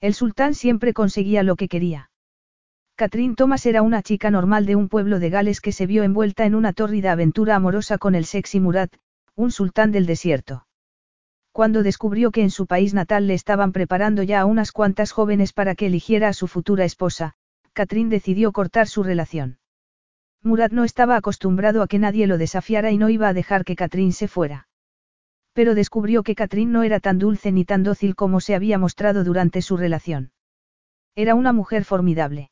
El sultán siempre conseguía lo que quería. Catherine Thomas era una chica normal de un pueblo de Gales que se vio envuelta en una tórrida aventura amorosa con el sexy Murad, un sultán del desierto. Cuando descubrió que en su país natal le estaban preparando ya a unas cuantas jóvenes para que eligiera a su futura esposa, Catherine decidió cortar su relación. Murad no estaba acostumbrado a que nadie lo desafiara y no iba a dejar que Catherine se fuera pero descubrió que Catherine no era tan dulce ni tan dócil como se había mostrado durante su relación. Era una mujer formidable.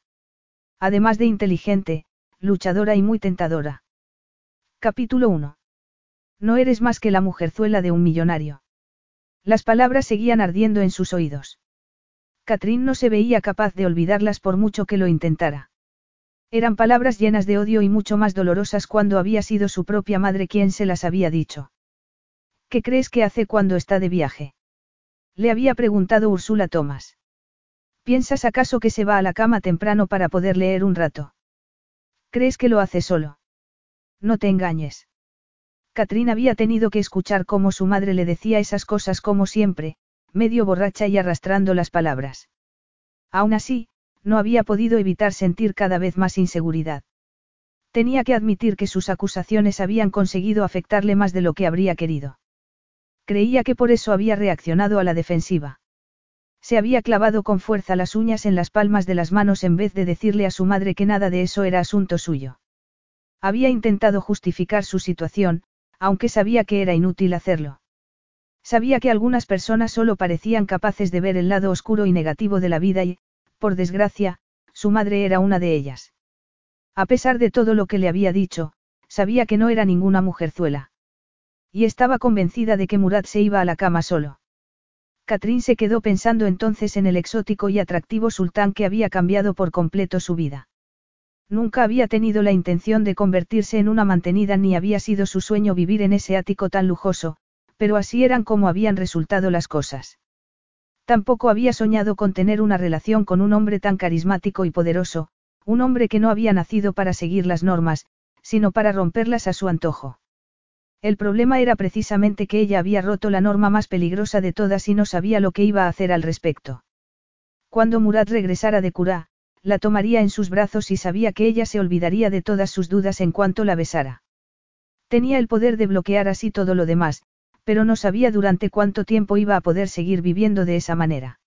Además de inteligente, luchadora y muy tentadora. Capítulo 1. No eres más que la mujerzuela de un millonario. Las palabras seguían ardiendo en sus oídos. Catherine no se veía capaz de olvidarlas por mucho que lo intentara. Eran palabras llenas de odio y mucho más dolorosas cuando había sido su propia madre quien se las había dicho. ¿Qué crees que hace cuando está de viaje? Le había preguntado Úrsula Thomas. ¿Piensas acaso que se va a la cama temprano para poder leer un rato? ¿Crees que lo hace solo? No te engañes. Catrín había tenido que escuchar cómo su madre le decía esas cosas como siempre, medio borracha y arrastrando las palabras. Aún así, no había podido evitar sentir cada vez más inseguridad. Tenía que admitir que sus acusaciones habían conseguido afectarle más de lo que habría querido. Creía que por eso había reaccionado a la defensiva. Se había clavado con fuerza las uñas en las palmas de las manos en vez de decirle a su madre que nada de eso era asunto suyo. Había intentado justificar su situación, aunque sabía que era inútil hacerlo. Sabía que algunas personas solo parecían capaces de ver el lado oscuro y negativo de la vida y, por desgracia, su madre era una de ellas. A pesar de todo lo que le había dicho, sabía que no era ninguna mujerzuela. Y estaba convencida de que Murad se iba a la cama solo. Catrín se quedó pensando entonces en el exótico y atractivo sultán que había cambiado por completo su vida. Nunca había tenido la intención de convertirse en una mantenida ni había sido su sueño vivir en ese ático tan lujoso, pero así eran como habían resultado las cosas. Tampoco había soñado con tener una relación con un hombre tan carismático y poderoso, un hombre que no había nacido para seguir las normas, sino para romperlas a su antojo. El problema era precisamente que ella había roto la norma más peligrosa de todas y no sabía lo que iba a hacer al respecto. Cuando Murad regresara de Curá, la tomaría en sus brazos y sabía que ella se olvidaría de todas sus dudas en cuanto la besara. Tenía el poder de bloquear así todo lo demás, pero no sabía durante cuánto tiempo iba a poder seguir viviendo de esa manera.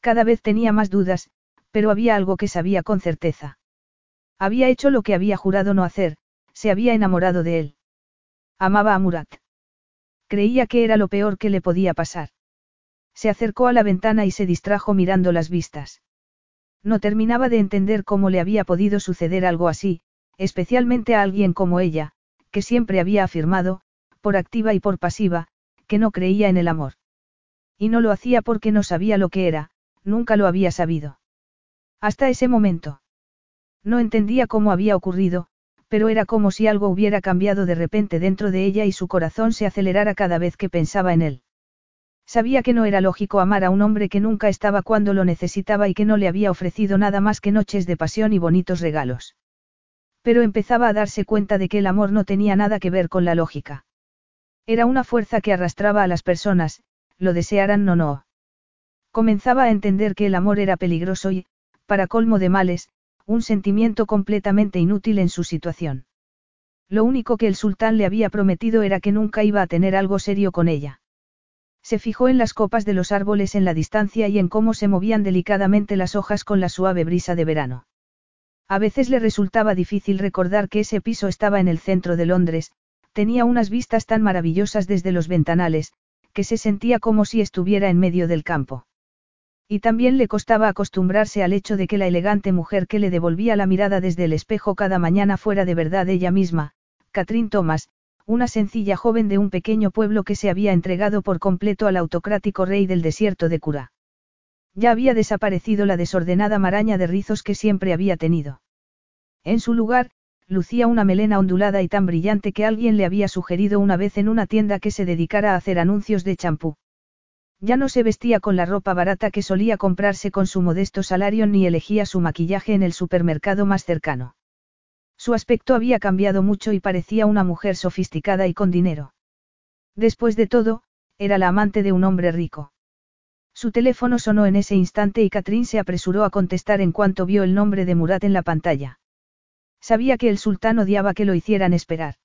Cada vez tenía más dudas, pero había algo que sabía con certeza. Había hecho lo que había jurado no hacer, se había enamorado de él. Amaba a Murat. Creía que era lo peor que le podía pasar. Se acercó a la ventana y se distrajo mirando las vistas. No terminaba de entender cómo le había podido suceder algo así, especialmente a alguien como ella, que siempre había afirmado, por activa y por pasiva, que no creía en el amor. Y no lo hacía porque no sabía lo que era, nunca lo había sabido. Hasta ese momento. No entendía cómo había ocurrido, pero era como si algo hubiera cambiado de repente dentro de ella y su corazón se acelerara cada vez que pensaba en él. Sabía que no era lógico amar a un hombre que nunca estaba cuando lo necesitaba y que no le había ofrecido nada más que noches de pasión y bonitos regalos. Pero empezaba a darse cuenta de que el amor no tenía nada que ver con la lógica. Era una fuerza que arrastraba a las personas, lo desearan o no. Comenzaba a entender que el amor era peligroso y, para colmo de males, un sentimiento completamente inútil en su situación. Lo único que el sultán le había prometido era que nunca iba a tener algo serio con ella. Se fijó en las copas de los árboles en la distancia y en cómo se movían delicadamente las hojas con la suave brisa de verano. A veces le resultaba difícil recordar que ese piso estaba en el centro de Londres, tenía unas vistas tan maravillosas desde los ventanales, que se sentía como si estuviera en medio del campo. Y también le costaba acostumbrarse al hecho de que la elegante mujer que le devolvía la mirada desde el espejo cada mañana fuera de verdad ella misma, Catherine Thomas, una sencilla joven de un pequeño pueblo que se había entregado por completo al autocrático rey del desierto de Cura. Ya había desaparecido la desordenada maraña de rizos que siempre había tenido. En su lugar, lucía una melena ondulada y tan brillante que alguien le había sugerido una vez en una tienda que se dedicara a hacer anuncios de champú. Ya no se vestía con la ropa barata que solía comprarse con su modesto salario ni elegía su maquillaje en el supermercado más cercano. Su aspecto había cambiado mucho y parecía una mujer sofisticada y con dinero. Después de todo, era la amante de un hombre rico. Su teléfono sonó en ese instante y Catherine se apresuró a contestar en cuanto vio el nombre de Murat en la pantalla. Sabía que el sultán odiaba que lo hicieran esperar.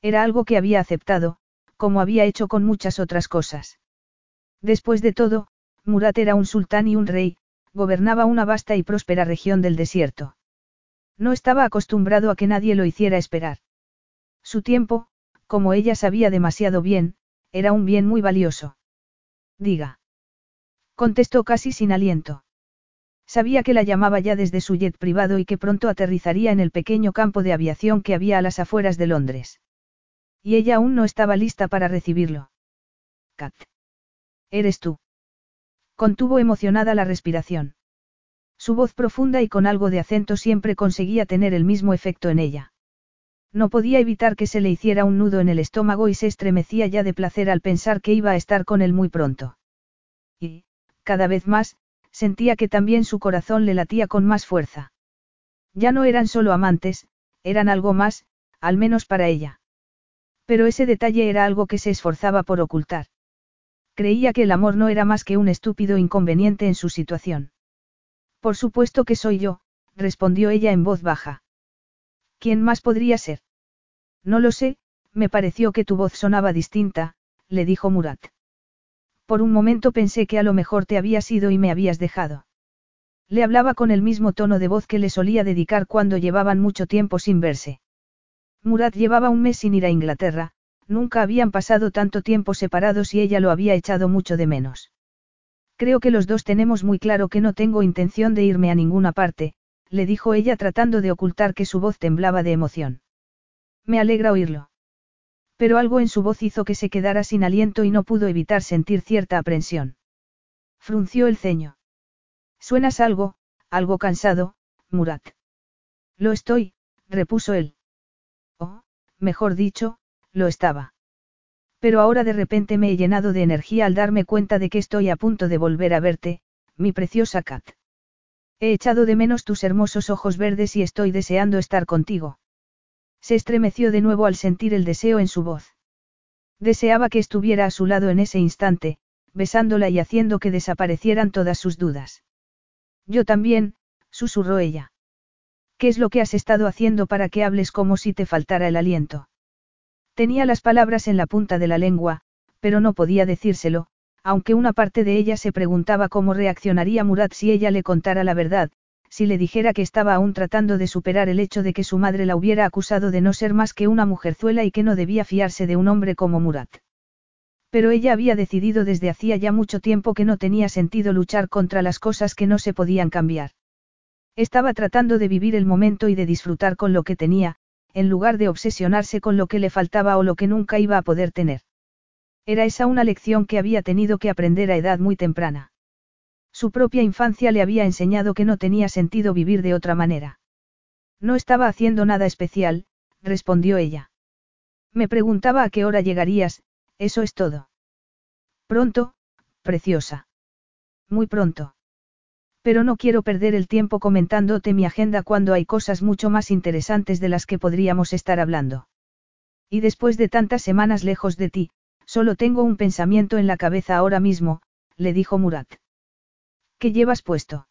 Era algo que había aceptado, como había hecho con muchas otras cosas. Después de todo, Murat era un sultán y un rey, gobernaba una vasta y próspera región del desierto. No estaba acostumbrado a que nadie lo hiciera esperar. Su tiempo, como ella sabía demasiado bien, era un bien muy valioso. Diga. Contestó casi sin aliento. Sabía que la llamaba ya desde su jet privado y que pronto aterrizaría en el pequeño campo de aviación que había a las afueras de Londres. Y ella aún no estaba lista para recibirlo. Kat. Eres tú. Contuvo emocionada la respiración. Su voz profunda y con algo de acento siempre conseguía tener el mismo efecto en ella. No podía evitar que se le hiciera un nudo en el estómago y se estremecía ya de placer al pensar que iba a estar con él muy pronto. Y, cada vez más, sentía que también su corazón le latía con más fuerza. Ya no eran solo amantes, eran algo más, al menos para ella. Pero ese detalle era algo que se esforzaba por ocultar. Creía que el amor no era más que un estúpido inconveniente en su situación. Por supuesto que soy yo, respondió ella en voz baja. ¿Quién más podría ser? No lo sé, me pareció que tu voz sonaba distinta, le dijo Murat. Por un momento pensé que a lo mejor te habías ido y me habías dejado. Le hablaba con el mismo tono de voz que le solía dedicar cuando llevaban mucho tiempo sin verse. Murat llevaba un mes sin ir a Inglaterra, Nunca habían pasado tanto tiempo separados y ella lo había echado mucho de menos. Creo que los dos tenemos muy claro que no tengo intención de irme a ninguna parte, le dijo ella tratando de ocultar que su voz temblaba de emoción. Me alegra oírlo. Pero algo en su voz hizo que se quedara sin aliento y no pudo evitar sentir cierta aprensión. Frunció el ceño. Suenas algo, algo cansado, Murat. Lo estoy, repuso él. Oh, mejor dicho, lo estaba. Pero ahora de repente me he llenado de energía al darme cuenta de que estoy a punto de volver a verte, mi preciosa Kat. He echado de menos tus hermosos ojos verdes y estoy deseando estar contigo. Se estremeció de nuevo al sentir el deseo en su voz. Deseaba que estuviera a su lado en ese instante, besándola y haciendo que desaparecieran todas sus dudas. Yo también, susurró ella. ¿Qué es lo que has estado haciendo para que hables como si te faltara el aliento? Tenía las palabras en la punta de la lengua, pero no podía decírselo, aunque una parte de ella se preguntaba cómo reaccionaría Murat si ella le contara la verdad, si le dijera que estaba aún tratando de superar el hecho de que su madre la hubiera acusado de no ser más que una mujerzuela y que no debía fiarse de un hombre como Murat. Pero ella había decidido desde hacía ya mucho tiempo que no tenía sentido luchar contra las cosas que no se podían cambiar. Estaba tratando de vivir el momento y de disfrutar con lo que tenía, en lugar de obsesionarse con lo que le faltaba o lo que nunca iba a poder tener. Era esa una lección que había tenido que aprender a edad muy temprana. Su propia infancia le había enseñado que no tenía sentido vivir de otra manera. No estaba haciendo nada especial, respondió ella. Me preguntaba a qué hora llegarías, eso es todo. Pronto, preciosa. Muy pronto. Pero no quiero perder el tiempo comentándote mi agenda cuando hay cosas mucho más interesantes de las que podríamos estar hablando. Y después de tantas semanas lejos de ti, solo tengo un pensamiento en la cabeza ahora mismo, le dijo Murat. ¿Qué llevas puesto?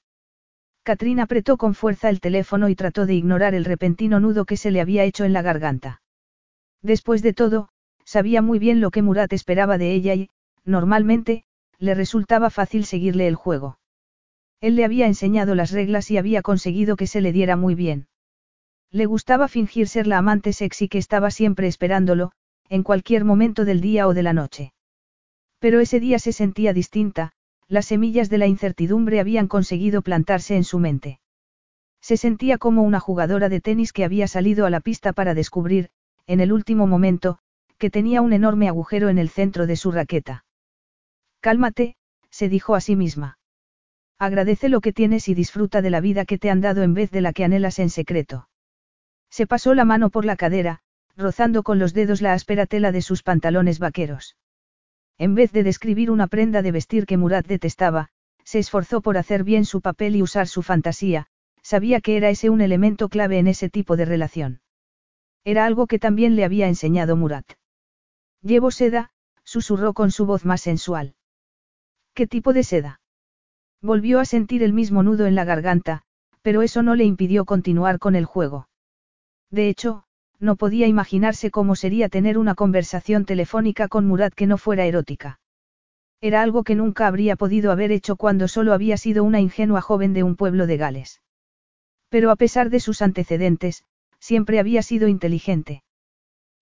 Katrina apretó con fuerza el teléfono y trató de ignorar el repentino nudo que se le había hecho en la garganta. Después de todo, sabía muy bien lo que Murat esperaba de ella y, normalmente, le resultaba fácil seguirle el juego. Él le había enseñado las reglas y había conseguido que se le diera muy bien. Le gustaba fingir ser la amante sexy que estaba siempre esperándolo, en cualquier momento del día o de la noche. Pero ese día se sentía distinta, las semillas de la incertidumbre habían conseguido plantarse en su mente. Se sentía como una jugadora de tenis que había salido a la pista para descubrir, en el último momento, que tenía un enorme agujero en el centro de su raqueta. Cálmate, se dijo a sí misma. Agradece lo que tienes y disfruta de la vida que te han dado en vez de la que anhelas en secreto. Se pasó la mano por la cadera, rozando con los dedos la áspera tela de sus pantalones vaqueros. En vez de describir una prenda de vestir que Murat detestaba, se esforzó por hacer bien su papel y usar su fantasía, sabía que era ese un elemento clave en ese tipo de relación. Era algo que también le había enseñado Murat. Llevo seda, susurró con su voz más sensual. ¿Qué tipo de seda? Volvió a sentir el mismo nudo en la garganta, pero eso no le impidió continuar con el juego. De hecho, no podía imaginarse cómo sería tener una conversación telefónica con Murat que no fuera erótica. Era algo que nunca habría podido haber hecho cuando solo había sido una ingenua joven de un pueblo de Gales. Pero a pesar de sus antecedentes, siempre había sido inteligente.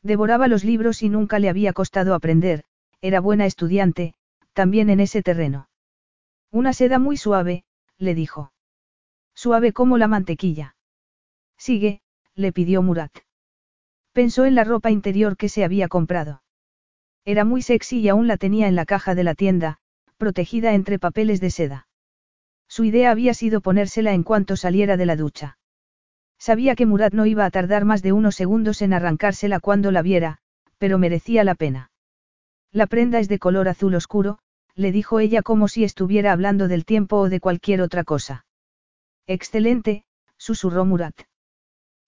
Devoraba los libros y nunca le había costado aprender, era buena estudiante, también en ese terreno. Una seda muy suave, le dijo. Suave como la mantequilla. Sigue, le pidió Murat. Pensó en la ropa interior que se había comprado. Era muy sexy y aún la tenía en la caja de la tienda, protegida entre papeles de seda. Su idea había sido ponérsela en cuanto saliera de la ducha. Sabía que Murat no iba a tardar más de unos segundos en arrancársela cuando la viera, pero merecía la pena. La prenda es de color azul oscuro, le dijo ella como si estuviera hablando del tiempo o de cualquier otra cosa. Excelente, susurró Murat.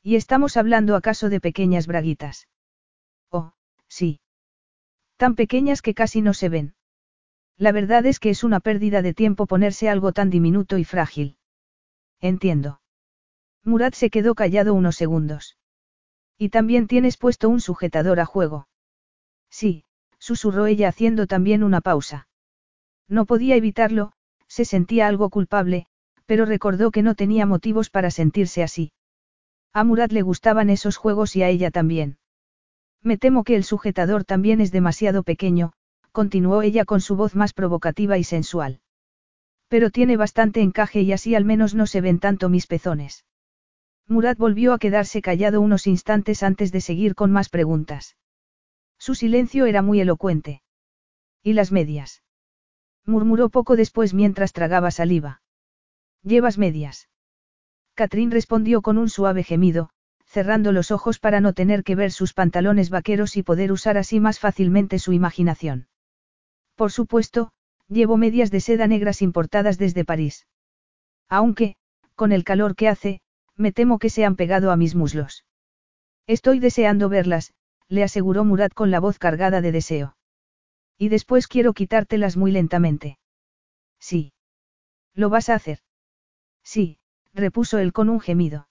¿Y estamos hablando acaso de pequeñas braguitas? Oh, sí. Tan pequeñas que casi no se ven. La verdad es que es una pérdida de tiempo ponerse algo tan diminuto y frágil. Entiendo. Murat se quedó callado unos segundos. Y también tienes puesto un sujetador a juego. Sí, susurró ella haciendo también una pausa. No podía evitarlo, se sentía algo culpable, pero recordó que no tenía motivos para sentirse así. A Murat le gustaban esos juegos y a ella también. Me temo que el sujetador también es demasiado pequeño, continuó ella con su voz más provocativa y sensual. Pero tiene bastante encaje y así al menos no se ven tanto mis pezones. Murat volvió a quedarse callado unos instantes antes de seguir con más preguntas. Su silencio era muy elocuente. ¿Y las medias? Murmuró poco después mientras tragaba saliva. ¿Llevas medias? Catrín respondió con un suave gemido, cerrando los ojos para no tener que ver sus pantalones vaqueros y poder usar así más fácilmente su imaginación. Por supuesto, llevo medias de seda negras importadas desde París. Aunque, con el calor que hace, me temo que se han pegado a mis muslos. Estoy deseando verlas, le aseguró Murat con la voz cargada de deseo. Y después quiero quitártelas muy lentamente. Sí. ¿Lo vas a hacer? Sí, repuso él con un gemido.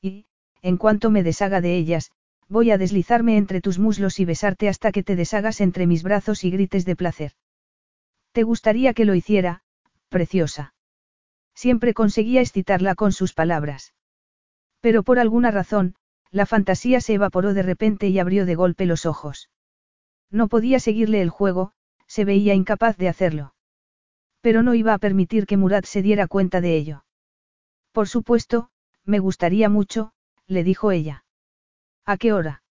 Y, en cuanto me deshaga de ellas, voy a deslizarme entre tus muslos y besarte hasta que te deshagas entre mis brazos y grites de placer. ¿Te gustaría que lo hiciera, preciosa? Siempre conseguía excitarla con sus palabras. Pero por alguna razón, la fantasía se evaporó de repente y abrió de golpe los ojos. No podía seguirle el juego, se veía incapaz de hacerlo. Pero no iba a permitir que Murat se diera cuenta de ello. Por supuesto, me gustaría mucho, le dijo ella. ¿A qué hora?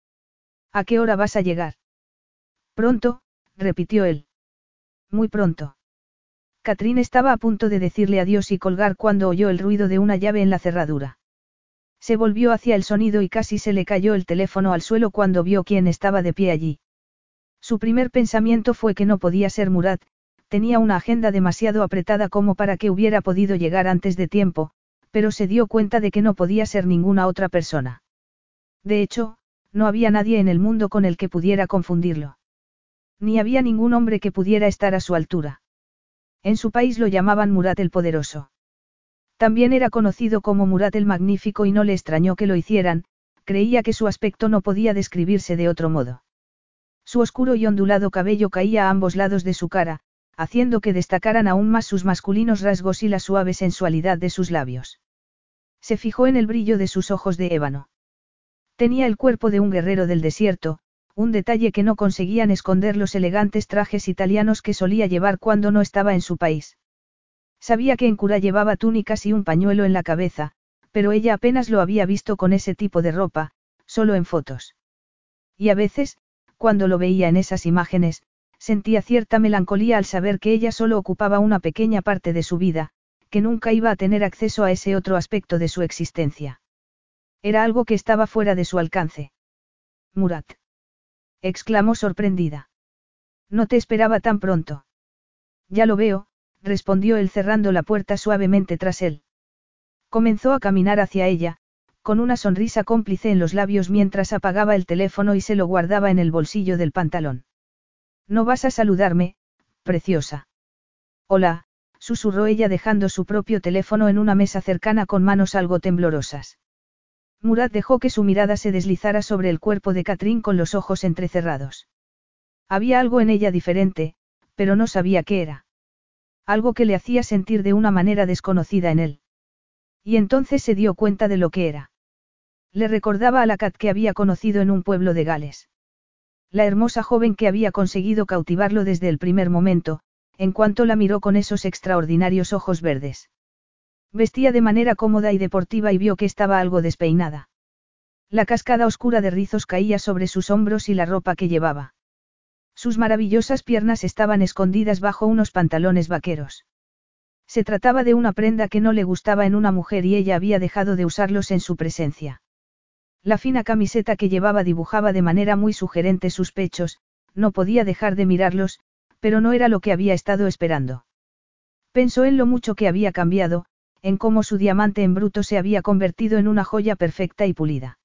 ¿A qué hora vas a llegar? Pronto, repitió él. Muy pronto. Catrín estaba a punto de decirle adiós y colgar cuando oyó el ruido de una llave en la cerradura. Se volvió hacia el sonido y casi se le cayó el teléfono al suelo cuando vio quién estaba de pie allí. Su primer pensamiento fue que no podía ser Murat, tenía una agenda demasiado apretada como para que hubiera podido llegar antes de tiempo, pero se dio cuenta de que no podía ser ninguna otra persona. De hecho, no había nadie en el mundo con el que pudiera confundirlo. Ni había ningún hombre que pudiera estar a su altura. En su país lo llamaban Murat el Poderoso. También era conocido como Murat el Magnífico y no le extrañó que lo hicieran, creía que su aspecto no podía describirse de otro modo. Su oscuro y ondulado cabello caía a ambos lados de su cara, haciendo que destacaran aún más sus masculinos rasgos y la suave sensualidad de sus labios. Se fijó en el brillo de sus ojos de ébano. Tenía el cuerpo de un guerrero del desierto, un detalle que no conseguían esconder los elegantes trajes italianos que solía llevar cuando no estaba en su país. Sabía que en cura llevaba túnicas y un pañuelo en la cabeza, pero ella apenas lo había visto con ese tipo de ropa, solo en fotos. Y a veces, cuando lo veía en esas imágenes, sentía cierta melancolía al saber que ella solo ocupaba una pequeña parte de su vida, que nunca iba a tener acceso a ese otro aspecto de su existencia. Era algo que estaba fuera de su alcance. Murat. exclamó sorprendida. No te esperaba tan pronto. Ya lo veo, respondió él cerrando la puerta suavemente tras él. Comenzó a caminar hacia ella, con una sonrisa cómplice en los labios mientras apagaba el teléfono y se lo guardaba en el bolsillo del pantalón. No vas a saludarme, preciosa. Hola, susurró ella dejando su propio teléfono en una mesa cercana con manos algo temblorosas. Murat dejó que su mirada se deslizara sobre el cuerpo de Catrín con los ojos entrecerrados. Había algo en ella diferente, pero no sabía qué era. Algo que le hacía sentir de una manera desconocida en él. Y entonces se dio cuenta de lo que era. Le recordaba a la Cat que había conocido en un pueblo de Gales. La hermosa joven que había conseguido cautivarlo desde el primer momento, en cuanto la miró con esos extraordinarios ojos verdes. Vestía de manera cómoda y deportiva y vio que estaba algo despeinada. La cascada oscura de rizos caía sobre sus hombros y la ropa que llevaba. Sus maravillosas piernas estaban escondidas bajo unos pantalones vaqueros. Se trataba de una prenda que no le gustaba en una mujer y ella había dejado de usarlos en su presencia. La fina camiseta que llevaba dibujaba de manera muy sugerente sus pechos, no podía dejar de mirarlos, pero no era lo que había estado esperando. Pensó en lo mucho que había cambiado, en cómo su diamante en bruto se había convertido en una joya perfecta y pulida.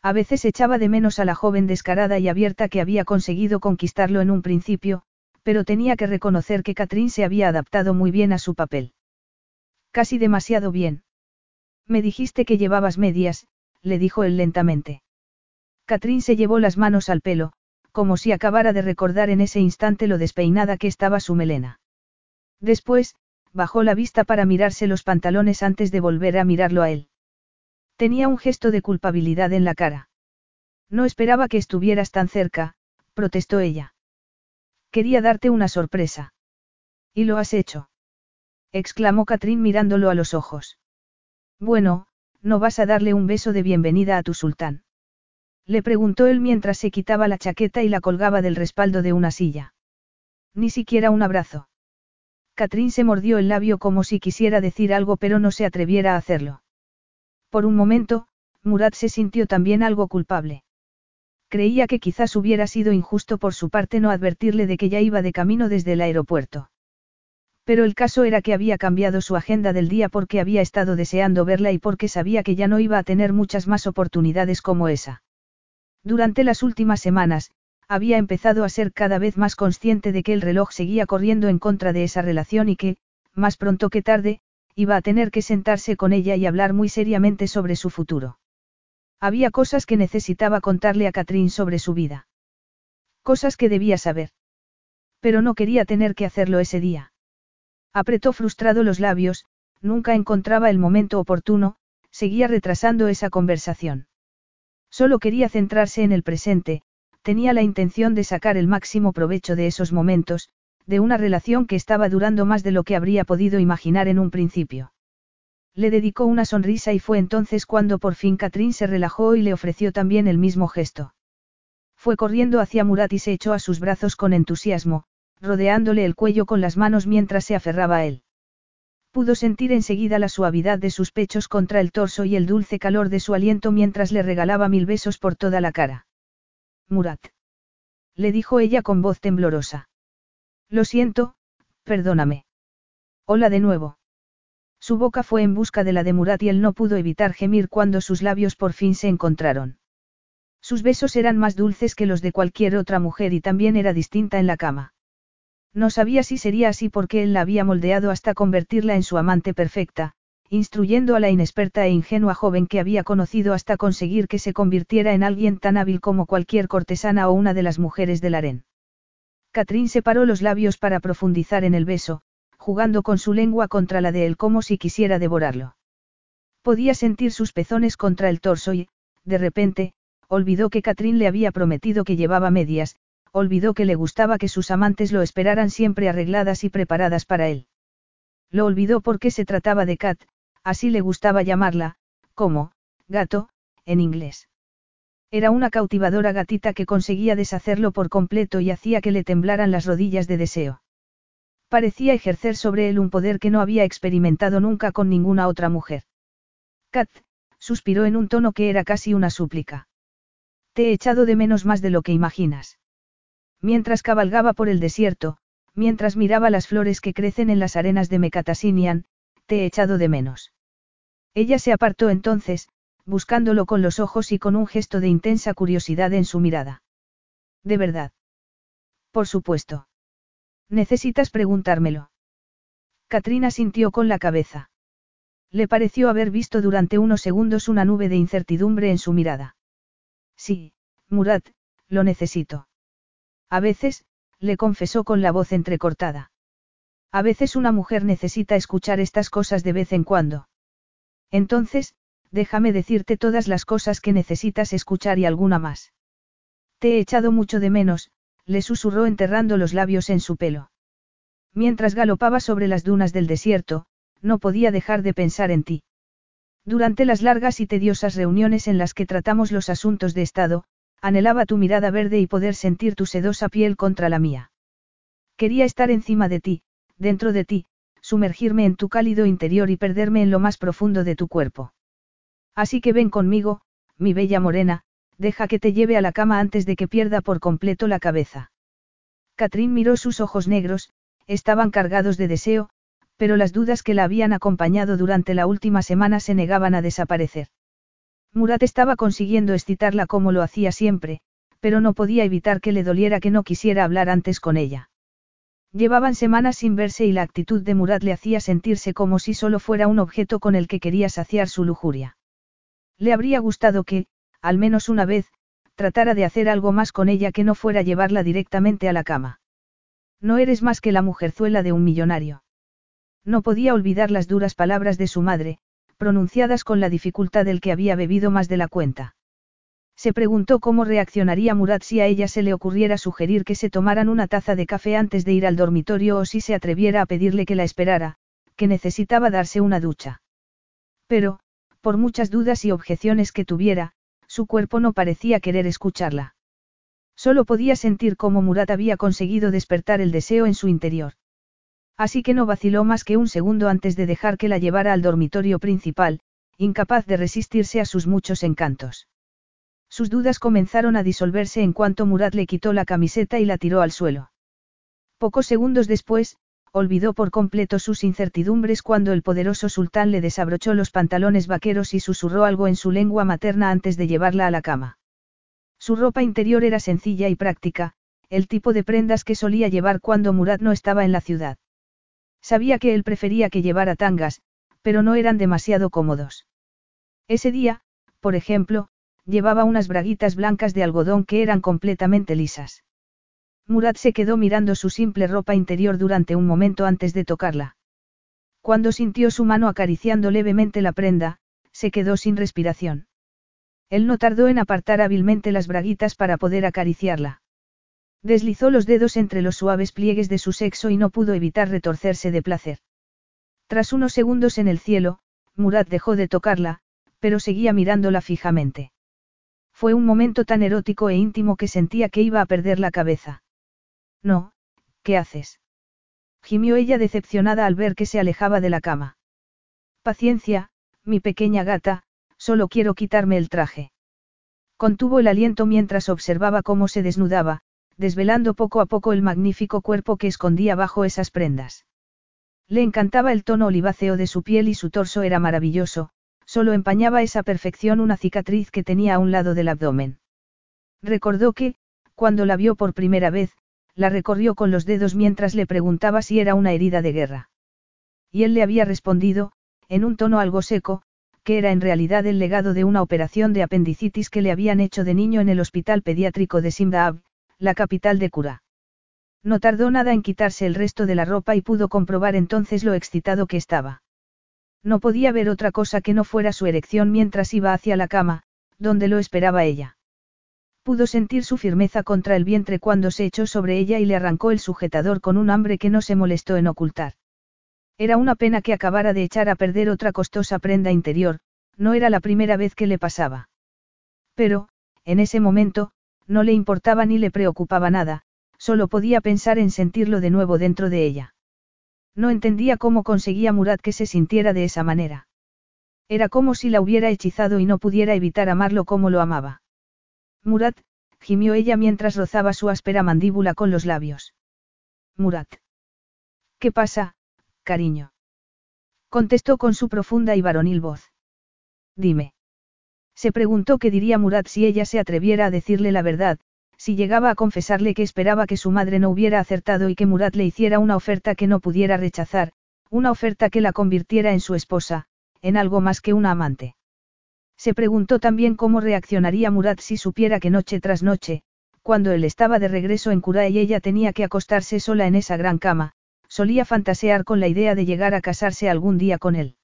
A veces echaba de menos a la joven descarada y abierta que había conseguido conquistarlo en un principio, pero tenía que reconocer que Catrín se había adaptado muy bien a su papel. Casi demasiado bien. Me dijiste que llevabas medias, le dijo él lentamente. Catrín se llevó las manos al pelo, como si acabara de recordar en ese instante lo despeinada que estaba su melena. Después, bajó la vista para mirarse los pantalones antes de volver a mirarlo a él. Tenía un gesto de culpabilidad en la cara. No esperaba que estuvieras tan cerca, protestó ella. Quería darte una sorpresa. ¿Y lo has hecho? exclamó Catrín mirándolo a los ojos. Bueno, ¿no vas a darle un beso de bienvenida a tu sultán? Le preguntó él mientras se quitaba la chaqueta y la colgaba del respaldo de una silla. Ni siquiera un abrazo. Catrín se mordió el labio como si quisiera decir algo pero no se atreviera a hacerlo. Por un momento, Murat se sintió también algo culpable. Creía que quizás hubiera sido injusto por su parte no advertirle de que ya iba de camino desde el aeropuerto. Pero el caso era que había cambiado su agenda del día porque había estado deseando verla y porque sabía que ya no iba a tener muchas más oportunidades como esa. Durante las últimas semanas, había empezado a ser cada vez más consciente de que el reloj seguía corriendo en contra de esa relación y que, más pronto que tarde, iba a tener que sentarse con ella y hablar muy seriamente sobre su futuro. Había cosas que necesitaba contarle a Catrín sobre su vida. Cosas que debía saber. Pero no quería tener que hacerlo ese día. Apretó frustrado los labios, nunca encontraba el momento oportuno, seguía retrasando esa conversación. Solo quería centrarse en el presente, tenía la intención de sacar el máximo provecho de esos momentos, de una relación que estaba durando más de lo que habría podido imaginar en un principio. Le dedicó una sonrisa y fue entonces cuando por fin Catrín se relajó y le ofreció también el mismo gesto. Fue corriendo hacia Murat y se echó a sus brazos con entusiasmo, rodeándole el cuello con las manos mientras se aferraba a él. Pudo sentir enseguida la suavidad de sus pechos contra el torso y el dulce calor de su aliento mientras le regalaba mil besos por toda la cara. Murat. Le dijo ella con voz temblorosa. Lo siento, perdóname. Hola de nuevo. Su boca fue en busca de la de Murat y él no pudo evitar gemir cuando sus labios por fin se encontraron. Sus besos eran más dulces que los de cualquier otra mujer y también era distinta en la cama. No sabía si sería así porque él la había moldeado hasta convertirla en su amante perfecta, instruyendo a la inexperta e ingenua joven que había conocido hasta conseguir que se convirtiera en alguien tan hábil como cualquier cortesana o una de las mujeres del harén. Catrín separó los labios para profundizar en el beso, jugando con su lengua contra la de él como si quisiera devorarlo. Podía sentir sus pezones contra el torso y, de repente, olvidó que Catrín le había prometido que llevaba medias, olvidó que le gustaba que sus amantes lo esperaran siempre arregladas y preparadas para él. Lo olvidó porque se trataba de Kat, así le gustaba llamarla, como, gato, en inglés. Era una cautivadora gatita que conseguía deshacerlo por completo y hacía que le temblaran las rodillas de deseo. Parecía ejercer sobre él un poder que no había experimentado nunca con ninguna otra mujer. Kat, suspiró en un tono que era casi una súplica. Te he echado de menos más de lo que imaginas. Mientras cabalgaba por el desierto, mientras miraba las flores que crecen en las arenas de Mecatasinian, te he echado de menos. Ella se apartó entonces, buscándolo con los ojos y con un gesto de intensa curiosidad en su mirada. ¿De verdad? Por supuesto. Necesitas preguntármelo. Katrina sintió con la cabeza. Le pareció haber visto durante unos segundos una nube de incertidumbre en su mirada. Sí, Murat, lo necesito. A veces, le confesó con la voz entrecortada. A veces una mujer necesita escuchar estas cosas de vez en cuando. Entonces, déjame decirte todas las cosas que necesitas escuchar y alguna más. Te he echado mucho de menos, le susurró enterrando los labios en su pelo. Mientras galopaba sobre las dunas del desierto, no podía dejar de pensar en ti. Durante las largas y tediosas reuniones en las que tratamos los asuntos de Estado, anhelaba tu mirada verde y poder sentir tu sedosa piel contra la mía. Quería estar encima de ti, dentro de ti, sumergirme en tu cálido interior y perderme en lo más profundo de tu cuerpo. Así que ven conmigo, mi bella morena, deja que te lleve a la cama antes de que pierda por completo la cabeza. Catrín miró sus ojos negros, estaban cargados de deseo, pero las dudas que la habían acompañado durante la última semana se negaban a desaparecer. Murat estaba consiguiendo excitarla como lo hacía siempre, pero no podía evitar que le doliera que no quisiera hablar antes con ella. Llevaban semanas sin verse y la actitud de Murat le hacía sentirse como si solo fuera un objeto con el que quería saciar su lujuria. Le habría gustado que, al menos una vez, tratara de hacer algo más con ella que no fuera llevarla directamente a la cama. No eres más que la mujerzuela de un millonario. No podía olvidar las duras palabras de su madre, pronunciadas con la dificultad del que había bebido más de la cuenta. Se preguntó cómo reaccionaría Murat si a ella se le ocurriera sugerir que se tomaran una taza de café antes de ir al dormitorio o si se atreviera a pedirle que la esperara, que necesitaba darse una ducha. Pero, por muchas dudas y objeciones que tuviera, su cuerpo no parecía querer escucharla. Solo podía sentir cómo Murat había conseguido despertar el deseo en su interior. Así que no vaciló más que un segundo antes de dejar que la llevara al dormitorio principal, incapaz de resistirse a sus muchos encantos. Sus dudas comenzaron a disolverse en cuanto Murat le quitó la camiseta y la tiró al suelo. Pocos segundos después, olvidó por completo sus incertidumbres cuando el poderoso sultán le desabrochó los pantalones vaqueros y susurró algo en su lengua materna antes de llevarla a la cama. Su ropa interior era sencilla y práctica, el tipo de prendas que solía llevar cuando Murat no estaba en la ciudad. Sabía que él prefería que llevara tangas, pero no eran demasiado cómodos. Ese día, por ejemplo, llevaba unas braguitas blancas de algodón que eran completamente lisas. Murat se quedó mirando su simple ropa interior durante un momento antes de tocarla. Cuando sintió su mano acariciando levemente la prenda, se quedó sin respiración. Él no tardó en apartar hábilmente las braguitas para poder acariciarla. Deslizó los dedos entre los suaves pliegues de su sexo y no pudo evitar retorcerse de placer. Tras unos segundos en el cielo, Murat dejó de tocarla, pero seguía mirándola fijamente. Fue un momento tan erótico e íntimo que sentía que iba a perder la cabeza. No, ¿qué haces? gimió ella decepcionada al ver que se alejaba de la cama. Paciencia, mi pequeña gata, solo quiero quitarme el traje. Contuvo el aliento mientras observaba cómo se desnudaba, desvelando poco a poco el magnífico cuerpo que escondía bajo esas prendas. Le encantaba el tono oliváceo de su piel y su torso era maravilloso, solo empañaba esa perfección una cicatriz que tenía a un lado del abdomen. Recordó que, cuando la vio por primera vez, la recorrió con los dedos mientras le preguntaba si era una herida de guerra. Y él le había respondido, en un tono algo seco, que era en realidad el legado de una operación de apendicitis que le habían hecho de niño en el hospital pediátrico de Simdaab, la capital de Cura. No tardó nada en quitarse el resto de la ropa y pudo comprobar entonces lo excitado que estaba. No podía ver otra cosa que no fuera su erección mientras iba hacia la cama, donde lo esperaba ella. Pudo sentir su firmeza contra el vientre cuando se echó sobre ella y le arrancó el sujetador con un hambre que no se molestó en ocultar. Era una pena que acabara de echar a perder otra costosa prenda interior, no era la primera vez que le pasaba. Pero, en ese momento, no le importaba ni le preocupaba nada, solo podía pensar en sentirlo de nuevo dentro de ella. No entendía cómo conseguía Murat que se sintiera de esa manera. Era como si la hubiera hechizado y no pudiera evitar amarlo como lo amaba. Murat, gimió ella mientras rozaba su áspera mandíbula con los labios. Murat. ¿Qué pasa, cariño? Contestó con su profunda y varonil voz. Dime. Se preguntó qué diría Murat si ella se atreviera a decirle la verdad, si llegaba a confesarle que esperaba que su madre no hubiera acertado y que Murat le hiciera una oferta que no pudiera rechazar, una oferta que la convirtiera en su esposa, en algo más que una amante. Se preguntó también cómo reaccionaría Murat si supiera que noche tras noche, cuando él estaba de regreso en Cura y ella tenía que acostarse sola en esa gran cama, solía fantasear con la idea de llegar a casarse algún día con él.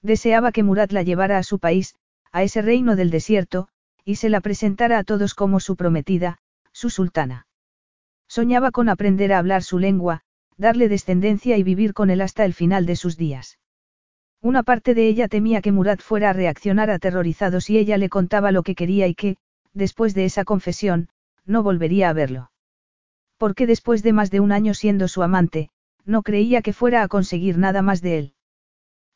Deseaba que Murat la llevara a su país, a ese reino del desierto, y se la presentara a todos como su prometida, su sultana. Soñaba con aprender a hablar su lengua, darle descendencia y vivir con él hasta el final de sus días. Una parte de ella temía que Murat fuera a reaccionar aterrorizado si ella le contaba lo que quería y que, después de esa confesión, no volvería a verlo. Porque después de más de un año siendo su amante, no creía que fuera a conseguir nada más de él.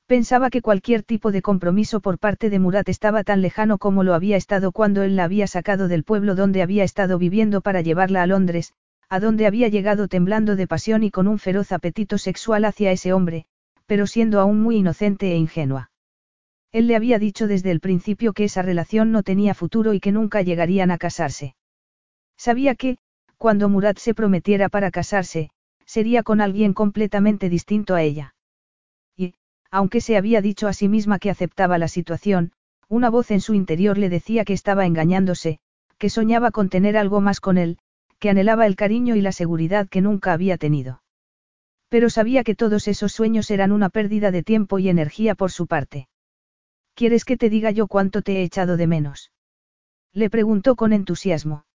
Pensaba que cualquier tipo de compromiso por parte de Murat estaba tan lejano como lo había estado cuando él la había sacado del pueblo donde había estado viviendo para llevarla a Londres, a donde había llegado temblando de pasión y con un feroz apetito sexual hacia ese hombre, pero siendo aún muy inocente e ingenua. Él le había dicho desde el principio que esa relación no tenía futuro y que nunca llegarían a casarse. Sabía que, cuando Murat se prometiera para casarse, sería con alguien completamente distinto a ella. Aunque se había dicho a sí misma que aceptaba la situación, una voz en su interior le decía que estaba engañándose, que soñaba con tener algo más con él, que anhelaba el cariño y la seguridad que nunca había tenido. Pero sabía que todos esos sueños eran una pérdida de tiempo y energía por su parte. ¿Quieres que te diga yo cuánto te he echado de menos? Le preguntó con entusiasmo.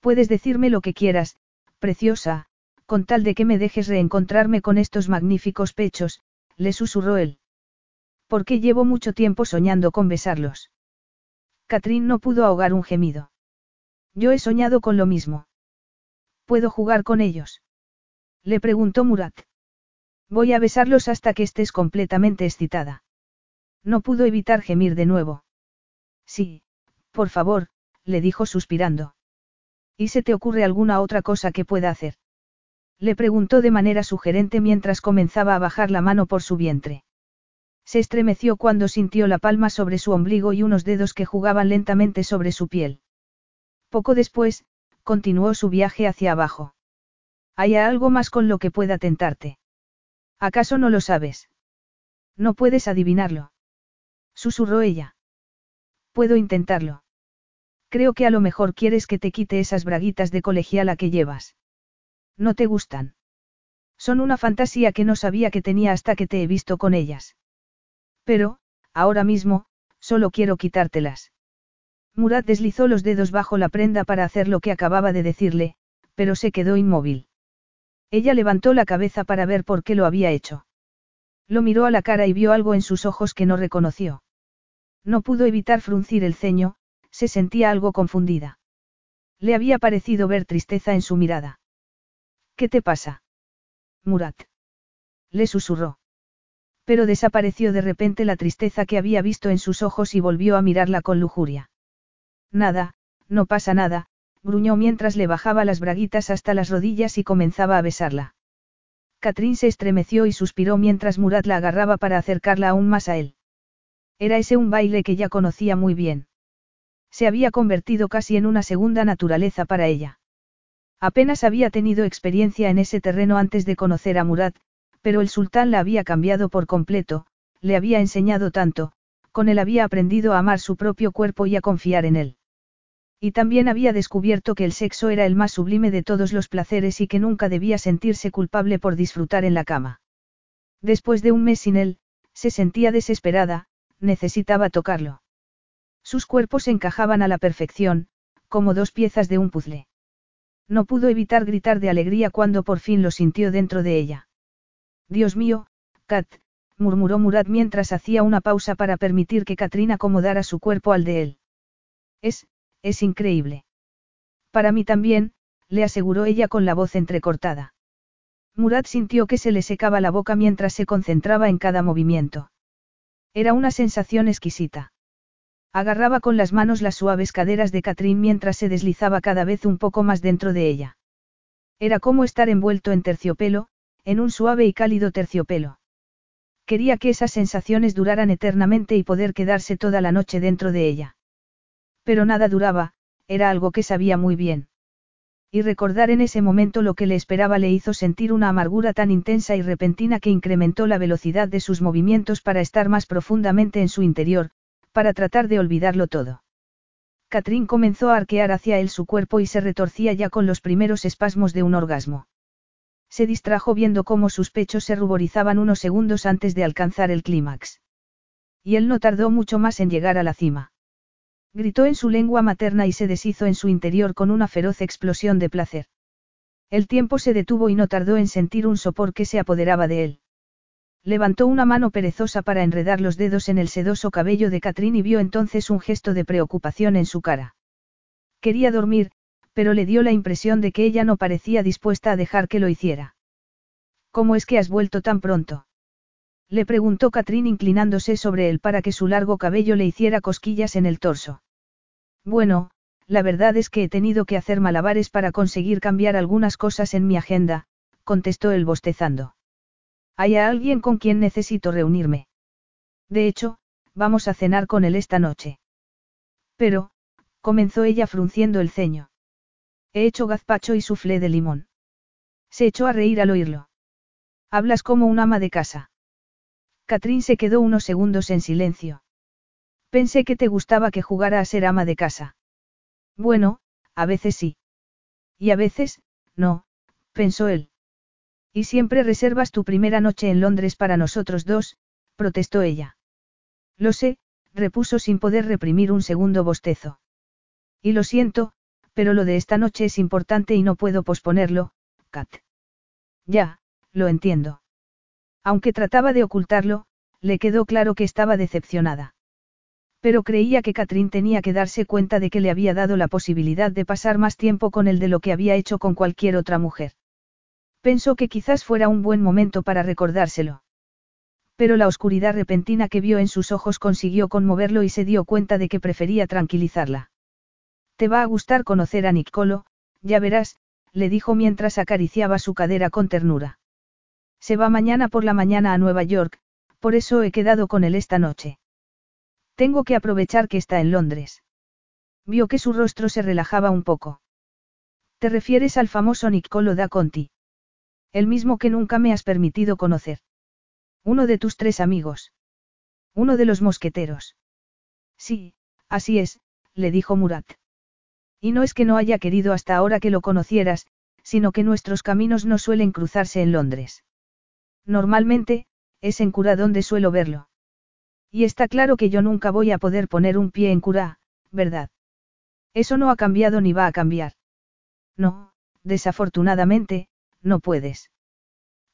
Puedes decirme lo que quieras, preciosa, con tal de que me dejes reencontrarme con estos magníficos pechos, le susurró él. Porque llevo mucho tiempo soñando con besarlos. Catrín no pudo ahogar un gemido. Yo he soñado con lo mismo. ¿Puedo jugar con ellos? Le preguntó Murat. Voy a besarlos hasta que estés completamente excitada. No pudo evitar gemir de nuevo. Sí, por favor, le dijo suspirando. ¿Y se te ocurre alguna otra cosa que pueda hacer? Le preguntó de manera sugerente mientras comenzaba a bajar la mano por su vientre. Se estremeció cuando sintió la palma sobre su ombligo y unos dedos que jugaban lentamente sobre su piel. Poco después, continuó su viaje hacia abajo. ¿Hay algo más con lo que pueda tentarte? ¿Acaso no lo sabes? No puedes adivinarlo. Susurró ella. Puedo intentarlo. Creo que a lo mejor quieres que te quite esas braguitas de colegiala que llevas. ¿No te gustan? Son una fantasía que no sabía que tenía hasta que te he visto con ellas. Pero, ahora mismo, solo quiero quitártelas. Murat deslizó los dedos bajo la prenda para hacer lo que acababa de decirle, pero se quedó inmóvil. Ella levantó la cabeza para ver por qué lo había hecho. Lo miró a la cara y vio algo en sus ojos que no reconoció. No pudo evitar fruncir el ceño, se sentía algo confundida. Le había parecido ver tristeza en su mirada. ¿Qué te pasa? Murat. Le susurró. Pero desapareció de repente la tristeza que había visto en sus ojos y volvió a mirarla con lujuria. Nada, no pasa nada, gruñó mientras le bajaba las braguitas hasta las rodillas y comenzaba a besarla. Catrín se estremeció y suspiró mientras Murat la agarraba para acercarla aún más a él. Era ese un baile que ya conocía muy bien. Se había convertido casi en una segunda naturaleza para ella. Apenas había tenido experiencia en ese terreno antes de conocer a Murat, pero el sultán la había cambiado por completo, le había enseñado tanto, con él había aprendido a amar su propio cuerpo y a confiar en él. Y también había descubierto que el sexo era el más sublime de todos los placeres y que nunca debía sentirse culpable por disfrutar en la cama. Después de un mes sin él, se sentía desesperada, necesitaba tocarlo. Sus cuerpos encajaban a la perfección, como dos piezas de un puzzle. No pudo evitar gritar de alegría cuando por fin lo sintió dentro de ella. Dios mío, Kat, murmuró Murat mientras hacía una pausa para permitir que Katrina acomodara su cuerpo al de él. Es, es increíble. Para mí también, le aseguró ella con la voz entrecortada. Murat sintió que se le secaba la boca mientras se concentraba en cada movimiento. Era una sensación exquisita. Agarraba con las manos las suaves caderas de Catrín mientras se deslizaba cada vez un poco más dentro de ella. Era como estar envuelto en terciopelo, en un suave y cálido terciopelo. Quería que esas sensaciones duraran eternamente y poder quedarse toda la noche dentro de ella. Pero nada duraba, era algo que sabía muy bien. Y recordar en ese momento lo que le esperaba le hizo sentir una amargura tan intensa y repentina que incrementó la velocidad de sus movimientos para estar más profundamente en su interior, para tratar de olvidarlo todo. Catrín comenzó a arquear hacia él su cuerpo y se retorcía ya con los primeros espasmos de un orgasmo. Se distrajo viendo cómo sus pechos se ruborizaban unos segundos antes de alcanzar el clímax. Y él no tardó mucho más en llegar a la cima. Gritó en su lengua materna y se deshizo en su interior con una feroz explosión de placer. El tiempo se detuvo y no tardó en sentir un sopor que se apoderaba de él. Levantó una mano perezosa para enredar los dedos en el sedoso cabello de Catrín y vio entonces un gesto de preocupación en su cara. Quería dormir, pero le dio la impresión de que ella no parecía dispuesta a dejar que lo hiciera. ¿Cómo es que has vuelto tan pronto? Le preguntó Catrín inclinándose sobre él para que su largo cabello le hiciera cosquillas en el torso. Bueno, la verdad es que he tenido que hacer malabares para conseguir cambiar algunas cosas en mi agenda, contestó él bostezando. Hay alguien con quien necesito reunirme. De hecho, vamos a cenar con él esta noche. Pero, comenzó ella frunciendo el ceño. He hecho gazpacho y suflé de limón. Se echó a reír al oírlo. Hablas como un ama de casa. Catrín se quedó unos segundos en silencio. Pensé que te gustaba que jugara a ser ama de casa. Bueno, a veces sí. Y a veces, no, pensó él. Y siempre reservas tu primera noche en Londres para nosotros dos, protestó ella. Lo sé, repuso sin poder reprimir un segundo bostezo. Y lo siento, pero lo de esta noche es importante y no puedo posponerlo, Kat. Ya, lo entiendo. Aunque trataba de ocultarlo, le quedó claro que estaba decepcionada. Pero creía que Catrín tenía que darse cuenta de que le había dado la posibilidad de pasar más tiempo con él de lo que había hecho con cualquier otra mujer. Pensó que quizás fuera un buen momento para recordárselo. Pero la oscuridad repentina que vio en sus ojos consiguió conmoverlo y se dio cuenta de que prefería tranquilizarla. Te va a gustar conocer a Nicolo, ya verás, le dijo mientras acariciaba su cadera con ternura. Se va mañana por la mañana a Nueva York, por eso he quedado con él esta noche. Tengo que aprovechar que está en Londres. Vio que su rostro se relajaba un poco. ¿Te refieres al famoso Niccolo da Conti? El mismo que nunca me has permitido conocer. Uno de tus tres amigos. Uno de los mosqueteros. Sí, así es, le dijo Murat. Y no es que no haya querido hasta ahora que lo conocieras, sino que nuestros caminos no suelen cruzarse en Londres. Normalmente, es en cura donde suelo verlo. Y está claro que yo nunca voy a poder poner un pie en cura, ¿verdad? Eso no ha cambiado ni va a cambiar. No, desafortunadamente, no puedes.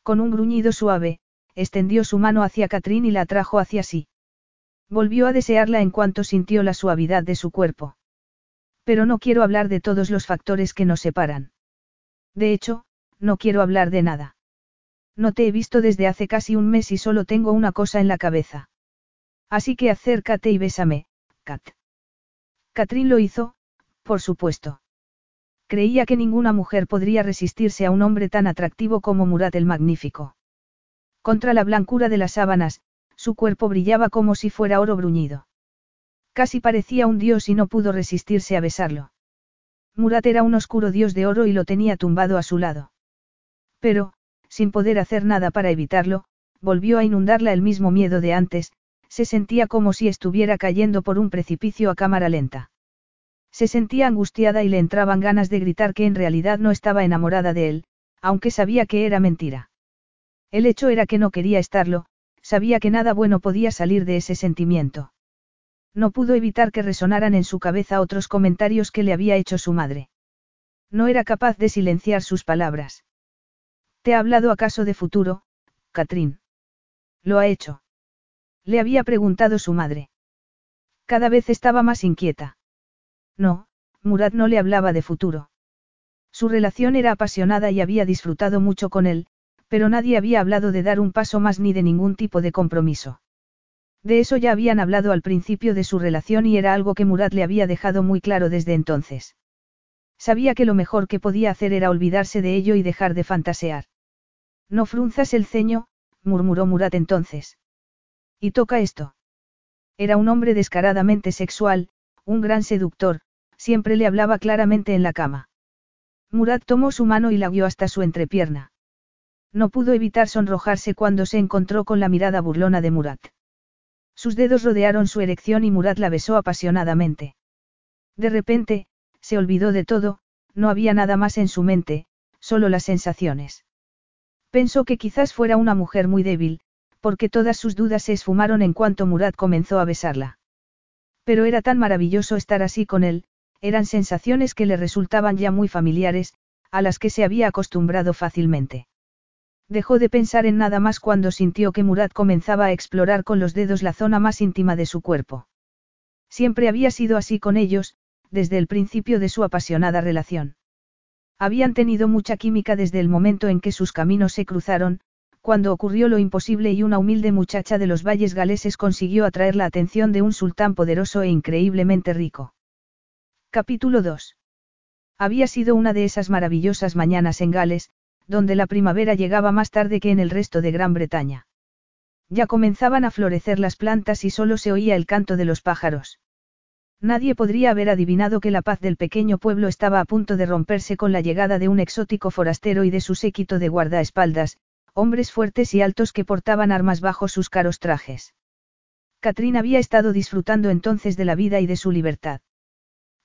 Con un gruñido suave, extendió su mano hacia Catrín y la atrajo hacia sí. Volvió a desearla en cuanto sintió la suavidad de su cuerpo. Pero no quiero hablar de todos los factores que nos separan. De hecho, no quiero hablar de nada. No te he visto desde hace casi un mes y solo tengo una cosa en la cabeza. Así que acércate y bésame, Kat. Catrín lo hizo, por supuesto. Creía que ninguna mujer podría resistirse a un hombre tan atractivo como Murat el Magnífico. Contra la blancura de las sábanas, su cuerpo brillaba como si fuera oro bruñido. Casi parecía un dios y no pudo resistirse a besarlo. Murat era un oscuro dios de oro y lo tenía tumbado a su lado. Pero, sin poder hacer nada para evitarlo, volvió a inundarla el mismo miedo de antes, se sentía como si estuviera cayendo por un precipicio a cámara lenta. Se sentía angustiada y le entraban ganas de gritar que en realidad no estaba enamorada de él, aunque sabía que era mentira. El hecho era que no quería estarlo, sabía que nada bueno podía salir de ese sentimiento. No pudo evitar que resonaran en su cabeza otros comentarios que le había hecho su madre. No era capaz de silenciar sus palabras. ¿Te ha hablado acaso de futuro, Catrín? Lo ha hecho. Le había preguntado su madre. Cada vez estaba más inquieta. No, Murat no le hablaba de futuro. Su relación era apasionada y había disfrutado mucho con él, Pero nadie había hablado de dar un paso más ni de ningún tipo de compromiso. De eso ya habían hablado al principio de su relación y era algo que Murat le había dejado muy claro desde entonces. Sabía que lo mejor que podía hacer era olvidarse de ello y dejar de fantasear. No frunzas el ceño, murmuró Murat entonces. Y toca esto. Era un hombre descaradamente sexual, un gran seductor, siempre le hablaba claramente en la cama. Murat tomó su mano y la guió hasta su entrepierna. No pudo evitar sonrojarse cuando se encontró con la mirada burlona de Murat. Sus dedos rodearon su erección y Murat la besó apasionadamente. De repente, se olvidó de todo, no había nada más en su mente, solo las sensaciones. Pensó que quizás fuera una mujer muy débil, porque todas sus dudas se esfumaron en cuanto Murat comenzó a besarla. Pero era tan maravilloso estar así con él, eran sensaciones que le resultaban ya muy familiares, a las que se había acostumbrado fácilmente. Dejó de pensar en nada más cuando sintió que Murat comenzaba a explorar con los dedos la zona más íntima de su cuerpo. Siempre había sido así con ellos, desde el principio de su apasionada relación. Habían tenido mucha química desde el momento en que sus caminos se cruzaron, cuando ocurrió lo imposible y una humilde muchacha de los valles galeses consiguió atraer la atención de un sultán poderoso e increíblemente rico. Capítulo 2. Había sido una de esas maravillosas mañanas en Gales, donde la primavera llegaba más tarde que en el resto de Gran Bretaña. Ya comenzaban a florecer las plantas y solo se oía el canto de los pájaros. Nadie podría haber adivinado que la paz del pequeño pueblo estaba a punto de romperse con la llegada de un exótico forastero y de su séquito de guardaespaldas, hombres fuertes y altos que portaban armas bajo sus caros trajes. Catrín había estado disfrutando entonces de la vida y de su libertad.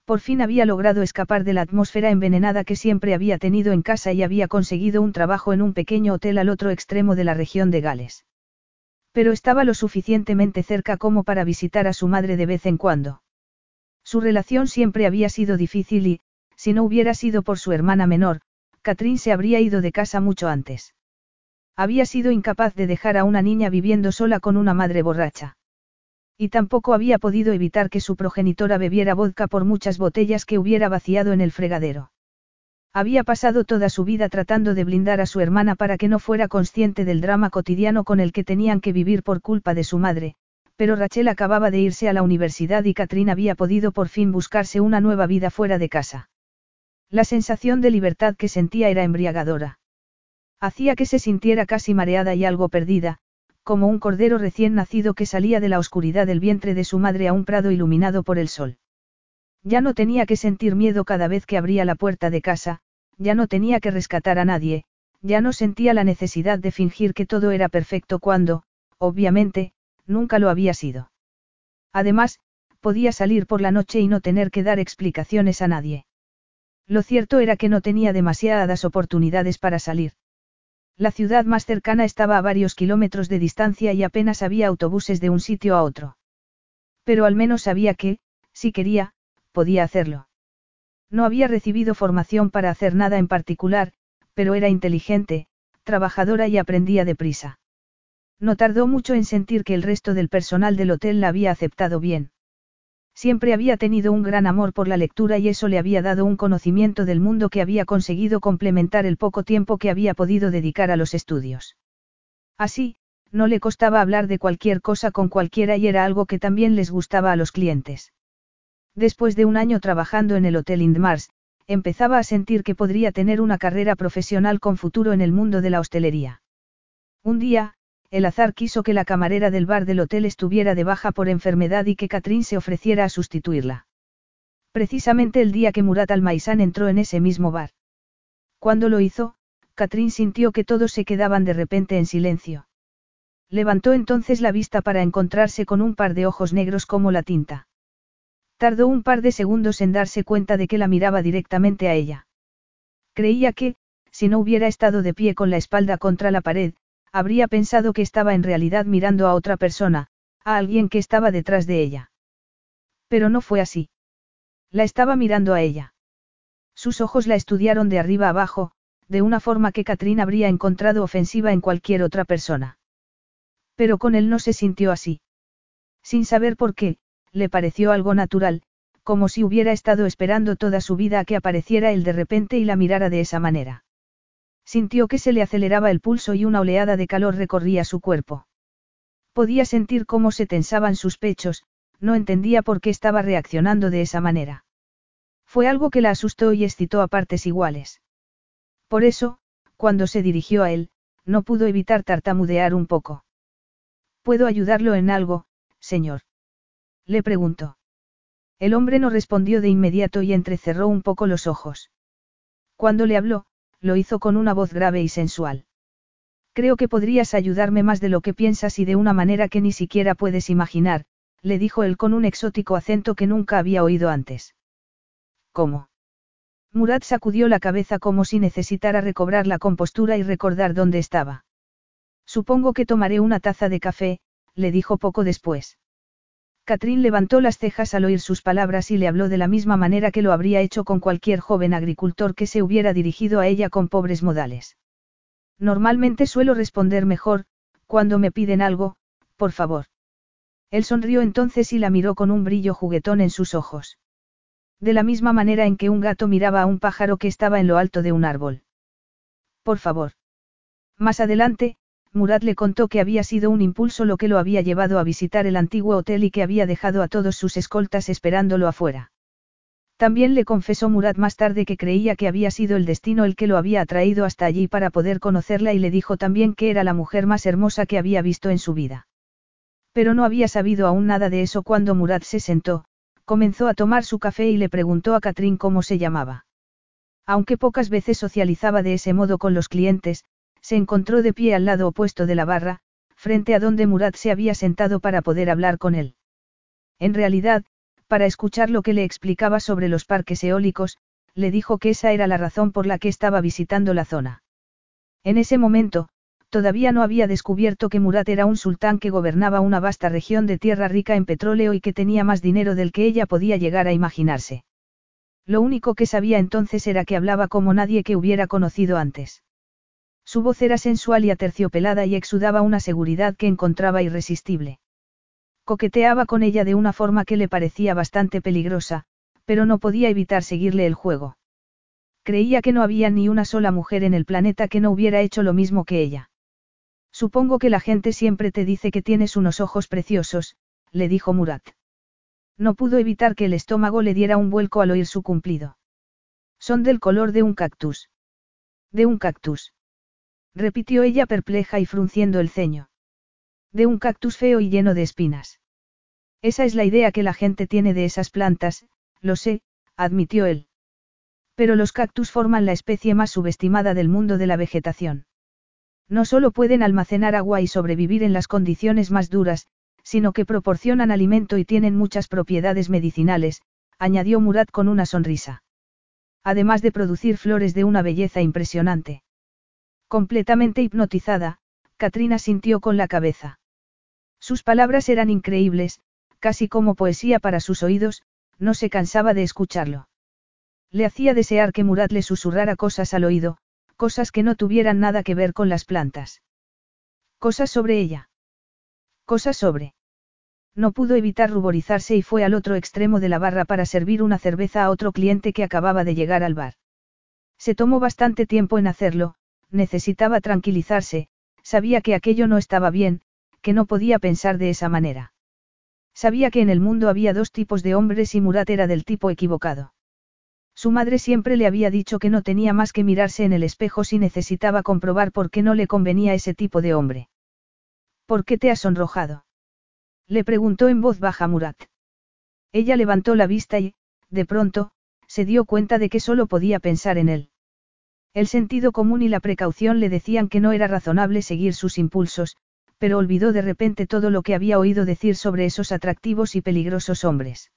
Por fin había logrado escapar de la atmósfera envenenada que siempre había tenido en casa y había conseguido un trabajo en un pequeño hotel al otro extremo de la región de Gales. Pero estaba lo suficientemente cerca como para visitar a su madre de vez en cuando. Su relación siempre había sido difícil y, si no hubiera sido por su hermana menor, Catrín se habría ido de casa mucho antes. Había sido incapaz de dejar a una niña viviendo sola con una madre borracha. Y tampoco había podido evitar que su progenitora bebiera vodka por muchas botellas que hubiera vaciado en el fregadero. Había pasado toda su vida tratando de blindar a su hermana para que no fuera consciente del drama cotidiano con el que tenían que vivir por culpa de su madre, pero Rachel acababa de irse a la universidad y Catherine había podido por fin buscarse una nueva vida fuera de casa. La sensación de libertad que sentía era embriagadora. Hacía que se sintiera casi mareada y algo perdida, como un cordero recién nacido que salía de la oscuridad del vientre de su madre a un prado iluminado por el sol. Ya no tenía que sentir miedo cada vez que abría la puerta de casa, ya no tenía que rescatar a nadie, ya no sentía la necesidad de fingir que todo era perfecto cuando, obviamente, nunca lo había sido. Además, podía salir por la noche y no tener que dar explicaciones a nadie. Lo cierto era que no tenía demasiadas oportunidades para salir. La ciudad más cercana estaba a varios kilómetros de distancia y apenas había autobuses de un sitio a otro. Pero al menos sabía que, si quería, podía hacerlo. No había recibido formación para hacer nada en particular, pero era inteligente, trabajadora y aprendía deprisa. No tardó mucho en sentir que el resto del personal del hotel la había aceptado bien. Siempre había tenido un gran amor por la lectura y eso le había dado un conocimiento del mundo que había conseguido complementar el poco tiempo que había podido dedicar a los estudios. Así, no le costaba hablar de cualquier cosa con cualquiera y era algo que también les gustaba a los clientes. Después de un año trabajando en el Hotel Indmars, empezaba a sentir que podría tener una carrera profesional con futuro en el mundo de la hostelería. Un día, el azar quiso que la camarera del bar del hotel estuviera de baja por enfermedad y que Catrín se ofreciera a sustituirla. Precisamente el día que Murat Almaisán entró en ese mismo bar. Cuando lo hizo, Catrín sintió que todos se quedaban de repente en silencio. Levantó entonces la vista para encontrarse con un par de ojos negros como la tinta. Tardó un par de segundos en darse cuenta de que la miraba directamente a ella. Creía que, si no hubiera estado de pie con la espalda contra la pared, habría pensado que estaba en realidad mirando a otra persona, a alguien que estaba detrás de ella. Pero no fue así. La estaba mirando a ella. Sus ojos la estudiaron de arriba abajo, de una forma que Catrín habría encontrado ofensiva en cualquier otra persona. Pero con él no se sintió así. Sin saber por qué, le pareció algo natural, como si hubiera estado esperando toda su vida a que apareciera él de repente y la mirara de esa manera. Sintió que se le aceleraba el pulso y una oleada de calor recorría su cuerpo. Podía sentir cómo se tensaban sus pechos, no entendía por qué estaba reaccionando de esa manera. Fue algo que la asustó y excitó a partes iguales. Por eso, cuando se dirigió a él, no pudo evitar tartamudear un poco. ¿Puedo ayudarlo en algo, señor? Le preguntó. El hombre no respondió de inmediato y entrecerró un poco los ojos. Cuando le habló, lo hizo con una voz grave y sensual. Creo que podrías ayudarme más de lo que piensas y de una manera que ni siquiera puedes imaginar, le dijo él con un exótico acento que nunca había oído antes. ¿Cómo? Murat sacudió la cabeza como si necesitara recobrar la compostura y recordar dónde estaba. Supongo que tomaré una taza de café, le dijo poco después. Catrín levantó las cejas al oír sus palabras y le habló de la misma manera que lo habría hecho con cualquier joven agricultor que se hubiera dirigido a ella con pobres modales. Normalmente suelo responder mejor, cuando me piden algo, por favor. Él sonrió entonces y la miró con un brillo juguetón en sus ojos. De la misma manera en que un gato miraba a un pájaro que estaba en lo alto de un árbol. Por favor. Más adelante, Murat le contó que había sido un impulso lo que lo había llevado a visitar el antiguo hotel y que había dejado a todos sus escoltas esperándolo afuera. También le confesó Murat más tarde que creía que había sido el destino el que lo había atraído hasta allí para poder conocerla y le dijo también que era la mujer más hermosa que había visto en su vida. Pero no había sabido aún nada de eso cuando Murat se sentó, comenzó a tomar su café y le preguntó a Catrín cómo se llamaba. Aunque pocas veces socializaba de ese modo con los clientes, se encontró de pie al lado opuesto de la barra, frente a donde Murat se había sentado para poder hablar con él. En realidad, para escuchar lo que le explicaba sobre los parques eólicos, le dijo que esa era la razón por la que estaba visitando la zona. En ese momento, todavía no había descubierto que Murat era un sultán que gobernaba una vasta región de tierra rica en petróleo y que tenía más dinero del que ella podía llegar a imaginarse. Lo único que sabía entonces era que hablaba como nadie que hubiera conocido antes. Su voz era sensual y aterciopelada y exudaba una seguridad que encontraba irresistible. Coqueteaba con ella de una forma que le parecía bastante peligrosa, pero no podía evitar seguirle el juego. Creía que no había ni una sola mujer en el planeta que no hubiera hecho lo mismo que ella. Supongo que la gente siempre te dice que tienes unos ojos preciosos, le dijo Murat. No pudo evitar que el estómago le diera un vuelco al oír su cumplido. Son del color de un cactus. De un cactus repitió ella perpleja y frunciendo el ceño. De un cactus feo y lleno de espinas. Esa es la idea que la gente tiene de esas plantas, lo sé, admitió él. Pero los cactus forman la especie más subestimada del mundo de la vegetación. No solo pueden almacenar agua y sobrevivir en las condiciones más duras, sino que proporcionan alimento y tienen muchas propiedades medicinales, añadió Murat con una sonrisa. Además de producir flores de una belleza impresionante. Completamente hipnotizada, Katrina sintió con la cabeza. Sus palabras eran increíbles, casi como poesía para sus oídos, no se cansaba de escucharlo. Le hacía desear que Murat le susurrara cosas al oído, cosas que no tuvieran nada que ver con las plantas. Cosas sobre ella. Cosas sobre. No pudo evitar ruborizarse y fue al otro extremo de la barra para servir una cerveza a otro cliente que acababa de llegar al bar. Se tomó bastante tiempo en hacerlo, necesitaba tranquilizarse, sabía que aquello no estaba bien, que no podía pensar de esa manera. Sabía que en el mundo había dos tipos de hombres y Murat era del tipo equivocado. Su madre siempre le había dicho que no tenía más que mirarse en el espejo si necesitaba comprobar por qué no le convenía ese tipo de hombre. ¿Por qué te has sonrojado? Le preguntó en voz baja Murat. Ella levantó la vista y, de pronto, se dio cuenta de que solo podía pensar en él. El sentido común y la precaución le decían que no era razonable seguir sus impulsos, pero olvidó de repente todo lo que había oído decir sobre esos atractivos y peligrosos hombres.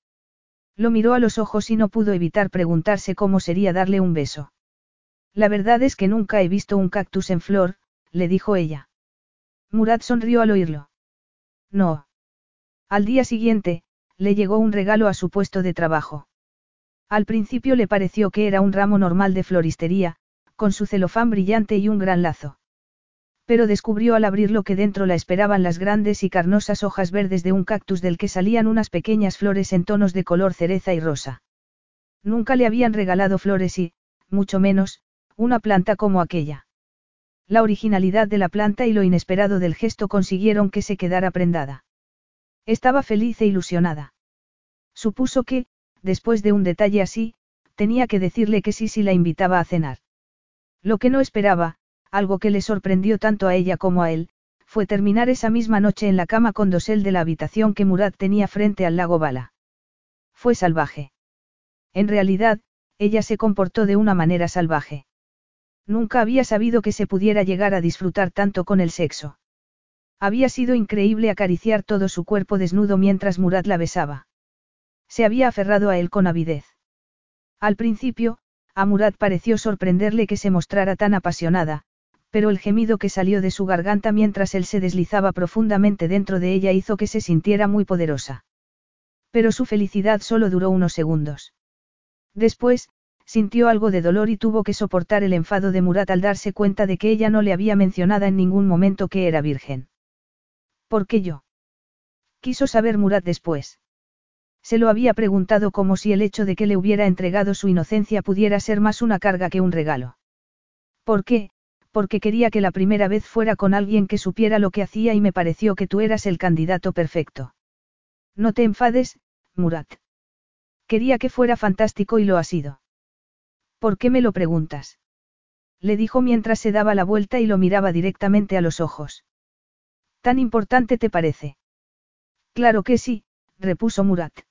Lo miró a los ojos y no pudo evitar preguntarse cómo sería darle un beso. La verdad es que nunca he visto un cactus en flor, le dijo ella. Murat sonrió al oírlo. No. Al día siguiente, le llegó un regalo a su puesto de trabajo. Al principio le pareció que era un ramo normal de floristería, con su celofán brillante y un gran lazo. Pero descubrió al abrirlo que dentro la esperaban las grandes y carnosas hojas verdes de un cactus del que salían unas pequeñas flores en tonos de color cereza y rosa. Nunca le habían regalado flores y, mucho menos, una planta como aquella. La originalidad de la planta y lo inesperado del gesto consiguieron que se quedara prendada. Estaba feliz e ilusionada. Supuso que, después de un detalle así, tenía que decirle que sí si la invitaba a cenar. Lo que no esperaba, algo que le sorprendió tanto a ella como a él, fue terminar esa misma noche en la cama con dosel de la habitación que Murad tenía frente al lago Bala. Fue salvaje. En realidad, ella se comportó de una manera salvaje. Nunca había sabido que se pudiera llegar a disfrutar tanto con el sexo. Había sido increíble acariciar todo su cuerpo desnudo mientras Murad la besaba. Se había aferrado a él con avidez. Al principio, a Murad pareció sorprenderle que se mostrara tan apasionada, pero el gemido que salió de su garganta mientras él se deslizaba profundamente dentro de ella hizo que se sintiera muy poderosa. Pero su felicidad solo duró unos segundos. Después, sintió algo de dolor y tuvo que soportar el enfado de Murat al darse cuenta de que ella no le había mencionado en ningún momento que era virgen. ¿Por qué yo? Quiso saber Murat después. Se lo había preguntado como si el hecho de que le hubiera entregado su inocencia pudiera ser más una carga que un regalo. ¿Por qué? Porque quería que la primera vez fuera con alguien que supiera lo que hacía y me pareció que tú eras el candidato perfecto. No te enfades, Murat. Quería que fuera fantástico y lo ha sido. ¿Por qué me lo preguntas? Le dijo mientras se daba la vuelta y lo miraba directamente a los ojos. ¿Tan importante te parece? Claro que sí, repuso Murat.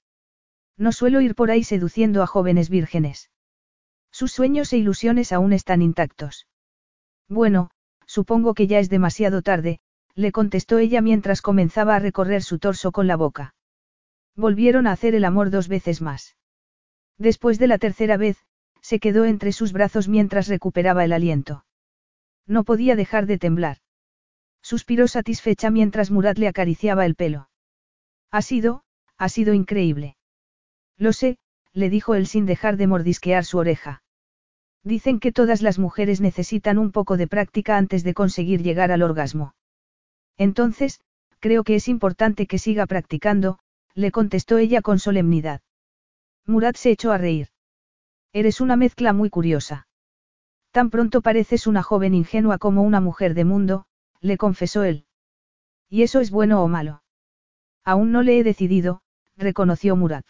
No suelo ir por ahí seduciendo a jóvenes vírgenes. Sus sueños e ilusiones aún están intactos. Bueno, supongo que ya es demasiado tarde, le contestó ella mientras comenzaba a recorrer su torso con la boca. Volvieron a hacer el amor dos veces más. Después de la tercera vez, se quedó entre sus brazos mientras recuperaba el aliento. No podía dejar de temblar. Suspiró satisfecha mientras Murat le acariciaba el pelo. Ha sido, ha sido increíble. Lo sé, le dijo él sin dejar de mordisquear su oreja. Dicen que todas las mujeres necesitan un poco de práctica antes de conseguir llegar al orgasmo. Entonces, creo que es importante que siga practicando, le contestó ella con solemnidad. Murat se echó a reír. Eres una mezcla muy curiosa. Tan pronto pareces una joven ingenua como una mujer de mundo, le confesó él. ¿Y eso es bueno o malo? Aún no le he decidido, reconoció Murat.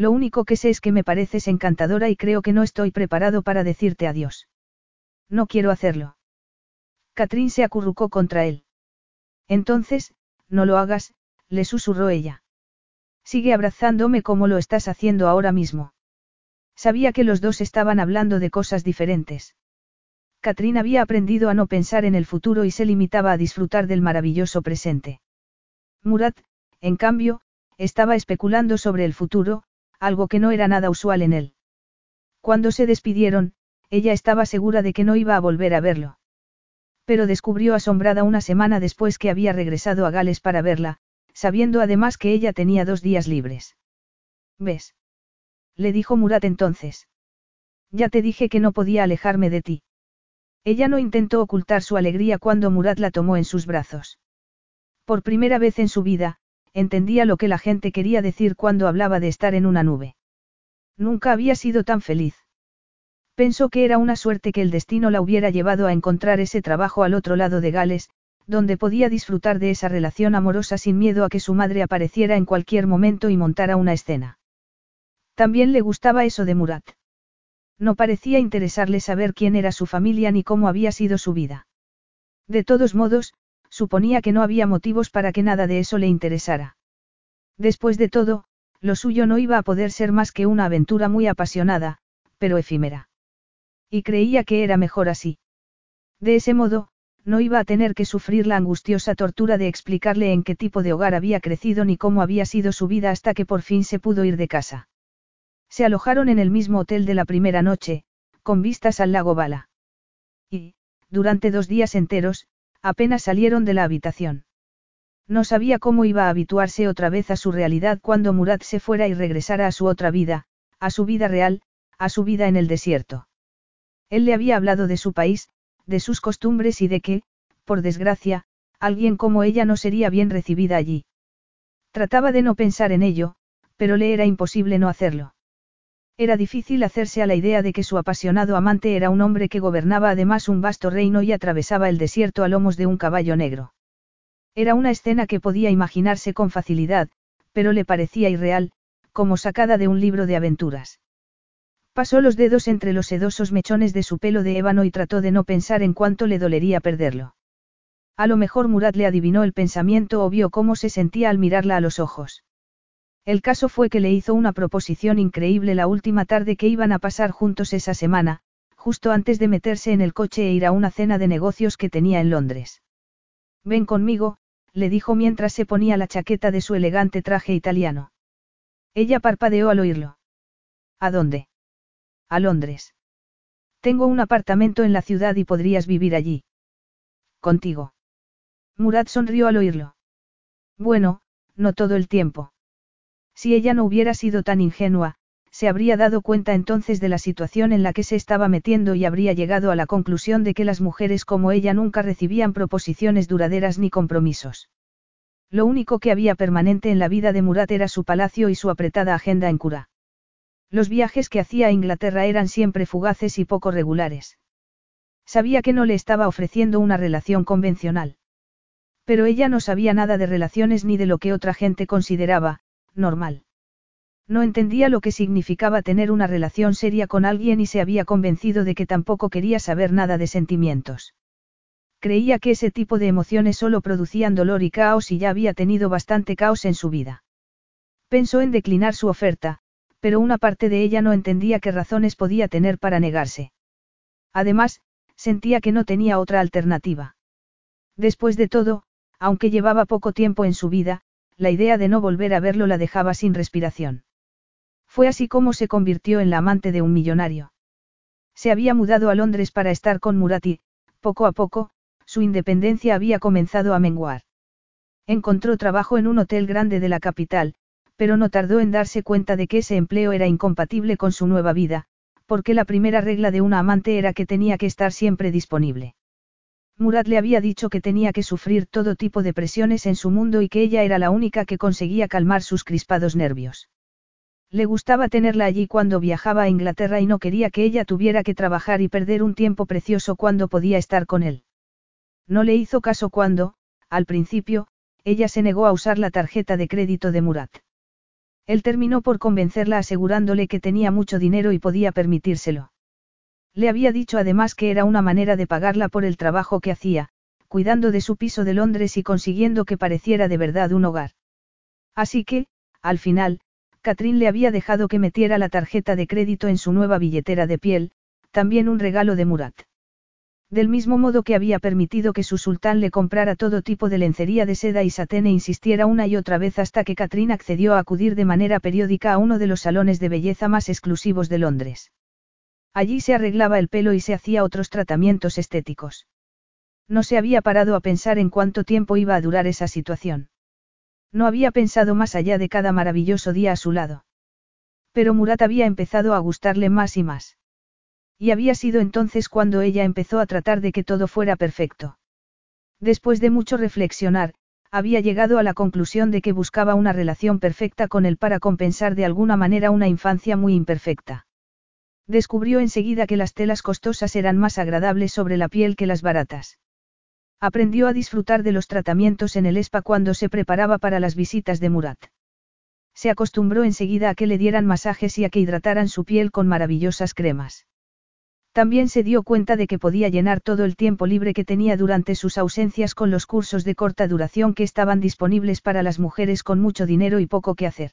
Lo único que sé es que me pareces encantadora y creo que no estoy preparado para decirte adiós. No quiero hacerlo. Catrín se acurrucó contra él. Entonces, no lo hagas, le susurró ella. Sigue abrazándome como lo estás haciendo ahora mismo. Sabía que los dos estaban hablando de cosas diferentes. Catrín había aprendido a no pensar en el futuro y se limitaba a disfrutar del maravilloso presente. Murat, en cambio, estaba especulando sobre el futuro, algo que no era nada usual en él. Cuando se despidieron, ella estaba segura de que no iba a volver a verlo. Pero descubrió asombrada una semana después que había regresado a Gales para verla, sabiendo además que ella tenía dos días libres. ¿Ves? Le dijo Murat entonces. Ya te dije que no podía alejarme de ti. Ella no intentó ocultar su alegría cuando Murat la tomó en sus brazos. Por primera vez en su vida, entendía lo que la gente quería decir cuando hablaba de estar en una nube. Nunca había sido tan feliz. Pensó que era una suerte que el destino la hubiera llevado a encontrar ese trabajo al otro lado de Gales, donde podía disfrutar de esa relación amorosa sin miedo a que su madre apareciera en cualquier momento y montara una escena. También le gustaba eso de Murat. No parecía interesarle saber quién era su familia ni cómo había sido su vida. De todos modos, suponía que no había motivos para que nada de eso le interesara. Después de todo, lo suyo no iba a poder ser más que una aventura muy apasionada, pero efímera. Y creía que era mejor así. De ese modo, no iba a tener que sufrir la angustiosa tortura de explicarle en qué tipo de hogar había crecido ni cómo había sido su vida hasta que por fin se pudo ir de casa. Se alojaron en el mismo hotel de la primera noche, con vistas al lago Bala. Y, durante dos días enteros, apenas salieron de la habitación. No sabía cómo iba a habituarse otra vez a su realidad cuando Murad se fuera y regresara a su otra vida, a su vida real, a su vida en el desierto. Él le había hablado de su país, de sus costumbres y de que, por desgracia, alguien como ella no sería bien recibida allí. Trataba de no pensar en ello, pero le era imposible no hacerlo. Era difícil hacerse a la idea de que su apasionado amante era un hombre que gobernaba además un vasto reino y atravesaba el desierto a lomos de un caballo negro. Era una escena que podía imaginarse con facilidad, pero le parecía irreal, como sacada de un libro de aventuras. Pasó los dedos entre los sedosos mechones de su pelo de ébano y trató de no pensar en cuánto le dolería perderlo. A lo mejor Murat le adivinó el pensamiento o vio cómo se sentía al mirarla a los ojos. El caso fue que le hizo una proposición increíble la última tarde que iban a pasar juntos esa semana, justo antes de meterse en el coche e ir a una cena de negocios que tenía en Londres. Ven conmigo, le dijo mientras se ponía la chaqueta de su elegante traje italiano. Ella parpadeó al oírlo. ¿A dónde? A Londres. Tengo un apartamento en la ciudad y podrías vivir allí. Contigo. Murat sonrió al oírlo. Bueno, no todo el tiempo. Si ella no hubiera sido tan ingenua, se habría dado cuenta entonces de la situación en la que se estaba metiendo y habría llegado a la conclusión de que las mujeres como ella nunca recibían proposiciones duraderas ni compromisos. Lo único que había permanente en la vida de Murat era su palacio y su apretada agenda en cura. Los viajes que hacía a Inglaterra eran siempre fugaces y poco regulares. Sabía que no le estaba ofreciendo una relación convencional. Pero ella no sabía nada de relaciones ni de lo que otra gente consideraba, normal. No entendía lo que significaba tener una relación seria con alguien y se había convencido de que tampoco quería saber nada de sentimientos. Creía que ese tipo de emociones solo producían dolor y caos y ya había tenido bastante caos en su vida. Pensó en declinar su oferta, pero una parte de ella no entendía qué razones podía tener para negarse. Además, sentía que no tenía otra alternativa. Después de todo, aunque llevaba poco tiempo en su vida, la idea de no volver a verlo la dejaba sin respiración. Fue así como se convirtió en la amante de un millonario. Se había mudado a Londres para estar con Murati, poco a poco, su independencia había comenzado a menguar. Encontró trabajo en un hotel grande de la capital, pero no tardó en darse cuenta de que ese empleo era incompatible con su nueva vida, porque la primera regla de una amante era que tenía que estar siempre disponible. Murat le había dicho que tenía que sufrir todo tipo de presiones en su mundo y que ella era la única que conseguía calmar sus crispados nervios. Le gustaba tenerla allí cuando viajaba a Inglaterra y no quería que ella tuviera que trabajar y perder un tiempo precioso cuando podía estar con él. No le hizo caso cuando, al principio, ella se negó a usar la tarjeta de crédito de Murat. Él terminó por convencerla asegurándole que tenía mucho dinero y podía permitírselo. Le había dicho además que era una manera de pagarla por el trabajo que hacía, cuidando de su piso de Londres y consiguiendo que pareciera de verdad un hogar. Así que, al final, Catrín le había dejado que metiera la tarjeta de crédito en su nueva billetera de piel, también un regalo de Murat. Del mismo modo que había permitido que su sultán le comprara todo tipo de lencería de seda y satén e insistiera una y otra vez hasta que Catrín accedió a acudir de manera periódica a uno de los salones de belleza más exclusivos de Londres. Allí se arreglaba el pelo y se hacía otros tratamientos estéticos. No se había parado a pensar en cuánto tiempo iba a durar esa situación. No había pensado más allá de cada maravilloso día a su lado. Pero Murat había empezado a gustarle más y más. Y había sido entonces cuando ella empezó a tratar de que todo fuera perfecto. Después de mucho reflexionar, había llegado a la conclusión de que buscaba una relación perfecta con él para compensar de alguna manera una infancia muy imperfecta. Descubrió enseguida que las telas costosas eran más agradables sobre la piel que las baratas. Aprendió a disfrutar de los tratamientos en el spa cuando se preparaba para las visitas de Murat. Se acostumbró enseguida a que le dieran masajes y a que hidrataran su piel con maravillosas cremas. También se dio cuenta de que podía llenar todo el tiempo libre que tenía durante sus ausencias con los cursos de corta duración que estaban disponibles para las mujeres con mucho dinero y poco que hacer.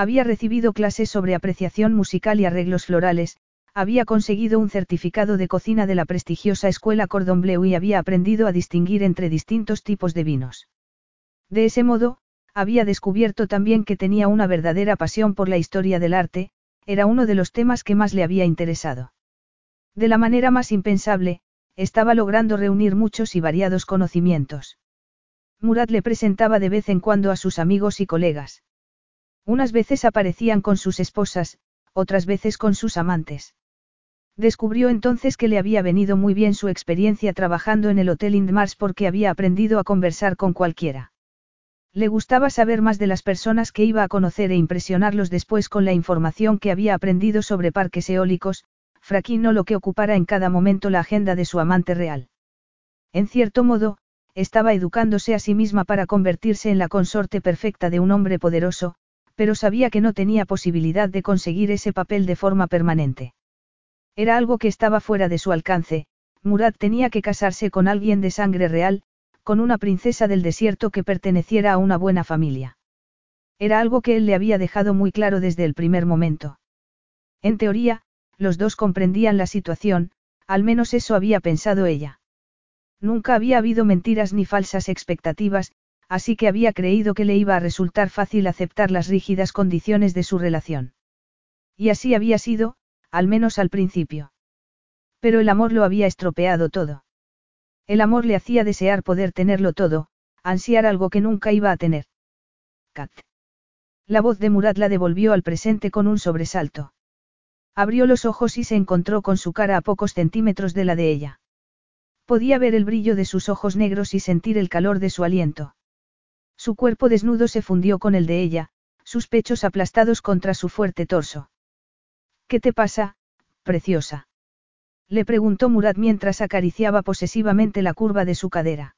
Había recibido clases sobre apreciación musical y arreglos florales, había conseguido un certificado de cocina de la prestigiosa escuela Cordon Bleu y había aprendido a distinguir entre distintos tipos de vinos. De ese modo, había descubierto también que tenía una verdadera pasión por la historia del arte, era uno de los temas que más le había interesado. De la manera más impensable, estaba logrando reunir muchos y variados conocimientos. Murat le presentaba de vez en cuando a sus amigos y colegas. Unas veces aparecían con sus esposas, otras veces con sus amantes. Descubrió entonces que le había venido muy bien su experiencia trabajando en el Hotel Indmars porque había aprendido a conversar con cualquiera. Le gustaba saber más de las personas que iba a conocer e impresionarlos después con la información que había aprendido sobre parques eólicos, fraquín o lo que ocupara en cada momento la agenda de su amante real. En cierto modo, estaba educándose a sí misma para convertirse en la consorte perfecta de un hombre poderoso, pero sabía que no tenía posibilidad de conseguir ese papel de forma permanente. Era algo que estaba fuera de su alcance, Murad tenía que casarse con alguien de sangre real, con una princesa del desierto que perteneciera a una buena familia. Era algo que él le había dejado muy claro desde el primer momento. En teoría, los dos comprendían la situación, al menos eso había pensado ella. Nunca había habido mentiras ni falsas expectativas, así que había creído que le iba a resultar fácil aceptar las rígidas condiciones de su relación. Y así había sido, al menos al principio. Pero el amor lo había estropeado todo. El amor le hacía desear poder tenerlo todo, ansiar algo que nunca iba a tener. Kat. La voz de Murat la devolvió al presente con un sobresalto. Abrió los ojos y se encontró con su cara a pocos centímetros de la de ella. Podía ver el brillo de sus ojos negros y sentir el calor de su aliento. Su cuerpo desnudo se fundió con el de ella, sus pechos aplastados contra su fuerte torso. ¿Qué te pasa, preciosa? Le preguntó Murat mientras acariciaba posesivamente la curva de su cadera.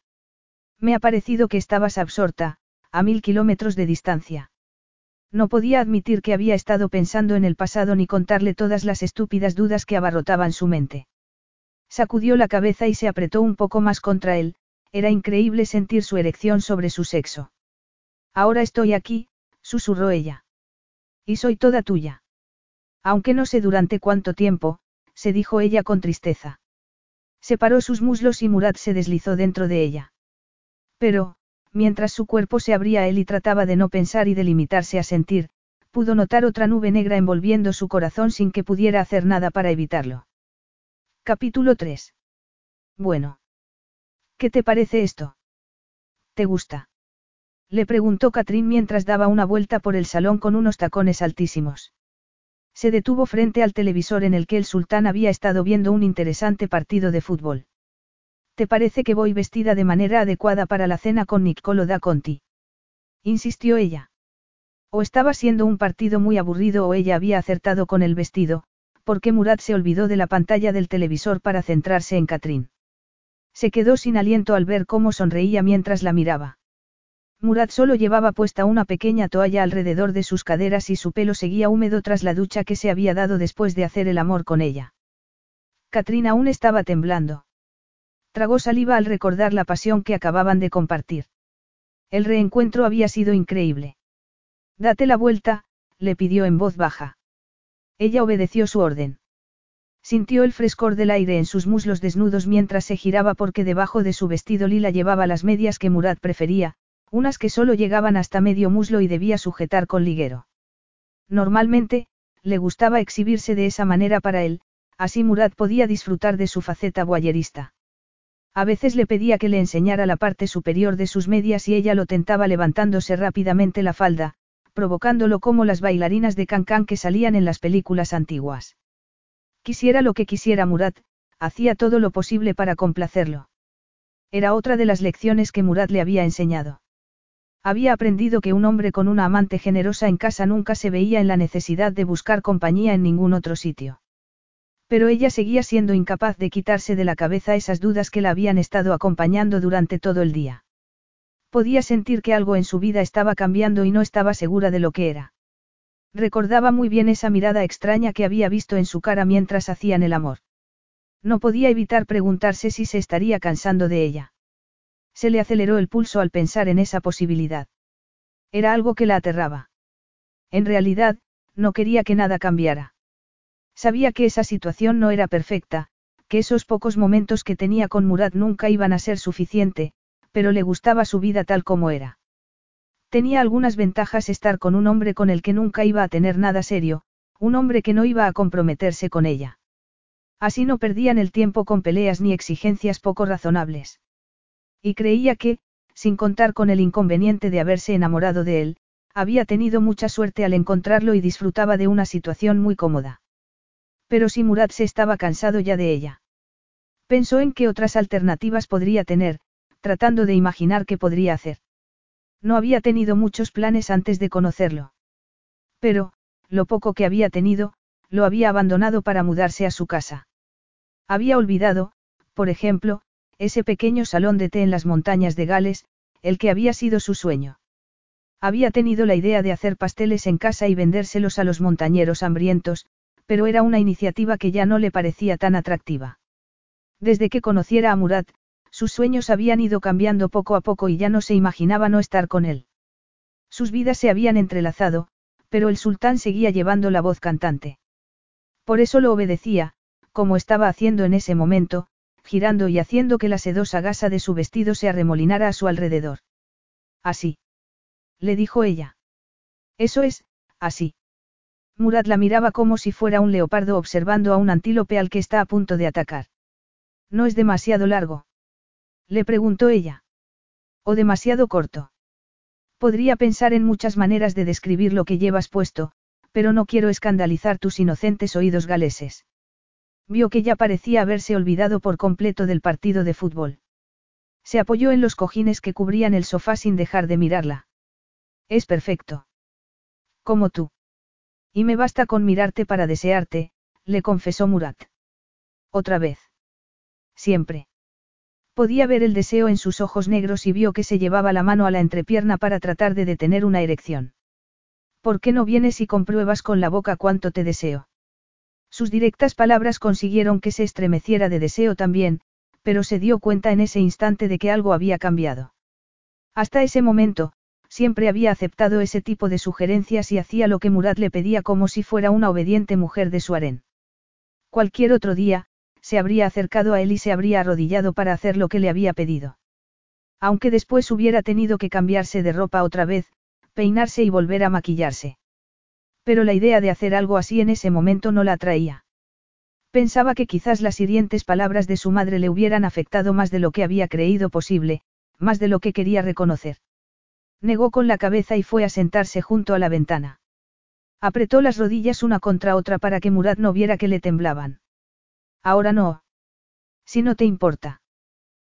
Me ha parecido que estabas absorta, a mil kilómetros de distancia. No podía admitir que había estado pensando en el pasado ni contarle todas las estúpidas dudas que abarrotaban su mente. Sacudió la cabeza y se apretó un poco más contra él, era increíble sentir su erección sobre su sexo. Ahora estoy aquí, susurró ella. Y soy toda tuya. Aunque no sé durante cuánto tiempo, se dijo ella con tristeza. Separó sus muslos y Murat se deslizó dentro de ella. Pero, mientras su cuerpo se abría a él y trataba de no pensar y de limitarse a sentir, pudo notar otra nube negra envolviendo su corazón sin que pudiera hacer nada para evitarlo. Capítulo 3. Bueno. ¿Qué te parece esto? ¿Te gusta? Le preguntó Catrín mientras daba una vuelta por el salón con unos tacones altísimos. Se detuvo frente al televisor en el que el sultán había estado viendo un interesante partido de fútbol. ¿Te parece que voy vestida de manera adecuada para la cena con Niccolo da Conti? Insistió ella. O estaba siendo un partido muy aburrido o ella había acertado con el vestido, porque Murat se olvidó de la pantalla del televisor para centrarse en Catrín. Se quedó sin aliento al ver cómo sonreía mientras la miraba. Murat solo llevaba puesta una pequeña toalla alrededor de sus caderas y su pelo seguía húmedo tras la ducha que se había dado después de hacer el amor con ella. Katrina aún estaba temblando. Tragó saliva al recordar la pasión que acababan de compartir. El reencuentro había sido increíble. Date la vuelta, le pidió en voz baja. Ella obedeció su orden. Sintió el frescor del aire en sus muslos desnudos mientras se giraba porque debajo de su vestido lila llevaba las medias que Murat prefería, unas que solo llegaban hasta medio muslo y debía sujetar con liguero. Normalmente, le gustaba exhibirse de esa manera para él, así Murad podía disfrutar de su faceta guayerista. A veces le pedía que le enseñara la parte superior de sus medias y ella lo tentaba levantándose rápidamente la falda, provocándolo como las bailarinas de cancán que salían en las películas antiguas. Quisiera lo que quisiera Murad, hacía todo lo posible para complacerlo. Era otra de las lecciones que Murad le había enseñado. Había aprendido que un hombre con una amante generosa en casa nunca se veía en la necesidad de buscar compañía en ningún otro sitio. Pero ella seguía siendo incapaz de quitarse de la cabeza esas dudas que la habían estado acompañando durante todo el día. Podía sentir que algo en su vida estaba cambiando y no estaba segura de lo que era. Recordaba muy bien esa mirada extraña que había visto en su cara mientras hacían el amor. No podía evitar preguntarse si se estaría cansando de ella. Se le aceleró el pulso al pensar en esa posibilidad. Era algo que la aterraba. En realidad, no quería que nada cambiara. Sabía que esa situación no era perfecta, que esos pocos momentos que tenía con Murad nunca iban a ser suficiente, pero le gustaba su vida tal como era. Tenía algunas ventajas estar con un hombre con el que nunca iba a tener nada serio, un hombre que no iba a comprometerse con ella. Así no perdían el tiempo con peleas ni exigencias poco razonables. Y creía que, sin contar con el inconveniente de haberse enamorado de él, había tenido mucha suerte al encontrarlo y disfrutaba de una situación muy cómoda. Pero si Murad se estaba cansado ya de ella. Pensó en qué otras alternativas podría tener, tratando de imaginar qué podría hacer. No había tenido muchos planes antes de conocerlo. Pero, lo poco que había tenido, lo había abandonado para mudarse a su casa. Había olvidado, por ejemplo, ese pequeño salón de té en las montañas de Gales, el que había sido su sueño. Había tenido la idea de hacer pasteles en casa y vendérselos a los montañeros hambrientos, pero era una iniciativa que ya no le parecía tan atractiva. Desde que conociera a Murat, sus sueños habían ido cambiando poco a poco y ya no se imaginaba no estar con él. Sus vidas se habían entrelazado, pero el sultán seguía llevando la voz cantante. Por eso lo obedecía, como estaba haciendo en ese momento, girando y haciendo que la sedosa gasa de su vestido se arremolinara a su alrededor. Así. Le dijo ella. Eso es, así. Murad la miraba como si fuera un leopardo observando a un antílope al que está a punto de atacar. ¿No es demasiado largo? Le preguntó ella. ¿O demasiado corto? Podría pensar en muchas maneras de describir lo que llevas puesto, pero no quiero escandalizar tus inocentes oídos galeses. Vio que ya parecía haberse olvidado por completo del partido de fútbol. Se apoyó en los cojines que cubrían el sofá sin dejar de mirarla. Es perfecto. Como tú. Y me basta con mirarte para desearte, le confesó Murat. Otra vez. Siempre. Podía ver el deseo en sus ojos negros y vio que se llevaba la mano a la entrepierna para tratar de detener una erección. ¿Por qué no vienes y compruebas con la boca cuánto te deseo? Sus directas palabras consiguieron que se estremeciera de deseo también, pero se dio cuenta en ese instante de que algo había cambiado. Hasta ese momento, siempre había aceptado ese tipo de sugerencias y hacía lo que Murat le pedía como si fuera una obediente mujer de su harén. Cualquier otro día, se habría acercado a él y se habría arrodillado para hacer lo que le había pedido. Aunque después hubiera tenido que cambiarse de ropa otra vez, peinarse y volver a maquillarse. Pero la idea de hacer algo así en ese momento no la atraía. Pensaba que quizás las hirientes palabras de su madre le hubieran afectado más de lo que había creído posible, más de lo que quería reconocer. Negó con la cabeza y fue a sentarse junto a la ventana. Apretó las rodillas una contra otra para que Murad no viera que le temblaban. Ahora no. Si no te importa.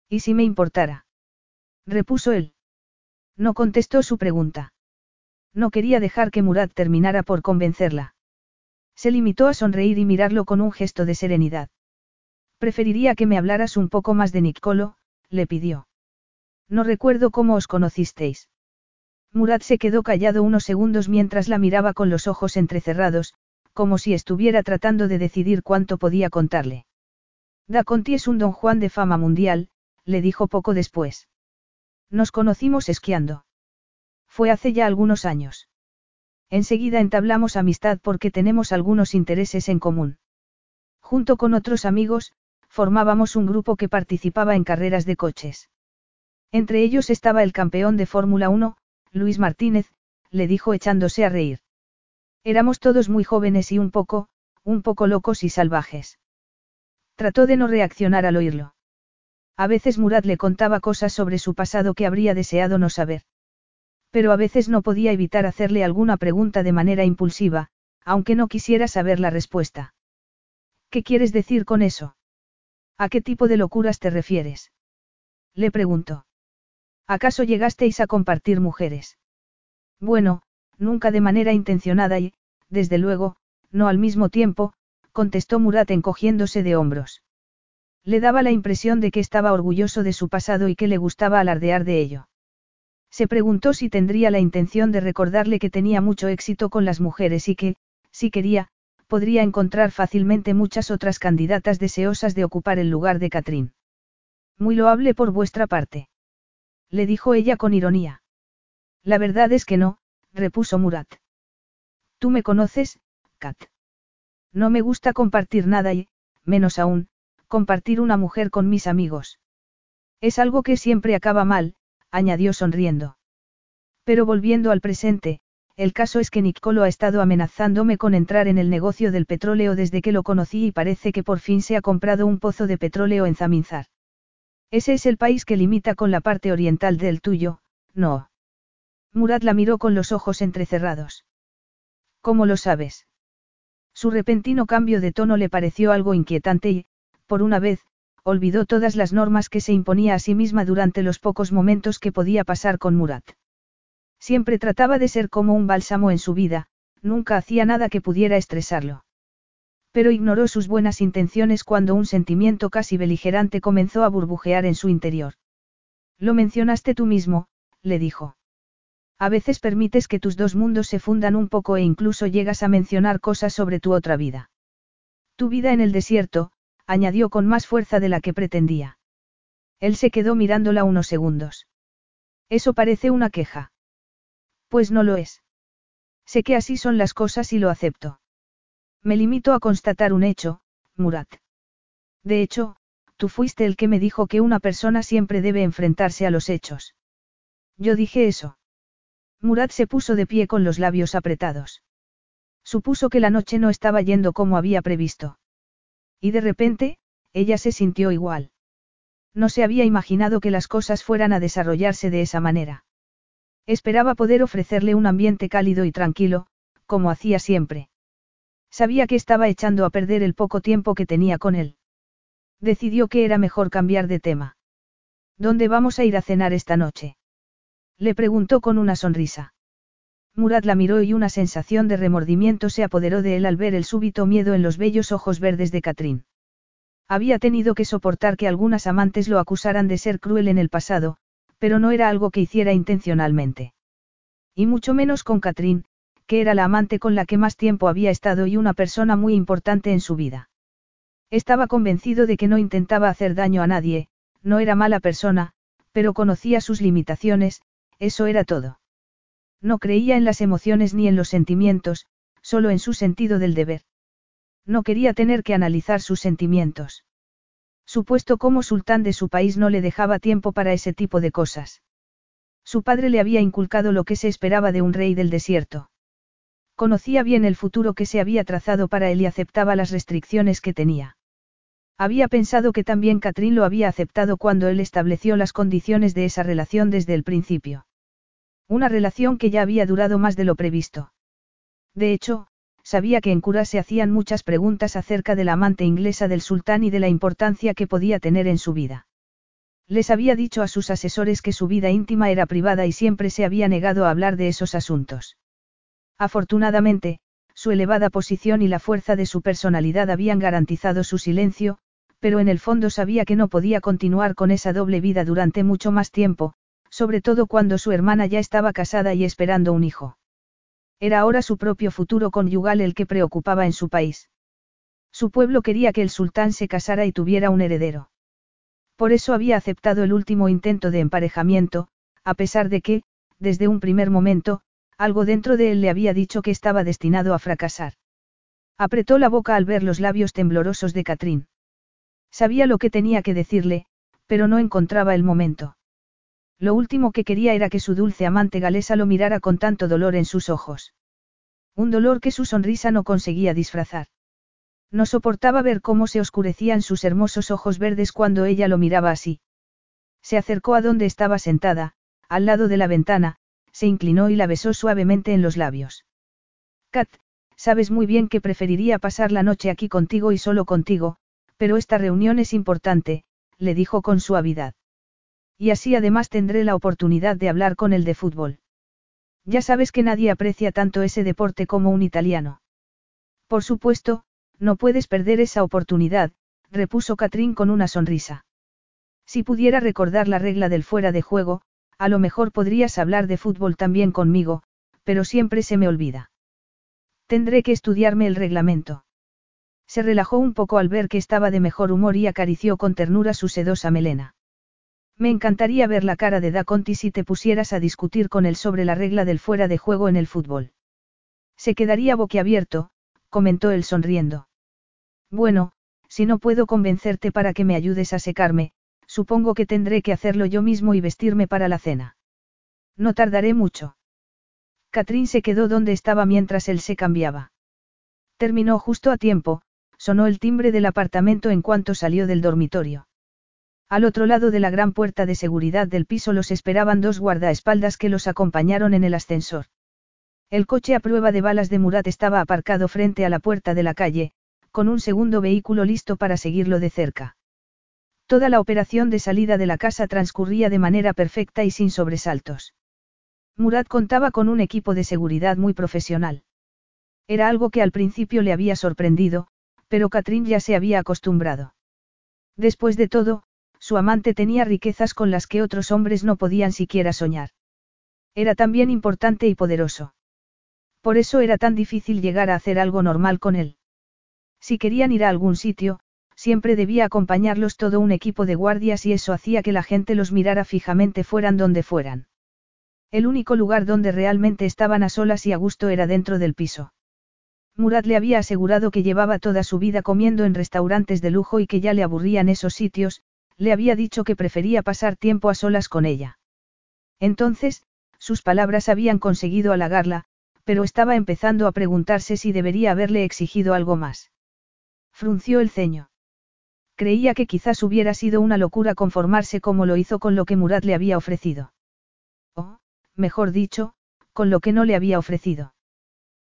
¿Y si me importara? Repuso él. No contestó su pregunta. No quería dejar que Murad terminara por convencerla. Se limitó a sonreír y mirarlo con un gesto de serenidad. Preferiría que me hablaras un poco más de Nicolo, le pidió. No recuerdo cómo os conocisteis. Murad se quedó callado unos segundos mientras la miraba con los ojos entrecerrados, como si estuviera tratando de decidir cuánto podía contarle. Da Conti es un don Juan de fama mundial, le dijo poco después. Nos conocimos esquiando. Fue hace ya algunos años. Enseguida entablamos amistad porque tenemos algunos intereses en común. Junto con otros amigos, formábamos un grupo que participaba en carreras de coches. Entre ellos estaba el campeón de Fórmula 1, Luis Martínez, le dijo echándose a reír. Éramos todos muy jóvenes y un poco, un poco locos y salvajes. Trató de no reaccionar al oírlo. A veces Murad le contaba cosas sobre su pasado que habría deseado no saber. Pero a veces no podía evitar hacerle alguna pregunta de manera impulsiva, aunque no quisiera saber la respuesta. ¿Qué quieres decir con eso? ¿A qué tipo de locuras te refieres? Le preguntó. ¿Acaso llegasteis a compartir mujeres? Bueno, nunca de manera intencionada y, desde luego, no al mismo tiempo, contestó Murat encogiéndose de hombros. Le daba la impresión de que estaba orgulloso de su pasado y que le gustaba alardear de ello. Se preguntó si tendría la intención de recordarle que tenía mucho éxito con las mujeres y que, si quería, podría encontrar fácilmente muchas otras candidatas deseosas de ocupar el lugar de Catrín. Muy loable por vuestra parte. Le dijo ella con ironía. La verdad es que no, repuso Murat. Tú me conoces, Kat. No me gusta compartir nada y, menos aún, compartir una mujer con mis amigos. Es algo que siempre acaba mal, añadió sonriendo. Pero volviendo al presente, el caso es que Nicolo ha estado amenazándome con entrar en el negocio del petróleo desde que lo conocí y parece que por fin se ha comprado un pozo de petróleo en Zaminzar. Ese es el país que limita con la parte oriental del tuyo, no. Murad la miró con los ojos entrecerrados. ¿Cómo lo sabes? Su repentino cambio de tono le pareció algo inquietante y, por una vez, olvidó todas las normas que se imponía a sí misma durante los pocos momentos que podía pasar con Murat. Siempre trataba de ser como un bálsamo en su vida, nunca hacía nada que pudiera estresarlo. Pero ignoró sus buenas intenciones cuando un sentimiento casi beligerante comenzó a burbujear en su interior. Lo mencionaste tú mismo, le dijo. A veces permites que tus dos mundos se fundan un poco e incluso llegas a mencionar cosas sobre tu otra vida. Tu vida en el desierto, añadió con más fuerza de la que pretendía. Él se quedó mirándola unos segundos. Eso parece una queja. Pues no lo es. Sé que así son las cosas y lo acepto. Me limito a constatar un hecho, Murat. De hecho, tú fuiste el que me dijo que una persona siempre debe enfrentarse a los hechos. Yo dije eso. Murat se puso de pie con los labios apretados. Supuso que la noche no estaba yendo como había previsto. Y de repente, ella se sintió igual. No se había imaginado que las cosas fueran a desarrollarse de esa manera. Esperaba poder ofrecerle un ambiente cálido y tranquilo, como hacía siempre. Sabía que estaba echando a perder el poco tiempo que tenía con él. Decidió que era mejor cambiar de tema. ¿Dónde vamos a ir a cenar esta noche? Le preguntó con una sonrisa. Murat la miró y una sensación de remordimiento se apoderó de él al ver el súbito miedo en los bellos ojos verdes de Catrín. Había tenido que soportar que algunas amantes lo acusaran de ser cruel en el pasado, pero no era algo que hiciera intencionalmente. Y mucho menos con Catrín, que era la amante con la que más tiempo había estado y una persona muy importante en su vida. Estaba convencido de que no intentaba hacer daño a nadie, no era mala persona, pero conocía sus limitaciones, eso era todo. No creía en las emociones ni en los sentimientos, solo en su sentido del deber. No quería tener que analizar sus sentimientos. Su puesto como sultán de su país no le dejaba tiempo para ese tipo de cosas. Su padre le había inculcado lo que se esperaba de un rey del desierto. Conocía bien el futuro que se había trazado para él y aceptaba las restricciones que tenía. Había pensado que también Catrín lo había aceptado cuando él estableció las condiciones de esa relación desde el principio. Una relación que ya había durado más de lo previsto. De hecho, sabía que en Cura se hacían muchas preguntas acerca de la amante inglesa del sultán y de la importancia que podía tener en su vida. Les había dicho a sus asesores que su vida íntima era privada y siempre se había negado a hablar de esos asuntos. Afortunadamente, su elevada posición y la fuerza de su personalidad habían garantizado su silencio, pero en el fondo sabía que no podía continuar con esa doble vida durante mucho más tiempo, sobre todo cuando su hermana ya estaba casada y esperando un hijo. Era ahora su propio futuro conyugal el que preocupaba en su país. Su pueblo quería que el sultán se casara y tuviera un heredero. Por eso había aceptado el último intento de emparejamiento, a pesar de que, desde un primer momento, algo dentro de él le había dicho que estaba destinado a fracasar. Apretó la boca al ver los labios temblorosos de Catrín. Sabía lo que tenía que decirle, pero no encontraba el momento. Lo último que quería era que su dulce amante galesa lo mirara con tanto dolor en sus ojos. Un dolor que su sonrisa no conseguía disfrazar. No soportaba ver cómo se oscurecían sus hermosos ojos verdes cuando ella lo miraba así. Se acercó a donde estaba sentada, al lado de la ventana, se inclinó y la besó suavemente en los labios. Kat, sabes muy bien que preferiría pasar la noche aquí contigo y solo contigo, pero esta reunión es importante, le dijo con suavidad. Y así además tendré la oportunidad de hablar con el de fútbol. Ya sabes que nadie aprecia tanto ese deporte como un italiano. Por supuesto, no puedes perder esa oportunidad, repuso Catrín con una sonrisa. Si pudiera recordar la regla del fuera de juego, a lo mejor podrías hablar de fútbol también conmigo, pero siempre se me olvida. Tendré que estudiarme el reglamento. Se relajó un poco al ver que estaba de mejor humor y acarició con ternura su sedosa melena. Me encantaría ver la cara de Da Conti si te pusieras a discutir con él sobre la regla del fuera de juego en el fútbol. Se quedaría boquiabierto, comentó él sonriendo. Bueno, si no puedo convencerte para que me ayudes a secarme, supongo que tendré que hacerlo yo mismo y vestirme para la cena. No tardaré mucho. Catrín se quedó donde estaba mientras él se cambiaba. Terminó justo a tiempo, sonó el timbre del apartamento en cuanto salió del dormitorio. Al otro lado de la gran puerta de seguridad del piso los esperaban dos guardaespaldas que los acompañaron en el ascensor. El coche a prueba de balas de Murat estaba aparcado frente a la puerta de la calle, con un segundo vehículo listo para seguirlo de cerca. Toda la operación de salida de la casa transcurría de manera perfecta y sin sobresaltos. Murat contaba con un equipo de seguridad muy profesional. Era algo que al principio le había sorprendido, pero Catherine ya se había acostumbrado. Después de todo, su amante tenía riquezas con las que otros hombres no podían siquiera soñar. Era también importante y poderoso. Por eso era tan difícil llegar a hacer algo normal con él. Si querían ir a algún sitio, siempre debía acompañarlos todo un equipo de guardias y eso hacía que la gente los mirara fijamente fueran donde fueran. El único lugar donde realmente estaban a solas y a gusto era dentro del piso. Murat le había asegurado que llevaba toda su vida comiendo en restaurantes de lujo y que ya le aburrían esos sitios, le había dicho que prefería pasar tiempo a solas con ella. Entonces, sus palabras habían conseguido halagarla, pero estaba empezando a preguntarse si debería haberle exigido algo más. Frunció el ceño. Creía que quizás hubiera sido una locura conformarse como lo hizo con lo que Murat le había ofrecido. O, mejor dicho, con lo que no le había ofrecido.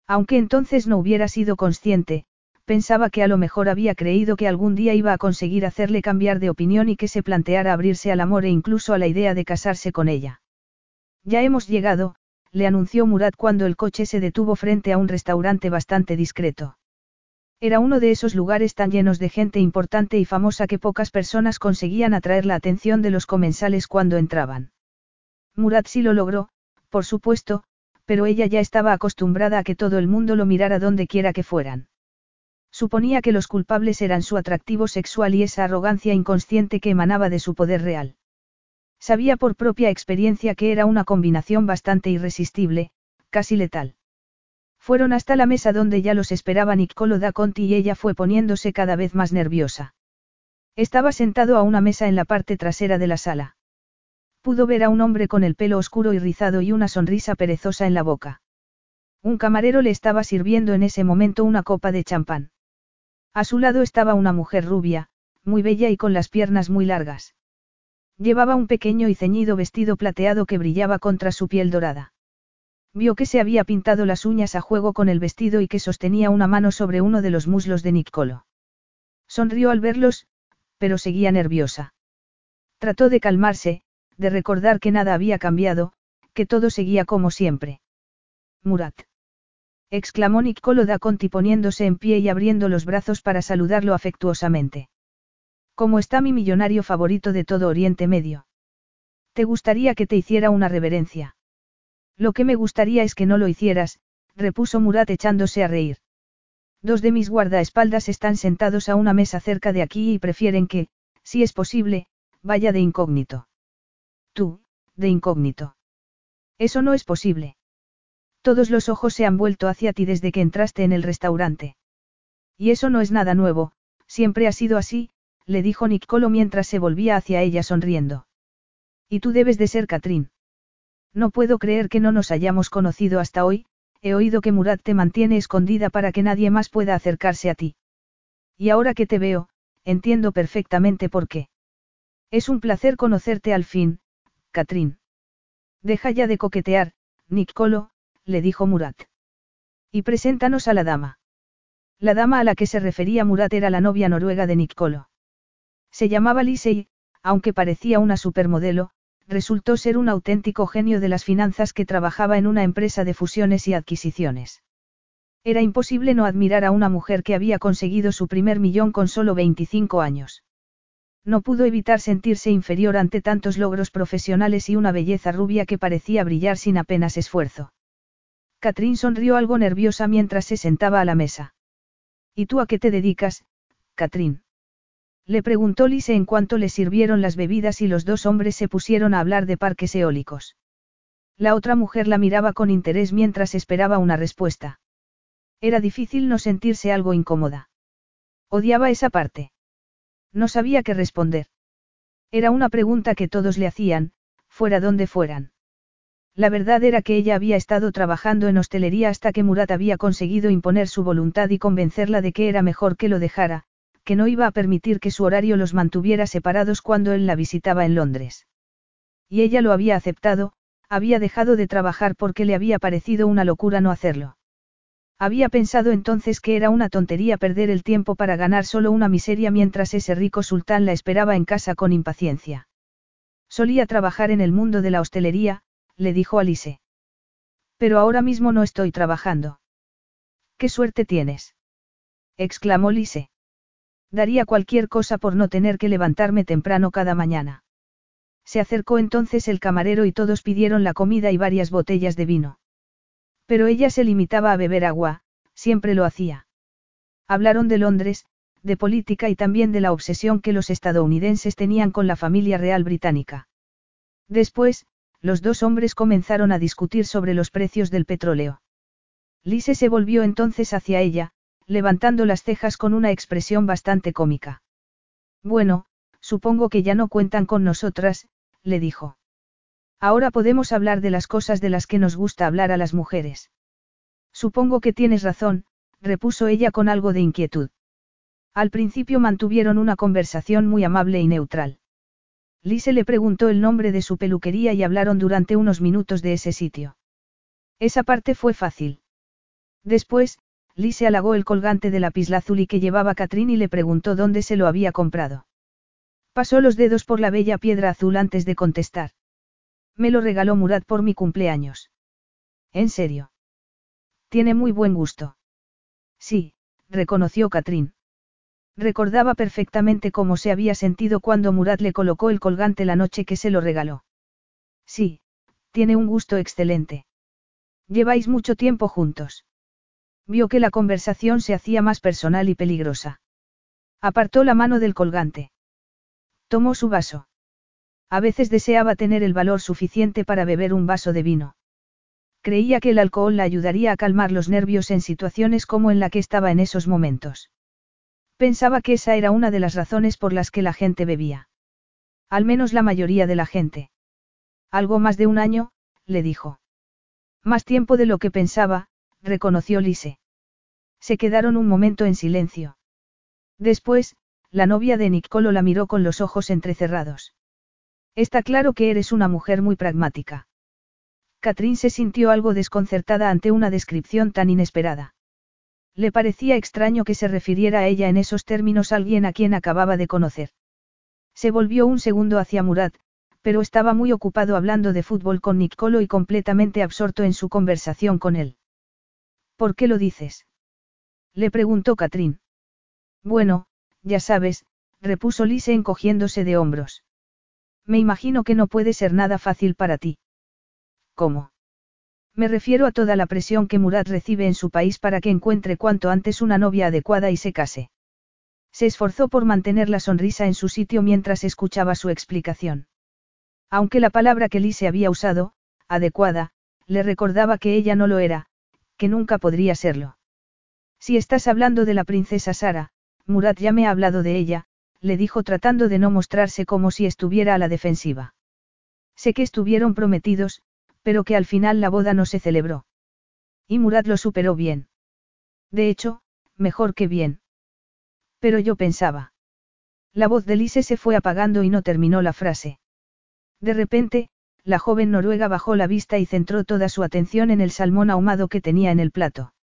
Aunque entonces no hubiera sido consciente, pensaba que a lo mejor había creído que algún día iba a conseguir hacerle cambiar de opinión y que se planteara abrirse al amor e incluso a la idea de casarse con ella. Ya hemos llegado, le anunció Murat cuando el coche se detuvo frente a un restaurante bastante discreto. Era uno de esos lugares tan llenos de gente importante y famosa que pocas personas conseguían atraer la atención de los comensales cuando entraban. Murat sí lo logró, por supuesto, pero ella ya estaba acostumbrada a que todo el mundo lo mirara donde quiera que fueran. Suponía que los culpables eran su atractivo sexual y esa arrogancia inconsciente que emanaba de su poder real. Sabía por propia experiencia que era una combinación bastante irresistible, casi letal. Fueron hasta la mesa donde ya los esperaba Niccolo da Conti y ella fue poniéndose cada vez más nerviosa. Estaba sentado a una mesa en la parte trasera de la sala. Pudo ver a un hombre con el pelo oscuro y rizado y una sonrisa perezosa en la boca. Un camarero le estaba sirviendo en ese momento una copa de champán. A su lado estaba una mujer rubia, muy bella y con las piernas muy largas. Llevaba un pequeño y ceñido vestido plateado que brillaba contra su piel dorada. Vio que se había pintado las uñas a juego con el vestido y que sostenía una mano sobre uno de los muslos de Niccolo. Sonrió al verlos, pero seguía nerviosa. Trató de calmarse, de recordar que nada había cambiado, que todo seguía como siempre. Murat. Exclamó Niccolo Conti poniéndose en pie y abriendo los brazos para saludarlo afectuosamente. ¿Cómo está mi millonario favorito de todo Oriente Medio? ¿Te gustaría que te hiciera una reverencia? Lo que me gustaría es que no lo hicieras, repuso Murat echándose a reír. Dos de mis guardaespaldas están sentados a una mesa cerca de aquí y prefieren que, si es posible, vaya de incógnito. Tú, de incógnito. Eso no es posible. Todos los ojos se han vuelto hacia ti desde que entraste en el restaurante. Y eso no es nada nuevo, siempre ha sido así, le dijo Niccolo mientras se volvía hacia ella sonriendo. Y tú debes de ser Catrín. No puedo creer que no nos hayamos conocido hasta hoy, he oído que Murat te mantiene escondida para que nadie más pueda acercarse a ti. Y ahora que te veo, entiendo perfectamente por qué. Es un placer conocerte al fin, Catrín. Deja ya de coquetear, Niccolo, le dijo Murat. Y preséntanos a la dama. La dama a la que se refería Murat era la novia noruega de Niccolo. Se llamaba Lise aunque parecía una supermodelo, resultó ser un auténtico genio de las finanzas que trabajaba en una empresa de fusiones y adquisiciones. Era imposible no admirar a una mujer que había conseguido su primer millón con solo 25 años. No pudo evitar sentirse inferior ante tantos logros profesionales y una belleza rubia que parecía brillar sin apenas esfuerzo. Catrín sonrió algo nerviosa mientras se sentaba a la mesa. ¿Y tú a qué te dedicas, Catrín? Le preguntó Lise en cuanto le sirvieron las bebidas y los dos hombres se pusieron a hablar de parques eólicos. La otra mujer la miraba con interés mientras esperaba una respuesta. Era difícil no sentirse algo incómoda. Odiaba esa parte. No sabía qué responder. Era una pregunta que todos le hacían, fuera donde fueran. La verdad era que ella había estado trabajando en hostelería hasta que Murat había conseguido imponer su voluntad y convencerla de que era mejor que lo dejara, que no iba a permitir que su horario los mantuviera separados cuando él la visitaba en Londres. Y ella lo había aceptado, había dejado de trabajar porque le había parecido una locura no hacerlo. Había pensado entonces que era una tontería perder el tiempo para ganar solo una miseria mientras ese rico sultán la esperaba en casa con impaciencia. Solía trabajar en el mundo de la hostelería, le dijo Alice. Pero ahora mismo no estoy trabajando. ¡Qué suerte tienes! exclamó Lise. Daría cualquier cosa por no tener que levantarme temprano cada mañana. Se acercó entonces el camarero y todos pidieron la comida y varias botellas de vino. Pero ella se limitaba a beber agua, siempre lo hacía. Hablaron de Londres, de política y también de la obsesión que los estadounidenses tenían con la familia real británica. Después, los dos hombres comenzaron a discutir sobre los precios del petróleo. Lise se volvió entonces hacia ella, levantando las cejas con una expresión bastante cómica. Bueno, supongo que ya no cuentan con nosotras, le dijo. Ahora podemos hablar de las cosas de las que nos gusta hablar a las mujeres. Supongo que tienes razón, repuso ella con algo de inquietud. Al principio mantuvieron una conversación muy amable y neutral. Lise le preguntó el nombre de su peluquería y hablaron durante unos minutos de ese sitio. Esa parte fue fácil. Después, Lise halagó el colgante de lapislázuli que llevaba Catrín y le preguntó dónde se lo había comprado. Pasó los dedos por la bella piedra azul antes de contestar. Me lo regaló Murad por mi cumpleaños. ¿En serio? Tiene muy buen gusto. Sí, reconoció Catrín. Recordaba perfectamente cómo se había sentido cuando Murad le colocó el colgante la noche que se lo regaló. Sí, tiene un gusto excelente. Lleváis mucho tiempo juntos. Vio que la conversación se hacía más personal y peligrosa. Apartó la mano del colgante. Tomó su vaso. A veces deseaba tener el valor suficiente para beber un vaso de vino. Creía que el alcohol la ayudaría a calmar los nervios en situaciones como en la que estaba en esos momentos. Pensaba que esa era una de las razones por las que la gente bebía. Al menos la mayoría de la gente. Algo más de un año, le dijo. Más tiempo de lo que pensaba, reconoció Lise. Se quedaron un momento en silencio. Después, la novia de Nicolo la miró con los ojos entrecerrados. Está claro que eres una mujer muy pragmática. Catrín se sintió algo desconcertada ante una descripción tan inesperada. Le parecía extraño que se refiriera a ella en esos términos alguien a quien acababa de conocer. Se volvió un segundo hacia Murat, pero estaba muy ocupado hablando de fútbol con Nicolo y completamente absorto en su conversación con él. ¿Por qué lo dices? Le preguntó Catrín. Bueno, ya sabes, repuso Lise encogiéndose de hombros. Me imagino que no puede ser nada fácil para ti. ¿Cómo? Me refiero a toda la presión que Murat recibe en su país para que encuentre cuanto antes una novia adecuada y se case. Se esforzó por mantener la sonrisa en su sitio mientras escuchaba su explicación. Aunque la palabra que Lise había usado, adecuada, le recordaba que ella no lo era, que nunca podría serlo. Si estás hablando de la princesa Sara, Murat ya me ha hablado de ella, le dijo tratando de no mostrarse como si estuviera a la defensiva. Sé que estuvieron prometidos, pero que al final la boda no se celebró. Y Murad lo superó bien. De hecho, mejor que bien. Pero yo pensaba. La voz de Lise se fue apagando y no terminó la frase. De repente, la joven noruega bajó la vista y centró toda su atención en el salmón ahumado que tenía en el plato.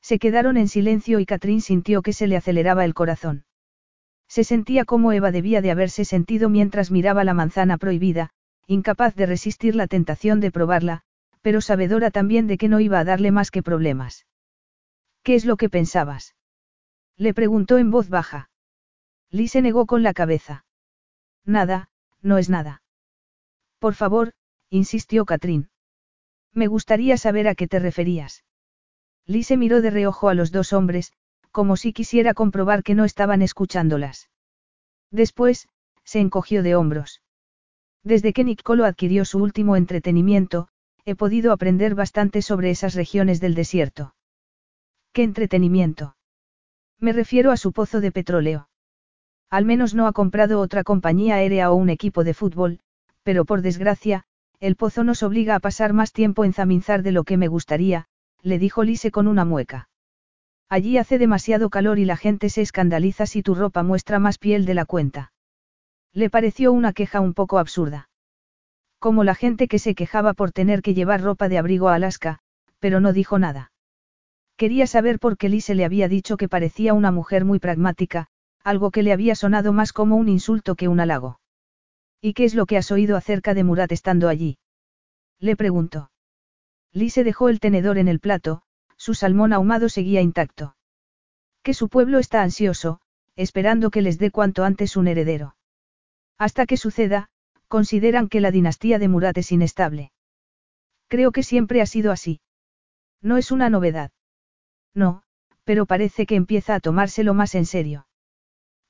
Se quedaron en silencio y Catrín sintió que se le aceleraba el corazón. Se sentía como Eva debía de haberse sentido mientras miraba la manzana prohibida, incapaz de resistir la tentación de probarla, pero sabedora también de que no iba a darle más que problemas. ¿Qué es lo que pensabas? Le preguntó en voz baja. Lee se negó con la cabeza. Nada, no es nada. Por favor, insistió Catrín. Me gustaría saber a qué te referías. Lee se miró de reojo a los dos hombres, como si quisiera comprobar que no estaban escuchándolas. Después, se encogió de hombros. Desde que Nicolo adquirió su último entretenimiento, he podido aprender bastante sobre esas regiones del desierto. ¿Qué entretenimiento? Me refiero a su pozo de petróleo. Al menos no ha comprado otra compañía aérea o un equipo de fútbol, pero por desgracia, el pozo nos obliga a pasar más tiempo en Zaminzar de lo que me gustaría, le dijo Lise con una mueca. Allí hace demasiado calor y la gente se escandaliza si tu ropa muestra más piel de la cuenta. Le pareció una queja un poco absurda. Como la gente que se quejaba por tener que llevar ropa de abrigo a Alaska, pero no dijo nada. Quería saber por qué Lise le había dicho que parecía una mujer muy pragmática, algo que le había sonado más como un insulto que un halago. ¿Y qué es lo que has oído acerca de Murat estando allí? Le preguntó. Lise dejó el tenedor en el plato, su salmón ahumado seguía intacto. Que su pueblo está ansioso, esperando que les dé cuanto antes un heredero. Hasta que suceda, consideran que la dinastía de Murat es inestable. Creo que siempre ha sido así. No es una novedad. No, pero parece que empieza a tomárselo más en serio.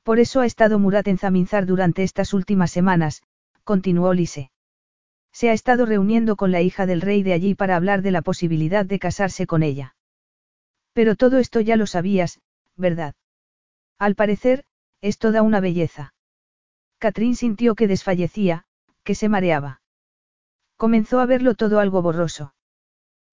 Por eso ha estado Murat en Zaminzar durante estas últimas semanas, continuó Lise. Se ha estado reuniendo con la hija del rey de allí para hablar de la posibilidad de casarse con ella. Pero todo esto ya lo sabías, ¿verdad? Al parecer, es toda una belleza. Catrín sintió que desfallecía, que se mareaba. Comenzó a verlo todo algo borroso.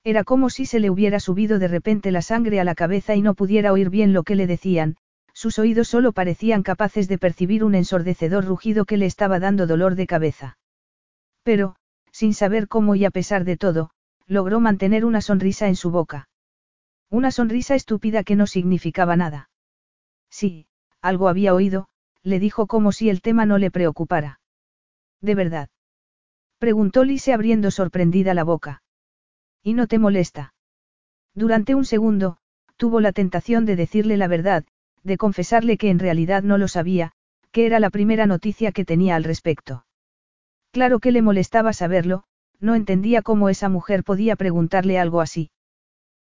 Era como si se le hubiera subido de repente la sangre a la cabeza y no pudiera oír bien lo que le decían, sus oídos solo parecían capaces de percibir un ensordecedor rugido que le estaba dando dolor de cabeza. Pero, sin saber cómo y a pesar de todo, logró mantener una sonrisa en su boca. Una sonrisa estúpida que no significaba nada. Sí, algo había oído, le dijo como si el tema no le preocupara. ¿De verdad? Preguntó Lise abriendo sorprendida la boca. ¿Y no te molesta? Durante un segundo, tuvo la tentación de decirle la verdad, de confesarle que en realidad no lo sabía, que era la primera noticia que tenía al respecto. Claro que le molestaba saberlo, no entendía cómo esa mujer podía preguntarle algo así.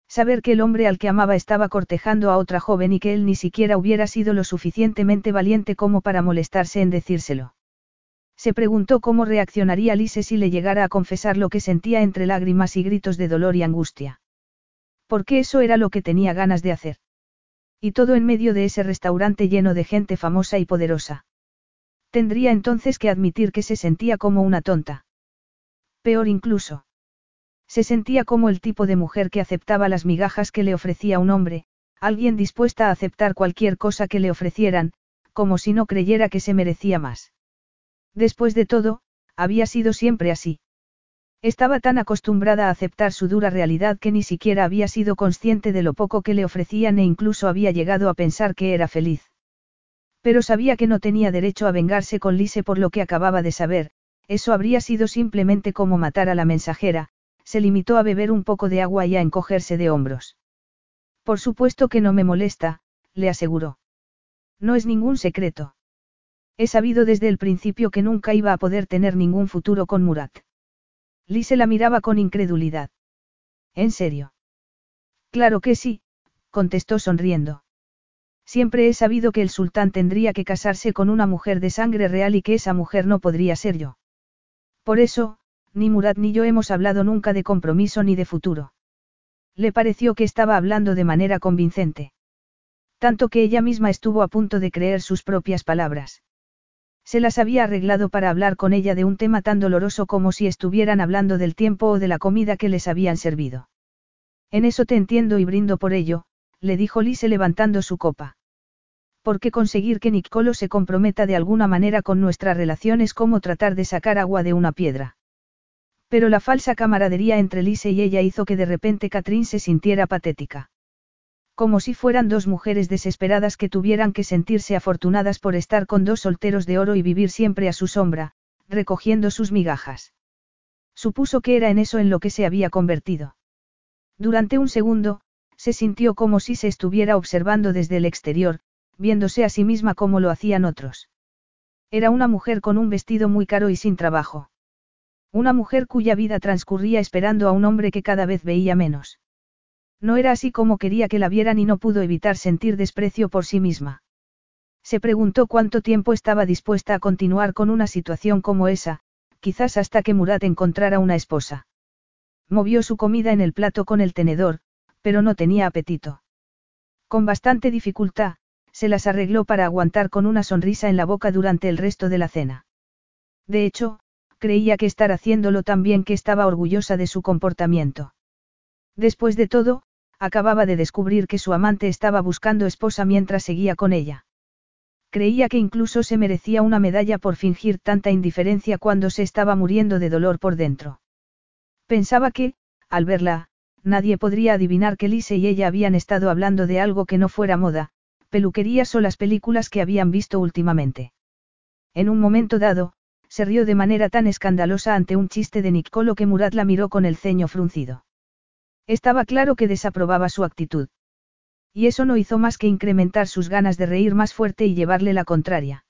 Saber que el hombre al que amaba estaba cortejando a otra joven y que él ni siquiera hubiera sido lo suficientemente valiente como para molestarse en decírselo. Se preguntó cómo reaccionaría Lise si le llegara a confesar lo que sentía entre lágrimas y gritos de dolor y angustia. Porque eso era lo que tenía ganas de hacer. Y todo en medio de ese restaurante lleno de gente famosa y poderosa. Tendría entonces que admitir que se sentía como una tonta. Peor incluso. Se sentía como el tipo de mujer que aceptaba las migajas que le ofrecía un hombre, alguien dispuesta a aceptar cualquier cosa que le ofrecieran, como si no creyera que se merecía más. Después de todo, había sido siempre así. Estaba tan acostumbrada a aceptar su dura realidad que ni siquiera había sido consciente de lo poco que le ofrecían e incluso había llegado a pensar que era feliz. Pero sabía que no tenía derecho a vengarse con Lise por lo que acababa de saber, eso habría sido simplemente como matar a la mensajera, se limitó a beber un poco de agua y a encogerse de hombros. Por supuesto que no me molesta, le aseguró. No es ningún secreto. He sabido desde el principio que nunca iba a poder tener ningún futuro con Murat. Lise la miraba con incredulidad. ¿En serio? Claro que sí, contestó sonriendo. Siempre he sabido que el sultán tendría que casarse con una mujer de sangre real y que esa mujer no podría ser yo. Por eso, ni Murat ni yo hemos hablado nunca de compromiso ni de futuro. Le pareció que estaba hablando de manera convincente. Tanto que ella misma estuvo a punto de creer sus propias palabras. Se las había arreglado para hablar con ella de un tema tan doloroso como si estuvieran hablando del tiempo o de la comida que les habían servido. En eso te entiendo y brindo por ello, le dijo Lise levantando su copa. ¿Por qué conseguir que Nicolo se comprometa de alguna manera con nuestra relación es como tratar de sacar agua de una piedra. Pero la falsa camaradería entre Lise y ella hizo que de repente Catrín se sintiera patética. Como si fueran dos mujeres desesperadas que tuvieran que sentirse afortunadas por estar con dos solteros de oro y vivir siempre a su sombra, recogiendo sus migajas. Supuso que era en eso en lo que se había convertido. Durante un segundo, se sintió como si se estuviera observando desde el exterior, viéndose a sí misma como lo hacían otros. Era una mujer con un vestido muy caro y sin trabajo. Una mujer cuya vida transcurría esperando a un hombre que cada vez veía menos. No era así como quería que la vieran y no pudo evitar sentir desprecio por sí misma. Se preguntó cuánto tiempo estaba dispuesta a continuar con una situación como esa, quizás hasta que Murat encontrara una esposa. Movió su comida en el plato con el tenedor, pero no tenía apetito. Con bastante dificultad, se las arregló para aguantar con una sonrisa en la boca durante el resto de la cena. De hecho, creía que estar haciéndolo tan bien que estaba orgullosa de su comportamiento. Después de todo, acababa de descubrir que su amante estaba buscando esposa mientras seguía con ella. Creía que incluso se merecía una medalla por fingir tanta indiferencia cuando se estaba muriendo de dolor por dentro. Pensaba que, al verla, nadie podría adivinar que Lise y ella habían estado hablando de algo que no fuera moda, peluquerías o las películas que habían visto últimamente. En un momento dado, se rió de manera tan escandalosa ante un chiste de Niccolo que Murat la miró con el ceño fruncido. Estaba claro que desaprobaba su actitud. Y eso no hizo más que incrementar sus ganas de reír más fuerte y llevarle la contraria.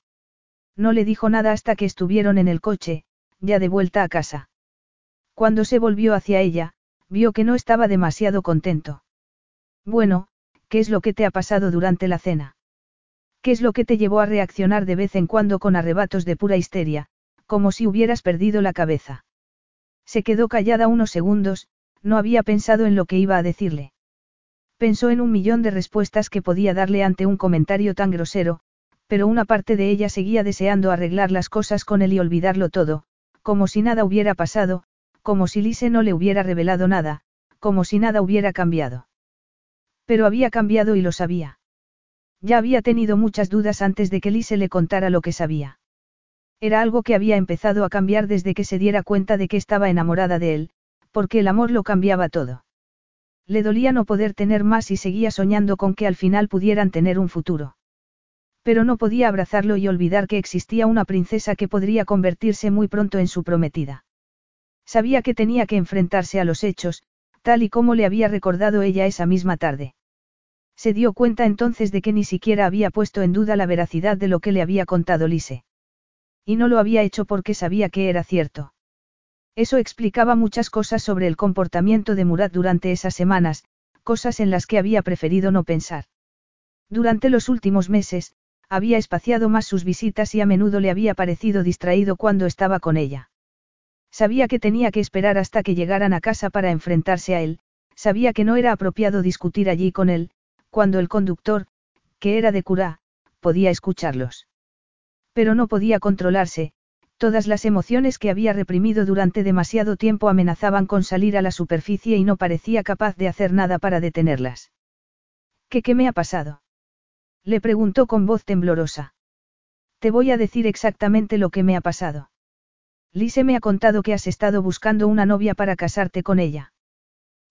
No le dijo nada hasta que estuvieron en el coche, ya de vuelta a casa. Cuando se volvió hacia ella, vio que no estaba demasiado contento. Bueno, ¿qué es lo que te ha pasado durante la cena? ¿Qué es lo que te llevó a reaccionar de vez en cuando con arrebatos de pura histeria, como si hubieras perdido la cabeza? Se quedó callada unos segundos, no había pensado en lo que iba a decirle. Pensó en un millón de respuestas que podía darle ante un comentario tan grosero, pero una parte de ella seguía deseando arreglar las cosas con él y olvidarlo todo, como si nada hubiera pasado, como si Lise no le hubiera revelado nada, como si nada hubiera cambiado. Pero había cambiado y lo sabía. Ya había tenido muchas dudas antes de que Lise le contara lo que sabía. Era algo que había empezado a cambiar desde que se diera cuenta de que estaba enamorada de él, porque el amor lo cambiaba todo. Le dolía no poder tener más y seguía soñando con que al final pudieran tener un futuro. Pero no podía abrazarlo y olvidar que existía una princesa que podría convertirse muy pronto en su prometida. Sabía que tenía que enfrentarse a los hechos, tal y como le había recordado ella esa misma tarde. Se dio cuenta entonces de que ni siquiera había puesto en duda la veracidad de lo que le había contado Lise. Y no lo había hecho porque sabía que era cierto. Eso explicaba muchas cosas sobre el comportamiento de Murat durante esas semanas, cosas en las que había preferido no pensar. Durante los últimos meses, había espaciado más sus visitas y a menudo le había parecido distraído cuando estaba con ella. Sabía que tenía que esperar hasta que llegaran a casa para enfrentarse a él, sabía que no era apropiado discutir allí con él, cuando el conductor, que era de cura, podía escucharlos. Pero no podía controlarse, Todas las emociones que había reprimido durante demasiado tiempo amenazaban con salir a la superficie y no parecía capaz de hacer nada para detenerlas. ¿Qué me ha pasado? Le preguntó con voz temblorosa. Te voy a decir exactamente lo que me ha pasado. Lise me ha contado que has estado buscando una novia para casarte con ella.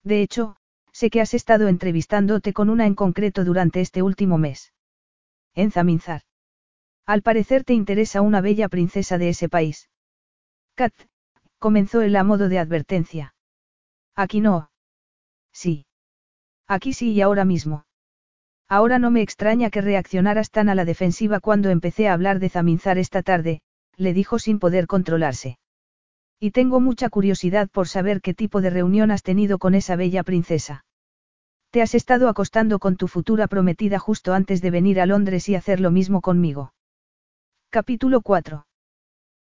De hecho, sé que has estado entrevistándote con una en concreto durante este último mes. En Zaminzar. Al parecer te interesa una bella princesa de ese país. Kat, comenzó él a modo de advertencia. Aquí no. Sí. Aquí sí y ahora mismo. Ahora no me extraña que reaccionaras tan a la defensiva cuando empecé a hablar de Zaminzar esta tarde, le dijo sin poder controlarse. Y tengo mucha curiosidad por saber qué tipo de reunión has tenido con esa bella princesa. Te has estado acostando con tu futura prometida justo antes de venir a Londres y hacer lo mismo conmigo. Capítulo 4.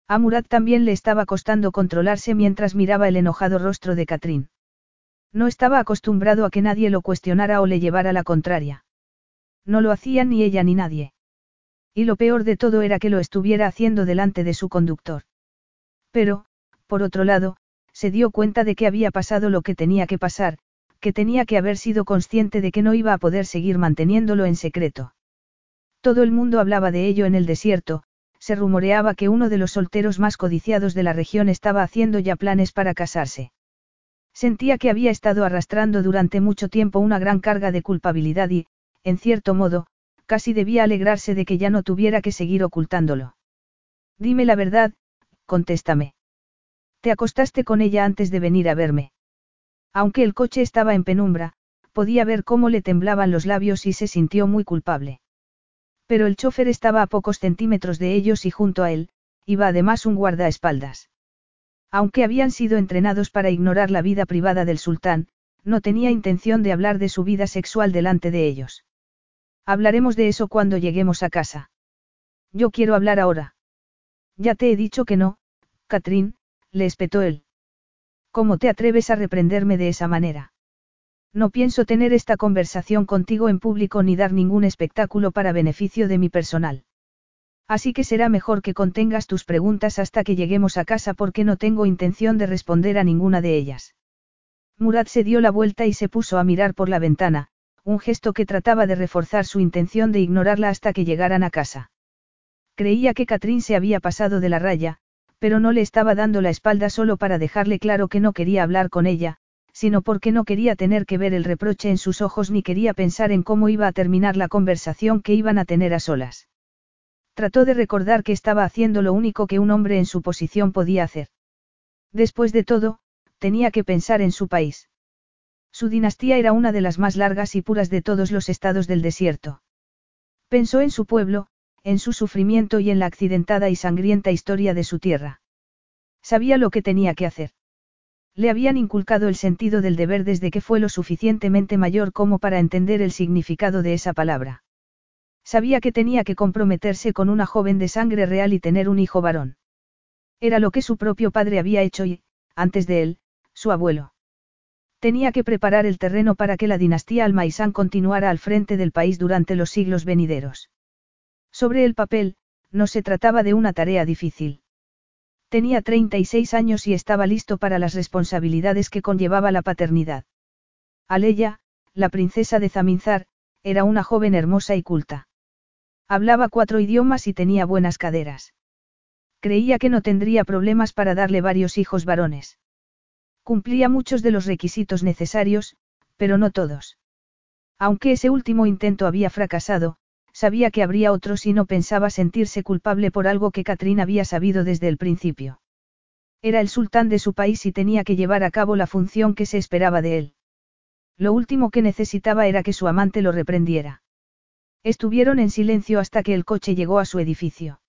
A Murat también le estaba costando controlarse mientras miraba el enojado rostro de Catrín. No estaba acostumbrado a que nadie lo cuestionara o le llevara la contraria. No lo hacía ni ella ni nadie. Y lo peor de todo era que lo estuviera haciendo delante de su conductor. Pero, por otro lado, se dio cuenta de que había pasado lo que tenía que pasar, que tenía que haber sido consciente de que no iba a poder seguir manteniéndolo en secreto. Todo el mundo hablaba de ello en el desierto, se rumoreaba que uno de los solteros más codiciados de la región estaba haciendo ya planes para casarse. Sentía que había estado arrastrando durante mucho tiempo una gran carga de culpabilidad y, en cierto modo, casi debía alegrarse de que ya no tuviera que seguir ocultándolo. Dime la verdad, contéstame. Te acostaste con ella antes de venir a verme. Aunque el coche estaba en penumbra, podía ver cómo le temblaban los labios y se sintió muy culpable. Pero el chofer estaba a pocos centímetros de ellos y junto a él, iba además un guardaespaldas. Aunque habían sido entrenados para ignorar la vida privada del sultán, no tenía intención de hablar de su vida sexual delante de ellos. Hablaremos de eso cuando lleguemos a casa. Yo quiero hablar ahora. Ya te he dicho que no, Catrín, le espetó él. ¿Cómo te atreves a reprenderme de esa manera? No pienso tener esta conversación contigo en público ni dar ningún espectáculo para beneficio de mi personal. Así que será mejor que contengas tus preguntas hasta que lleguemos a casa porque no tengo intención de responder a ninguna de ellas. Murat se dio la vuelta y se puso a mirar por la ventana, un gesto que trataba de reforzar su intención de ignorarla hasta que llegaran a casa. Creía que Catrín se había pasado de la raya, pero no le estaba dando la espalda solo para dejarle claro que no quería hablar con ella, sino porque no quería tener que ver el reproche en sus ojos ni quería pensar en cómo iba a terminar la conversación que iban a tener a solas. Trató de recordar que estaba haciendo lo único que un hombre en su posición podía hacer. Después de todo, tenía que pensar en su país. Su dinastía era una de las más largas y puras de todos los estados del desierto. Pensó en su pueblo, en su sufrimiento y en la accidentada y sangrienta historia de su tierra. Sabía lo que tenía que hacer. Le habían inculcado el sentido del deber desde que fue lo suficientemente mayor como para entender el significado de esa palabra. Sabía que tenía que comprometerse con una joven de sangre real y tener un hijo varón. Era lo que su propio padre había hecho y, antes de él, su abuelo. Tenía que preparar el terreno para que la dinastía Almaisán continuara al frente del país durante los siglos venideros. Sobre el papel, no se trataba de una tarea difícil. Tenía 36 años y estaba listo para las responsabilidades que conllevaba la paternidad. Aleya, la princesa de Zaminzar, era una joven hermosa y culta. Hablaba cuatro idiomas y tenía buenas caderas. Creía que no tendría problemas para darle varios hijos varones. Cumplía muchos de los requisitos necesarios, pero no todos. Aunque ese último intento había fracasado, sabía que habría otros y no pensaba sentirse culpable por algo que Catrín había sabido desde el principio. Era el sultán de su país y tenía que llevar a cabo la función que se esperaba de él. Lo último que necesitaba era que su amante lo reprendiera. Estuvieron en silencio hasta que el coche llegó a su edificio.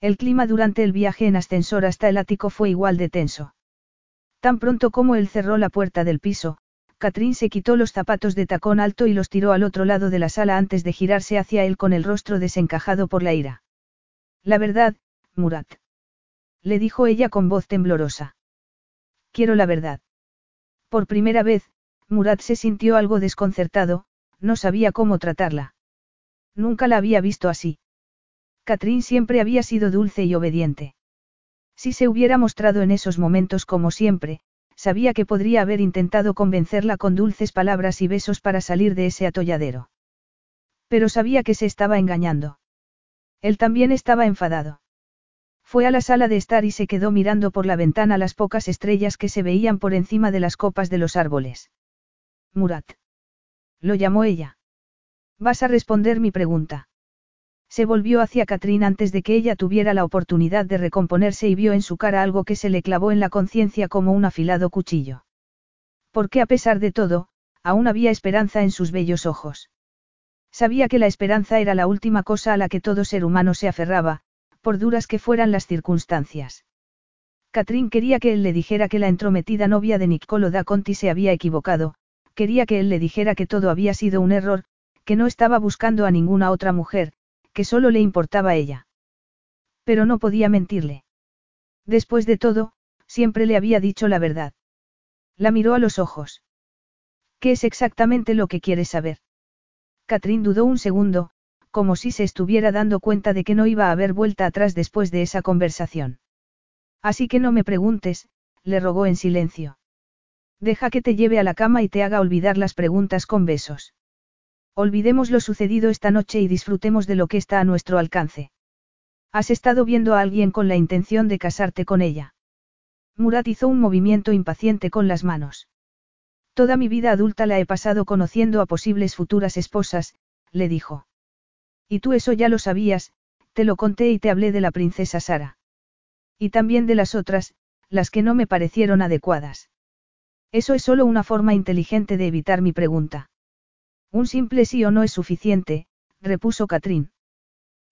El clima durante el viaje en ascensor hasta el ático fue igual de tenso. Tan pronto como él cerró la puerta del piso, Catrín se quitó los zapatos de tacón alto y los tiró al otro lado de la sala antes de girarse hacia él con el rostro desencajado por la ira. La verdad, Murat. Le dijo ella con voz temblorosa. Quiero la verdad. Por primera vez, Murat se sintió algo desconcertado, no sabía cómo tratarla. Nunca la había visto así. Catrín siempre había sido dulce y obediente. Si se hubiera mostrado en esos momentos como siempre, sabía que podría haber intentado convencerla con dulces palabras y besos para salir de ese atolladero. Pero sabía que se estaba engañando. Él también estaba enfadado. Fue a la sala de estar y se quedó mirando por la ventana las pocas estrellas que se veían por encima de las copas de los árboles. Murat. Lo llamó ella. ¿Vas a responder mi pregunta? Se volvió hacia Catrín antes de que ella tuviera la oportunidad de recomponerse y vio en su cara algo que se le clavó en la conciencia como un afilado cuchillo. Porque a pesar de todo, aún había esperanza en sus bellos ojos. Sabía que la esperanza era la última cosa a la que todo ser humano se aferraba, por duras que fueran las circunstancias. Catrín quería que él le dijera que la entrometida novia de Niccolo da Conti se había equivocado, quería que él le dijera que todo había sido un error, que no estaba buscando a ninguna otra mujer, que solo le importaba a ella. Pero no podía mentirle. Después de todo, siempre le había dicho la verdad. La miró a los ojos. ¿Qué es exactamente lo que quieres saber? Catrín dudó un segundo, como si se estuviera dando cuenta de que no iba a haber vuelta atrás después de esa conversación. Así que no me preguntes, le rogó en silencio. Deja que te lleve a la cama y te haga olvidar las preguntas con besos. Olvidemos lo sucedido esta noche y disfrutemos de lo que está a nuestro alcance. Has estado viendo a alguien con la intención de casarte con ella. Murat hizo un movimiento impaciente con las manos. Toda mi vida adulta la he pasado conociendo a posibles futuras esposas, le dijo. Y tú eso ya lo sabías, te lo conté y te hablé de la princesa Sara. Y también de las otras, las que no me parecieron adecuadas. Eso es solo una forma inteligente de evitar mi pregunta. Un simple sí o no es suficiente, repuso Catrín.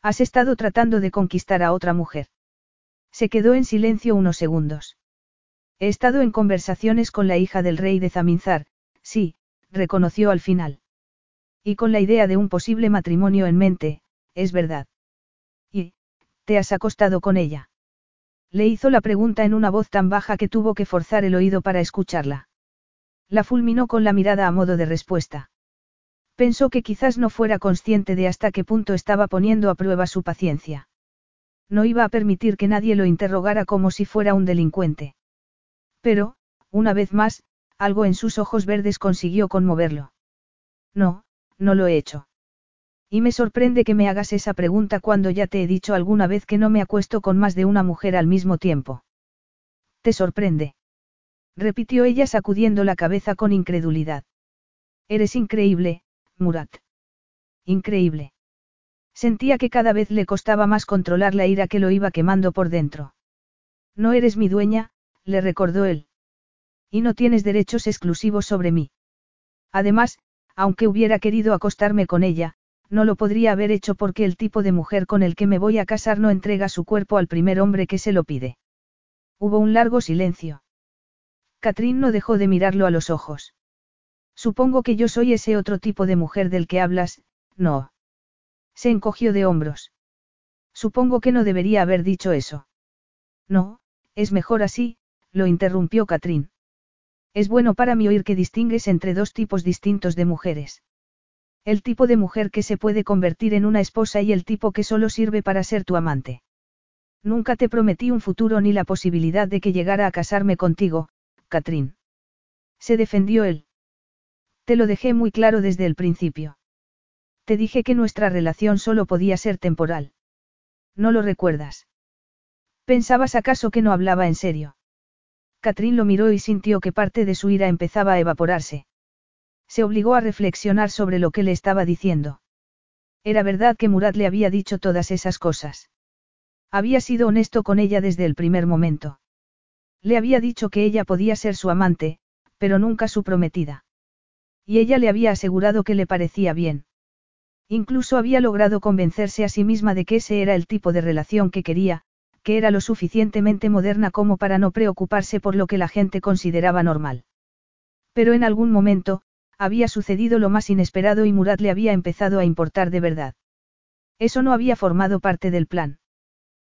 Has estado tratando de conquistar a otra mujer. Se quedó en silencio unos segundos. He estado en conversaciones con la hija del rey de Zaminzar, sí, reconoció al final. Y con la idea de un posible matrimonio en mente, es verdad. ¿Y, te has acostado con ella? Le hizo la pregunta en una voz tan baja que tuvo que forzar el oído para escucharla. La fulminó con la mirada a modo de respuesta. Pensó que quizás no fuera consciente de hasta qué punto estaba poniendo a prueba su paciencia. No iba a permitir que nadie lo interrogara como si fuera un delincuente. Pero, una vez más, algo en sus ojos verdes consiguió conmoverlo. No, no lo he hecho. Y me sorprende que me hagas esa pregunta cuando ya te he dicho alguna vez que no me acuesto con más de una mujer al mismo tiempo. ¿Te sorprende? repitió ella sacudiendo la cabeza con incredulidad. Eres increíble, Murat. Increíble. Sentía que cada vez le costaba más controlar la ira que lo iba quemando por dentro. No eres mi dueña, le recordó él. Y no tienes derechos exclusivos sobre mí. Además, aunque hubiera querido acostarme con ella, no lo podría haber hecho porque el tipo de mujer con el que me voy a casar no entrega su cuerpo al primer hombre que se lo pide. Hubo un largo silencio. Catrín no dejó de mirarlo a los ojos. Supongo que yo soy ese otro tipo de mujer del que hablas, no. Se encogió de hombros. Supongo que no debería haber dicho eso. No, es mejor así, lo interrumpió Catrín. Es bueno para mí oír que distingues entre dos tipos distintos de mujeres. El tipo de mujer que se puede convertir en una esposa y el tipo que solo sirve para ser tu amante. Nunca te prometí un futuro ni la posibilidad de que llegara a casarme contigo, Catrín. Se defendió él. Te lo dejé muy claro desde el principio. Te dije que nuestra relación solo podía ser temporal. ¿No lo recuerdas? ¿Pensabas acaso que no hablaba en serio? Catrín lo miró y sintió que parte de su ira empezaba a evaporarse. Se obligó a reflexionar sobre lo que le estaba diciendo. Era verdad que Murat le había dicho todas esas cosas. Había sido honesto con ella desde el primer momento. Le había dicho que ella podía ser su amante, pero nunca su prometida. Y ella le había asegurado que le parecía bien. Incluso había logrado convencerse a sí misma de que ese era el tipo de relación que quería, que era lo suficientemente moderna como para no preocuparse por lo que la gente consideraba normal. Pero en algún momento, había sucedido lo más inesperado y Murat le había empezado a importar de verdad. Eso no había formado parte del plan.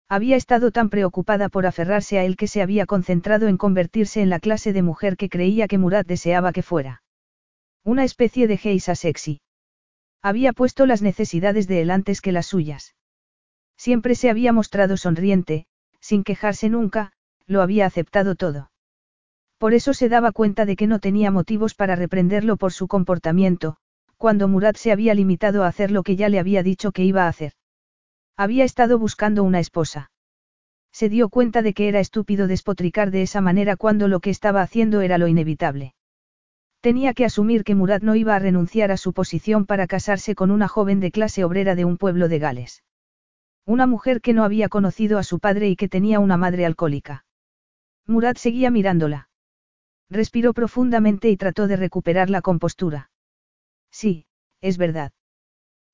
Había estado tan preocupada por aferrarse a él que se había concentrado en convertirse en la clase de mujer que creía que Murat deseaba que fuera. Una especie de geisa sexy. Había puesto las necesidades de él antes que las suyas. Siempre se había mostrado sonriente, sin quejarse nunca, lo había aceptado todo. Por eso se daba cuenta de que no tenía motivos para reprenderlo por su comportamiento, cuando Murat se había limitado a hacer lo que ya le había dicho que iba a hacer. Había estado buscando una esposa. Se dio cuenta de que era estúpido despotricar de esa manera cuando lo que estaba haciendo era lo inevitable. Tenía que asumir que Murat no iba a renunciar a su posición para casarse con una joven de clase obrera de un pueblo de Gales. Una mujer que no había conocido a su padre y que tenía una madre alcohólica. Murat seguía mirándola. Respiró profundamente y trató de recuperar la compostura. Sí, es verdad.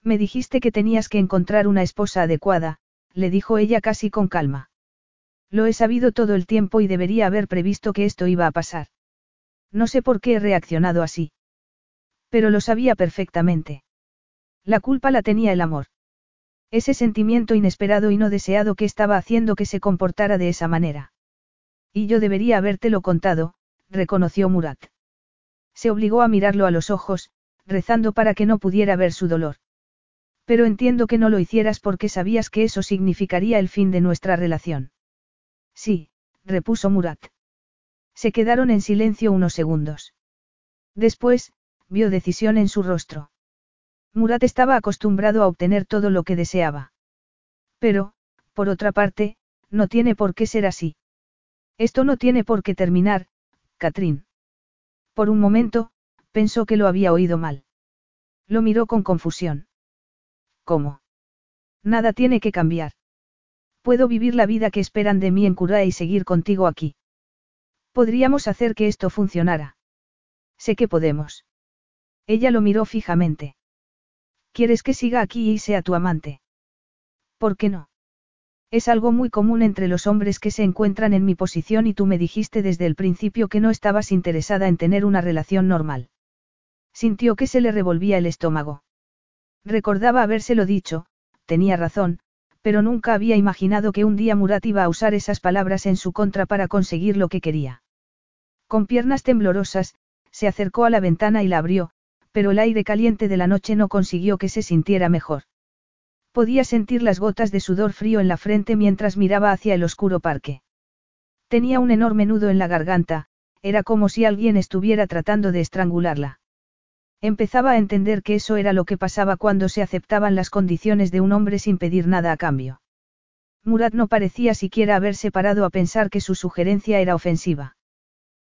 Me dijiste que tenías que encontrar una esposa adecuada, le dijo ella casi con calma. Lo he sabido todo el tiempo y debería haber previsto que esto iba a pasar. No sé por qué he reaccionado así. Pero lo sabía perfectamente. La culpa la tenía el amor. Ese sentimiento inesperado y no deseado que estaba haciendo que se comportara de esa manera. Y yo debería habértelo contado, reconoció Murat. Se obligó a mirarlo a los ojos, rezando para que no pudiera ver su dolor. Pero entiendo que no lo hicieras porque sabías que eso significaría el fin de nuestra relación. Sí, repuso Murat. Se quedaron en silencio unos segundos. Después, vio decisión en su rostro. Murat estaba acostumbrado a obtener todo lo que deseaba. Pero, por otra parte, no tiene por qué ser así. Esto no tiene por qué terminar, Catrín. Por un momento, pensó que lo había oído mal. Lo miró con confusión. ¿Cómo? Nada tiene que cambiar. Puedo vivir la vida que esperan de mí en Cura y seguir contigo aquí. Podríamos hacer que esto funcionara. Sé que podemos. Ella lo miró fijamente. ¿Quieres que siga aquí y sea tu amante? ¿Por qué no? Es algo muy común entre los hombres que se encuentran en mi posición y tú me dijiste desde el principio que no estabas interesada en tener una relación normal. Sintió que se le revolvía el estómago. Recordaba habérselo dicho, tenía razón, pero nunca había imaginado que un día Murat iba a usar esas palabras en su contra para conseguir lo que quería. Con piernas temblorosas, se acercó a la ventana y la abrió, pero el aire caliente de la noche no consiguió que se sintiera mejor. Podía sentir las gotas de sudor frío en la frente mientras miraba hacia el oscuro parque. Tenía un enorme nudo en la garganta, era como si alguien estuviera tratando de estrangularla. Empezaba a entender que eso era lo que pasaba cuando se aceptaban las condiciones de un hombre sin pedir nada a cambio. Murat no parecía siquiera haberse parado a pensar que su sugerencia era ofensiva.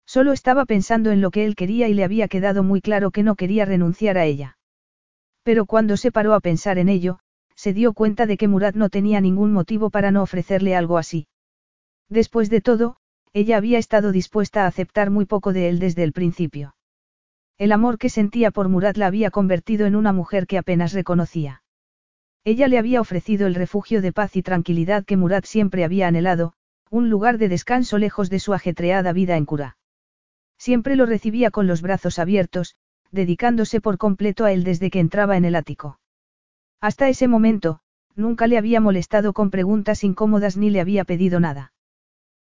Solo estaba pensando en lo que él quería y le había quedado muy claro que no quería renunciar a ella. Pero cuando se paró a pensar en ello, se dio cuenta de que Murat no tenía ningún motivo para no ofrecerle algo así. Después de todo, ella había estado dispuesta a aceptar muy poco de él desde el principio. El amor que sentía por Murat la había convertido en una mujer que apenas reconocía. Ella le había ofrecido el refugio de paz y tranquilidad que Murat siempre había anhelado, un lugar de descanso lejos de su ajetreada vida en cura. Siempre lo recibía con los brazos abiertos, dedicándose por completo a él desde que entraba en el ático. Hasta ese momento, nunca le había molestado con preguntas incómodas ni le había pedido nada.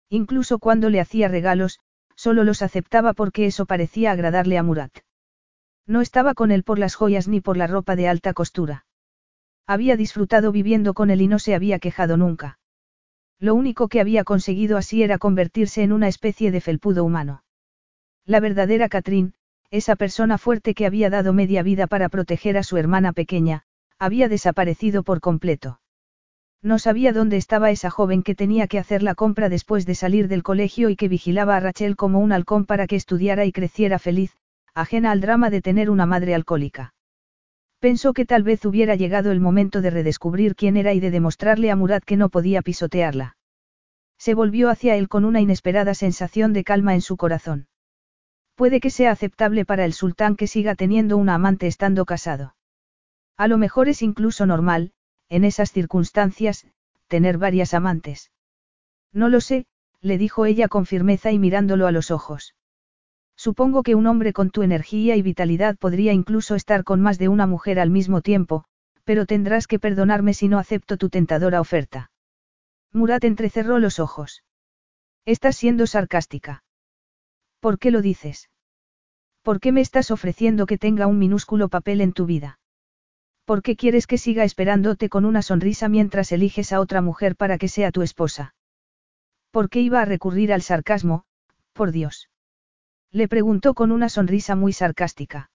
Incluso cuando le hacía regalos, solo los aceptaba porque eso parecía agradarle a Murat. No estaba con él por las joyas ni por la ropa de alta costura. Había disfrutado viviendo con él y no se había quejado nunca. Lo único que había conseguido así era convertirse en una especie de felpudo humano. La verdadera Catrín, esa persona fuerte que había dado media vida para proteger a su hermana pequeña, había desaparecido por completo. No sabía dónde estaba esa joven que tenía que hacer la compra después de salir del colegio y que vigilaba a Rachel como un halcón para que estudiara y creciera feliz, ajena al drama de tener una madre alcohólica. Pensó que tal vez hubiera llegado el momento de redescubrir quién era y de demostrarle a Murad que no podía pisotearla. Se volvió hacia él con una inesperada sensación de calma en su corazón. Puede que sea aceptable para el sultán que siga teniendo una amante estando casado. A lo mejor es incluso normal, en esas circunstancias, tener varias amantes. No lo sé, le dijo ella con firmeza y mirándolo a los ojos. Supongo que un hombre con tu energía y vitalidad podría incluso estar con más de una mujer al mismo tiempo, pero tendrás que perdonarme si no acepto tu tentadora oferta. Murat entrecerró los ojos. Estás siendo sarcástica. ¿Por qué lo dices? ¿Por qué me estás ofreciendo que tenga un minúsculo papel en tu vida? ¿Por qué quieres que siga esperándote con una sonrisa mientras eliges a otra mujer para que sea tu esposa? ¿Por qué iba a recurrir al sarcasmo, por Dios? Le preguntó con una sonrisa muy sarcástica.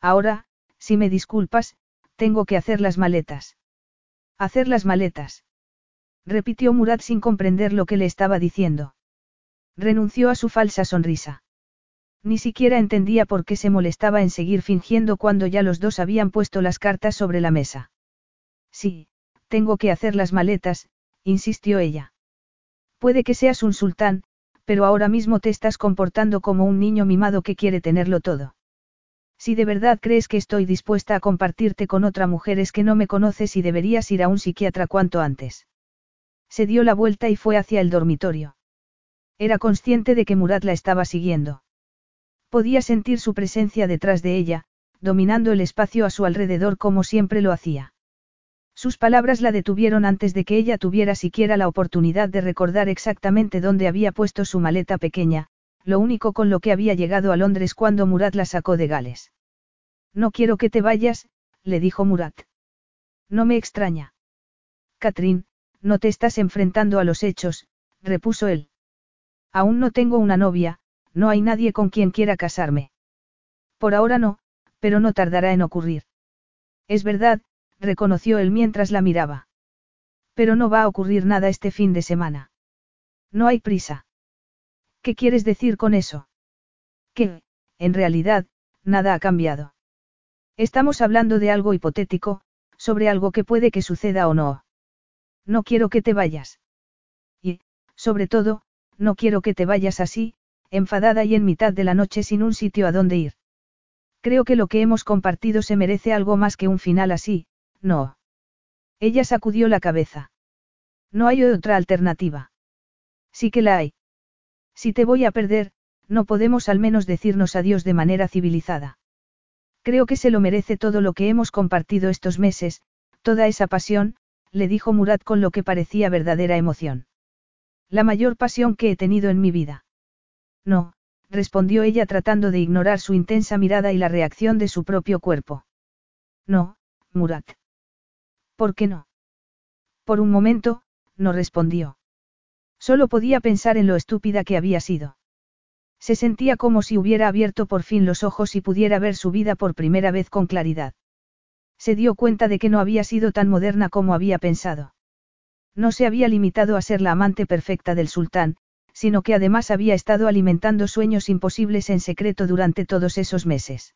Ahora, si me disculpas, tengo que hacer las maletas. Hacer las maletas. Repitió Murat sin comprender lo que le estaba diciendo. Renunció a su falsa sonrisa. Ni siquiera entendía por qué se molestaba en seguir fingiendo cuando ya los dos habían puesto las cartas sobre la mesa. Sí, tengo que hacer las maletas, insistió ella. Puede que seas un sultán, pero ahora mismo te estás comportando como un niño mimado que quiere tenerlo todo. Si de verdad crees que estoy dispuesta a compartirte con otra mujer es que no me conoces y deberías ir a un psiquiatra cuanto antes. Se dio la vuelta y fue hacia el dormitorio. Era consciente de que Murat la estaba siguiendo. Podía sentir su presencia detrás de ella, dominando el espacio a su alrededor como siempre lo hacía. Sus palabras la detuvieron antes de que ella tuviera siquiera la oportunidad de recordar exactamente dónde había puesto su maleta pequeña, lo único con lo que había llegado a Londres cuando Murat la sacó de Gales. No quiero que te vayas, le dijo Murat. No me extraña. Catrín, no te estás enfrentando a los hechos, repuso él. Aún no tengo una novia, no hay nadie con quien quiera casarme. Por ahora no, pero no tardará en ocurrir. Es verdad, reconoció él mientras la miraba. Pero no va a ocurrir nada este fin de semana. No hay prisa. ¿Qué quieres decir con eso? Que, en realidad, nada ha cambiado. Estamos hablando de algo hipotético, sobre algo que puede que suceda o no. No quiero que te vayas. Y, sobre todo, no quiero que te vayas así, enfadada y en mitad de la noche sin un sitio a dónde ir. Creo que lo que hemos compartido se merece algo más que un final así, no. Ella sacudió la cabeza. No hay otra alternativa. Sí que la hay. Si te voy a perder, no podemos al menos decirnos adiós de manera civilizada. Creo que se lo merece todo lo que hemos compartido estos meses, toda esa pasión, le dijo Murat con lo que parecía verdadera emoción. La mayor pasión que he tenido en mi vida. No, respondió ella tratando de ignorar su intensa mirada y la reacción de su propio cuerpo. No, Murat. ¿Por qué no? Por un momento, no respondió. Solo podía pensar en lo estúpida que había sido. Se sentía como si hubiera abierto por fin los ojos y pudiera ver su vida por primera vez con claridad. Se dio cuenta de que no había sido tan moderna como había pensado. No se había limitado a ser la amante perfecta del sultán, sino que además había estado alimentando sueños imposibles en secreto durante todos esos meses.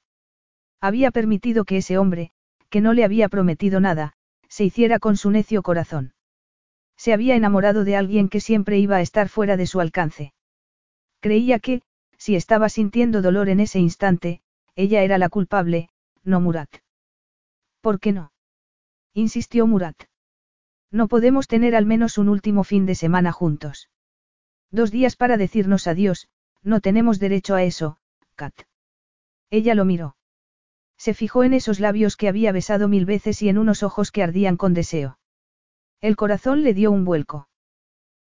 Había permitido que ese hombre, que no le había prometido nada, se hiciera con su necio corazón. Se había enamorado de alguien que siempre iba a estar fuera de su alcance. Creía que, si estaba sintiendo dolor en ese instante, ella era la culpable, no Murat. ¿Por qué no? insistió Murat. No podemos tener al menos un último fin de semana juntos. Dos días para decirnos adiós, no tenemos derecho a eso, Kat. Ella lo miró. Se fijó en esos labios que había besado mil veces y en unos ojos que ardían con deseo. El corazón le dio un vuelco.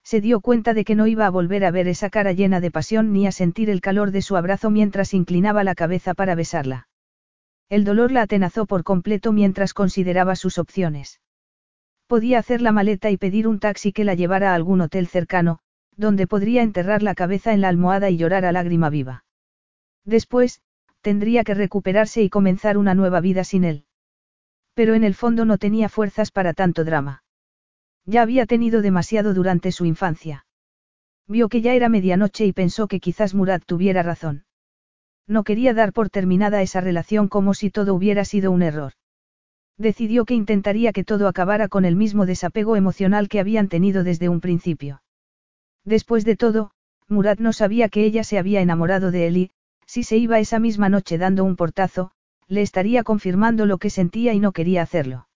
Se dio cuenta de que no iba a volver a ver esa cara llena de pasión ni a sentir el calor de su abrazo mientras inclinaba la cabeza para besarla. El dolor la atenazó por completo mientras consideraba sus opciones. Podía hacer la maleta y pedir un taxi que la llevara a algún hotel cercano, donde podría enterrar la cabeza en la almohada y llorar a lágrima viva. Después, tendría que recuperarse y comenzar una nueva vida sin él. Pero en el fondo no tenía fuerzas para tanto drama. Ya había tenido demasiado durante su infancia. Vio que ya era medianoche y pensó que quizás Murad tuviera razón. No quería dar por terminada esa relación como si todo hubiera sido un error. Decidió que intentaría que todo acabara con el mismo desapego emocional que habían tenido desde un principio. Después de todo, Murad no sabía que ella se había enamorado de él y, si se iba esa misma noche dando un portazo, le estaría confirmando lo que sentía y no quería hacerlo.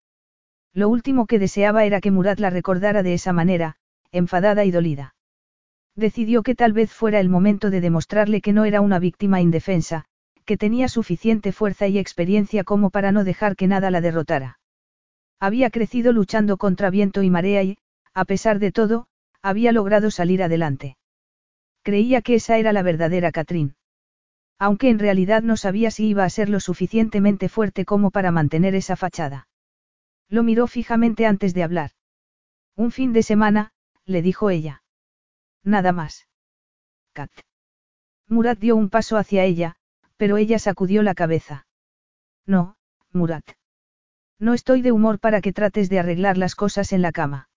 Lo último que deseaba era que Murat la recordara de esa manera, enfadada y dolida. Decidió que tal vez fuera el momento de demostrarle que no era una víctima indefensa, que tenía suficiente fuerza y experiencia como para no dejar que nada la derrotara. Había crecido luchando contra viento y marea y, a pesar de todo, había logrado salir adelante. Creía que esa era la verdadera Catrín. Aunque en realidad no sabía si iba a ser lo suficientemente fuerte como para mantener esa fachada. Lo miró fijamente antes de hablar. Un fin de semana, le dijo ella. Nada más. Kat. Murat dio un paso hacia ella, pero ella sacudió la cabeza. No, Murat. No estoy de humor para que trates de arreglar las cosas en la cama.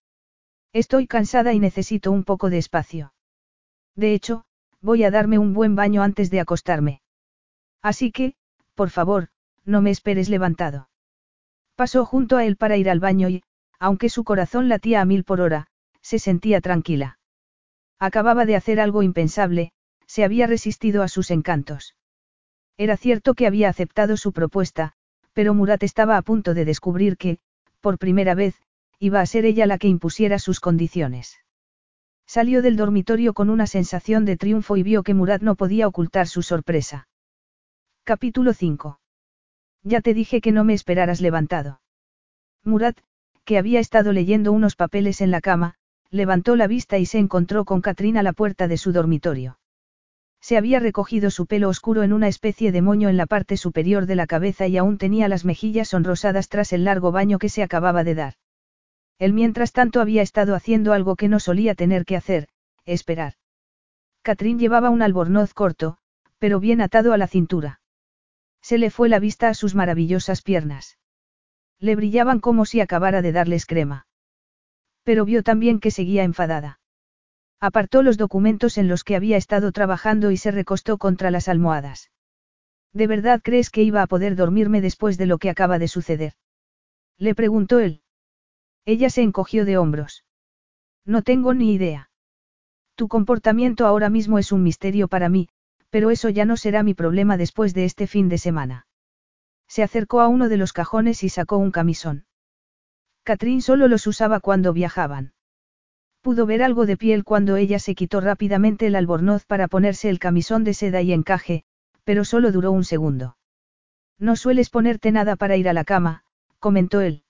Estoy cansada y necesito un poco de espacio. De hecho, voy a darme un buen baño antes de acostarme. Así que, por favor, no me esperes levantado. Pasó junto a él para ir al baño y, aunque su corazón latía a mil por hora, se sentía tranquila. Acababa de hacer algo impensable, se había resistido a sus encantos. Era cierto que había aceptado su propuesta, pero Murat estaba a punto de descubrir que, por primera vez, iba a ser ella la que impusiera sus condiciones. Salió del dormitorio con una sensación de triunfo y vio que Murat no podía ocultar su sorpresa. Capítulo 5. Ya te dije que no me esperaras levantado. Murat, que había estado leyendo unos papeles en la cama, levantó la vista y se encontró con Katrina a la puerta de su dormitorio. Se había recogido su pelo oscuro en una especie de moño en la parte superior de la cabeza y aún tenía las mejillas sonrosadas tras el largo baño que se acababa de dar. Él mientras tanto había estado haciendo algo que no solía tener que hacer, esperar. Catrín llevaba un albornoz corto, pero bien atado a la cintura. Se le fue la vista a sus maravillosas piernas. Le brillaban como si acabara de darles crema. Pero vio también que seguía enfadada. Apartó los documentos en los que había estado trabajando y se recostó contra las almohadas. ¿De verdad crees que iba a poder dormirme después de lo que acaba de suceder? Le preguntó él. Ella se encogió de hombros. No tengo ni idea. Tu comportamiento ahora mismo es un misterio para mí, pero eso ya no será mi problema después de este fin de semana. Se acercó a uno de los cajones y sacó un camisón. Catrín solo los usaba cuando viajaban. Pudo ver algo de piel cuando ella se quitó rápidamente el albornoz para ponerse el camisón de seda y encaje, pero solo duró un segundo. No sueles ponerte nada para ir a la cama, comentó él.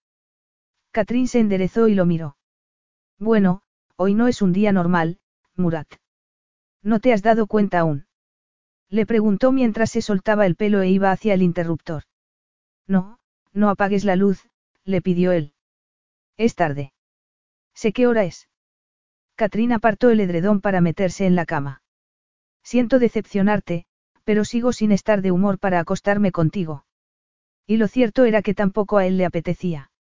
Catrín se enderezó y lo miró. Bueno, hoy no es un día normal, Murat. ¿No te has dado cuenta aún? Le preguntó mientras se soltaba el pelo e iba hacia el interruptor. No, no apagues la luz, le pidió él. Es tarde. Sé qué hora es. Katrina apartó el edredón para meterse en la cama. Siento decepcionarte, pero sigo sin estar de humor para acostarme contigo. Y lo cierto era que tampoco a él le apetecía.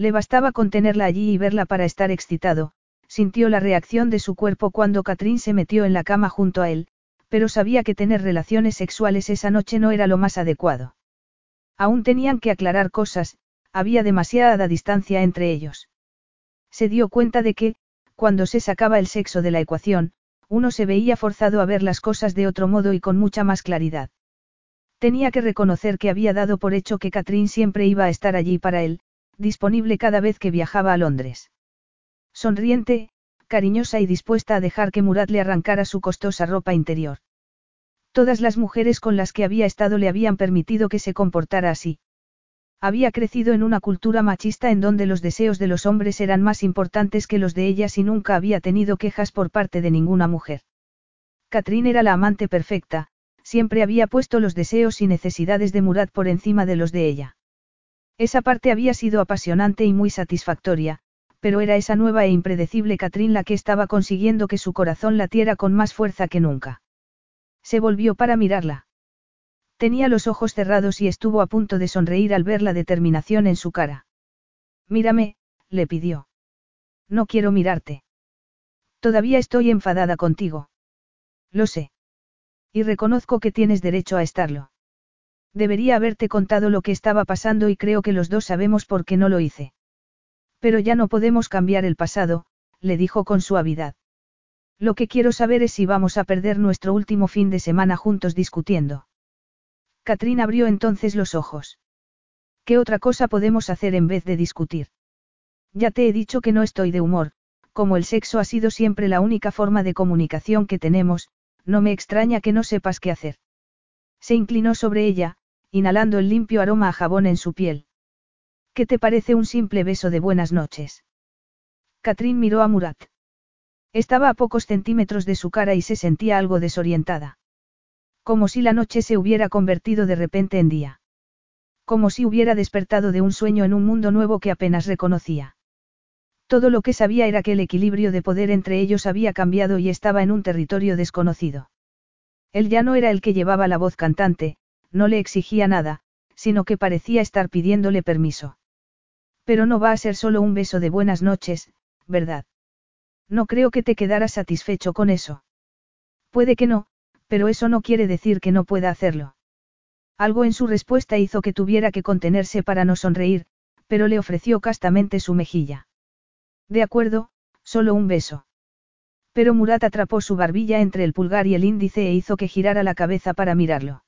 Le bastaba contenerla allí y verla para estar excitado, sintió la reacción de su cuerpo cuando Catrín se metió en la cama junto a él, pero sabía que tener relaciones sexuales esa noche no era lo más adecuado. Aún tenían que aclarar cosas, había demasiada distancia entre ellos. Se dio cuenta de que, cuando se sacaba el sexo de la ecuación, uno se veía forzado a ver las cosas de otro modo y con mucha más claridad. Tenía que reconocer que había dado por hecho que Catherine siempre iba a estar allí para él, disponible cada vez que viajaba a Londres. Sonriente, cariñosa y dispuesta a dejar que Murat le arrancara su costosa ropa interior. Todas las mujeres con las que había estado le habían permitido que se comportara así. Había crecido en una cultura machista en donde los deseos de los hombres eran más importantes que los de ellas y nunca había tenido quejas por parte de ninguna mujer. Catherine era la amante perfecta, siempre había puesto los deseos y necesidades de Murat por encima de los de ella. Esa parte había sido apasionante y muy satisfactoria, pero era esa nueva e impredecible Catherine la que estaba consiguiendo que su corazón latiera con más fuerza que nunca. Se volvió para mirarla. Tenía los ojos cerrados y estuvo a punto de sonreír al ver la determinación en su cara. Mírame, le pidió. No quiero mirarte. Todavía estoy enfadada contigo. Lo sé. Y reconozco que tienes derecho a estarlo. Debería haberte contado lo que estaba pasando y creo que los dos sabemos por qué no lo hice. Pero ya no podemos cambiar el pasado, le dijo con suavidad. Lo que quiero saber es si vamos a perder nuestro último fin de semana juntos discutiendo. Catrín abrió entonces los ojos. ¿Qué otra cosa podemos hacer en vez de discutir? Ya te he dicho que no estoy de humor, como el sexo ha sido siempre la única forma de comunicación que tenemos, no me extraña que no sepas qué hacer. Se inclinó sobre ella, inhalando el limpio aroma a jabón en su piel. ¿Qué te parece un simple beso de buenas noches? Catrín miró a Murat. Estaba a pocos centímetros de su cara y se sentía algo desorientada. Como si la noche se hubiera convertido de repente en día. Como si hubiera despertado de un sueño en un mundo nuevo que apenas reconocía. Todo lo que sabía era que el equilibrio de poder entre ellos había cambiado y estaba en un territorio desconocido. Él ya no era el que llevaba la voz cantante, no le exigía nada, sino que parecía estar pidiéndole permiso. Pero no va a ser solo un beso de buenas noches, ¿verdad? No creo que te quedaras satisfecho con eso. Puede que no, pero eso no quiere decir que no pueda hacerlo. Algo en su respuesta hizo que tuviera que contenerse para no sonreír, pero le ofreció castamente su mejilla. De acuerdo, solo un beso. Pero Murat atrapó su barbilla entre el pulgar y el índice e hizo que girara la cabeza para mirarlo.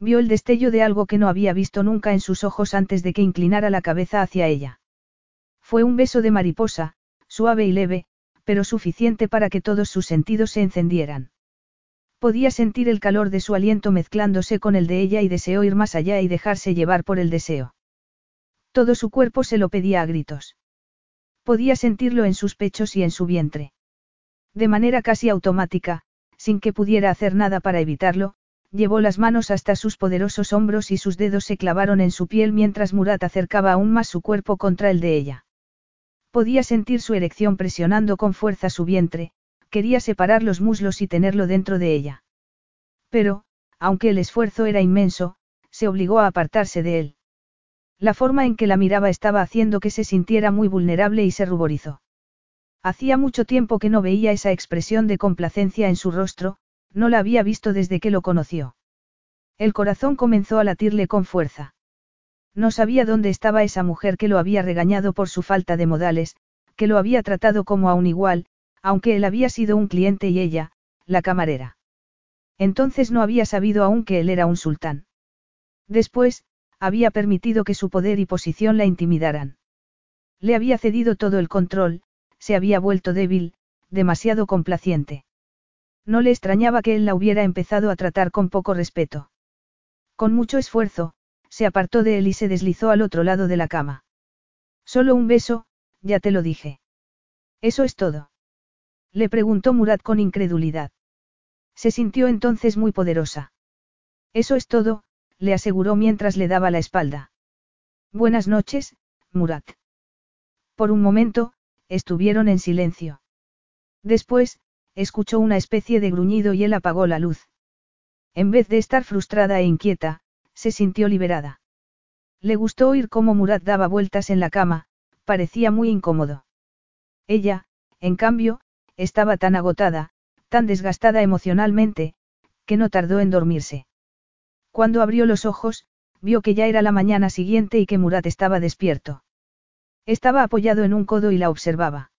Vio el destello de algo que no había visto nunca en sus ojos antes de que inclinara la cabeza hacia ella. Fue un beso de mariposa, suave y leve, pero suficiente para que todos sus sentidos se encendieran. Podía sentir el calor de su aliento mezclándose con el de ella y deseó ir más allá y dejarse llevar por el deseo. Todo su cuerpo se lo pedía a gritos. Podía sentirlo en sus pechos y en su vientre. De manera casi automática, sin que pudiera hacer nada para evitarlo, llevó las manos hasta sus poderosos hombros y sus dedos se clavaron en su piel mientras Murat acercaba aún más su cuerpo contra el de ella. Podía sentir su erección presionando con fuerza su vientre, quería separar los muslos y tenerlo dentro de ella. Pero, aunque el esfuerzo era inmenso, se obligó a apartarse de él. La forma en que la miraba estaba haciendo que se sintiera muy vulnerable y se ruborizó. Hacía mucho tiempo que no veía esa expresión de complacencia en su rostro, no la había visto desde que lo conoció. El corazón comenzó a latirle con fuerza. No sabía dónde estaba esa mujer que lo había regañado por su falta de modales, que lo había tratado como a un igual, aunque él había sido un cliente y ella, la camarera. Entonces no había sabido aún que él era un sultán. Después, había permitido que su poder y posición la intimidaran. Le había cedido todo el control, se había vuelto débil, demasiado complaciente. No le extrañaba que él la hubiera empezado a tratar con poco respeto. Con mucho esfuerzo, se apartó de él y se deslizó al otro lado de la cama. Solo un beso, ya te lo dije. Eso es todo. Le preguntó Murat con incredulidad. Se sintió entonces muy poderosa. Eso es todo, le aseguró mientras le daba la espalda. Buenas noches, Murat. Por un momento, estuvieron en silencio. Después, escuchó una especie de gruñido y él apagó la luz. En vez de estar frustrada e inquieta, se sintió liberada. Le gustó oír cómo Murat daba vueltas en la cama, parecía muy incómodo. Ella, en cambio, estaba tan agotada, tan desgastada emocionalmente, que no tardó en dormirse. Cuando abrió los ojos, vio que ya era la mañana siguiente y que Murat estaba despierto. Estaba apoyado en un codo y la observaba.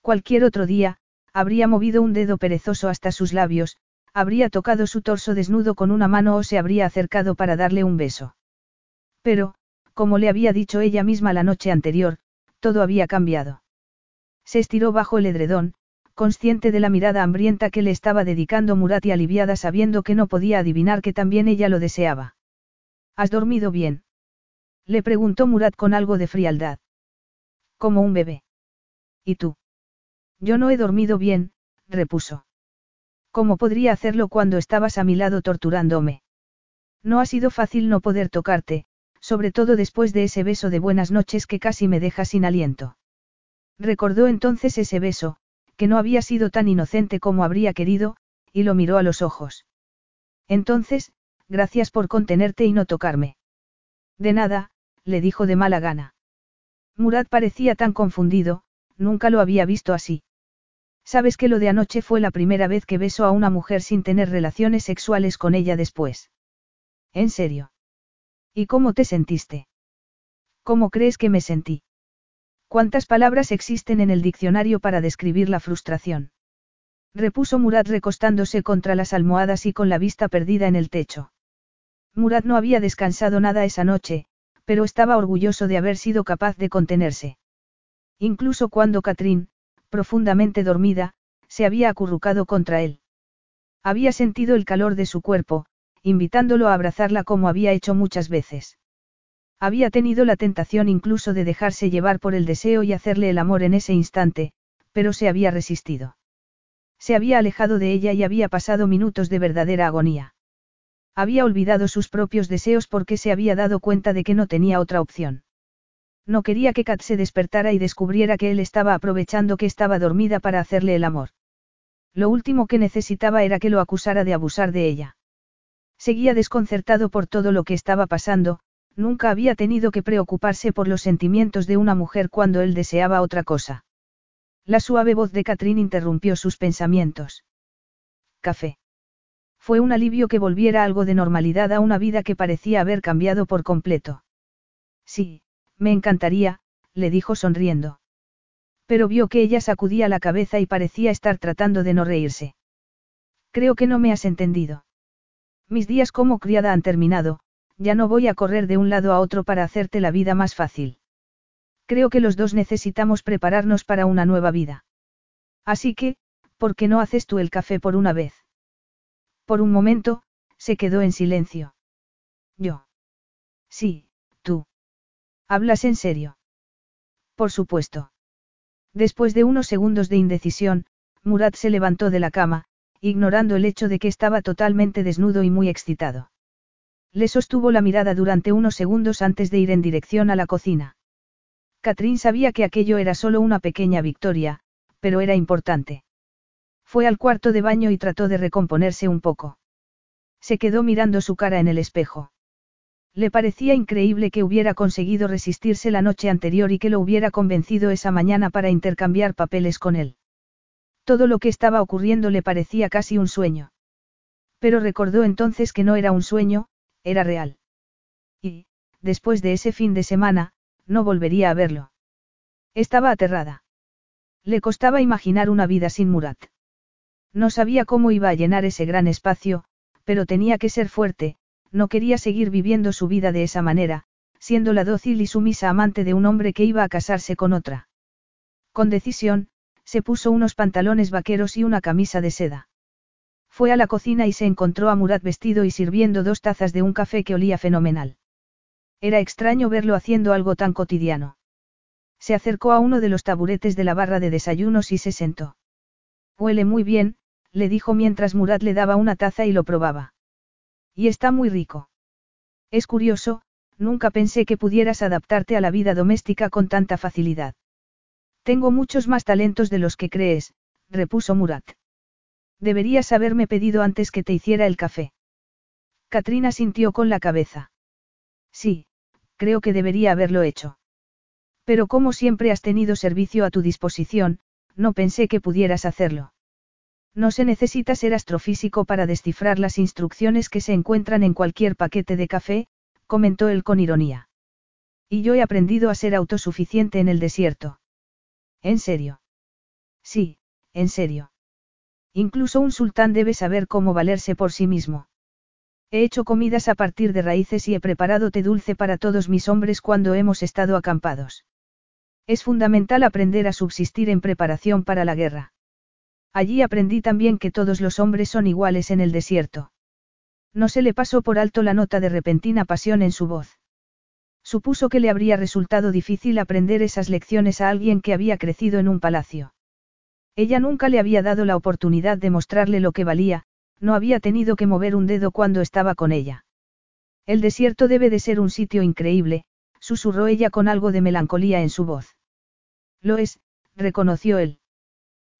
Cualquier otro día, habría movido un dedo perezoso hasta sus labios, habría tocado su torso desnudo con una mano o se habría acercado para darle un beso. Pero, como le había dicho ella misma la noche anterior, todo había cambiado. Se estiró bajo el edredón, consciente de la mirada hambrienta que le estaba dedicando Murat y aliviada sabiendo que no podía adivinar que también ella lo deseaba. ¿Has dormido bien? Le preguntó Murat con algo de frialdad. Como un bebé. ¿Y tú? Yo no he dormido bien, repuso. ¿Cómo podría hacerlo cuando estabas a mi lado torturándome? No ha sido fácil no poder tocarte, sobre todo después de ese beso de buenas noches que casi me deja sin aliento. Recordó entonces ese beso, que no había sido tan inocente como habría querido, y lo miró a los ojos. Entonces, gracias por contenerte y no tocarme. De nada, le dijo de mala gana. Murat parecía tan confundido, nunca lo había visto así. Sabes que lo de anoche fue la primera vez que beso a una mujer sin tener relaciones sexuales con ella después. ¿En serio? ¿Y cómo te sentiste? ¿Cómo crees que me sentí? ¿Cuántas palabras existen en el diccionario para describir la frustración? Repuso Murat recostándose contra las almohadas y con la vista perdida en el techo. Murat no había descansado nada esa noche, pero estaba orgulloso de haber sido capaz de contenerse. Incluso cuando Catrín, profundamente dormida, se había acurrucado contra él. Había sentido el calor de su cuerpo, invitándolo a abrazarla como había hecho muchas veces. Había tenido la tentación incluso de dejarse llevar por el deseo y hacerle el amor en ese instante, pero se había resistido. Se había alejado de ella y había pasado minutos de verdadera agonía. Había olvidado sus propios deseos porque se había dado cuenta de que no tenía otra opción. No quería que Kat se despertara y descubriera que él estaba aprovechando que estaba dormida para hacerle el amor. Lo último que necesitaba era que lo acusara de abusar de ella. Seguía desconcertado por todo lo que estaba pasando, nunca había tenido que preocuparse por los sentimientos de una mujer cuando él deseaba otra cosa. La suave voz de Catrín interrumpió sus pensamientos. Café. Fue un alivio que volviera algo de normalidad a una vida que parecía haber cambiado por completo. Sí, me encantaría, le dijo sonriendo. Pero vio que ella sacudía la cabeza y parecía estar tratando de no reírse. Creo que no me has entendido. Mis días como criada han terminado, ya no voy a correr de un lado a otro para hacerte la vida más fácil. Creo que los dos necesitamos prepararnos para una nueva vida. Así que, ¿por qué no haces tú el café por una vez? Por un momento, se quedó en silencio. Yo. Sí. ¿Hablas en serio? Por supuesto. Después de unos segundos de indecisión, Murat se levantó de la cama, ignorando el hecho de que estaba totalmente desnudo y muy excitado. Le sostuvo la mirada durante unos segundos antes de ir en dirección a la cocina. Catrín sabía que aquello era solo una pequeña victoria, pero era importante. Fue al cuarto de baño y trató de recomponerse un poco. Se quedó mirando su cara en el espejo. Le parecía increíble que hubiera conseguido resistirse la noche anterior y que lo hubiera convencido esa mañana para intercambiar papeles con él. Todo lo que estaba ocurriendo le parecía casi un sueño. Pero recordó entonces que no era un sueño, era real. Y, después de ese fin de semana, no volvería a verlo. Estaba aterrada. Le costaba imaginar una vida sin Murat. No sabía cómo iba a llenar ese gran espacio, pero tenía que ser fuerte, no quería seguir viviendo su vida de esa manera, siendo la dócil y sumisa amante de un hombre que iba a casarse con otra. Con decisión, se puso unos pantalones vaqueros y una camisa de seda. Fue a la cocina y se encontró a Murat vestido y sirviendo dos tazas de un café que olía fenomenal. Era extraño verlo haciendo algo tan cotidiano. Se acercó a uno de los taburetes de la barra de desayunos y se sentó. Huele muy bien, le dijo mientras Murat le daba una taza y lo probaba. Y está muy rico. Es curioso, nunca pensé que pudieras adaptarte a la vida doméstica con tanta facilidad. Tengo muchos más talentos de los que crees, repuso Murat. Deberías haberme pedido antes que te hiciera el café. Katrina sintió con la cabeza. Sí, creo que debería haberlo hecho. Pero como siempre has tenido servicio a tu disposición, no pensé que pudieras hacerlo. No se necesita ser astrofísico para descifrar las instrucciones que se encuentran en cualquier paquete de café, comentó él con ironía. Y yo he aprendido a ser autosuficiente en el desierto. ¿En serio? Sí, en serio. Incluso un sultán debe saber cómo valerse por sí mismo. He hecho comidas a partir de raíces y he preparado té dulce para todos mis hombres cuando hemos estado acampados. Es fundamental aprender a subsistir en preparación para la guerra. Allí aprendí también que todos los hombres son iguales en el desierto. No se le pasó por alto la nota de repentina pasión en su voz. Supuso que le habría resultado difícil aprender esas lecciones a alguien que había crecido en un palacio. Ella nunca le había dado la oportunidad de mostrarle lo que valía, no había tenido que mover un dedo cuando estaba con ella. El desierto debe de ser un sitio increíble, susurró ella con algo de melancolía en su voz. Lo es, reconoció él.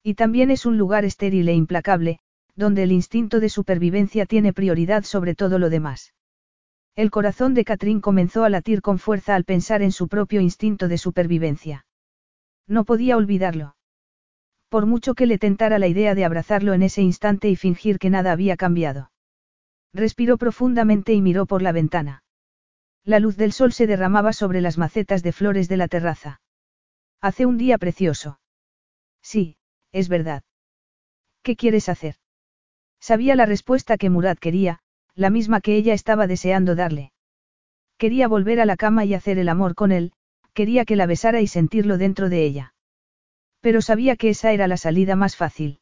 Y también es un lugar estéril e implacable, donde el instinto de supervivencia tiene prioridad sobre todo lo demás. El corazón de Catrín comenzó a latir con fuerza al pensar en su propio instinto de supervivencia. No podía olvidarlo. Por mucho que le tentara la idea de abrazarlo en ese instante y fingir que nada había cambiado. Respiró profundamente y miró por la ventana. La luz del sol se derramaba sobre las macetas de flores de la terraza. Hace un día precioso. Sí, es verdad. ¿Qué quieres hacer? Sabía la respuesta que Murad quería, la misma que ella estaba deseando darle. Quería volver a la cama y hacer el amor con él, quería que la besara y sentirlo dentro de ella. Pero sabía que esa era la salida más fácil.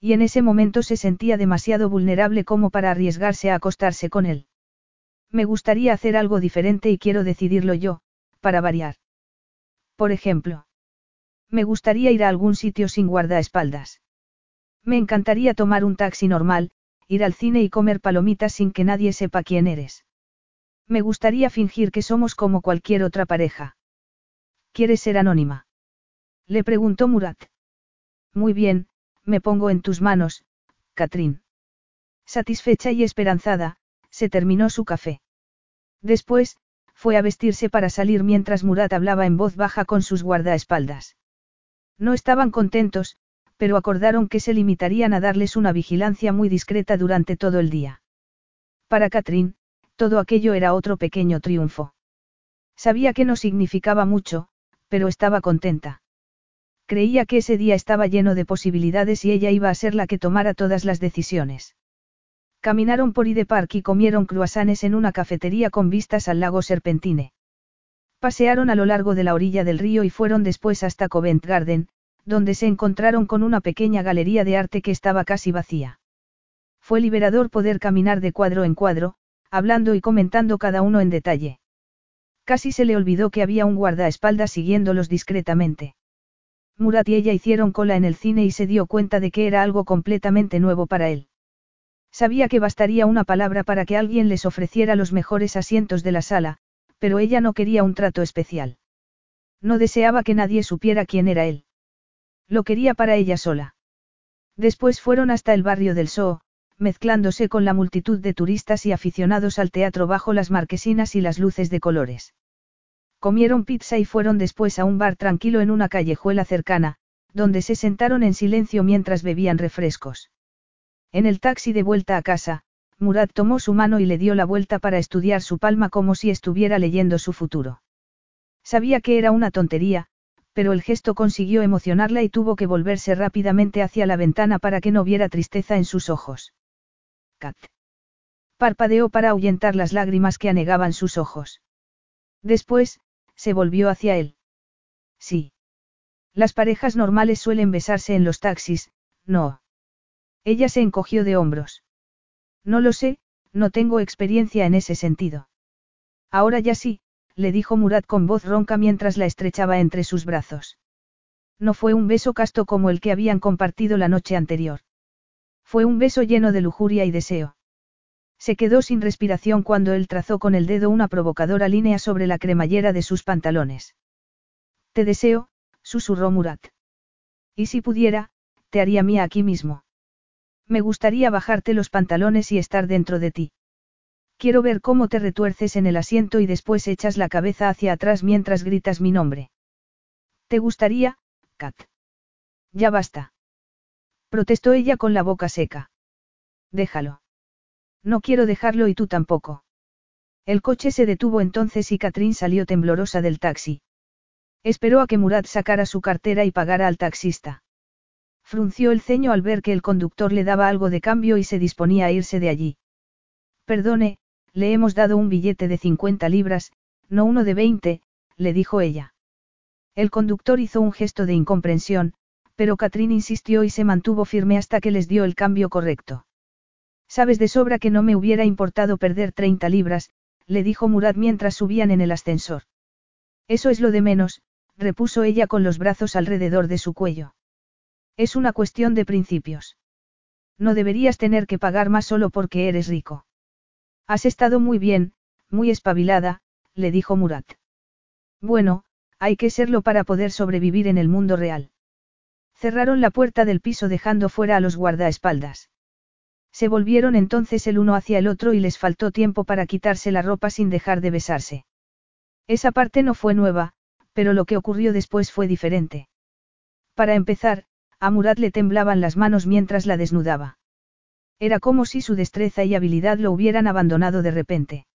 Y en ese momento se sentía demasiado vulnerable como para arriesgarse a acostarse con él. Me gustaría hacer algo diferente y quiero decidirlo yo, para variar. Por ejemplo. Me gustaría ir a algún sitio sin guardaespaldas. Me encantaría tomar un taxi normal, ir al cine y comer palomitas sin que nadie sepa quién eres. Me gustaría fingir que somos como cualquier otra pareja. ¿Quieres ser anónima? Le preguntó Murat. Muy bien, me pongo en tus manos, Catrín. Satisfecha y esperanzada, se terminó su café. Después, fue a vestirse para salir mientras Murat hablaba en voz baja con sus guardaespaldas. No estaban contentos, pero acordaron que se limitarían a darles una vigilancia muy discreta durante todo el día. Para Catrín, todo aquello era otro pequeño triunfo. Sabía que no significaba mucho, pero estaba contenta. Creía que ese día estaba lleno de posibilidades y ella iba a ser la que tomara todas las decisiones. Caminaron por Ide Park y comieron croissants en una cafetería con vistas al lago Serpentine. Pasearon a lo largo de la orilla del río y fueron después hasta Covent Garden, donde se encontraron con una pequeña galería de arte que estaba casi vacía. Fue liberador poder caminar de cuadro en cuadro, hablando y comentando cada uno en detalle. Casi se le olvidó que había un guardaespaldas siguiéndolos discretamente. Murat y ella hicieron cola en el cine y se dio cuenta de que era algo completamente nuevo para él. Sabía que bastaría una palabra para que alguien les ofreciera los mejores asientos de la sala, pero ella no quería un trato especial. No deseaba que nadie supiera quién era él. Lo quería para ella sola. Después fueron hasta el barrio del Soo, mezclándose con la multitud de turistas y aficionados al teatro bajo las marquesinas y las luces de colores. Comieron pizza y fueron después a un bar tranquilo en una callejuela cercana, donde se sentaron en silencio mientras bebían refrescos. En el taxi de vuelta a casa, Murat tomó su mano y le dio la vuelta para estudiar su palma como si estuviera leyendo su futuro. Sabía que era una tontería, pero el gesto consiguió emocionarla y tuvo que volverse rápidamente hacia la ventana para que no viera tristeza en sus ojos. Cat. Parpadeó para ahuyentar las lágrimas que anegaban sus ojos. Después, se volvió hacia él. Sí. Las parejas normales suelen besarse en los taxis, no. Ella se encogió de hombros. No lo sé, no tengo experiencia en ese sentido. Ahora ya sí, le dijo Murat con voz ronca mientras la estrechaba entre sus brazos. No fue un beso casto como el que habían compartido la noche anterior. Fue un beso lleno de lujuria y deseo. Se quedó sin respiración cuando él trazó con el dedo una provocadora línea sobre la cremallera de sus pantalones. Te deseo, susurró Murat. Y si pudiera, te haría mía aquí mismo. Me gustaría bajarte los pantalones y estar dentro de ti. Quiero ver cómo te retuerces en el asiento y después echas la cabeza hacia atrás mientras gritas mi nombre. ¿Te gustaría, Kat? Ya basta. Protestó ella con la boca seca. Déjalo. No quiero dejarlo y tú tampoco. El coche se detuvo entonces y Catrín salió temblorosa del taxi. Esperó a que Murat sacara su cartera y pagara al taxista. Frunció el ceño al ver que el conductor le daba algo de cambio y se disponía a irse de allí. Perdone, le hemos dado un billete de 50 libras, no uno de 20, le dijo ella. El conductor hizo un gesto de incomprensión, pero Catrín insistió y se mantuvo firme hasta que les dio el cambio correcto. Sabes de sobra que no me hubiera importado perder 30 libras, le dijo Murad mientras subían en el ascensor. Eso es lo de menos, repuso ella con los brazos alrededor de su cuello. Es una cuestión de principios. No deberías tener que pagar más solo porque eres rico. Has estado muy bien, muy espabilada, le dijo Murat. Bueno, hay que serlo para poder sobrevivir en el mundo real. Cerraron la puerta del piso dejando fuera a los guardaespaldas. Se volvieron entonces el uno hacia el otro y les faltó tiempo para quitarse la ropa sin dejar de besarse. Esa parte no fue nueva, pero lo que ocurrió después fue diferente. Para empezar, a Murad le temblaban las manos mientras la desnudaba. Era como si su destreza y habilidad lo hubieran abandonado de repente.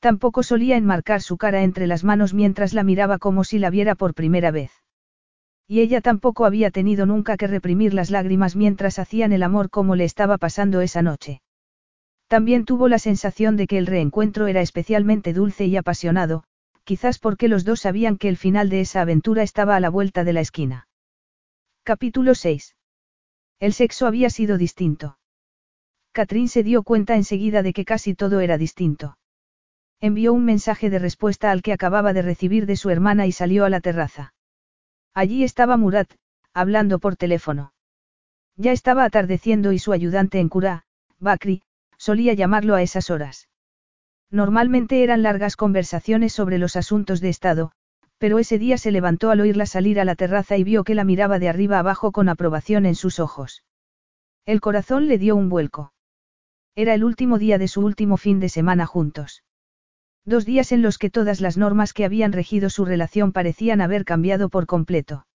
Tampoco solía enmarcar su cara entre las manos mientras la miraba como si la viera por primera vez. Y ella tampoco había tenido nunca que reprimir las lágrimas mientras hacían el amor como le estaba pasando esa noche. También tuvo la sensación de que el reencuentro era especialmente dulce y apasionado, quizás porque los dos sabían que el final de esa aventura estaba a la vuelta de la esquina. Capítulo 6. El sexo había sido distinto. Catrín se dio cuenta enseguida de que casi todo era distinto. Envió un mensaje de respuesta al que acababa de recibir de su hermana y salió a la terraza. Allí estaba Murat, hablando por teléfono. Ya estaba atardeciendo y su ayudante en Cura, Bakri, solía llamarlo a esas horas. Normalmente eran largas conversaciones sobre los asuntos de Estado, pero ese día se levantó al oírla salir a la terraza y vio que la miraba de arriba abajo con aprobación en sus ojos. El corazón le dio un vuelco. Era el último día de su último fin de semana juntos. Dos días en los que todas las normas que habían regido su relación parecían haber cambiado por completo.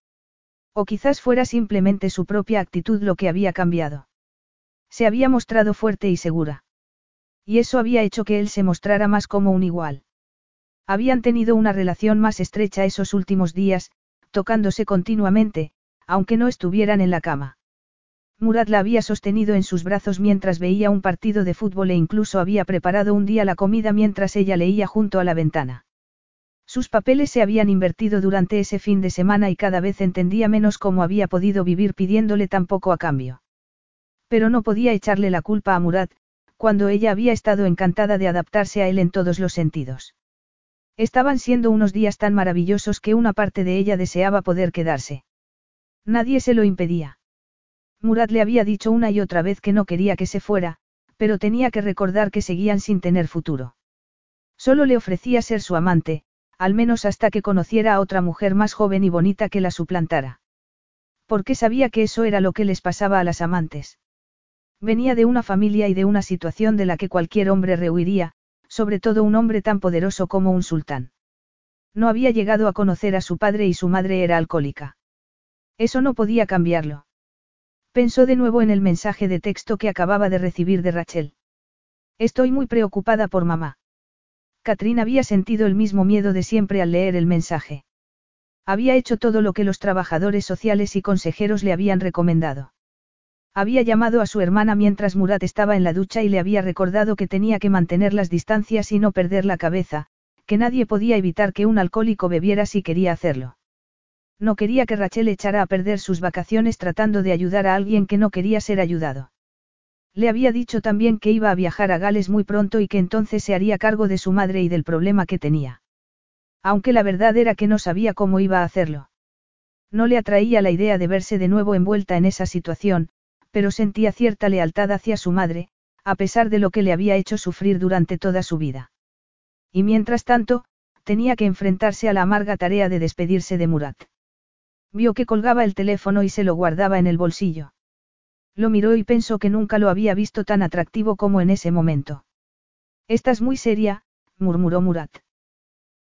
O quizás fuera simplemente su propia actitud lo que había cambiado. Se había mostrado fuerte y segura. Y eso había hecho que él se mostrara más como un igual. Habían tenido una relación más estrecha esos últimos días, tocándose continuamente, aunque no estuvieran en la cama. Murad la había sostenido en sus brazos mientras veía un partido de fútbol e incluso había preparado un día la comida mientras ella leía junto a la ventana. Sus papeles se habían invertido durante ese fin de semana y cada vez entendía menos cómo había podido vivir pidiéndole tan poco a cambio. Pero no podía echarle la culpa a Murad, cuando ella había estado encantada de adaptarse a él en todos los sentidos. Estaban siendo unos días tan maravillosos que una parte de ella deseaba poder quedarse. Nadie se lo impedía. Murad le había dicho una y otra vez que no quería que se fuera, pero tenía que recordar que seguían sin tener futuro. Solo le ofrecía ser su amante, al menos hasta que conociera a otra mujer más joven y bonita que la suplantara. Porque sabía que eso era lo que les pasaba a las amantes. Venía de una familia y de una situación de la que cualquier hombre rehuiría, sobre todo un hombre tan poderoso como un sultán. No había llegado a conocer a su padre y su madre era alcohólica. Eso no podía cambiarlo. Pensó de nuevo en el mensaje de texto que acababa de recibir de Rachel. Estoy muy preocupada por mamá. Catrín había sentido el mismo miedo de siempre al leer el mensaje. Había hecho todo lo que los trabajadores sociales y consejeros le habían recomendado. Había llamado a su hermana mientras Murat estaba en la ducha y le había recordado que tenía que mantener las distancias y no perder la cabeza, que nadie podía evitar que un alcohólico bebiera si quería hacerlo. No quería que Rachel echara a perder sus vacaciones tratando de ayudar a alguien que no quería ser ayudado. Le había dicho también que iba a viajar a Gales muy pronto y que entonces se haría cargo de su madre y del problema que tenía. Aunque la verdad era que no sabía cómo iba a hacerlo. No le atraía la idea de verse de nuevo envuelta en esa situación, pero sentía cierta lealtad hacia su madre, a pesar de lo que le había hecho sufrir durante toda su vida. Y mientras tanto, tenía que enfrentarse a la amarga tarea de despedirse de Murat. Vio que colgaba el teléfono y se lo guardaba en el bolsillo. Lo miró y pensó que nunca lo había visto tan atractivo como en ese momento. Estás muy seria, murmuró Murat.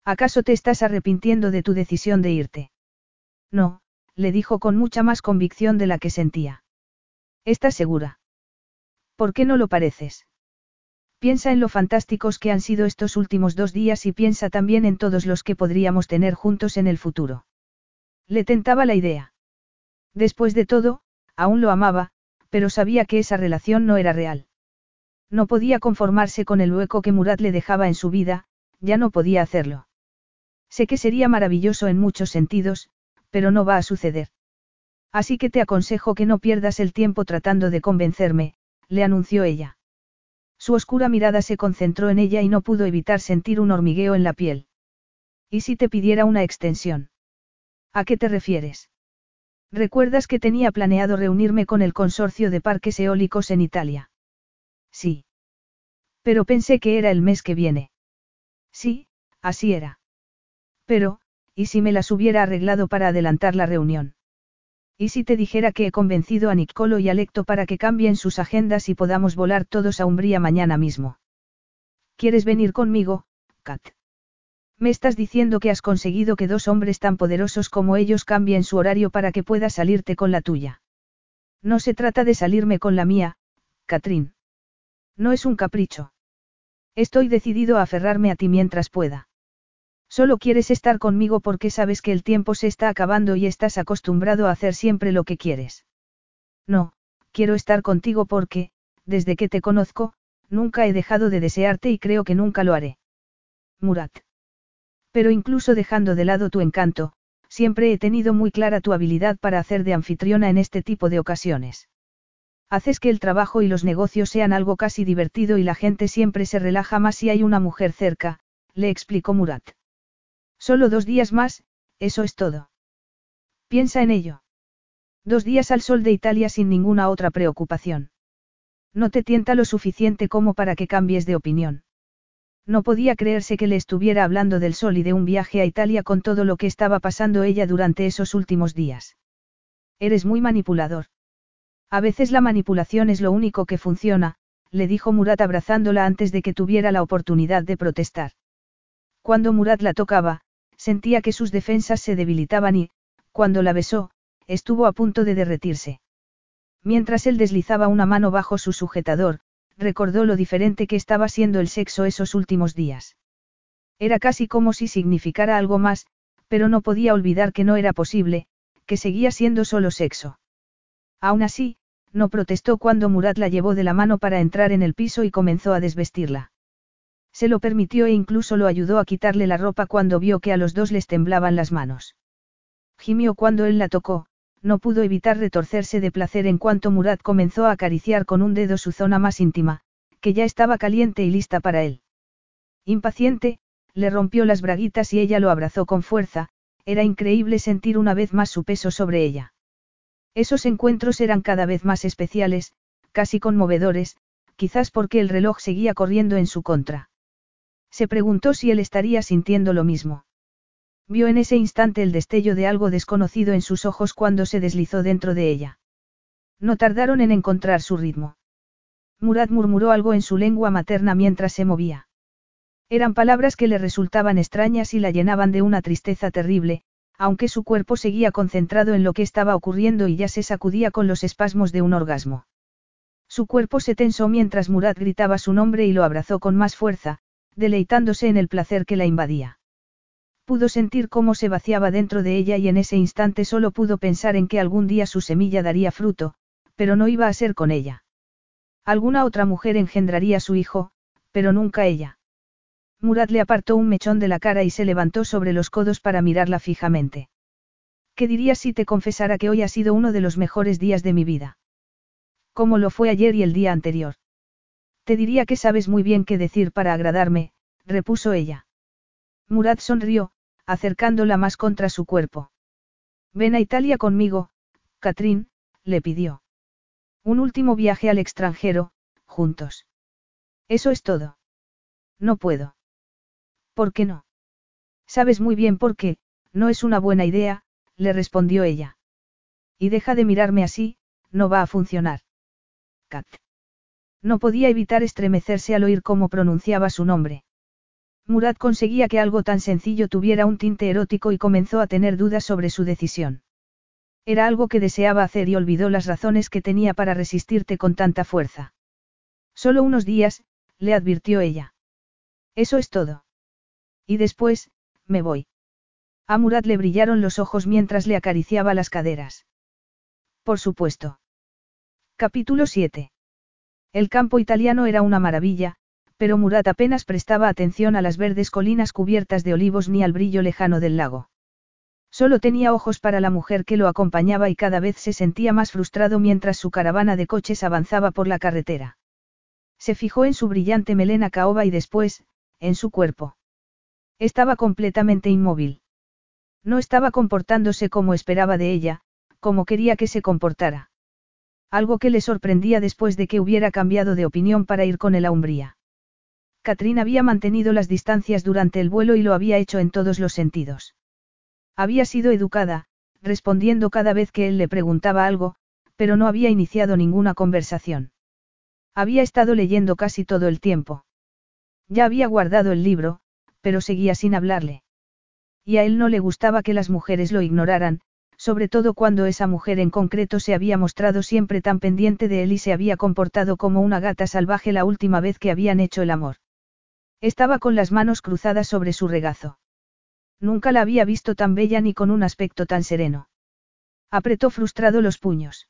¿Acaso te estás arrepintiendo de tu decisión de irte? No, le dijo con mucha más convicción de la que sentía. ¿Estás segura? ¿Por qué no lo pareces? Piensa en lo fantásticos que han sido estos últimos dos días y piensa también en todos los que podríamos tener juntos en el futuro. Le tentaba la idea. Después de todo, aún lo amaba, pero sabía que esa relación no era real. No podía conformarse con el hueco que Murat le dejaba en su vida, ya no podía hacerlo. Sé que sería maravilloso en muchos sentidos, pero no va a suceder. Así que te aconsejo que no pierdas el tiempo tratando de convencerme, le anunció ella. Su oscura mirada se concentró en ella y no pudo evitar sentir un hormigueo en la piel. ¿Y si te pidiera una extensión? ¿A qué te refieres? ¿Recuerdas que tenía planeado reunirme con el consorcio de parques eólicos en Italia? Sí. Pero pensé que era el mes que viene. Sí, así era. Pero, ¿y si me las hubiera arreglado para adelantar la reunión? ¿Y si te dijera que he convencido a Nicolo y a Lecto para que cambien sus agendas y podamos volar todos a Umbría mañana mismo? ¿Quieres venir conmigo, Kat? Me estás diciendo que has conseguido que dos hombres tan poderosos como ellos cambien su horario para que puedas salirte con la tuya. No se trata de salirme con la mía, Catrín. No es un capricho. Estoy decidido a aferrarme a ti mientras pueda. Solo quieres estar conmigo porque sabes que el tiempo se está acabando y estás acostumbrado a hacer siempre lo que quieres. No, quiero estar contigo porque, desde que te conozco, nunca he dejado de desearte y creo que nunca lo haré. Murat. Pero incluso dejando de lado tu encanto, siempre he tenido muy clara tu habilidad para hacer de anfitriona en este tipo de ocasiones. Haces que el trabajo y los negocios sean algo casi divertido y la gente siempre se relaja más si hay una mujer cerca, le explicó Murat. Solo dos días más, eso es todo. Piensa en ello. Dos días al sol de Italia sin ninguna otra preocupación. No te tienta lo suficiente como para que cambies de opinión. No podía creerse que le estuviera hablando del sol y de un viaje a Italia con todo lo que estaba pasando ella durante esos últimos días. Eres muy manipulador. A veces la manipulación es lo único que funciona, le dijo Murat abrazándola antes de que tuviera la oportunidad de protestar. Cuando Murat la tocaba, sentía que sus defensas se debilitaban y, cuando la besó, estuvo a punto de derretirse. Mientras él deslizaba una mano bajo su sujetador, recordó lo diferente que estaba siendo el sexo esos últimos días. Era casi como si significara algo más, pero no podía olvidar que no era posible, que seguía siendo solo sexo. Aún así, no protestó cuando Murat la llevó de la mano para entrar en el piso y comenzó a desvestirla. Se lo permitió e incluso lo ayudó a quitarle la ropa cuando vio que a los dos les temblaban las manos. Gimió cuando él la tocó, no pudo evitar retorcerse de placer en cuanto Murat comenzó a acariciar con un dedo su zona más íntima, que ya estaba caliente y lista para él. Impaciente, le rompió las braguitas y ella lo abrazó con fuerza, era increíble sentir una vez más su peso sobre ella. Esos encuentros eran cada vez más especiales, casi conmovedores, quizás porque el reloj seguía corriendo en su contra. Se preguntó si él estaría sintiendo lo mismo. Vio en ese instante el destello de algo desconocido en sus ojos cuando se deslizó dentro de ella. No tardaron en encontrar su ritmo. Murat murmuró algo en su lengua materna mientras se movía. Eran palabras que le resultaban extrañas y la llenaban de una tristeza terrible, aunque su cuerpo seguía concentrado en lo que estaba ocurriendo y ya se sacudía con los espasmos de un orgasmo. Su cuerpo se tensó mientras Murat gritaba su nombre y lo abrazó con más fuerza, deleitándose en el placer que la invadía. Pudo sentir cómo se vaciaba dentro de ella y en ese instante solo pudo pensar en que algún día su semilla daría fruto, pero no iba a ser con ella. Alguna otra mujer engendraría su hijo, pero nunca ella. Murat le apartó un mechón de la cara y se levantó sobre los codos para mirarla fijamente. ¿Qué dirías si te confesara que hoy ha sido uno de los mejores días de mi vida? Como lo fue ayer y el día anterior. Te diría que sabes muy bien qué decir para agradarme, repuso ella. Murat sonrió, acercándola más contra su cuerpo. Ven a Italia conmigo, Catrín, le pidió. Un último viaje al extranjero, juntos. Eso es todo. No puedo. ¿Por qué no? Sabes muy bien por qué, no es una buena idea, le respondió ella. Y deja de mirarme así, no va a funcionar. Cat. No podía evitar estremecerse al oír cómo pronunciaba su nombre. Murat conseguía que algo tan sencillo tuviera un tinte erótico y comenzó a tener dudas sobre su decisión. Era algo que deseaba hacer y olvidó las razones que tenía para resistirte con tanta fuerza. Solo unos días, le advirtió ella. Eso es todo. Y después, me voy. A Murat le brillaron los ojos mientras le acariciaba las caderas. Por supuesto. Capítulo 7. El campo italiano era una maravilla, pero Murat apenas prestaba atención a las verdes colinas cubiertas de olivos ni al brillo lejano del lago. Solo tenía ojos para la mujer que lo acompañaba y cada vez se sentía más frustrado mientras su caravana de coches avanzaba por la carretera. Se fijó en su brillante melena caoba y después, en su cuerpo. Estaba completamente inmóvil. No estaba comportándose como esperaba de ella, como quería que se comportara. Algo que le sorprendía después de que hubiera cambiado de opinión para ir con él a Umbría. Catrín había mantenido las distancias durante el vuelo y lo había hecho en todos los sentidos. Había sido educada, respondiendo cada vez que él le preguntaba algo, pero no había iniciado ninguna conversación. Había estado leyendo casi todo el tiempo. Ya había guardado el libro, pero seguía sin hablarle. Y a él no le gustaba que las mujeres lo ignoraran, sobre todo cuando esa mujer en concreto se había mostrado siempre tan pendiente de él y se había comportado como una gata salvaje la última vez que habían hecho el amor. Estaba con las manos cruzadas sobre su regazo. Nunca la había visto tan bella ni con un aspecto tan sereno. Apretó frustrado los puños.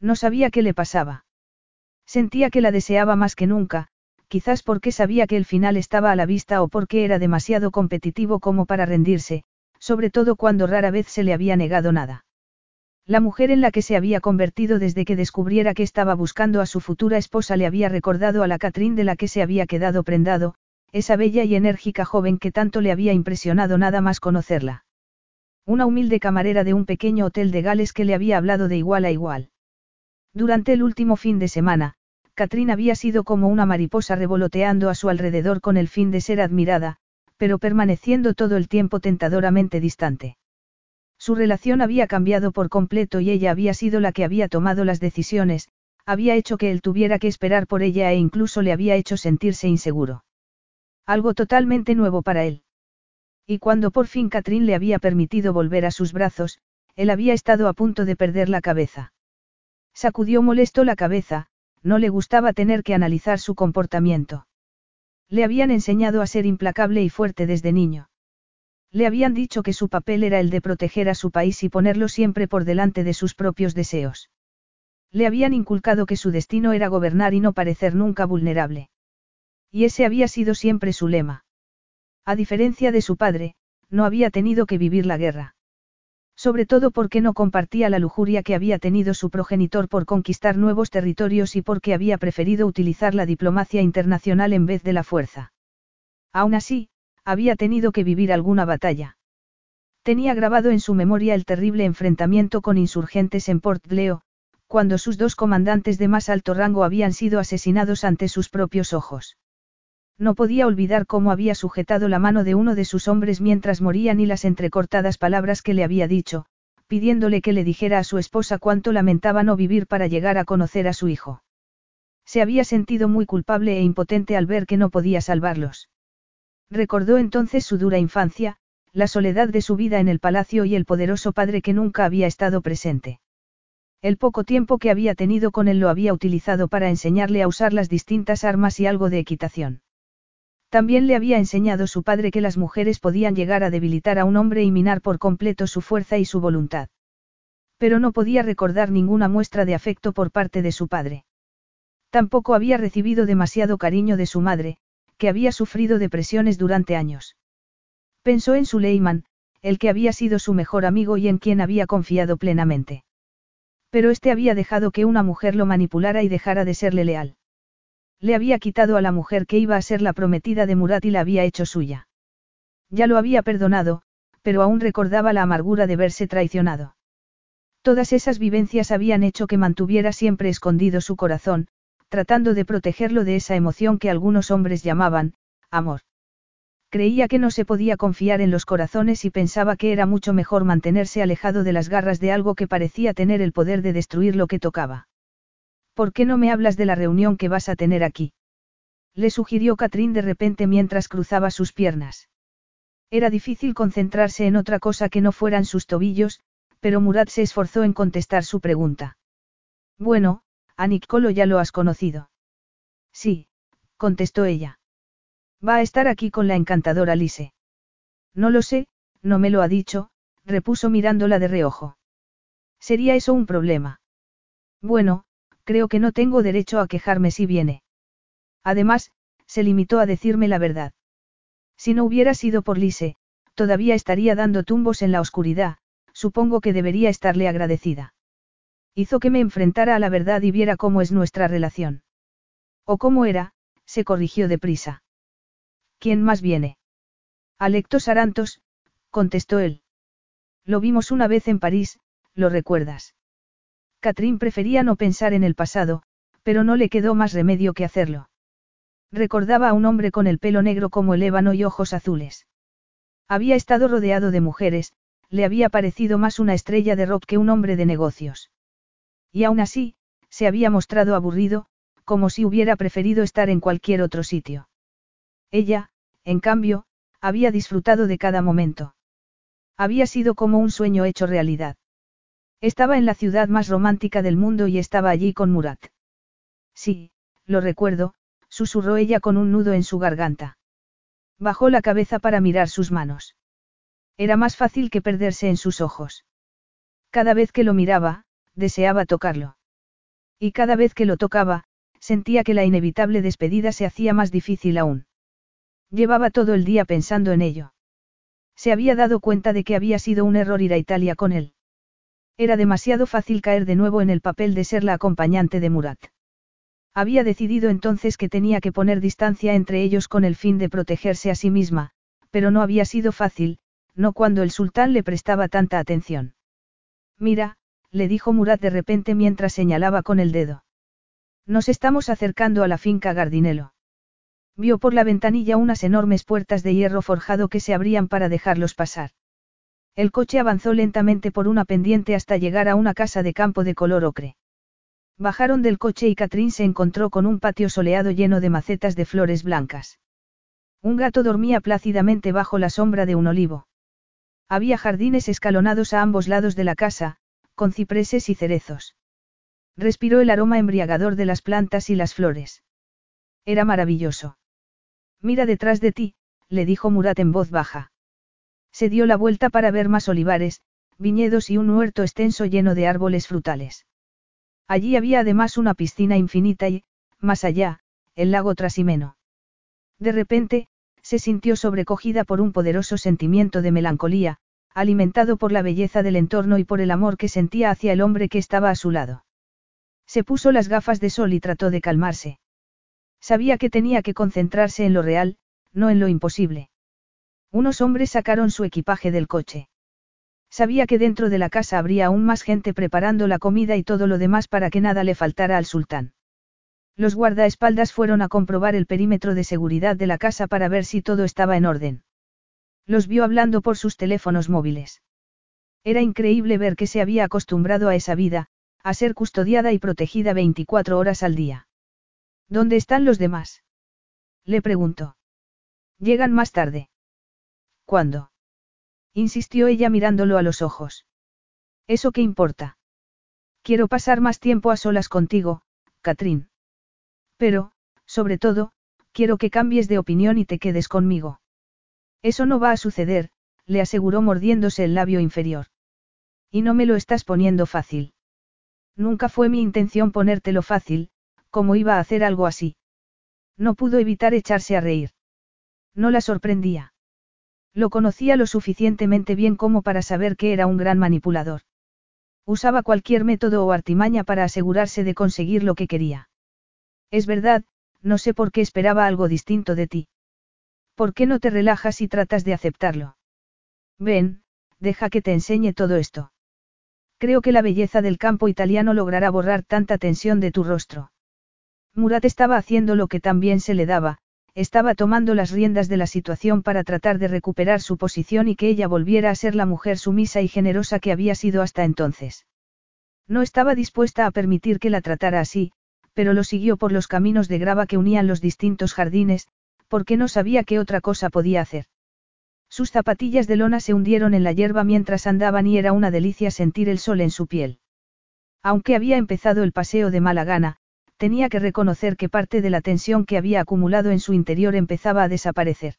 No sabía qué le pasaba. Sentía que la deseaba más que nunca, quizás porque sabía que el final estaba a la vista o porque era demasiado competitivo como para rendirse, sobre todo cuando rara vez se le había negado nada. La mujer en la que se había convertido desde que descubriera que estaba buscando a su futura esposa le había recordado a la Catrín de la que se había quedado prendado, esa bella y enérgica joven que tanto le había impresionado nada más conocerla. Una humilde camarera de un pequeño hotel de Gales que le había hablado de igual a igual. Durante el último fin de semana, Catrín había sido como una mariposa revoloteando a su alrededor con el fin de ser admirada, pero permaneciendo todo el tiempo tentadoramente distante. Su relación había cambiado por completo y ella había sido la que había tomado las decisiones, había hecho que él tuviera que esperar por ella e incluso le había hecho sentirse inseguro. Algo totalmente nuevo para él. Y cuando por fin Catrín le había permitido volver a sus brazos, él había estado a punto de perder la cabeza. Sacudió molesto la cabeza, no le gustaba tener que analizar su comportamiento. Le habían enseñado a ser implacable y fuerte desde niño. Le habían dicho que su papel era el de proteger a su país y ponerlo siempre por delante de sus propios deseos. Le habían inculcado que su destino era gobernar y no parecer nunca vulnerable. Y ese había sido siempre su lema. A diferencia de su padre, no había tenido que vivir la guerra. Sobre todo porque no compartía la lujuria que había tenido su progenitor por conquistar nuevos territorios y porque había preferido utilizar la diplomacia internacional en vez de la fuerza. Aún así, había tenido que vivir alguna batalla. Tenía grabado en su memoria el terrible enfrentamiento con insurgentes en Port Leo, cuando sus dos comandantes de más alto rango habían sido asesinados ante sus propios ojos. No podía olvidar cómo había sujetado la mano de uno de sus hombres mientras morían y las entrecortadas palabras que le había dicho, pidiéndole que le dijera a su esposa cuánto lamentaba no vivir para llegar a conocer a su hijo. Se había sentido muy culpable e impotente al ver que no podía salvarlos. Recordó entonces su dura infancia, la soledad de su vida en el palacio y el poderoso padre que nunca había estado presente. El poco tiempo que había tenido con él lo había utilizado para enseñarle a usar las distintas armas y algo de equitación. También le había enseñado su padre que las mujeres podían llegar a debilitar a un hombre y minar por completo su fuerza y su voluntad. Pero no podía recordar ninguna muestra de afecto por parte de su padre. Tampoco había recibido demasiado cariño de su madre, que había sufrido depresiones durante años. Pensó en Suleiman, el que había sido su mejor amigo y en quien había confiado plenamente. Pero este había dejado que una mujer lo manipulara y dejara de serle leal. Le había quitado a la mujer que iba a ser la prometida de Murat y la había hecho suya. Ya lo había perdonado, pero aún recordaba la amargura de verse traicionado. Todas esas vivencias habían hecho que mantuviera siempre escondido su corazón, tratando de protegerlo de esa emoción que algunos hombres llamaban, amor. Creía que no se podía confiar en los corazones y pensaba que era mucho mejor mantenerse alejado de las garras de algo que parecía tener el poder de destruir lo que tocaba. ¿Por qué no me hablas de la reunión que vas a tener aquí? Le sugirió Catrín de repente mientras cruzaba sus piernas. Era difícil concentrarse en otra cosa que no fueran sus tobillos, pero Murat se esforzó en contestar su pregunta. Bueno, a Nicolo ya lo has conocido. Sí, contestó ella. Va a estar aquí con la encantadora Lise. No lo sé, no me lo ha dicho, repuso mirándola de reojo. ¿Sería eso un problema? Bueno, creo que no tengo derecho a quejarme si viene. Además, se limitó a decirme la verdad. Si no hubiera sido por Lise, todavía estaría dando tumbos en la oscuridad, supongo que debería estarle agradecida. Hizo que me enfrentara a la verdad y viera cómo es nuestra relación. O cómo era, se corrigió deprisa. ¿Quién más viene? Alectos Arantos, contestó él. Lo vimos una vez en París, ¿lo recuerdas? Catrín prefería no pensar en el pasado, pero no le quedó más remedio que hacerlo. Recordaba a un hombre con el pelo negro como el ébano y ojos azules. Había estado rodeado de mujeres, le había parecido más una estrella de rock que un hombre de negocios. Y aún así, se había mostrado aburrido, como si hubiera preferido estar en cualquier otro sitio. Ella, en cambio, había disfrutado de cada momento. Había sido como un sueño hecho realidad. Estaba en la ciudad más romántica del mundo y estaba allí con Murat. Sí, lo recuerdo, susurró ella con un nudo en su garganta. Bajó la cabeza para mirar sus manos. Era más fácil que perderse en sus ojos. Cada vez que lo miraba, deseaba tocarlo. Y cada vez que lo tocaba, sentía que la inevitable despedida se hacía más difícil aún. Llevaba todo el día pensando en ello. Se había dado cuenta de que había sido un error ir a Italia con él. Era demasiado fácil caer de nuevo en el papel de ser la acompañante de Murat. Había decidido entonces que tenía que poner distancia entre ellos con el fin de protegerse a sí misma, pero no había sido fácil, no cuando el sultán le prestaba tanta atención. Mira, le dijo Murat de repente mientras señalaba con el dedo. Nos estamos acercando a la finca Gardinelo. Vio por la ventanilla unas enormes puertas de hierro forjado que se abrían para dejarlos pasar. El coche avanzó lentamente por una pendiente hasta llegar a una casa de campo de color ocre. Bajaron del coche y Catrín se encontró con un patio soleado lleno de macetas de flores blancas. Un gato dormía plácidamente bajo la sombra de un olivo. Había jardines escalonados a ambos lados de la casa, con cipreses y cerezos. Respiró el aroma embriagador de las plantas y las flores. Era maravilloso. Mira detrás de ti, le dijo Murat en voz baja. Se dio la vuelta para ver más olivares, viñedos y un huerto extenso lleno de árboles frutales. Allí había además una piscina infinita y, más allá, el lago Trasimeno. De repente, se sintió sobrecogida por un poderoso sentimiento de melancolía, alimentado por la belleza del entorno y por el amor que sentía hacia el hombre que estaba a su lado. Se puso las gafas de sol y trató de calmarse. Sabía que tenía que concentrarse en lo real, no en lo imposible. Unos hombres sacaron su equipaje del coche. Sabía que dentro de la casa habría aún más gente preparando la comida y todo lo demás para que nada le faltara al sultán. Los guardaespaldas fueron a comprobar el perímetro de seguridad de la casa para ver si todo estaba en orden. Los vio hablando por sus teléfonos móviles. Era increíble ver que se había acostumbrado a esa vida, a ser custodiada y protegida 24 horas al día. ¿Dónde están los demás? Le preguntó. Llegan más tarde. ¿Cuándo? Insistió ella mirándolo a los ojos. ¿Eso qué importa? Quiero pasar más tiempo a solas contigo, Catrín. Pero, sobre todo, quiero que cambies de opinión y te quedes conmigo. Eso no va a suceder, le aseguró mordiéndose el labio inferior. Y no me lo estás poniendo fácil. Nunca fue mi intención ponértelo fácil, como iba a hacer algo así. No pudo evitar echarse a reír. No la sorprendía. Lo conocía lo suficientemente bien como para saber que era un gran manipulador. Usaba cualquier método o artimaña para asegurarse de conseguir lo que quería. Es verdad, no sé por qué esperaba algo distinto de ti. ¿Por qué no te relajas y tratas de aceptarlo? Ven, deja que te enseñe todo esto. Creo que la belleza del campo italiano logrará borrar tanta tensión de tu rostro. Murat estaba haciendo lo que también se le daba, estaba tomando las riendas de la situación para tratar de recuperar su posición y que ella volviera a ser la mujer sumisa y generosa que había sido hasta entonces. No estaba dispuesta a permitir que la tratara así, pero lo siguió por los caminos de grava que unían los distintos jardines, porque no sabía qué otra cosa podía hacer. Sus zapatillas de lona se hundieron en la hierba mientras andaban y era una delicia sentir el sol en su piel. Aunque había empezado el paseo de mala gana, tenía que reconocer que parte de la tensión que había acumulado en su interior empezaba a desaparecer.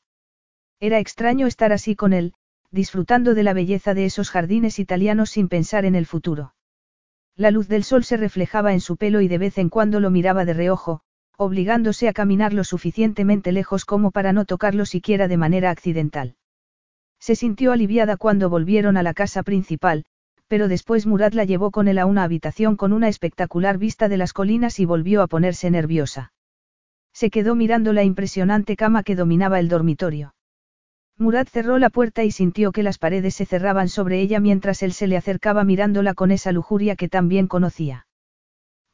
Era extraño estar así con él, disfrutando de la belleza de esos jardines italianos sin pensar en el futuro. La luz del sol se reflejaba en su pelo y de vez en cuando lo miraba de reojo, obligándose a caminar lo suficientemente lejos como para no tocarlo siquiera de manera accidental. Se sintió aliviada cuando volvieron a la casa principal, pero después Murad la llevó con él a una habitación con una espectacular vista de las colinas y volvió a ponerse nerviosa. Se quedó mirando la impresionante cama que dominaba el dormitorio. Murad cerró la puerta y sintió que las paredes se cerraban sobre ella mientras él se le acercaba mirándola con esa lujuria que también conocía.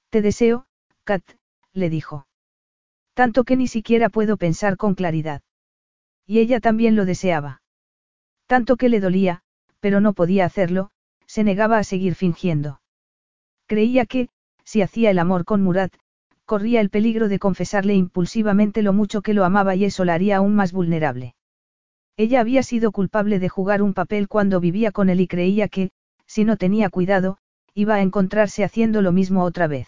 Te deseo, Kat, le dijo. Tanto que ni siquiera puedo pensar con claridad. Y ella también lo deseaba. Tanto que le dolía, pero no podía hacerlo, se negaba a seguir fingiendo. Creía que, si hacía el amor con Murad, corría el peligro de confesarle impulsivamente lo mucho que lo amaba y eso la haría aún más vulnerable. Ella había sido culpable de jugar un papel cuando vivía con él y creía que, si no tenía cuidado, iba a encontrarse haciendo lo mismo otra vez.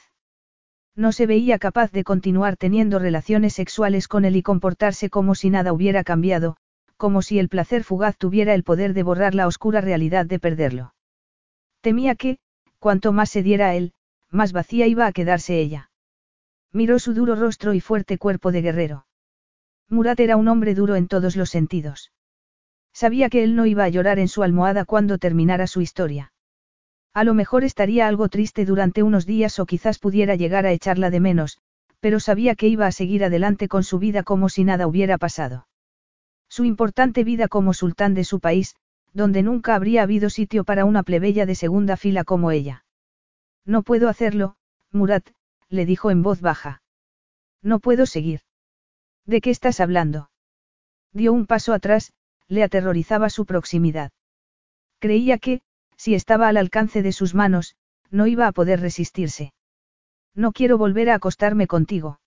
No se veía capaz de continuar teniendo relaciones sexuales con él y comportarse como si nada hubiera cambiado, como si el placer fugaz tuviera el poder de borrar la oscura realidad de perderlo. Temía que, cuanto más se diera a él, más vacía iba a quedarse ella. Miró su duro rostro y fuerte cuerpo de guerrero. Murat era un hombre duro en todos los sentidos. Sabía que él no iba a llorar en su almohada cuando terminara su historia. A lo mejor estaría algo triste durante unos días o quizás pudiera llegar a echarla de menos, pero sabía que iba a seguir adelante con su vida como si nada hubiera pasado. Su importante vida como sultán de su país, donde nunca habría habido sitio para una plebeya de segunda fila como ella. No puedo hacerlo, Murat, le dijo en voz baja. No puedo seguir. ¿De qué estás hablando? Dio un paso atrás, le aterrorizaba su proximidad. Creía que, si estaba al alcance de sus manos, no iba a poder resistirse. No quiero volver a acostarme contigo.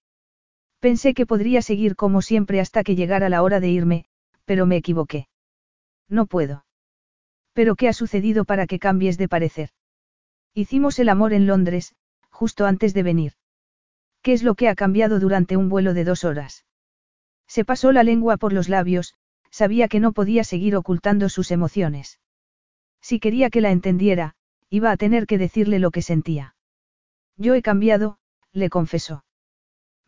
Pensé que podría seguir como siempre hasta que llegara la hora de irme, pero me equivoqué. No puedo. ¿Pero qué ha sucedido para que cambies de parecer? Hicimos el amor en Londres, justo antes de venir. ¿Qué es lo que ha cambiado durante un vuelo de dos horas? Se pasó la lengua por los labios, sabía que no podía seguir ocultando sus emociones. Si quería que la entendiera, iba a tener que decirle lo que sentía. Yo he cambiado, le confesó.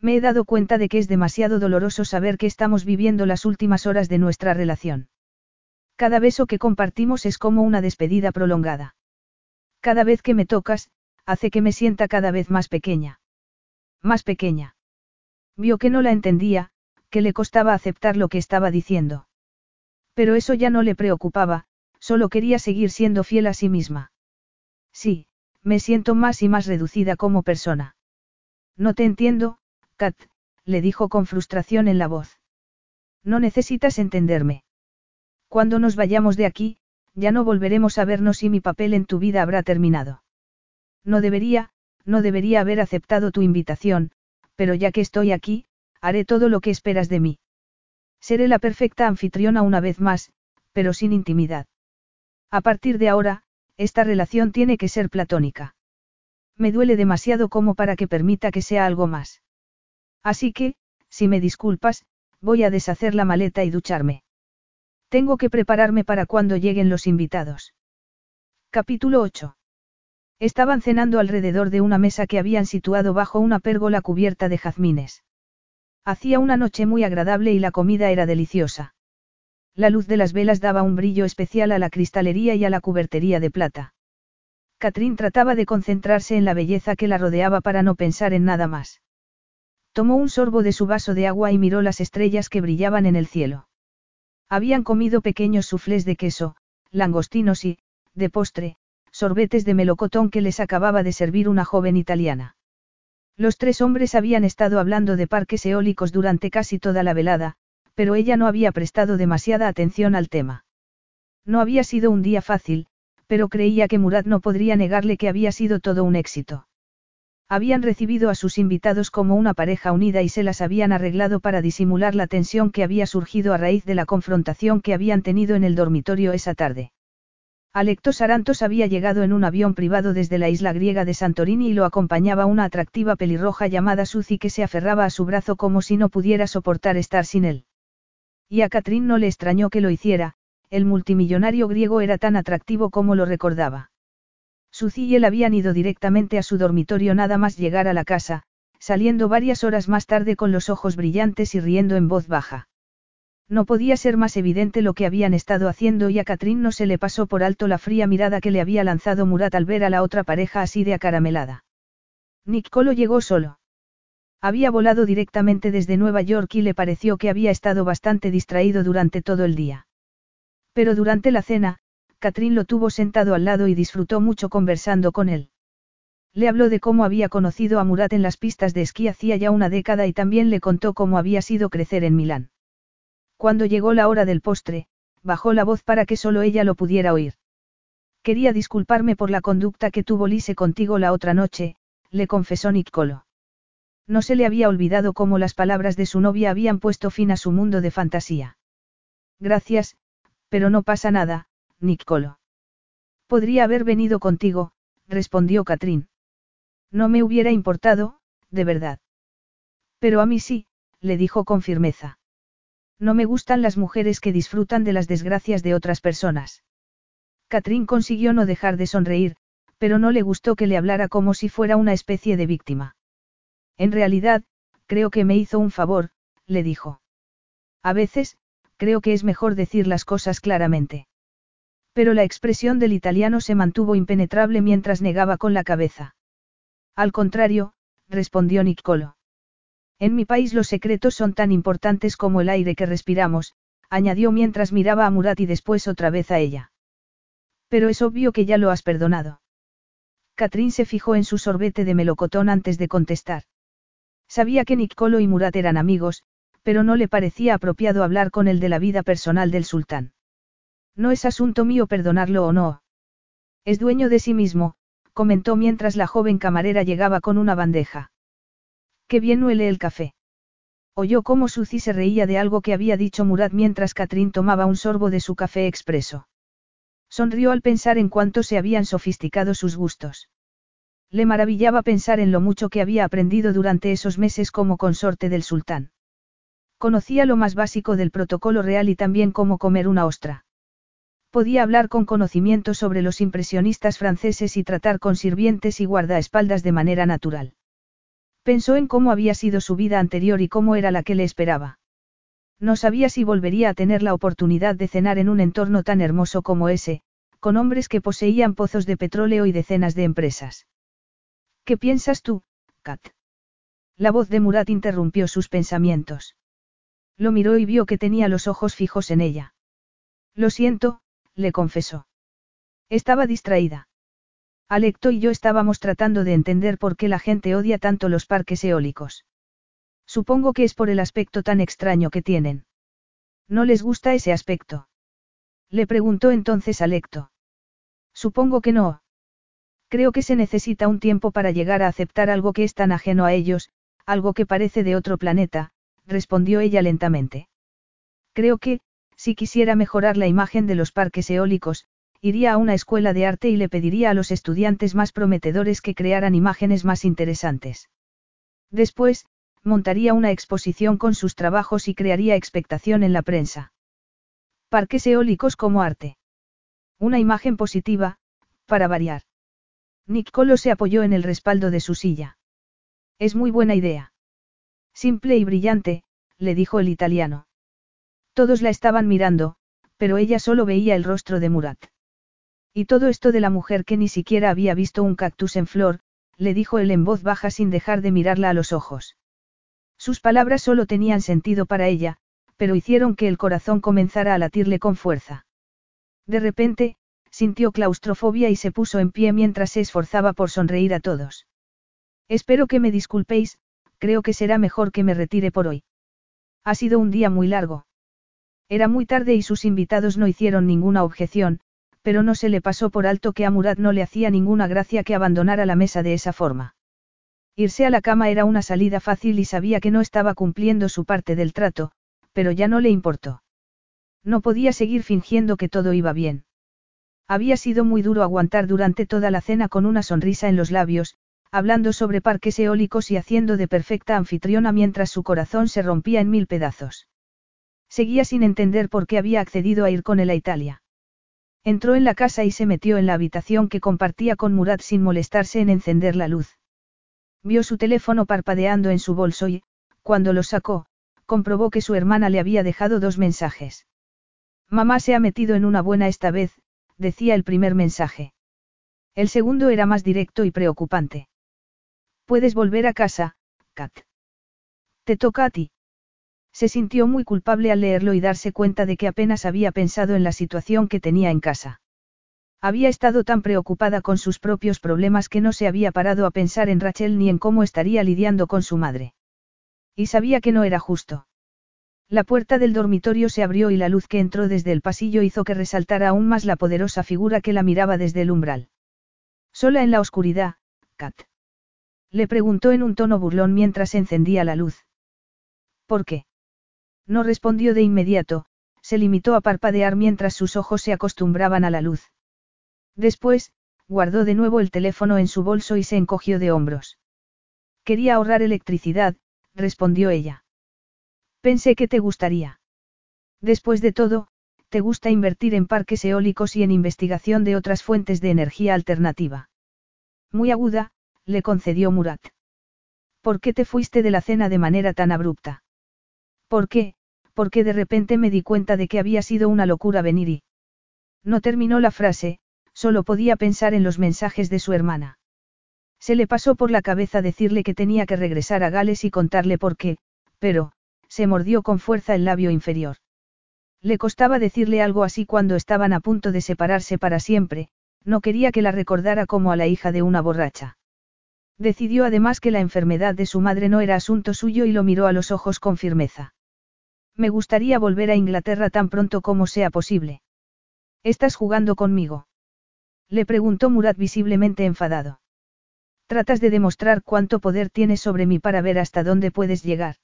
Me he dado cuenta de que es demasiado doloroso saber que estamos viviendo las últimas horas de nuestra relación. Cada beso que compartimos es como una despedida prolongada. Cada vez que me tocas, hace que me sienta cada vez más pequeña. Más pequeña. Vio que no la entendía, que le costaba aceptar lo que estaba diciendo. Pero eso ya no le preocupaba, solo quería seguir siendo fiel a sí misma. Sí, me siento más y más reducida como persona. No te entiendo, Kat, le dijo con frustración en la voz. No necesitas entenderme. Cuando nos vayamos de aquí, ya no volveremos a vernos y mi papel en tu vida habrá terminado. No debería, no debería haber aceptado tu invitación, pero ya que estoy aquí, haré todo lo que esperas de mí. Seré la perfecta anfitriona una vez más, pero sin intimidad. A partir de ahora, esta relación tiene que ser platónica. Me duele demasiado como para que permita que sea algo más. Así que, si me disculpas, voy a deshacer la maleta y ducharme. Tengo que prepararme para cuando lleguen los invitados. Capítulo 8. Estaban cenando alrededor de una mesa que habían situado bajo una pérgola cubierta de jazmines. Hacía una noche muy agradable y la comida era deliciosa. La luz de las velas daba un brillo especial a la cristalería y a la cubertería de plata. Catrín trataba de concentrarse en la belleza que la rodeaba para no pensar en nada más. Tomó un sorbo de su vaso de agua y miró las estrellas que brillaban en el cielo. Habían comido pequeños suflés de queso, langostinos y, de postre, sorbetes de melocotón que les acababa de servir una joven italiana. Los tres hombres habían estado hablando de parques eólicos durante casi toda la velada, pero ella no había prestado demasiada atención al tema. No había sido un día fácil, pero creía que Murad no podría negarle que había sido todo un éxito. Habían recibido a sus invitados como una pareja unida y se las habían arreglado para disimular la tensión que había surgido a raíz de la confrontación que habían tenido en el dormitorio esa tarde. Alectos Arantos había llegado en un avión privado desde la isla griega de Santorini y lo acompañaba una atractiva pelirroja llamada Suzy que se aferraba a su brazo como si no pudiera soportar estar sin él. Y a Catrín no le extrañó que lo hiciera, el multimillonario griego era tan atractivo como lo recordaba. Suzy y él habían ido directamente a su dormitorio nada más llegar a la casa, saliendo varias horas más tarde con los ojos brillantes y riendo en voz baja. No podía ser más evidente lo que habían estado haciendo y a Catrín no se le pasó por alto la fría mirada que le había lanzado Murat al ver a la otra pareja así de acaramelada. Nicolo llegó solo. Había volado directamente desde Nueva York y le pareció que había estado bastante distraído durante todo el día. Pero durante la cena, Catrín lo tuvo sentado al lado y disfrutó mucho conversando con él. Le habló de cómo había conocido a Murat en las pistas de esquí hacía ya una década y también le contó cómo había sido crecer en Milán. Cuando llegó la hora del postre, bajó la voz para que solo ella lo pudiera oír. Quería disculparme por la conducta que tuvo Lise contigo la otra noche, le confesó Nicolo. No se le había olvidado cómo las palabras de su novia habían puesto fin a su mundo de fantasía. Gracias, pero no pasa nada, Nicolo. Podría haber venido contigo, respondió Catrín. No me hubiera importado, de verdad. Pero a mí sí, le dijo con firmeza. No me gustan las mujeres que disfrutan de las desgracias de otras personas. Catrín consiguió no dejar de sonreír, pero no le gustó que le hablara como si fuera una especie de víctima. En realidad, creo que me hizo un favor, le dijo. A veces, creo que es mejor decir las cosas claramente. Pero la expresión del italiano se mantuvo impenetrable mientras negaba con la cabeza. Al contrario, respondió Niccolo. En mi país los secretos son tan importantes como el aire que respiramos, añadió mientras miraba a Murat y después otra vez a ella. Pero es obvio que ya lo has perdonado. Catrín se fijó en su sorbete de melocotón antes de contestar. Sabía que Niccolo y Murat eran amigos, pero no le parecía apropiado hablar con él de la vida personal del sultán. No es asunto mío perdonarlo o no. Es dueño de sí mismo, comentó mientras la joven camarera llegaba con una bandeja. Qué bien huele el café. Oyó cómo Suzy se reía de algo que había dicho Murat mientras Catrín tomaba un sorbo de su café expreso. Sonrió al pensar en cuánto se habían sofisticado sus gustos. Le maravillaba pensar en lo mucho que había aprendido durante esos meses como consorte del sultán. Conocía lo más básico del protocolo real y también cómo comer una ostra. Podía hablar con conocimiento sobre los impresionistas franceses y tratar con sirvientes y guardaespaldas de manera natural. Pensó en cómo había sido su vida anterior y cómo era la que le esperaba. No sabía si volvería a tener la oportunidad de cenar en un entorno tan hermoso como ese, con hombres que poseían pozos de petróleo y decenas de empresas. ¿Qué piensas tú, Kat? La voz de Murat interrumpió sus pensamientos. Lo miró y vio que tenía los ojos fijos en ella. Lo siento, le confesó. Estaba distraída. Alecto y yo estábamos tratando de entender por qué la gente odia tanto los parques eólicos. Supongo que es por el aspecto tan extraño que tienen. ¿No les gusta ese aspecto? Le preguntó entonces Alecto. Supongo que no. Creo que se necesita un tiempo para llegar a aceptar algo que es tan ajeno a ellos, algo que parece de otro planeta, respondió ella lentamente. Creo que, si quisiera mejorar la imagen de los parques eólicos, iría a una escuela de arte y le pediría a los estudiantes más prometedores que crearan imágenes más interesantes. Después, montaría una exposición con sus trabajos y crearía expectación en la prensa. Parques eólicos como arte. Una imagen positiva, para variar. Nicolo se apoyó en el respaldo de su silla. Es muy buena idea. Simple y brillante, le dijo el italiano. Todos la estaban mirando, pero ella solo veía el rostro de Murat. Y todo esto de la mujer que ni siquiera había visto un cactus en flor, le dijo él en voz baja sin dejar de mirarla a los ojos. Sus palabras solo tenían sentido para ella, pero hicieron que el corazón comenzara a latirle con fuerza. De repente, sintió claustrofobia y se puso en pie mientras se esforzaba por sonreír a todos. Espero que me disculpéis, creo que será mejor que me retire por hoy. Ha sido un día muy largo. Era muy tarde y sus invitados no hicieron ninguna objeción, pero no se le pasó por alto que a Murad no le hacía ninguna gracia que abandonara la mesa de esa forma. Irse a la cama era una salida fácil y sabía que no estaba cumpliendo su parte del trato, pero ya no le importó. No podía seguir fingiendo que todo iba bien. Había sido muy duro aguantar durante toda la cena con una sonrisa en los labios, hablando sobre parques eólicos y haciendo de perfecta anfitriona mientras su corazón se rompía en mil pedazos. Seguía sin entender por qué había accedido a ir con él a Italia. Entró en la casa y se metió en la habitación que compartía con Murat sin molestarse en encender la luz. Vio su teléfono parpadeando en su bolso y, cuando lo sacó, comprobó que su hermana le había dejado dos mensajes. Mamá se ha metido en una buena esta vez, decía el primer mensaje. El segundo era más directo y preocupante. Puedes volver a casa, Kat. Te toca a ti. Se sintió muy culpable al leerlo y darse cuenta de que apenas había pensado en la situación que tenía en casa. Había estado tan preocupada con sus propios problemas que no se había parado a pensar en Rachel ni en cómo estaría lidiando con su madre. Y sabía que no era justo. La puerta del dormitorio se abrió y la luz que entró desde el pasillo hizo que resaltara aún más la poderosa figura que la miraba desde el umbral. Sola en la oscuridad, Kat. Le preguntó en un tono burlón mientras encendía la luz. ¿Por qué? No respondió de inmediato, se limitó a parpadear mientras sus ojos se acostumbraban a la luz. Después, guardó de nuevo el teléfono en su bolso y se encogió de hombros. Quería ahorrar electricidad, respondió ella. Pensé que te gustaría. Después de todo, te gusta invertir en parques eólicos y en investigación de otras fuentes de energía alternativa. Muy aguda, le concedió Murat. ¿Por qué te fuiste de la cena de manera tan abrupta? ¿Por qué? Porque de repente me di cuenta de que había sido una locura venir y... No terminó la frase, solo podía pensar en los mensajes de su hermana. Se le pasó por la cabeza decirle que tenía que regresar a Gales y contarle por qué, pero, se mordió con fuerza el labio inferior. Le costaba decirle algo así cuando estaban a punto de separarse para siempre, no quería que la recordara como a la hija de una borracha. Decidió además que la enfermedad de su madre no era asunto suyo y lo miró a los ojos con firmeza. Me gustaría volver a Inglaterra tan pronto como sea posible. ¿Estás jugando conmigo? Le preguntó Murat visiblemente enfadado. Tratas de demostrar cuánto poder tienes sobre mí para ver hasta dónde puedes llegar.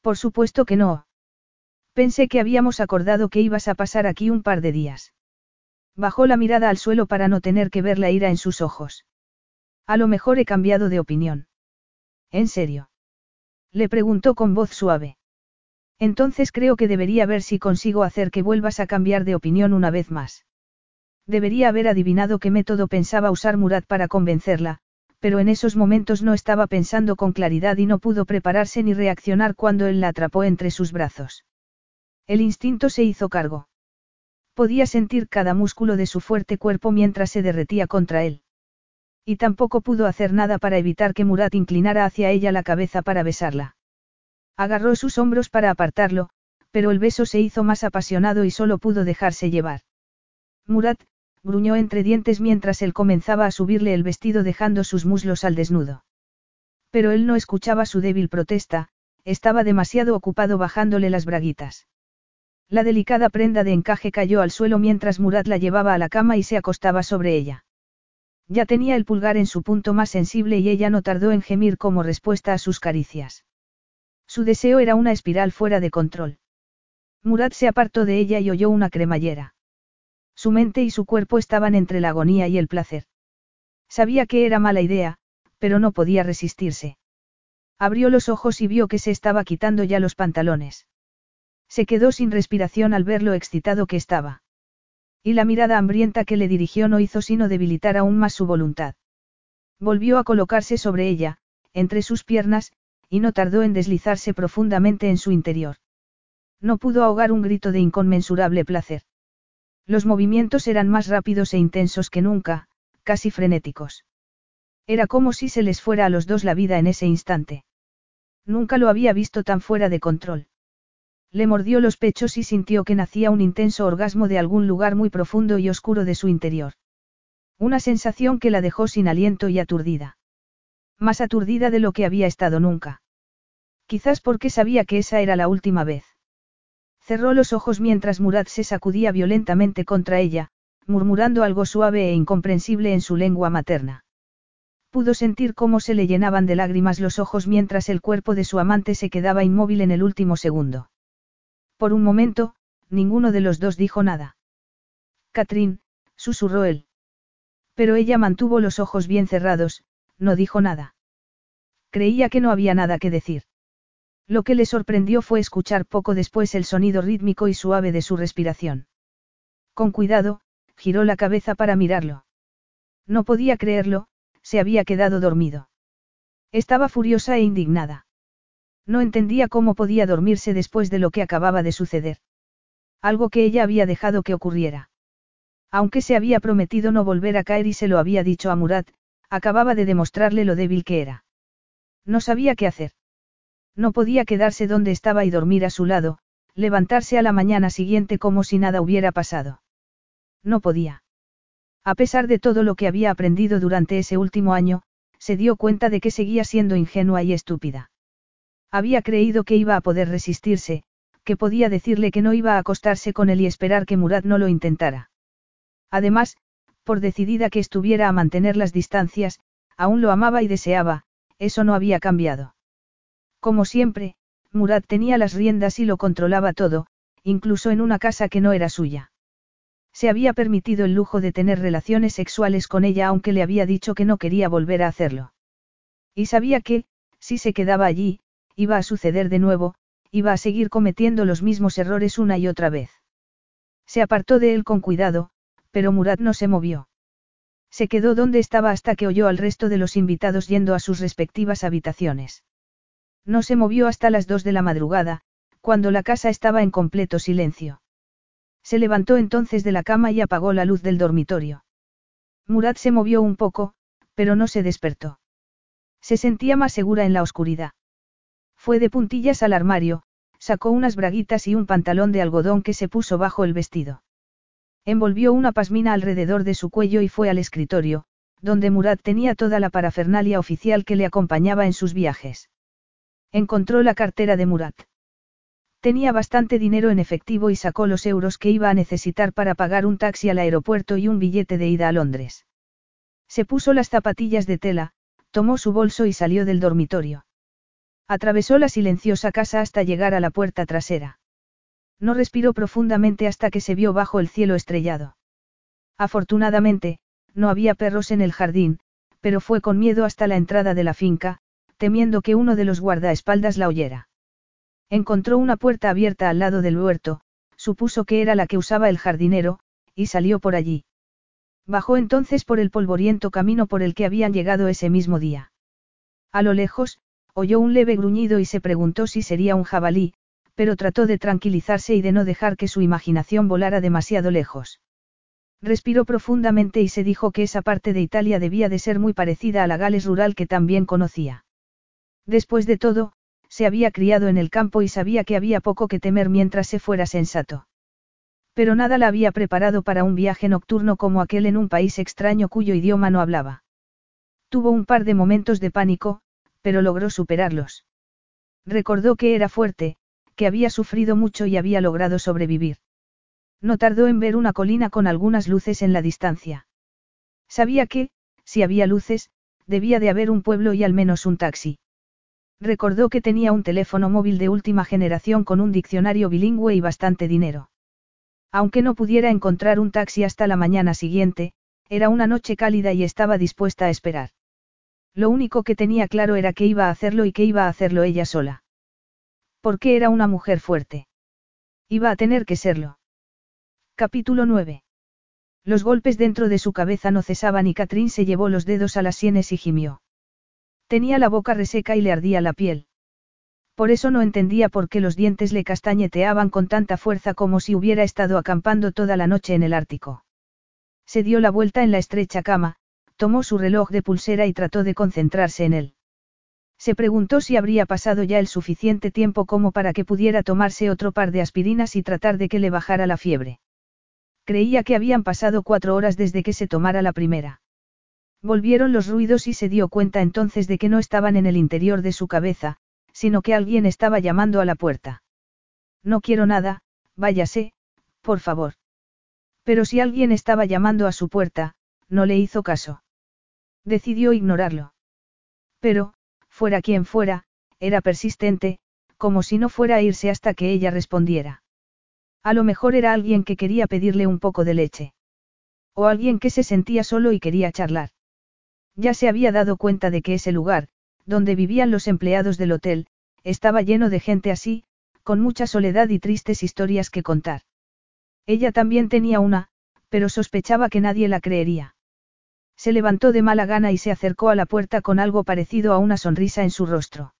Por supuesto que no. Pensé que habíamos acordado que ibas a pasar aquí un par de días. Bajó la mirada al suelo para no tener que ver la ira en sus ojos. A lo mejor he cambiado de opinión. ¿En serio? Le preguntó con voz suave. Entonces creo que debería ver si consigo hacer que vuelvas a cambiar de opinión una vez más. Debería haber adivinado qué método pensaba usar Murat para convencerla, pero en esos momentos no estaba pensando con claridad y no pudo prepararse ni reaccionar cuando él la atrapó entre sus brazos. El instinto se hizo cargo. Podía sentir cada músculo de su fuerte cuerpo mientras se derretía contra él. Y tampoco pudo hacer nada para evitar que Murat inclinara hacia ella la cabeza para besarla. Agarró sus hombros para apartarlo, pero el beso se hizo más apasionado y solo pudo dejarse llevar. Murat, gruñó entre dientes mientras él comenzaba a subirle el vestido dejando sus muslos al desnudo. Pero él no escuchaba su débil protesta, estaba demasiado ocupado bajándole las braguitas. La delicada prenda de encaje cayó al suelo mientras Murat la llevaba a la cama y se acostaba sobre ella. Ya tenía el pulgar en su punto más sensible y ella no tardó en gemir como respuesta a sus caricias. Su deseo era una espiral fuera de control. Murat se apartó de ella y oyó una cremallera. Su mente y su cuerpo estaban entre la agonía y el placer. Sabía que era mala idea, pero no podía resistirse. Abrió los ojos y vio que se estaba quitando ya los pantalones. Se quedó sin respiración al ver lo excitado que estaba. Y la mirada hambrienta que le dirigió no hizo sino debilitar aún más su voluntad. Volvió a colocarse sobre ella, entre sus piernas, y no tardó en deslizarse profundamente en su interior. No pudo ahogar un grito de inconmensurable placer. Los movimientos eran más rápidos e intensos que nunca, casi frenéticos. Era como si se les fuera a los dos la vida en ese instante. Nunca lo había visto tan fuera de control. Le mordió los pechos y sintió que nacía un intenso orgasmo de algún lugar muy profundo y oscuro de su interior. Una sensación que la dejó sin aliento y aturdida. Más aturdida de lo que había estado nunca. Quizás porque sabía que esa era la última vez. Cerró los ojos mientras Murat se sacudía violentamente contra ella, murmurando algo suave e incomprensible en su lengua materna. Pudo sentir cómo se le llenaban de lágrimas los ojos mientras el cuerpo de su amante se quedaba inmóvil en el último segundo. Por un momento, ninguno de los dos dijo nada. Catrín, susurró él. Pero ella mantuvo los ojos bien cerrados, no dijo nada. Creía que no había nada que decir. Lo que le sorprendió fue escuchar poco después el sonido rítmico y suave de su respiración. Con cuidado, giró la cabeza para mirarlo. No podía creerlo, se había quedado dormido. Estaba furiosa e indignada. No entendía cómo podía dormirse después de lo que acababa de suceder. Algo que ella había dejado que ocurriera. Aunque se había prometido no volver a caer y se lo había dicho a Murat, acababa de demostrarle lo débil que era. No sabía qué hacer. No podía quedarse donde estaba y dormir a su lado, levantarse a la mañana siguiente como si nada hubiera pasado. No podía. A pesar de todo lo que había aprendido durante ese último año, se dio cuenta de que seguía siendo ingenua y estúpida. Había creído que iba a poder resistirse, que podía decirle que no iba a acostarse con él y esperar que Murad no lo intentara. Además, por decidida que estuviera a mantener las distancias, aún lo amaba y deseaba, eso no había cambiado. Como siempre, Murad tenía las riendas y lo controlaba todo, incluso en una casa que no era suya. Se había permitido el lujo de tener relaciones sexuales con ella aunque le había dicho que no quería volver a hacerlo. Y sabía que, si se quedaba allí, iba a suceder de nuevo, iba a seguir cometiendo los mismos errores una y otra vez. Se apartó de él con cuidado, pero Murad no se movió. Se quedó donde estaba hasta que oyó al resto de los invitados yendo a sus respectivas habitaciones. No se movió hasta las dos de la madrugada, cuando la casa estaba en completo silencio. Se levantó entonces de la cama y apagó la luz del dormitorio. Murad se movió un poco, pero no se despertó. Se sentía más segura en la oscuridad. Fue de puntillas al armario, sacó unas braguitas y un pantalón de algodón que se puso bajo el vestido. Envolvió una pasmina alrededor de su cuello y fue al escritorio, donde Murad tenía toda la parafernalia oficial que le acompañaba en sus viajes. Encontró la cartera de Murat. Tenía bastante dinero en efectivo y sacó los euros que iba a necesitar para pagar un taxi al aeropuerto y un billete de ida a Londres. Se puso las zapatillas de tela, tomó su bolso y salió del dormitorio. Atravesó la silenciosa casa hasta llegar a la puerta trasera. No respiró profundamente hasta que se vio bajo el cielo estrellado. Afortunadamente, no había perros en el jardín, pero fue con miedo hasta la entrada de la finca, temiendo que uno de los guardaespaldas la oyera. Encontró una puerta abierta al lado del huerto, supuso que era la que usaba el jardinero, y salió por allí. Bajó entonces por el polvoriento camino por el que habían llegado ese mismo día. A lo lejos, oyó un leve gruñido y se preguntó si sería un jabalí, pero trató de tranquilizarse y de no dejar que su imaginación volara demasiado lejos. Respiró profundamente y se dijo que esa parte de Italia debía de ser muy parecida a la Gales rural que también conocía. Después de todo, se había criado en el campo y sabía que había poco que temer mientras se fuera sensato. Pero nada la había preparado para un viaje nocturno como aquel en un país extraño cuyo idioma no hablaba. Tuvo un par de momentos de pánico, pero logró superarlos. Recordó que era fuerte, que había sufrido mucho y había logrado sobrevivir. No tardó en ver una colina con algunas luces en la distancia. Sabía que, si había luces, debía de haber un pueblo y al menos un taxi. Recordó que tenía un teléfono móvil de última generación con un diccionario bilingüe y bastante dinero. Aunque no pudiera encontrar un taxi hasta la mañana siguiente, era una noche cálida y estaba dispuesta a esperar. Lo único que tenía claro era que iba a hacerlo y que iba a hacerlo ella sola. Porque era una mujer fuerte. Iba a tener que serlo. Capítulo 9. Los golpes dentro de su cabeza no cesaban y Catrín se llevó los dedos a las sienes y gimió. Tenía la boca reseca y le ardía la piel. Por eso no entendía por qué los dientes le castañeteaban con tanta fuerza como si hubiera estado acampando toda la noche en el Ártico. Se dio la vuelta en la estrecha cama, tomó su reloj de pulsera y trató de concentrarse en él. Se preguntó si habría pasado ya el suficiente tiempo como para que pudiera tomarse otro par de aspirinas y tratar de que le bajara la fiebre. Creía que habían pasado cuatro horas desde que se tomara la primera. Volvieron los ruidos y se dio cuenta entonces de que no estaban en el interior de su cabeza, sino que alguien estaba llamando a la puerta. No quiero nada, váyase, por favor. Pero si alguien estaba llamando a su puerta, no le hizo caso. Decidió ignorarlo. Pero, fuera quien fuera, era persistente, como si no fuera a irse hasta que ella respondiera. A lo mejor era alguien que quería pedirle un poco de leche. O alguien que se sentía solo y quería charlar. Ya se había dado cuenta de que ese lugar, donde vivían los empleados del hotel, estaba lleno de gente así, con mucha soledad y tristes historias que contar. Ella también tenía una, Pero sospechaba que nadie la creería. Se levantó de mala gana y se acercó a la puerta con algo parecido a una sonrisa en su rostro.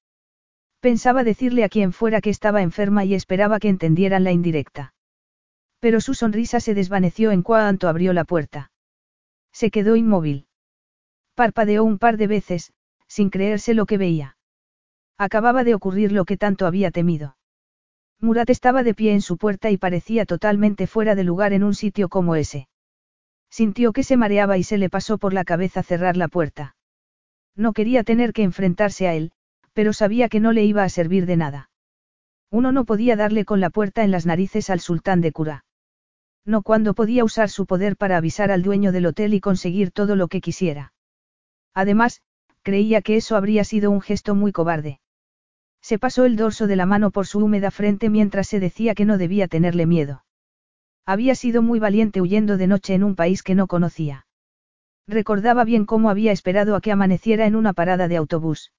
Pensaba decirle a quien fuera que estaba enferma y esperaba que entendieran la indirecta. Pero su sonrisa se desvaneció en cuanto abrió la puerta. Se quedó inmóvil. Parpadeó un par de veces, sin creerse lo que veía. Acababa de ocurrir lo que tanto había temido. Murat estaba de pie en su puerta y parecía totalmente fuera de lugar en un sitio como ese. Sintió que se mareaba y se le pasó por la cabeza cerrar la puerta. No quería tener que enfrentarse a él, pero sabía que no le iba a servir de nada. Uno no podía darle con la puerta en las narices al sultán de Cura. No cuando podía usar su poder para avisar al dueño del hotel y conseguir todo lo que quisiera. Además, creía que eso habría sido un gesto muy cobarde. Se pasó el dorso de la mano por su húmeda frente mientras se decía que no debía tenerle miedo. Había sido muy valiente huyendo de noche en un país que no conocía. Recordaba bien cómo había esperado a que amaneciera en una parada de autobús.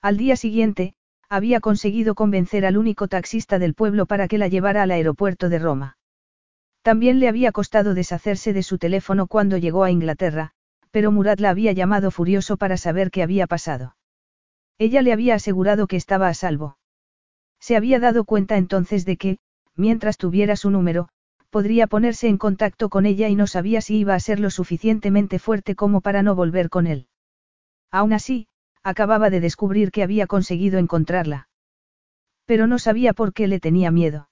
Al día siguiente, había conseguido convencer al único taxista del pueblo para que la llevara al aeropuerto de Roma. También le había costado deshacerse de su teléfono cuando llegó a Inglaterra, pero Murat la había llamado furioso para saber qué había pasado. Ella le había asegurado que estaba a salvo. Se había dado cuenta entonces de que, mientras tuviera su número, podría ponerse en contacto con ella y no sabía si iba a ser lo suficientemente fuerte como para no volver con él. Aún así, acababa de descubrir que había conseguido encontrarla. Pero no sabía por qué le tenía miedo.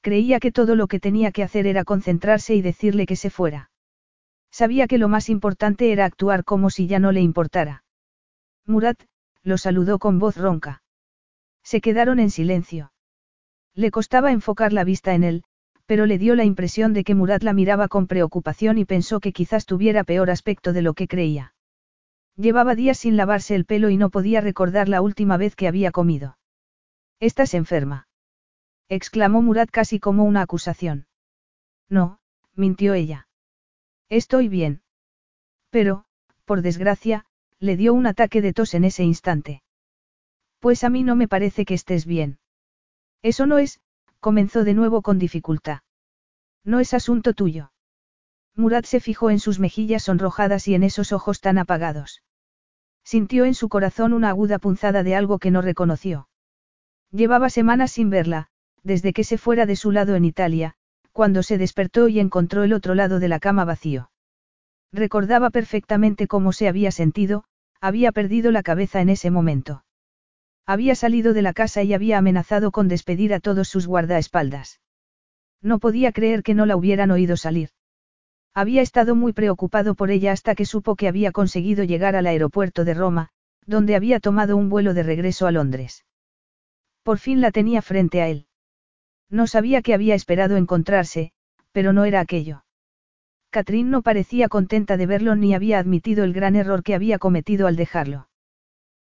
Creía que todo lo que tenía que hacer era concentrarse y decirle que se fuera. Sabía que lo más importante era actuar como si ya no le importara. Murat, lo saludó con voz ronca. Se quedaron en silencio. Le costaba enfocar la vista en él, pero le dio la impresión de que Murat la miraba con preocupación y pensó que quizás tuviera peor aspecto de lo que creía. Llevaba días sin lavarse el pelo y no podía recordar la última vez que había comido. ¿Estás enferma? exclamó Murat casi como una acusación. No, mintió ella. Estoy bien. Pero, por desgracia, le dio un ataque de tos en ese instante. Pues a mí no me parece que estés bien. Eso no es, comenzó de nuevo con dificultad. No es asunto tuyo. Murat se fijó en sus mejillas sonrojadas y en esos ojos tan apagados. Sintió en su corazón una aguda punzada de algo que no reconoció. Llevaba semanas sin verla, desde que se fuera de su lado en Italia, cuando se despertó y encontró el otro lado de la cama vacío. Recordaba perfectamente cómo se había sentido, había perdido la cabeza en ese momento. Había salido de la casa y había amenazado con despedir a todos sus guardaespaldas. No podía creer que no la hubieran oído salir. Había estado muy preocupado por ella hasta que supo que había conseguido llegar al aeropuerto de Roma, donde había tomado un vuelo de regreso a Londres. Por fin la tenía frente a él. No sabía que había esperado encontrarse, pero no era aquello. Catherine no parecía contenta de verlo ni había admitido el gran error que había cometido al dejarlo.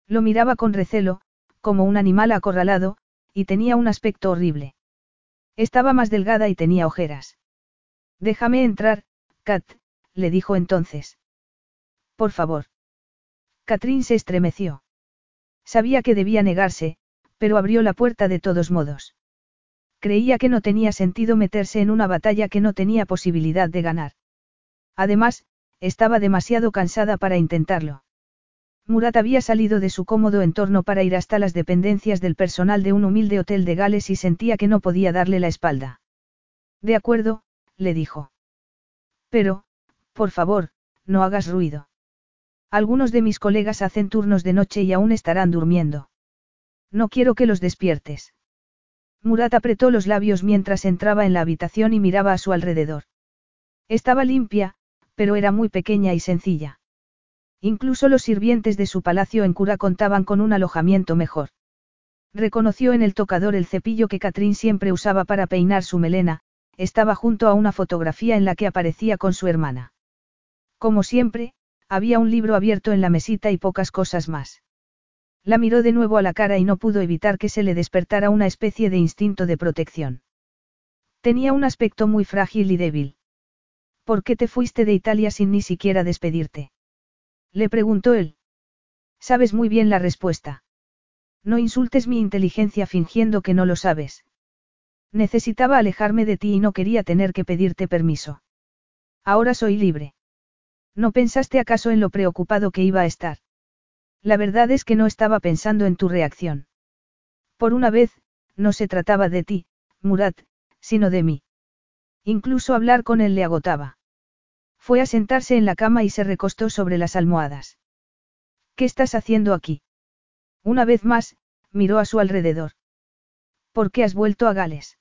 Lo miraba con recelo, como un animal acorralado, y tenía un aspecto horrible. Estaba más delgada y tenía ojeras. Déjame entrar, Kat, le dijo entonces. Por favor. Catrín se estremeció. Sabía que debía negarse, pero abrió la puerta de todos modos. Creía que no tenía sentido meterse en una batalla que no tenía posibilidad de ganar. Además, estaba demasiado cansada para intentarlo. Murat había salido de su cómodo entorno para ir hasta las dependencias del personal de un humilde hotel de Gales y sentía que no podía darle la espalda. De acuerdo, le dijo. Pero, por favor, no hagas ruido. Algunos de mis colegas hacen turnos de noche y aún estarán durmiendo. No quiero que los despiertes. Murat apretó los labios mientras entraba en la habitación y miraba a su alrededor. Estaba limpia, pero era muy pequeña y sencilla. Incluso los sirvientes de su palacio en cura contaban con un alojamiento mejor. Reconoció en el tocador el cepillo que Catrín siempre usaba para peinar su melena, estaba junto a una fotografía en la que aparecía con su hermana. Como siempre, había un libro abierto en la mesita y pocas cosas más. La miró de nuevo a la cara y no pudo evitar que se le despertara una especie de instinto de protección. Tenía un aspecto muy frágil y débil. ¿Por qué te fuiste de Italia sin ni siquiera despedirte? Le preguntó él. Sabes muy bien la respuesta. No insultes mi inteligencia fingiendo que no lo sabes. Necesitaba alejarme de ti y no quería tener que pedirte permiso. Ahora soy libre. ¿No pensaste acaso en lo preocupado que iba a estar? La verdad es que no estaba pensando en tu reacción. Por una vez, no se trataba de ti, Murat, sino de mí. Incluso hablar con él le agotaba. Fue a sentarse en la cama y se recostó sobre las almohadas. ¿Qué estás haciendo aquí? Una vez más, miró a su alrededor. ¿Por qué has vuelto a Gales?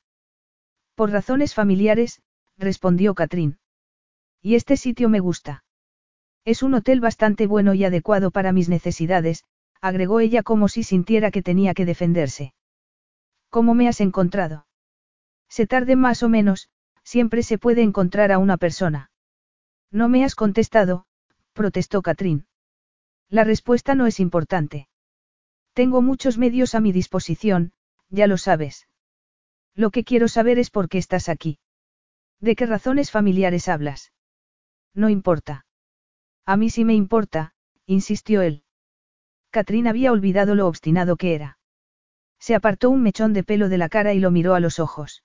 Por razones familiares, respondió Catrín. Y este sitio me gusta. Es un hotel bastante bueno y adecuado para mis necesidades, agregó ella como si sintiera que tenía que defenderse. ¿Cómo me has encontrado? Se tarde más o menos, siempre se puede encontrar a una persona. No me has contestado, protestó Catrín. La respuesta no es importante. Tengo muchos medios a mi disposición, ya lo sabes. Lo que quiero saber es por qué estás aquí. ¿De qué razones familiares hablas? No importa. A mí sí me importa, insistió él. Catrín había olvidado lo obstinado que era. Se apartó un mechón de pelo de la cara y lo miró a los ojos.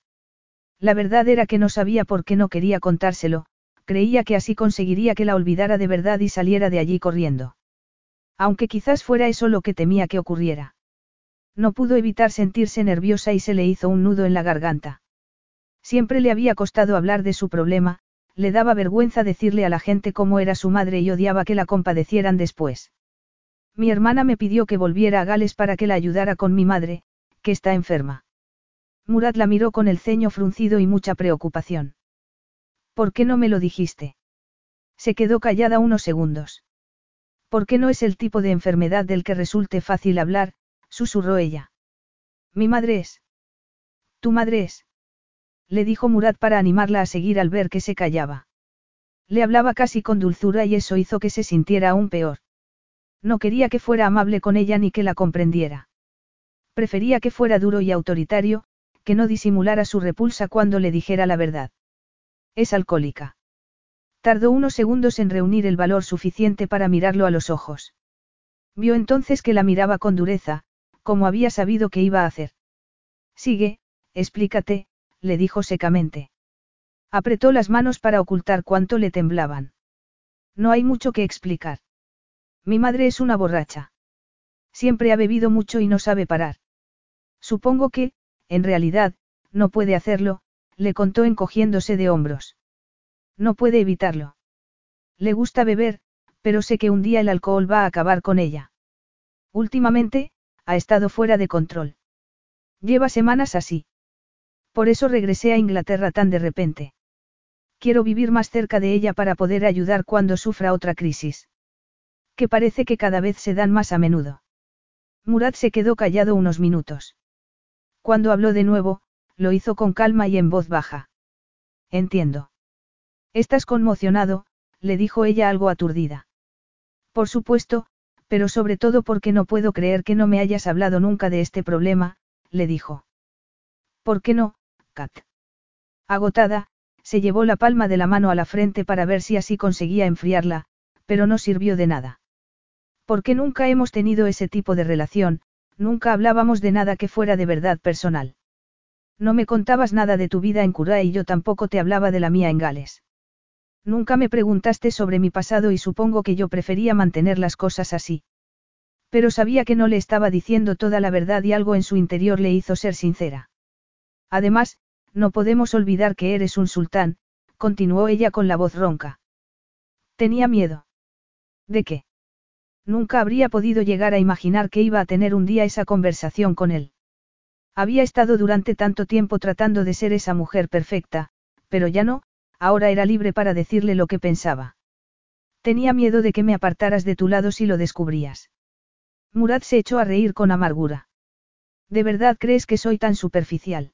La verdad era que no sabía por qué no quería contárselo, creía que así conseguiría que la olvidara de verdad y saliera de allí corriendo. Aunque quizás fuera eso lo que temía que ocurriera. No pudo evitar sentirse nerviosa y se le hizo un nudo en la garganta. Siempre le había costado hablar de su problema, le daba vergüenza decirle a la gente cómo era su madre y odiaba que la compadecieran después. Mi hermana me pidió que volviera a Gales para que la ayudara con mi madre, que está enferma. Murat la miró con el ceño fruncido y mucha preocupación. ¿Por qué no me lo dijiste? Se quedó callada unos segundos. ¿Por qué no es el tipo de enfermedad del que resulte fácil hablar? susurró ella. Mi madre es. Tu madre es. Le dijo Murat para animarla a seguir al ver que se callaba. Le hablaba casi con dulzura y eso hizo que se sintiera aún peor. No quería que fuera amable con ella ni que la comprendiera. Prefería que fuera duro y autoritario, que no disimulara su repulsa cuando le dijera la verdad. Es alcohólica. Tardó unos segundos en reunir el valor suficiente para mirarlo a los ojos. Vio entonces que la miraba con dureza, como había sabido que iba a hacer. Sigue, explícate, le dijo secamente. Apretó las manos para ocultar cuánto le temblaban. No hay mucho que explicar. Mi madre es una borracha. Siempre ha bebido mucho y no sabe parar. Supongo que, en realidad, no puede hacerlo, le contó encogiéndose de hombros. No puede evitarlo. Le gusta beber, pero sé que un día el alcohol va a acabar con ella. Últimamente, ha estado fuera de control. Lleva semanas así. Por eso regresé a Inglaterra tan de repente. Quiero vivir más cerca de ella para poder ayudar cuando sufra otra crisis. Que parece que cada vez se dan más a menudo. Murat se quedó callado unos minutos. Cuando habló de nuevo, lo hizo con calma y en voz baja. Entiendo. Estás conmocionado, le dijo ella algo aturdida. Por supuesto, pero sobre todo porque no puedo creer que no me hayas hablado nunca de este problema, le dijo. ¿Por qué no, Kat? Agotada, se llevó la palma de la mano a la frente para ver si así conseguía enfriarla, pero no sirvió de nada. Porque nunca hemos tenido ese tipo de relación, Nunca hablábamos de nada que fuera de verdad personal. No me contabas nada de tu vida en Cura y yo tampoco te hablaba de la mía en Gales. Nunca me preguntaste sobre mi pasado y supongo que yo prefería mantener las cosas así. Pero sabía que no le estaba diciendo toda la verdad y algo en su interior le hizo ser sincera. Además, no podemos olvidar que eres un sultán, continuó ella con la voz ronca. Tenía miedo. ¿De qué? Nunca habría podido llegar a imaginar que iba a tener un día esa conversación con él. Había estado durante tanto tiempo tratando de ser esa mujer perfecta, pero ya no, ahora era libre para decirle lo que pensaba. Tenía miedo de que me apartaras de tu lado si lo descubrías. Murad se echó a reír con amargura. ¿De verdad crees que soy tan superficial?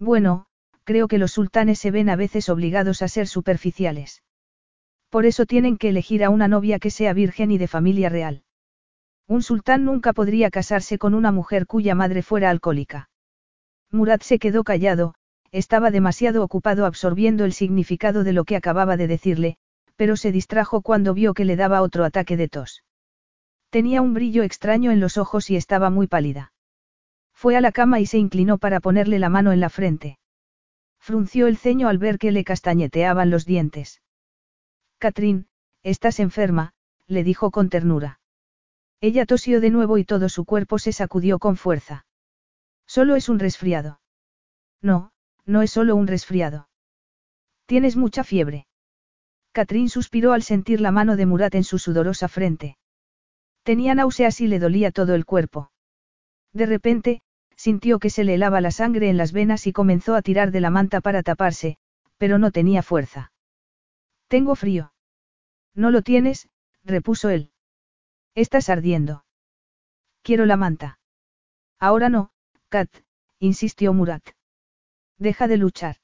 Bueno, creo que los sultanes se ven a veces obligados a ser superficiales. Por eso tienen que elegir a una novia que sea virgen y de familia real. Un sultán nunca podría casarse con una mujer cuya madre fuera alcohólica. Murat se quedó callado, estaba demasiado ocupado absorbiendo el significado de lo que acababa de decirle, pero se distrajo cuando vio que le daba otro ataque de tos. Tenía un brillo extraño en los ojos y estaba muy pálida. Fue a la cama y se inclinó para ponerle la mano en la frente. Frunció el ceño al ver que le castañeteaban los dientes. Catrín, estás enferma, le dijo con ternura. Ella tosió de nuevo y todo su cuerpo se sacudió con fuerza. Solo es un resfriado. No, no es solo un resfriado. Tienes mucha fiebre. Catrín suspiró al sentir la mano de Murat en su sudorosa frente. Tenía náuseas y le dolía todo el cuerpo. De repente, sintió que se le helaba la sangre en las venas y comenzó a tirar de la manta para taparse, pero no tenía fuerza. Tengo frío. No lo tienes, repuso él. Estás ardiendo. Quiero la manta. Ahora no, Kat, insistió Murat. Deja de luchar.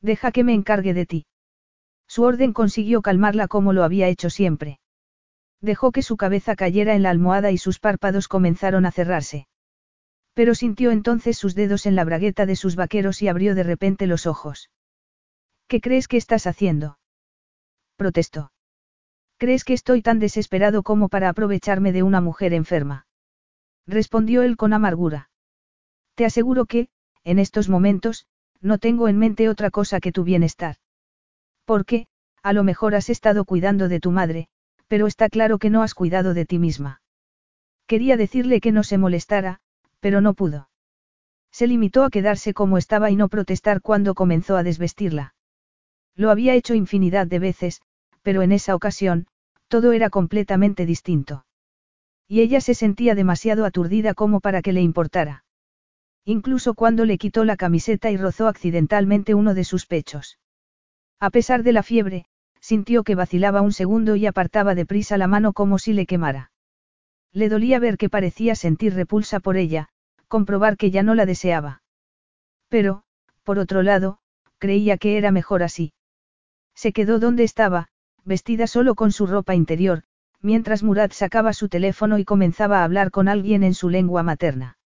Deja que me encargue de ti. Su orden consiguió calmarla como lo había hecho siempre. Dejó que su cabeza cayera en la almohada y sus párpados comenzaron a cerrarse. Pero sintió entonces sus dedos en la bragueta de sus vaqueros y abrió de repente los ojos. ¿Qué crees que estás haciendo? Protestó. ¿Crees que estoy tan desesperado como para aprovecharme de una mujer enferma? Respondió él con amargura. Te aseguro que, en estos momentos, no tengo en mente otra cosa que tu bienestar. Porque, a lo mejor has estado cuidando de tu madre, pero está claro que no has cuidado de ti misma. Quería decirle que no se molestara, pero no pudo. Se limitó a quedarse como estaba y no protestar cuando comenzó a desvestirla. Lo había hecho infinidad de veces, pero en esa ocasión, todo era completamente distinto. Y ella se sentía demasiado aturdida como para que le importara. Incluso cuando le quitó la camiseta y rozó accidentalmente uno de sus pechos. A pesar de la fiebre, sintió que vacilaba un segundo y apartaba deprisa la mano como si le quemara. Le dolía ver que parecía sentir repulsa por ella, comprobar que ya no la deseaba. Pero, por otro lado, creía que era mejor así. Se quedó donde estaba, vestida solo con su ropa interior, mientras Murat sacaba su teléfono y comenzaba a hablar con alguien en su lengua materna.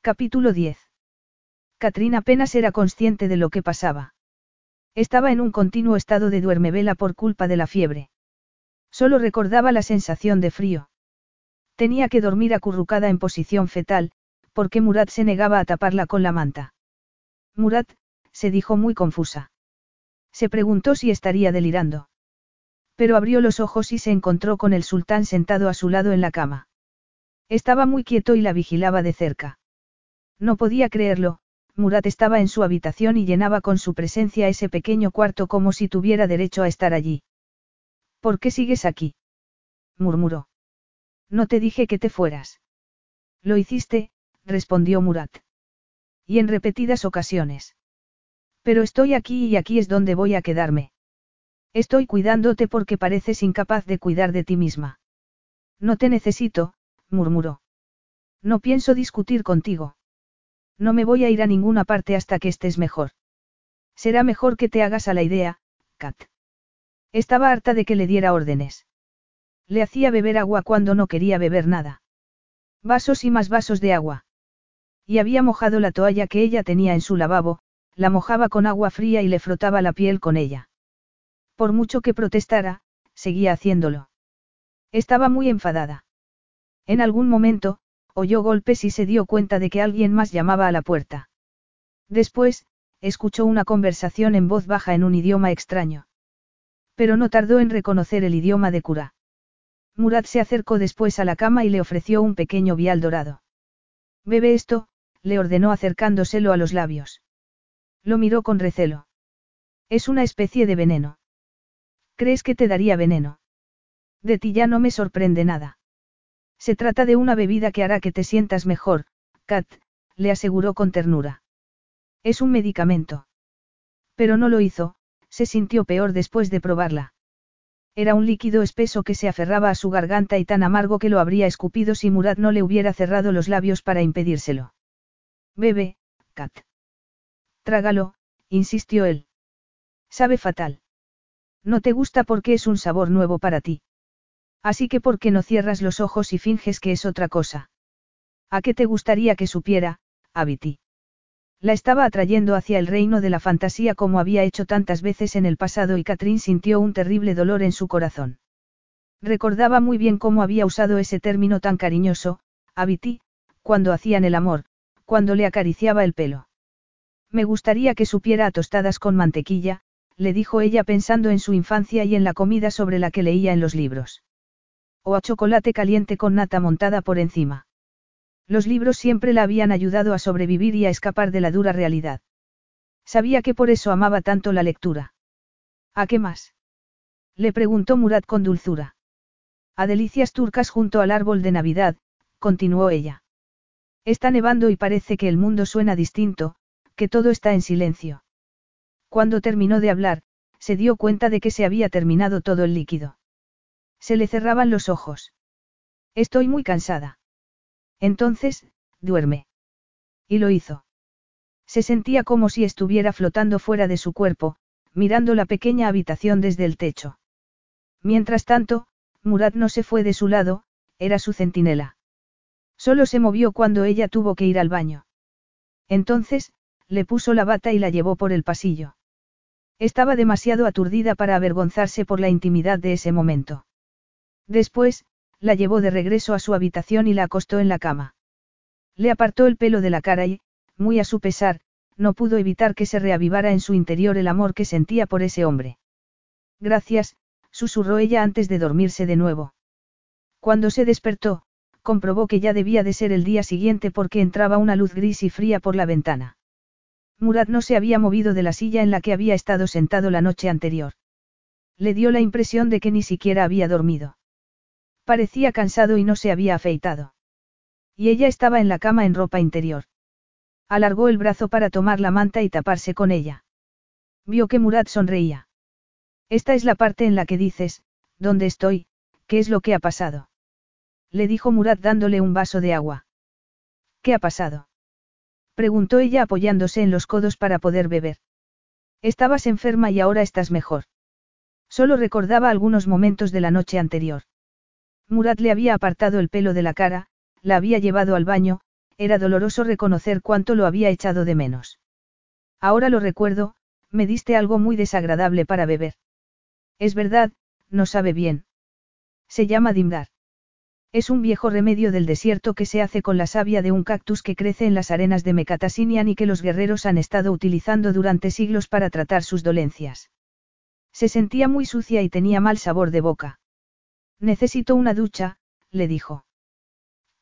Capítulo 10. Catrín apenas era consciente de lo que pasaba. Estaba en un continuo estado de duermevela por culpa de la fiebre. Solo recordaba la sensación de frío. Tenía que dormir acurrucada en posición fetal, porque Murat se negaba a taparla con la manta. Murat, se dijo muy confusa. Se preguntó si estaría delirando. Pero abrió los ojos y se encontró con el sultán sentado a su lado en la cama. Estaba muy quieto y la vigilaba de cerca. No podía creerlo, Murat estaba en su habitación y llenaba con su presencia ese pequeño cuarto como si tuviera derecho a estar allí. ¿Por qué sigues aquí? murmuró. No te dije que te fueras. Lo hiciste, respondió Murat. Y en repetidas ocasiones. Pero estoy aquí y aquí es donde voy a quedarme. Estoy cuidándote porque pareces incapaz de cuidar de ti misma. No te necesito, murmuró. No pienso discutir contigo. No me voy a ir a ninguna parte hasta que estés mejor. Será mejor que te hagas a la idea, Kat. Estaba harta de que le diera órdenes. Le hacía beber agua cuando no quería beber nada. Vasos y más vasos de agua. Y había mojado la toalla que ella tenía en su lavabo, la mojaba con agua fría y le frotaba la piel con ella. Por mucho que protestara, seguía haciéndolo. Estaba muy enfadada. En algún momento, oyó golpes y se dio cuenta de que alguien más llamaba a la puerta. Después, escuchó una conversación en voz baja en un idioma extraño. Pero no tardó en reconocer el idioma de Cura. Murat se acercó después a la cama y le ofreció un pequeño vial dorado. Bebe esto, le ordenó acercándoselo a los labios. Lo miró con recelo. Es una especie de veneno. ¿Crees que te daría veneno? De ti ya no me sorprende nada. Se trata de una bebida que hará que te sientas mejor, Kat, le aseguró con ternura. Es un medicamento. Pero no lo hizo, se sintió peor después de probarla. Era un líquido espeso que se aferraba a su garganta y tan amargo que lo habría escupido si Murad no le hubiera cerrado los labios para impedírselo. Bebe, Kat. Trágalo, insistió él. Sabe fatal. No te gusta porque es un sabor nuevo para ti. Así que ¿por qué no cierras los ojos y finges que es otra cosa? ¿A qué te gustaría que supiera, Abiti? La estaba atrayendo hacia el reino de la fantasía como había hecho tantas veces en el pasado y Catrín sintió un terrible dolor en su corazón. Recordaba muy bien cómo había usado ese término tan cariñoso, Abiti, cuando hacían el amor, cuando le acariciaba el pelo. Me gustaría que supiera a tostadas con mantequilla, le dijo ella pensando en su infancia y en la comida sobre la que leía en los libros. O a chocolate caliente con nata montada por encima. Los libros siempre la habían ayudado a sobrevivir y a escapar de la dura realidad. Sabía que por eso amaba tanto la lectura. ¿A qué más? Le preguntó Murat con dulzura. A delicias turcas junto al árbol de Navidad, continuó ella. Está nevando y parece que el mundo suena distinto, que todo está en silencio. Cuando terminó de hablar, se dio cuenta de que se había terminado todo el líquido. Se le cerraban los ojos. Estoy muy cansada. Entonces, duerme. Y lo hizo. Se sentía como si estuviera flotando fuera de su cuerpo, mirando la pequeña habitación desde el techo. Mientras tanto, Murat no se fue de su lado, era su centinela. Solo se movió cuando ella tuvo que ir al baño. Entonces, le puso la bata y la llevó por el pasillo. Estaba demasiado aturdida para avergonzarse por la intimidad de ese momento. Después, la llevó de regreso a su habitación y la acostó en la cama. Le apartó el pelo de la cara y, muy a su pesar, no pudo evitar que se reavivara en su interior el amor que sentía por ese hombre. Gracias, susurró ella antes de dormirse de nuevo. Cuando se despertó, comprobó que ya debía de ser el día siguiente porque entraba una luz gris y fría por la ventana. Murat no se había movido de la silla en la que había estado sentado la noche anterior. Le dio la impresión de que ni siquiera había dormido. Parecía cansado y no se había afeitado. Y ella estaba en la cama en ropa interior. Alargó el brazo para tomar la manta y taparse con ella. Vio que Murat sonreía. Esta es la parte en la que dices, ¿dónde estoy? ¿Qué es lo que ha pasado? Le dijo Murat dándole un vaso de agua. ¿Qué ha pasado? Preguntó ella apoyándose en los codos para poder beber. Estabas enferma y ahora estás mejor. Solo recordaba algunos momentos de la noche anterior. Murat le había apartado el pelo de la cara, la había llevado al baño, era doloroso reconocer cuánto lo había echado de menos. Ahora lo recuerdo, me diste algo muy desagradable para beber. Es verdad, no sabe bien. Se llama Dimdar. Es un viejo remedio del desierto que se hace con la savia de un cactus que crece en las arenas de Mecatasinian y que los guerreros han estado utilizando durante siglos para tratar sus dolencias. Se sentía muy sucia y tenía mal sabor de boca. Necesito una ducha, le dijo.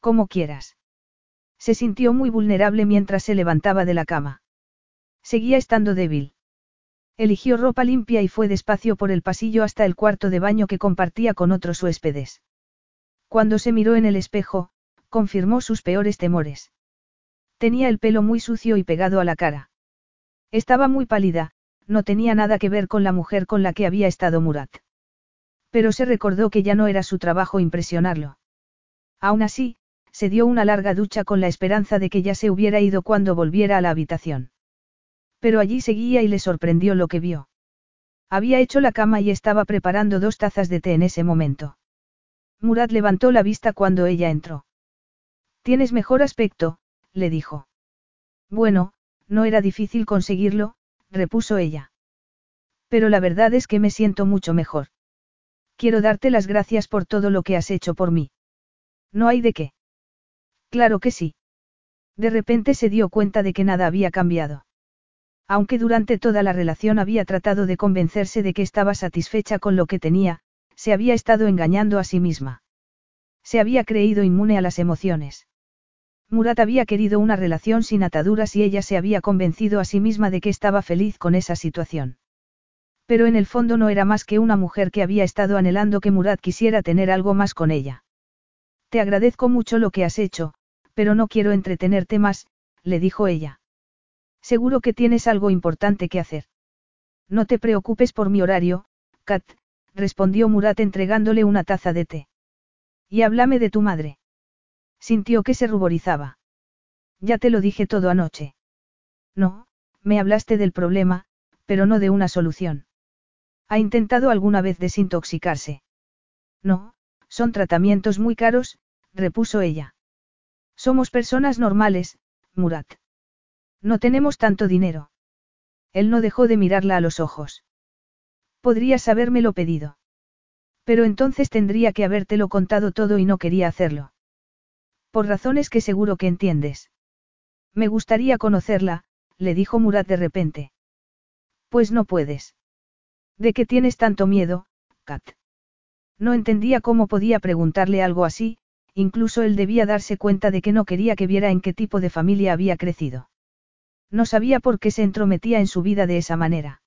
Como quieras. Se sintió muy vulnerable mientras se levantaba de la cama. Seguía estando débil. Eligió ropa limpia y fue despacio por el pasillo hasta el cuarto de baño que compartía con otros huéspedes. Cuando se miró en el espejo, confirmó sus peores temores. Tenía el pelo muy sucio y pegado a la cara. Estaba muy pálida, no tenía nada que ver con la mujer con la que había estado Murat. Pero se recordó que ya no era su trabajo impresionarlo. Aún así, se dio una larga ducha con la esperanza de que ya se hubiera ido cuando volviera a la habitación. Pero allí seguía y le sorprendió lo que vio. Había hecho la cama y estaba preparando dos tazas de té en ese momento. Murat levantó la vista cuando ella entró. Tienes mejor aspecto, le dijo. Bueno, no era difícil conseguirlo, repuso ella. Pero la verdad es que me siento mucho mejor. Quiero darte las gracias por todo lo que has hecho por mí. No hay de qué. Claro que sí. De repente se dio cuenta de que nada había cambiado. Aunque durante toda la relación había tratado de convencerse de que estaba satisfecha con lo que tenía, se había estado engañando a sí misma. Se había creído inmune a las emociones. Murat había querido una relación sin ataduras y ella se había convencido a sí misma de que estaba feliz con esa situación. Pero en el fondo no era más que una mujer que había estado anhelando que Murat quisiera tener algo más con ella. Te agradezco mucho lo que has hecho, pero no quiero entretenerte más, le dijo ella. Seguro que tienes algo importante que hacer. No te preocupes por mi horario, Kat, respondió Murat entregándole una taza de té. Y háblame de tu madre. Sintió que se ruborizaba. Ya te lo dije todo anoche. No, me hablaste del problema, pero no de una solución. ¿Ha intentado alguna vez desintoxicarse? No, son tratamientos muy caros, repuso ella. Somos personas normales, Murat. No tenemos tanto dinero. Él no dejó de mirarla a los ojos. Podrías habérmelo pedido. Pero entonces tendría que habértelo contado todo y no quería hacerlo. Por razones que seguro que entiendes. Me gustaría conocerla, le dijo Murat de repente. Pues no puedes. ¿De qué tienes tanto miedo, Kat? No entendía cómo podía preguntarle algo así, incluso él debía darse cuenta de que no quería que viera en qué tipo de familia había crecido. No sabía por qué se entrometía en su vida de esa manera.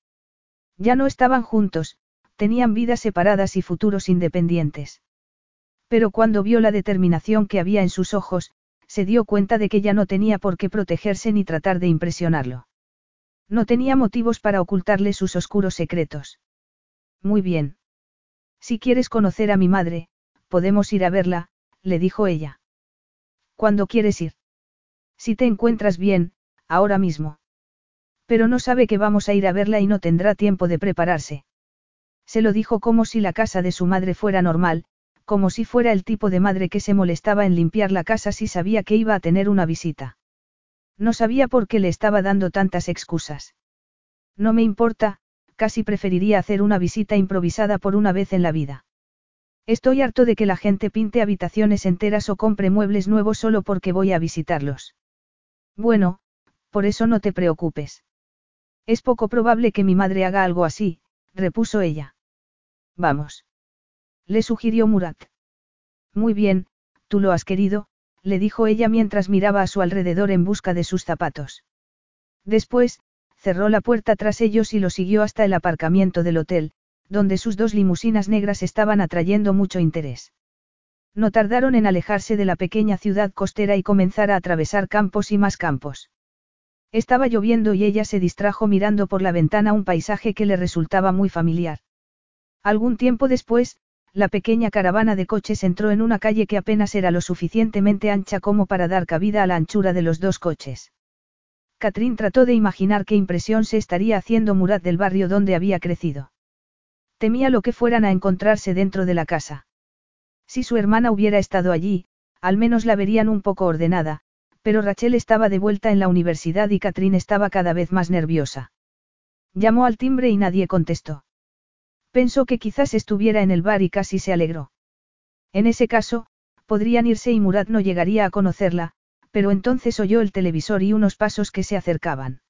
Ya no estaban juntos, tenían vidas separadas y futuros independientes. Pero cuando vio la determinación que había en sus ojos, se dio cuenta de que ya no tenía por qué protegerse ni tratar de impresionarlo. No tenía motivos para ocultarle sus oscuros secretos. Muy bien. Si quieres conocer a mi madre, podemos ir a verla, le dijo ella. ¿Cuándo quieres ir? Si te encuentras bien, ahora mismo. Pero no sabe que vamos a ir a verla y no tendrá tiempo de prepararse. Se lo dijo como si la casa de su madre fuera normal, como si fuera el tipo de madre que se molestaba en limpiar la casa si sabía que iba a tener una visita. No sabía por qué le estaba dando tantas excusas. No me importa, casi preferiría hacer una visita improvisada por una vez en la vida. Estoy harto de que la gente pinte habitaciones enteras o compre muebles nuevos solo porque voy a visitarlos. Bueno, por eso no te preocupes. Es poco probable que mi madre haga algo así, repuso ella. Vamos. Le sugirió Murat. Muy bien, tú lo has querido, le dijo ella mientras miraba a su alrededor en busca de sus zapatos. Después, cerró la puerta tras ellos y lo siguió hasta el aparcamiento del hotel, donde sus dos limusinas negras estaban atrayendo mucho interés. No tardaron en alejarse de la pequeña ciudad costera y comenzar a atravesar campos y más campos. Estaba lloviendo y ella se distrajo mirando por la ventana un paisaje que le resultaba muy familiar. Algún tiempo después, la pequeña caravana de coches entró en una calle que apenas era lo suficientemente ancha como para dar cabida a la anchura de los dos coches. Catrín trató de imaginar qué impresión se estaría haciendo Murat del barrio donde había crecido. Temía lo que fueran a encontrarse dentro de la casa. Si su hermana hubiera estado allí, al menos la verían un poco ordenada, pero Rachel estaba de vuelta en la universidad y Catrín estaba cada vez más nerviosa. Llamó al timbre y nadie contestó. Pensó que quizás estuviera en el bar y casi se alegró. En ese caso, podrían irse y Murat no llegaría a conocerla, pero entonces oyó el televisor y unos pasos que se acercaban.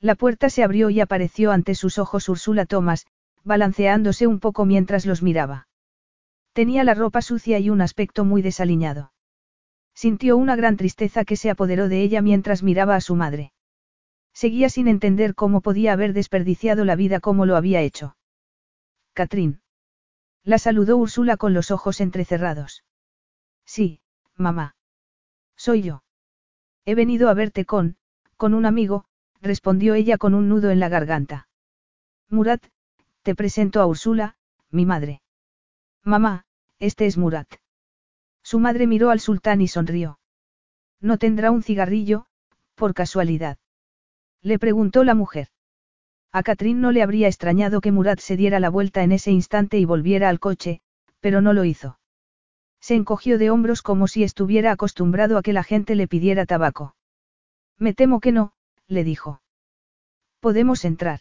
La puerta se abrió y apareció ante sus ojos Úrsula Thomas, balanceándose un poco mientras los miraba. Tenía la ropa sucia y un aspecto muy desaliñado. Sintió una gran tristeza que se apoderó de ella mientras miraba a su madre. Seguía sin entender cómo podía haber desperdiciado la vida como lo había hecho. Catrín. La saludó Úrsula con los ojos entrecerrados. Sí, mamá. Soy yo. He venido a verte con, con un amigo, respondió ella con un nudo en la garganta. Murat, te presento a Úrsula, mi madre. Mamá, este es Murat. Su madre miró al sultán y sonrió. ¿No tendrá un cigarrillo, por casualidad? Le preguntó la mujer. A Catrín no le habría extrañado que Murat se diera la vuelta en ese instante y volviera al coche, pero no lo hizo. Se encogió de hombros como si estuviera acostumbrado a que la gente le pidiera tabaco. Me temo que no, le dijo. Podemos entrar.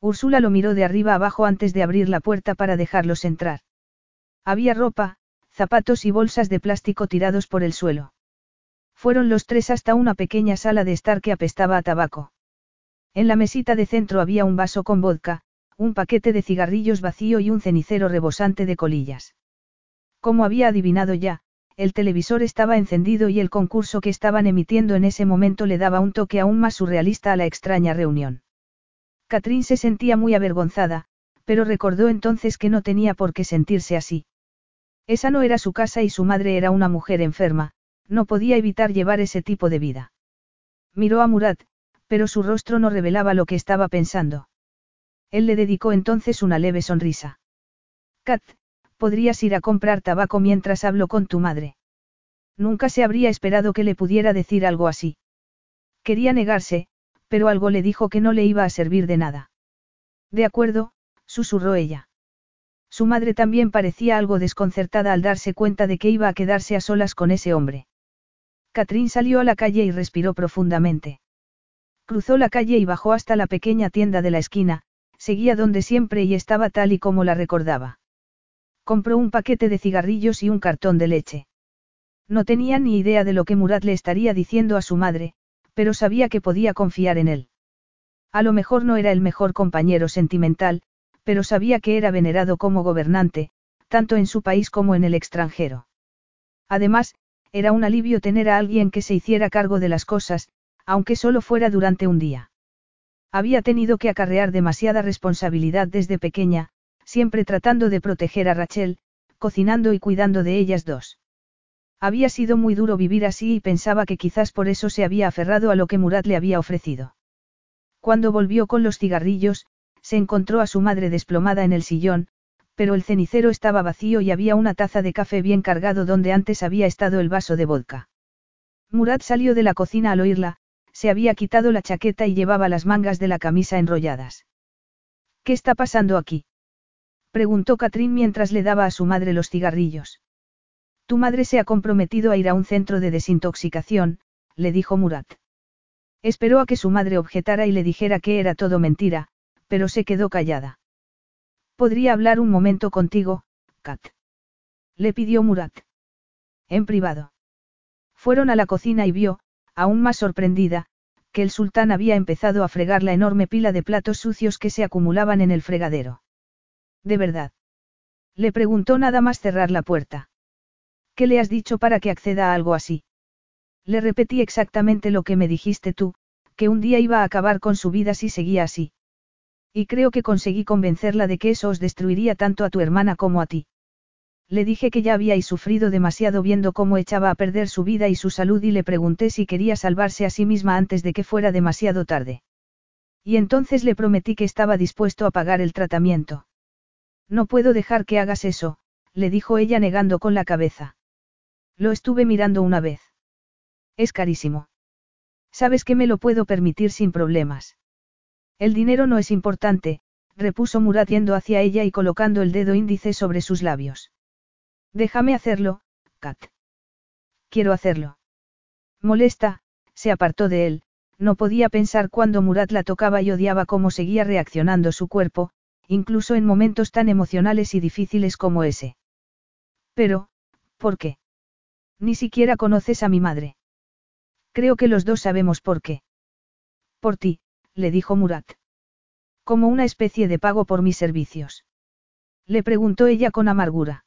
Úrsula lo miró de arriba abajo antes de abrir la puerta para dejarlos entrar. Había ropa, zapatos y bolsas de plástico tirados por el suelo. Fueron los tres hasta una pequeña sala de estar que apestaba a tabaco. En la mesita de centro había un vaso con vodka, un paquete de cigarrillos vacío y un cenicero rebosante de colillas. Como había adivinado ya, el televisor estaba encendido y el concurso que estaban emitiendo en ese momento le daba un toque aún más surrealista a la extraña reunión. Catrín se sentía muy avergonzada, pero recordó entonces que no tenía por qué sentirse así. Esa no era su casa y su madre era una mujer enferma, no podía evitar llevar ese tipo de vida. Miró a Murat, pero su rostro no revelaba lo que estaba pensando. Él le dedicó entonces una leve sonrisa. Kat, podrías ir a comprar tabaco mientras hablo con tu madre. Nunca se habría esperado que le pudiera decir algo así. Quería negarse, pero algo le dijo que no le iba a servir de nada. De acuerdo, susurró ella. Su madre también parecía algo desconcertada al darse cuenta de que iba a quedarse a solas con ese hombre. Catrín salió a la calle y respiró profundamente. Cruzó la calle y bajó hasta la pequeña tienda de la esquina, seguía donde siempre y estaba tal y como la recordaba. Compró un paquete de cigarrillos y un cartón de leche. No tenía ni idea de lo que Murat le estaría diciendo a su madre, pero sabía que podía confiar en él. A lo mejor no era el mejor compañero sentimental, pero sabía que era venerado como gobernante, tanto en su país como en el extranjero. Además, era un alivio tener a alguien que se hiciera cargo de las cosas, aunque solo fuera durante un día. Había tenido que acarrear demasiada responsabilidad desde pequeña, siempre tratando de proteger a Rachel, cocinando y cuidando de ellas dos. Había sido muy duro vivir así y pensaba que quizás por eso se había aferrado a lo que Murat le había ofrecido. Cuando volvió con los cigarrillos, se encontró a su madre desplomada en el sillón, pero el cenicero estaba vacío y había una taza de café bien cargado donde antes había estado el vaso de vodka. Murat salió de la cocina al oírla, se había quitado la chaqueta y llevaba las mangas de la camisa enrolladas. ¿Qué está pasando aquí? preguntó Catrín mientras le daba a su madre los cigarrillos. Tu madre se ha comprometido a ir a un centro de desintoxicación, le dijo Murat. Esperó a que su madre objetara y le dijera que era todo mentira, pero se quedó callada. ¿Podría hablar un momento contigo, Kat? Le pidió Murat. En privado. Fueron a la cocina y vio, aún más sorprendida, que el sultán había empezado a fregar la enorme pila de platos sucios que se acumulaban en el fregadero. ¿De verdad? Le preguntó nada más cerrar la puerta. ¿Qué le has dicho para que acceda a algo así? Le repetí exactamente lo que me dijiste tú, que un día iba a acabar con su vida si seguía así. Y creo que conseguí convencerla de que eso os destruiría tanto a tu hermana como a ti. Le dije que ya habíais sufrido demasiado viendo cómo echaba a perder su vida y su salud y le pregunté si quería salvarse a sí misma antes de que fuera demasiado tarde. Y entonces le prometí que estaba dispuesto a pagar el tratamiento. No puedo dejar que hagas eso, le dijo ella negando con la cabeza. Lo estuve mirando una vez. Es carísimo. Sabes que me lo puedo permitir sin problemas. El dinero no es importante, repuso Murat yendo hacia ella y colocando el dedo índice sobre sus labios. Déjame hacerlo, Kat. Quiero hacerlo. Molesta, se apartó de él, no podía pensar cuando Murat la tocaba y odiaba cómo seguía reaccionando su cuerpo, incluso en momentos tan emocionales y difíciles como ese. Pero, ¿por qué? Ni siquiera conoces a mi madre. Creo que los dos sabemos por qué. Por ti, le dijo Murat. Como una especie de pago por mis servicios. Le preguntó ella con amargura.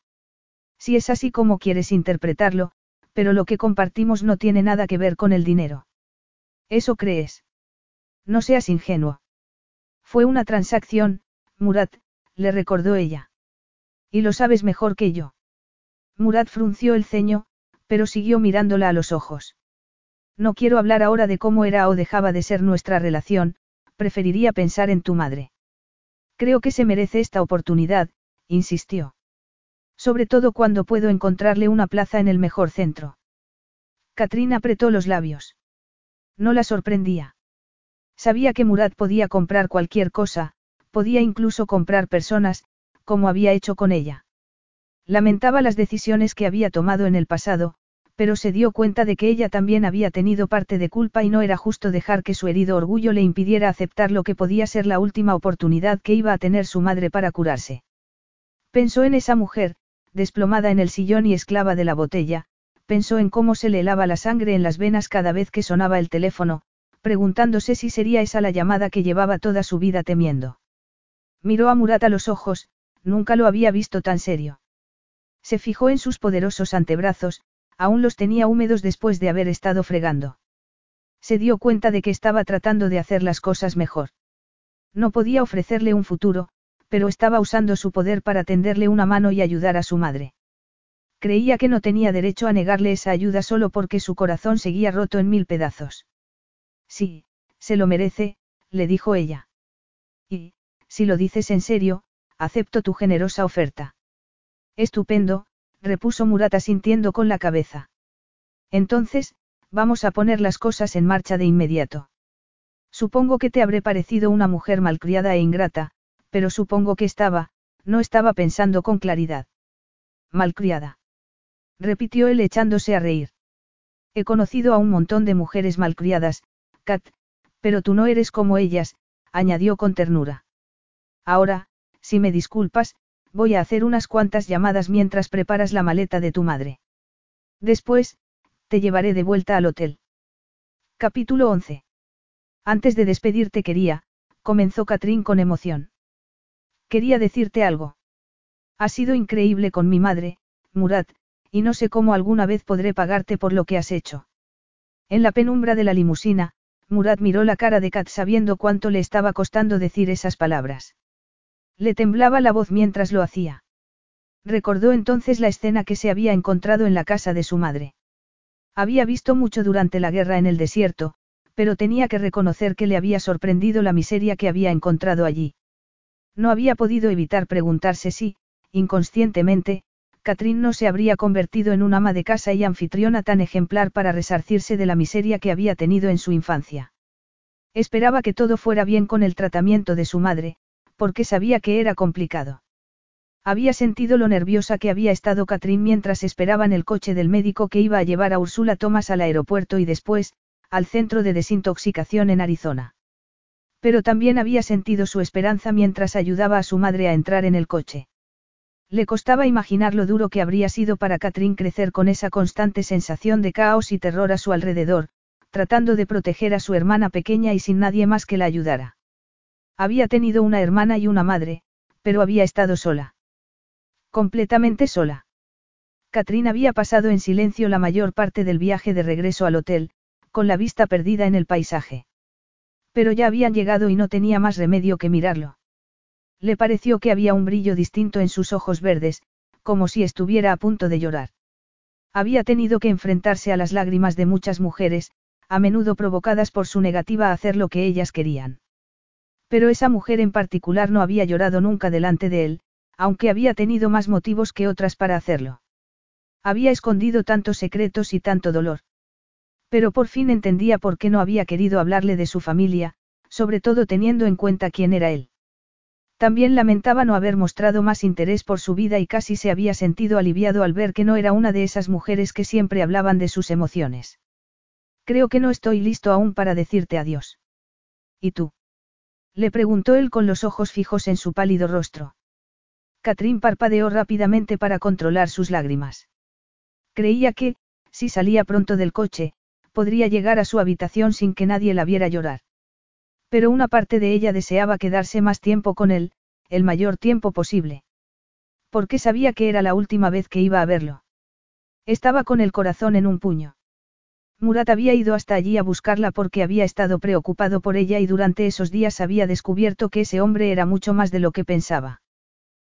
Si es así como quieres interpretarlo, pero lo que compartimos no tiene nada que ver con el dinero. ¿Eso crees? No seas ingenuo. Fue una transacción, Murat, le recordó ella. Y lo sabes mejor que yo. Murat frunció el ceño, pero siguió mirándola a los ojos. No quiero hablar ahora de cómo era o dejaba de ser nuestra relación, preferiría pensar en tu madre. Creo que se merece esta oportunidad, insistió. Sobre todo cuando puedo encontrarle una plaza en el mejor centro. Katrina apretó los labios. No la sorprendía. Sabía que Murat podía comprar cualquier cosa, podía incluso comprar personas, como había hecho con ella. Lamentaba las decisiones que había tomado en el pasado, pero se dio cuenta de que ella también había tenido parte de culpa y no era justo dejar que su herido orgullo le impidiera aceptar lo que podía ser la última oportunidad que iba a tener su madre para curarse. Pensó en esa mujer, desplomada en el sillón y esclava de la botella, pensó en cómo se le helaba la sangre en las venas cada vez que sonaba el teléfono, preguntándose si sería esa la llamada que llevaba toda su vida temiendo. Miró a Murat a los ojos, nunca lo había visto tan serio. Se fijó en sus poderosos antebrazos, aún los tenía húmedos después de haber estado fregando. Se dio cuenta de que estaba tratando de hacer las cosas mejor. No podía ofrecerle un futuro, pero estaba usando su poder para tenderle una mano y ayudar a su madre. Creía que no tenía derecho a negarle esa ayuda solo porque su corazón seguía roto en mil pedazos. Sí, se lo merece, le dijo ella. Y, si lo dices en serio, acepto tu generosa oferta. Estupendo, repuso Murata sintiendo con la cabeza. Entonces, vamos a poner las cosas en marcha de inmediato. Supongo que te habré parecido una mujer malcriada e ingrata, pero supongo que estaba, no estaba pensando con claridad. Malcriada. Repitió él echándose a reír. He conocido a un montón de mujeres malcriadas, Kat, pero tú no eres como ellas, añadió con ternura. Ahora, si me disculpas, voy a hacer unas cuantas llamadas mientras preparas la maleta de tu madre. Después, te llevaré de vuelta al hotel. Capítulo 11. Antes de despedirte quería, comenzó Catrín con emoción. Quería decirte algo. Has sido increíble con mi madre, Murat, y no sé cómo alguna vez podré pagarte por lo que has hecho. En la penumbra de la limusina, Murat miró la cara de Kat sabiendo cuánto le estaba costando decir esas palabras. Le temblaba la voz mientras lo hacía. Recordó entonces la escena que se había encontrado en la casa de su madre. Había visto mucho durante la guerra en el desierto, pero tenía que reconocer que le había sorprendido la miseria que había encontrado allí. No había podido evitar preguntarse si, inconscientemente, Catrín no se habría convertido en un ama de casa y anfitriona tan ejemplar para resarcirse de la miseria que había tenido en su infancia. Esperaba que todo fuera bien con el tratamiento de su madre, porque sabía que era complicado. Había sentido lo nerviosa que había estado Catrín mientras esperaban el coche del médico que iba a llevar a Úrsula Thomas al aeropuerto y después, al centro de desintoxicación en Arizona. Pero también había sentido su esperanza mientras ayudaba a su madre a entrar en el coche. Le costaba imaginar lo duro que habría sido para Catrín crecer con esa constante sensación de caos y terror a su alrededor, tratando de proteger a su hermana pequeña y sin nadie más que la ayudara. Había tenido una hermana y una madre, pero había estado sola. Completamente sola. Catrín había pasado en silencio la mayor parte del viaje de regreso al hotel, con la vista perdida en el paisaje. Pero ya habían llegado y no tenía más remedio que mirarlo. Le pareció que había un brillo distinto en sus ojos verdes, como si estuviera a punto de llorar. Había tenido que enfrentarse a las lágrimas de muchas mujeres, a menudo provocadas por su negativa a hacer lo que ellas querían. Pero esa mujer en particular no había llorado nunca delante de él, aunque había tenido más motivos que otras para hacerlo. Había escondido tantos secretos y tanto dolor. Pero por fin entendía por qué no había querido hablarle de su familia, sobre todo teniendo en cuenta quién era él. También lamentaba no haber mostrado más interés por su vida y casi se había sentido aliviado al ver que no era una de esas mujeres que siempre hablaban de sus emociones. Creo que no estoy listo aún para decirte adiós. ¿Y tú? Le preguntó él con los ojos fijos en su pálido rostro. Catrín parpadeó rápidamente para controlar sus lágrimas. Creía que, si salía pronto del coche, podría llegar a su habitación sin que nadie la viera llorar. Pero una parte de ella deseaba quedarse más tiempo con él, el mayor tiempo posible. Porque sabía que era la última vez que iba a verlo. Estaba con el corazón en un puño. Murat había ido hasta allí a buscarla porque había estado preocupado por ella y durante esos días había descubierto que ese hombre era mucho más de lo que pensaba.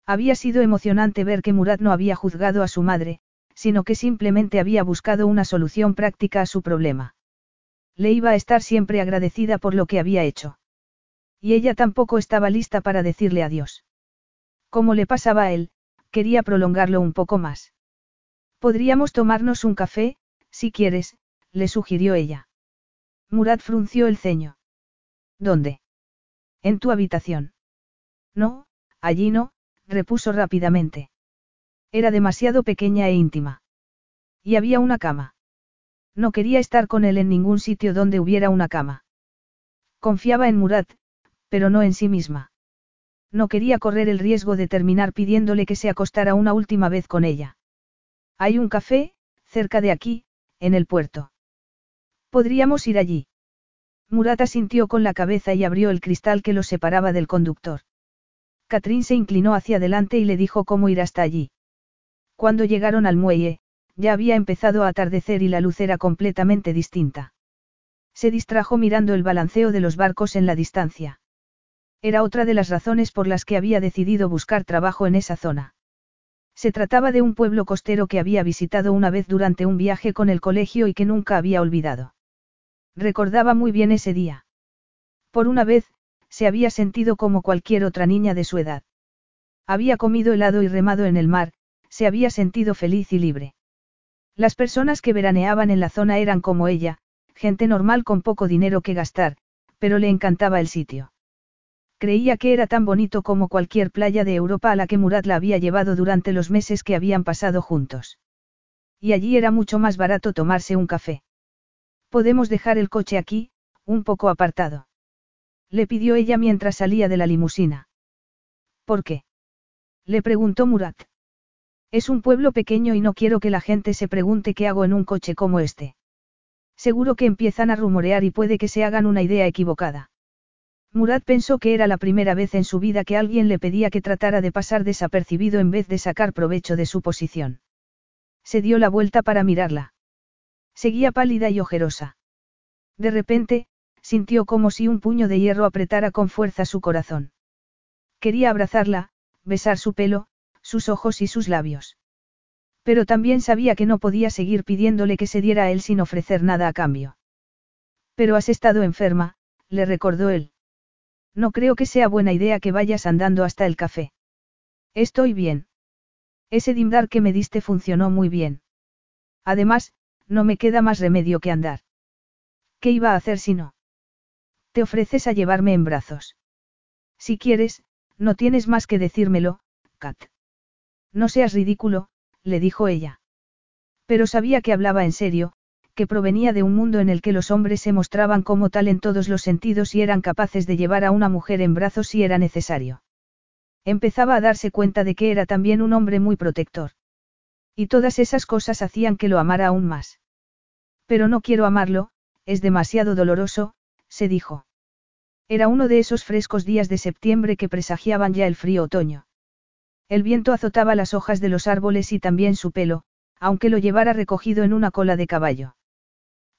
Había sido emocionante ver que Murat no había juzgado a su madre, sino que simplemente había buscado una solución práctica a su problema. Le iba a estar siempre agradecida por lo que había hecho. Y ella tampoco estaba lista para decirle adiós. Como le pasaba a él, quería prolongarlo un poco más. Podríamos tomarnos un café, si quieres, le sugirió ella. Murat frunció el ceño. ¿Dónde? En tu habitación. No, allí no, repuso rápidamente. Era demasiado pequeña e íntima. Y había una cama. No quería estar con él en ningún sitio donde hubiera una cama. Confiaba en Murat, pero no en sí misma. No quería correr el riesgo de terminar pidiéndole que se acostara una última vez con ella. Hay un café, cerca de aquí, en el puerto. Podríamos ir allí. Murat asintió con la cabeza y abrió el cristal que los separaba del conductor. Catrín se inclinó hacia adelante y le dijo cómo ir hasta allí. Cuando llegaron al muelle, ya había empezado a atardecer y la luz era completamente distinta. Se distrajo mirando el balanceo de los barcos en la distancia. Era otra de las razones por las que había decidido buscar trabajo en esa zona. Se trataba de un pueblo costero que había visitado una vez durante un viaje con el colegio y que nunca había olvidado. Recordaba muy bien ese día. Por una vez, se había sentido como cualquier otra niña de su edad. Había comido helado y remado en el mar, se había sentido feliz y libre. Las personas que veraneaban en la zona eran como ella, gente normal con poco dinero que gastar, pero le encantaba el sitio. Creía que era tan bonito como cualquier playa de Europa a la que Murat la había llevado durante los meses que habían pasado juntos. Y allí era mucho más barato tomarse un café. Podemos dejar el coche aquí, un poco apartado. Le pidió ella mientras salía de la limusina. ¿Por qué? Le preguntó Murat. Es un pueblo pequeño y no quiero que la gente se pregunte qué hago en un coche como este. Seguro que empiezan a rumorear y puede que se hagan una idea equivocada. Murat pensó que era la primera vez en su vida que alguien le pedía que tratara de pasar desapercibido en vez de sacar provecho de su posición. Se dio la vuelta para mirarla. Seguía pálida y ojerosa. De repente, sintió como si un puño de hierro apretara con fuerza su corazón. Quería abrazarla, besar su pelo, sus ojos y sus labios. Pero también sabía que no podía seguir pidiéndole que se diera a él sin ofrecer nada a cambio. Pero has estado enferma, le recordó él. No creo que sea buena idea que vayas andando hasta el café. Estoy bien. Ese dimdar que me diste funcionó muy bien. Además, no me queda más remedio que andar. ¿Qué iba a hacer si no? Te ofreces a llevarme en brazos. Si quieres, no tienes más que decírmelo, Kat. No seas ridículo, le dijo ella. Pero sabía que hablaba en serio, que provenía de un mundo en el que los hombres se mostraban como tal en todos los sentidos y eran capaces de llevar a una mujer en brazos si era necesario. Empezaba a darse cuenta de que era también un hombre muy protector. Y todas esas cosas hacían que lo amara aún más. Pero no quiero amarlo, es demasiado doloroso, se dijo. Era uno de esos frescos días de septiembre que presagiaban ya el frío otoño. El viento azotaba las hojas de los árboles y también su pelo, aunque lo llevara recogido en una cola de caballo.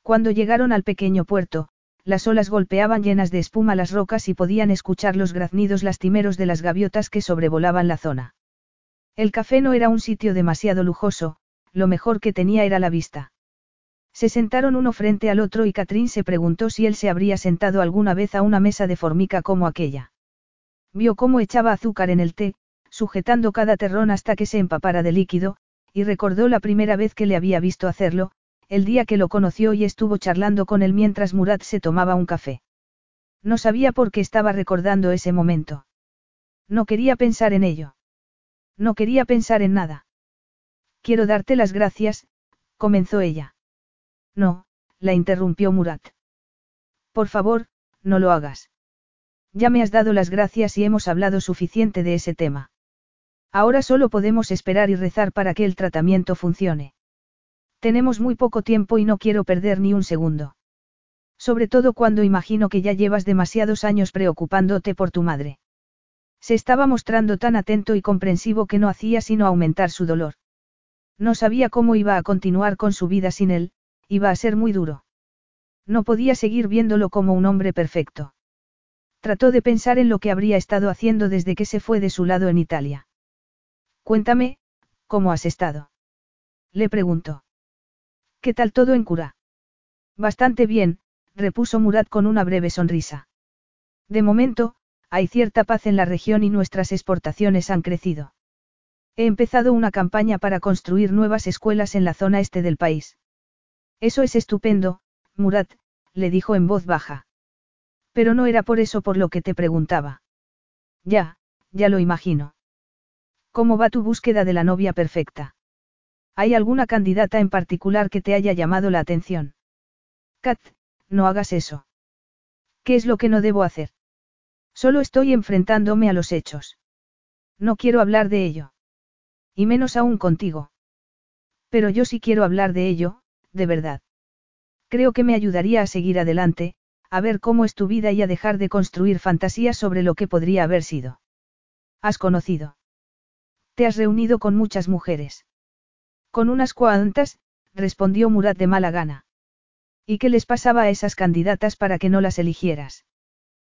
Cuando llegaron al pequeño puerto, las olas golpeaban llenas de espuma las rocas y podían escuchar los graznidos lastimeros de las gaviotas que sobrevolaban la zona. El café no era un sitio demasiado lujoso, lo mejor que tenía era la vista. Se sentaron uno frente al otro y Catrín se preguntó si él se habría sentado alguna vez a una mesa de formica como aquella. Vio cómo echaba azúcar en el té, sujetando cada terrón hasta que se empapara de líquido, y recordó la primera vez que le había visto hacerlo, el día que lo conoció y estuvo charlando con él mientras Murat se tomaba un café. No sabía por qué estaba recordando ese momento. No quería pensar en ello. No quería pensar en nada. Quiero darte las gracias, comenzó ella. No, la interrumpió Murat. Por favor, no lo hagas. Ya me has dado las gracias y hemos hablado suficiente de ese tema. Ahora solo podemos esperar y rezar para que el tratamiento funcione. Tenemos muy poco tiempo y no quiero perder ni un segundo. Sobre todo cuando imagino que ya llevas demasiados años preocupándote por tu madre. Se estaba mostrando tan atento y comprensivo que no hacía sino aumentar su dolor. No sabía cómo iba a continuar con su vida sin él, iba a ser muy duro. No podía seguir viéndolo como un hombre perfecto. Trató de pensar en lo que habría estado haciendo desde que se fue de su lado en Italia. Cuéntame, ¿cómo has estado? Le preguntó. ¿Qué tal todo en cura? Bastante bien, repuso Murat con una breve sonrisa. De momento, hay cierta paz en la región y nuestras exportaciones han crecido. He empezado una campaña para construir nuevas escuelas en la zona este del país. Eso es estupendo, Murat, le dijo en voz baja. Pero no era por eso por lo que te preguntaba. Ya, ya lo imagino. ¿Cómo va tu búsqueda de la novia perfecta? ¿Hay alguna candidata en particular que te haya llamado la atención? Kat, no hagas eso. ¿Qué es lo que no debo hacer? Solo estoy enfrentándome a los hechos. No quiero hablar de ello. Y menos aún contigo. Pero yo sí quiero hablar de ello, de verdad. Creo que me ayudaría a seguir adelante, a ver cómo es tu vida y a dejar de construir fantasías sobre lo que podría haber sido. ¿Has conocido? Te has reunido con muchas mujeres. Con unas cuantas, respondió Murat de mala gana. ¿Y qué les pasaba a esas candidatas para que no las eligieras?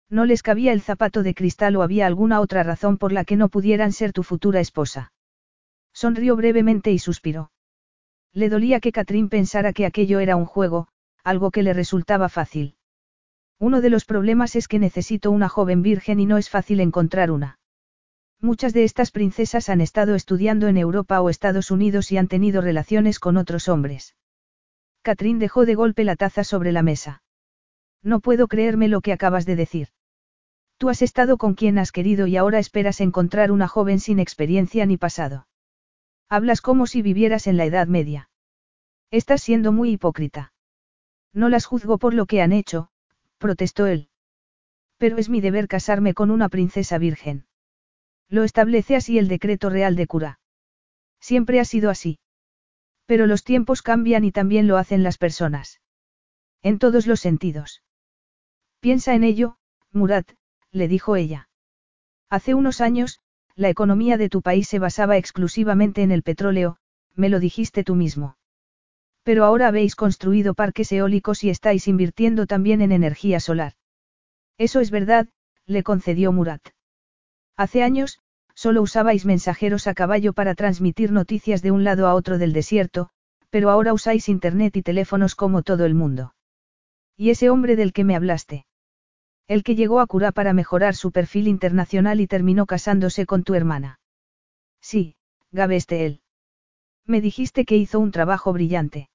¿No les cabía el zapato de cristal o había alguna otra razón por la que no pudieran ser tu futura esposa? Sonrió brevemente y suspiró. Le dolía que Catrín pensara que aquello era un juego, algo que le resultaba fácil. Uno de los problemas es que necesito una joven virgen y no es fácil encontrar una. Muchas de estas princesas han estado estudiando en Europa o Estados Unidos y han tenido relaciones con otros hombres. Catrín dejó de golpe la taza sobre la mesa. No puedo creerme lo que acabas de decir. Tú has estado con quien has querido y ahora esperas encontrar una joven sin experiencia ni pasado. Hablas como si vivieras en la Edad Media. Estás siendo muy hipócrita. No las juzgo por lo que han hecho, protestó él. Pero es mi deber casarme con una princesa virgen. Lo establece así el decreto real de cura. Siempre ha sido así. Pero los tiempos cambian y también lo hacen las personas. En todos los sentidos. Piensa en ello, Murat, le dijo ella. Hace unos años, la economía de tu país se basaba exclusivamente en el petróleo, me lo dijiste tú mismo. Pero ahora habéis construido parques eólicos y estáis invirtiendo también en energía solar. Eso es verdad, le concedió Murat. Hace años, solo usabais mensajeros a caballo para transmitir noticias de un lado a otro del desierto, pero ahora usáis Internet y teléfonos como todo el mundo. ¿Y ese hombre del que me hablaste? El que llegó a Cura para mejorar su perfil internacional y terminó casándose con tu hermana. Sí, Gabeste él. Me dijiste que hizo un trabajo brillante.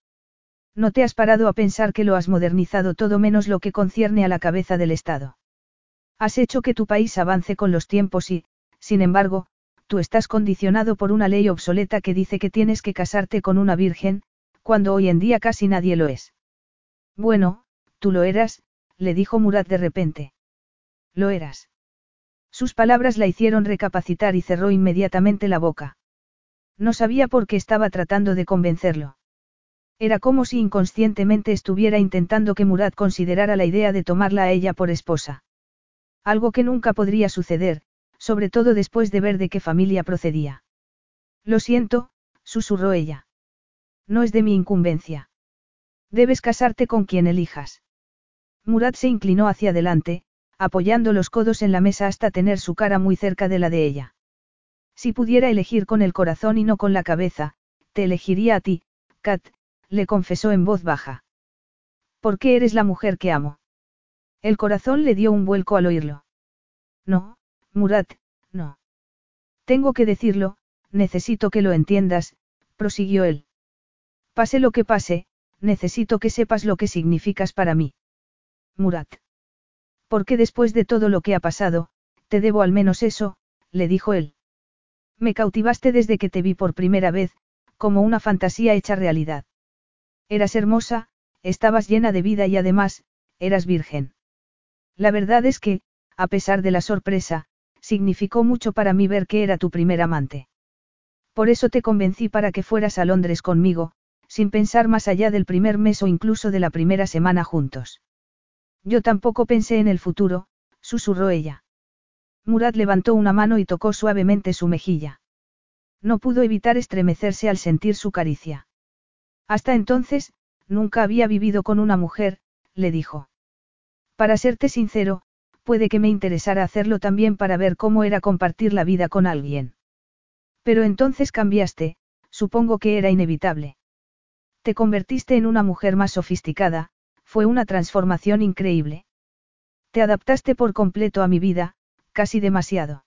No te has parado a pensar que lo has modernizado todo menos lo que concierne a la cabeza del Estado. Has hecho que tu país avance con los tiempos y, sin embargo, tú estás condicionado por una ley obsoleta que dice que tienes que casarte con una virgen, cuando hoy en día casi nadie lo es. Bueno, tú lo eras, le dijo Murat de repente. Lo eras. Sus palabras la hicieron recapacitar y cerró inmediatamente la boca. No sabía por qué estaba tratando de convencerlo. Era como si inconscientemente estuviera intentando que Murat considerara la idea de tomarla a ella por esposa. Algo que nunca podría suceder, sobre todo después de ver de qué familia procedía. Lo siento, susurró ella. No es de mi incumbencia. Debes casarte con quien elijas. Murat se inclinó hacia adelante, apoyando los codos en la mesa hasta tener su cara muy cerca de la de ella. Si pudiera elegir con el corazón y no con la cabeza, te elegiría a ti, Kat, le confesó en voz baja. ¿Por qué eres la mujer que amo? El corazón le dio un vuelco al oírlo. No, Murat, no. Tengo que decirlo, necesito que lo entiendas, prosiguió él. Pase lo que pase, necesito que sepas lo que significas para mí. Murat. Porque después de todo lo que ha pasado, te debo al menos eso, le dijo él. Me cautivaste desde que te vi por primera vez, como una fantasía hecha realidad. Eras hermosa, estabas llena de vida y además, eras virgen. La verdad es que, a pesar de la sorpresa, significó mucho para mí ver que era tu primer amante. Por eso te convencí para que fueras a Londres conmigo, sin pensar más allá del primer mes o incluso de la primera semana juntos. Yo tampoco pensé en el futuro, susurró ella. Murad levantó una mano y tocó suavemente su mejilla. No pudo evitar estremecerse al sentir su caricia. Hasta entonces, nunca había vivido con una mujer, le dijo. Para serte sincero, puede que me interesara hacerlo también para ver cómo era compartir la vida con alguien. Pero entonces cambiaste, supongo que era inevitable. Te convertiste en una mujer más sofisticada, fue una transformación increíble. Te adaptaste por completo a mi vida, casi demasiado.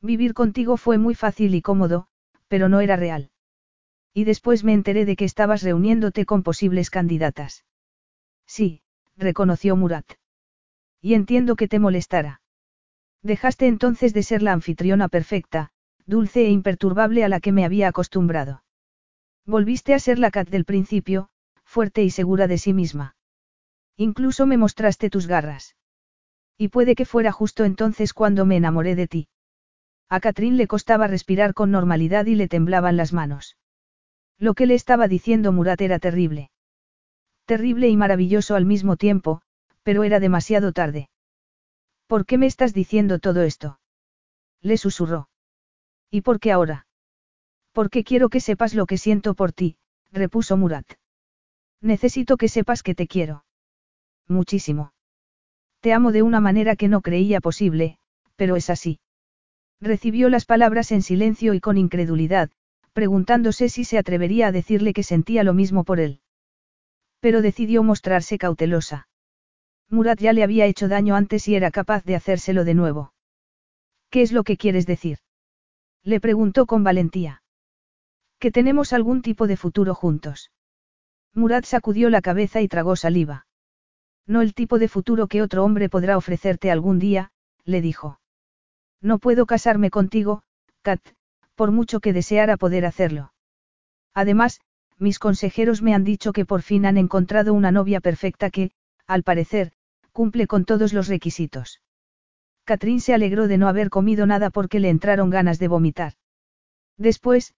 Vivir contigo fue muy fácil y cómodo, pero no era real. Y después me enteré de que estabas reuniéndote con posibles candidatas. Sí, reconoció Murat. Y entiendo que te molestara. Dejaste entonces de ser la anfitriona perfecta, dulce e imperturbable a la que me había acostumbrado. Volviste a ser la Cat del principio, fuerte y segura de sí misma. Incluso me mostraste tus garras. Y puede que fuera justo entonces cuando me enamoré de ti. A Catrín le costaba respirar con normalidad y le temblaban las manos. Lo que le estaba diciendo Murat era terrible. Terrible y maravilloso al mismo tiempo, pero era demasiado tarde. ¿Por qué me estás diciendo todo esto? Le susurró. ¿Y por qué ahora? Porque quiero que sepas lo que siento por ti, repuso Murat. Necesito que sepas que te quiero muchísimo. Te amo de una manera que no creía posible, pero es así. Recibió las palabras en silencio y con incredulidad, preguntándose si se atrevería a decirle que sentía lo mismo por él. Pero decidió mostrarse cautelosa. Murat ya le había hecho daño antes y era capaz de hacérselo de nuevo. ¿Qué es lo que quieres decir? Le preguntó con valentía. Que tenemos algún tipo de futuro juntos. Murat sacudió la cabeza y tragó saliva. No el tipo de futuro que otro hombre podrá ofrecerte algún día, le dijo. No puedo casarme contigo, Kat, por mucho que deseara poder hacerlo. Además, mis consejeros me han dicho que por fin han encontrado una novia perfecta que, al parecer, cumple con todos los requisitos. Catrín se alegró de no haber comido nada porque le entraron ganas de vomitar. Después,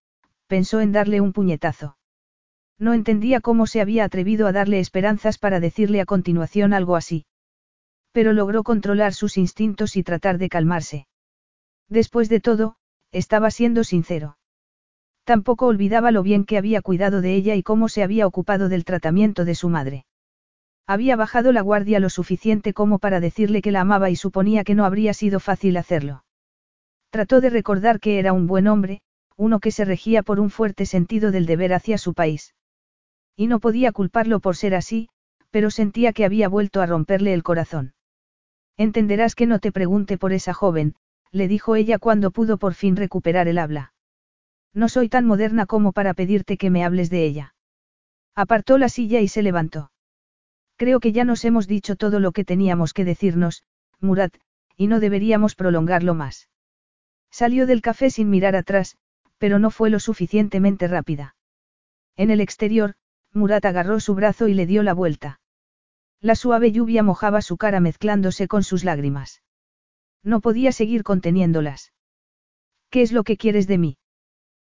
pensó en darle un puñetazo. No entendía cómo se había atrevido a darle esperanzas para decirle a continuación algo así. Pero logró controlar sus instintos y tratar de calmarse. Después de todo, estaba siendo sincero. Tampoco olvidaba lo bien que había cuidado de ella y cómo se había ocupado del tratamiento de su madre. Había bajado la guardia lo suficiente como para decirle que la amaba y suponía que no habría sido fácil hacerlo. Trató de recordar que era un buen hombre, uno que se regía por un fuerte sentido del deber hacia su país. Y no podía culparlo por ser así, pero sentía que había vuelto a romperle el corazón. Entenderás que no te pregunte por esa joven, le dijo ella cuando pudo por fin recuperar el habla. No soy tan moderna como para pedirte que me hables de ella. Apartó la silla y se levantó. Creo que ya nos hemos dicho todo lo que teníamos que decirnos, Murat, y no deberíamos prolongarlo más. Salió del café sin mirar atrás, pero no fue lo suficientemente rápida. En el exterior, Murat agarró su brazo y le dio la vuelta. La suave lluvia mojaba su cara mezclándose con sus lágrimas. No podía seguir conteniéndolas. ¿Qué es lo que quieres de mí?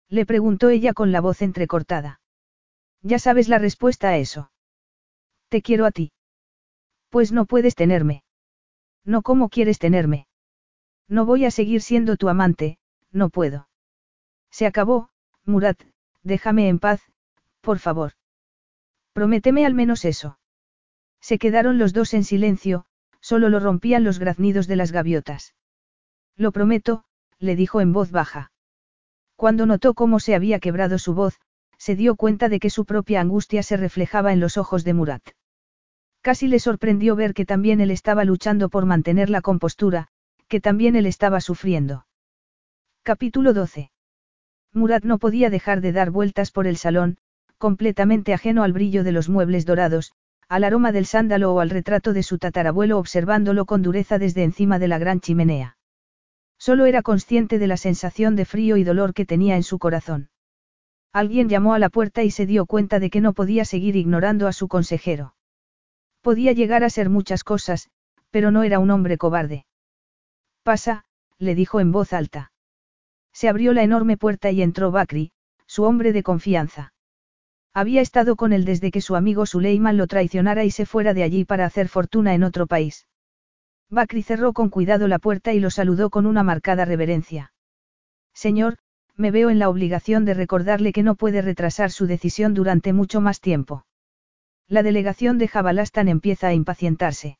Le preguntó ella con la voz entrecortada. Ya sabes la respuesta a eso. Te quiero a ti. Pues no puedes tenerme. No como quieres tenerme. No voy a seguir siendo tu amante, no puedo. Se acabó, Murat, déjame en paz, por favor. Prométeme al menos eso. Se quedaron los dos en silencio, solo lo rompían los graznidos de las gaviotas. Lo prometo, le dijo en voz baja. Cuando notó cómo se había quebrado su voz, se dio cuenta de que su propia angustia se reflejaba en los ojos de Murat. Casi le sorprendió ver que también él estaba luchando por mantener la compostura, que también él estaba sufriendo. Capítulo 12. Murat no podía dejar de dar vueltas por el salón, completamente ajeno al brillo de los muebles dorados, al aroma del sándalo o al retrato de su tatarabuelo observándolo con dureza desde encima de la gran chimenea. Solo era consciente de la sensación de frío y dolor que tenía en su corazón. Alguien llamó a la puerta y se dio cuenta de que no podía seguir ignorando a su consejero. Podía llegar a ser muchas cosas, pero no era un hombre cobarde. Pasa, le dijo en voz alta. Se abrió la enorme puerta y entró Bakri, su hombre de confianza. Había estado con él desde que su amigo Suleiman lo traicionara y se fuera de allí para hacer fortuna en otro país. Bakri cerró con cuidado la puerta y lo saludó con una marcada reverencia. Señor, me veo en la obligación de recordarle que no puede retrasar su decisión durante mucho más tiempo. La delegación de Jabalastan empieza a impacientarse.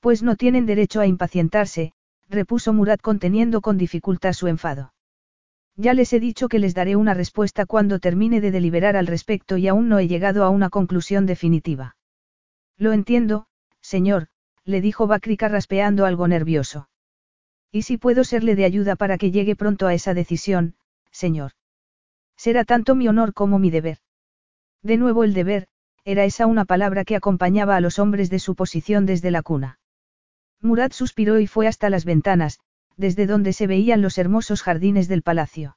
Pues no tienen derecho a impacientarse, repuso Murat conteniendo con dificultad su enfado. Ya les he dicho que les daré una respuesta cuando termine de deliberar al respecto y aún no he llegado a una conclusión definitiva. Lo entiendo, señor, le dijo Bakri raspeando algo nervioso. ¿Y si puedo serle de ayuda para que llegue pronto a esa decisión, señor? Será tanto mi honor como mi deber. De nuevo el deber, era esa una palabra que acompañaba a los hombres de su posición desde la cuna. Murat suspiró y fue hasta las ventanas, desde donde se veían los hermosos jardines del palacio.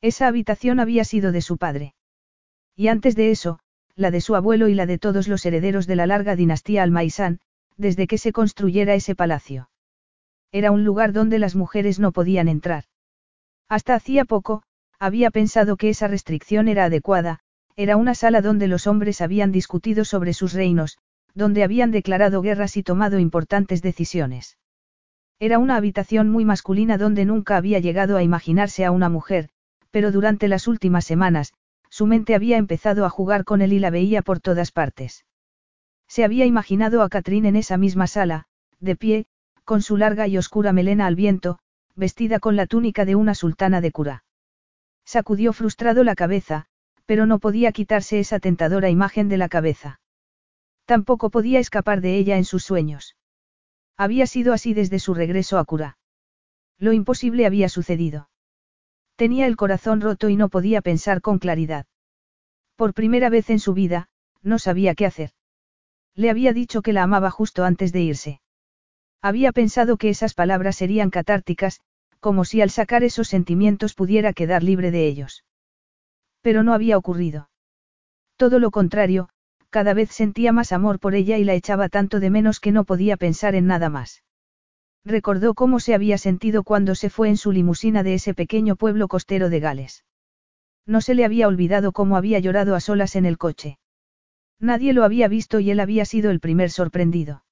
Esa habitación había sido de su padre. Y antes de eso, la de su abuelo y la de todos los herederos de la larga dinastía Almaisán, desde que se construyera ese palacio. Era un lugar donde las mujeres no podían entrar. Hasta hacía poco, había pensado que esa restricción era adecuada, era una sala donde los hombres habían discutido sobre sus reinos, donde habían declarado guerras y tomado importantes decisiones. Era una habitación muy masculina donde nunca había llegado a imaginarse a una mujer, pero durante las últimas semanas, su mente había empezado a jugar con él y la veía por todas partes. Se había imaginado a Catrín en esa misma sala, de pie, con su larga y oscura melena al viento, vestida con la túnica de una sultana de cura. Sacudió frustrado la cabeza, pero no podía quitarse esa tentadora imagen de la cabeza. Tampoco podía escapar de ella en sus sueños. Había sido así desde su regreso a Cura. Lo imposible había sucedido. Tenía el corazón roto y no podía pensar con claridad. Por primera vez en su vida, no sabía qué hacer. Le había dicho que la amaba justo antes de irse. Había pensado que esas palabras serían catárticas, como si al sacar esos sentimientos pudiera quedar libre de ellos. Pero no había ocurrido. Todo lo contrario, cada vez sentía más amor por ella y la echaba tanto de menos que no podía pensar en nada más. Recordó cómo se había sentido cuando se fue en su limusina de ese pequeño pueblo costero de Gales. No se le había olvidado cómo había llorado a solas en el coche. Nadie lo había visto y él había sido el primer sorprendido.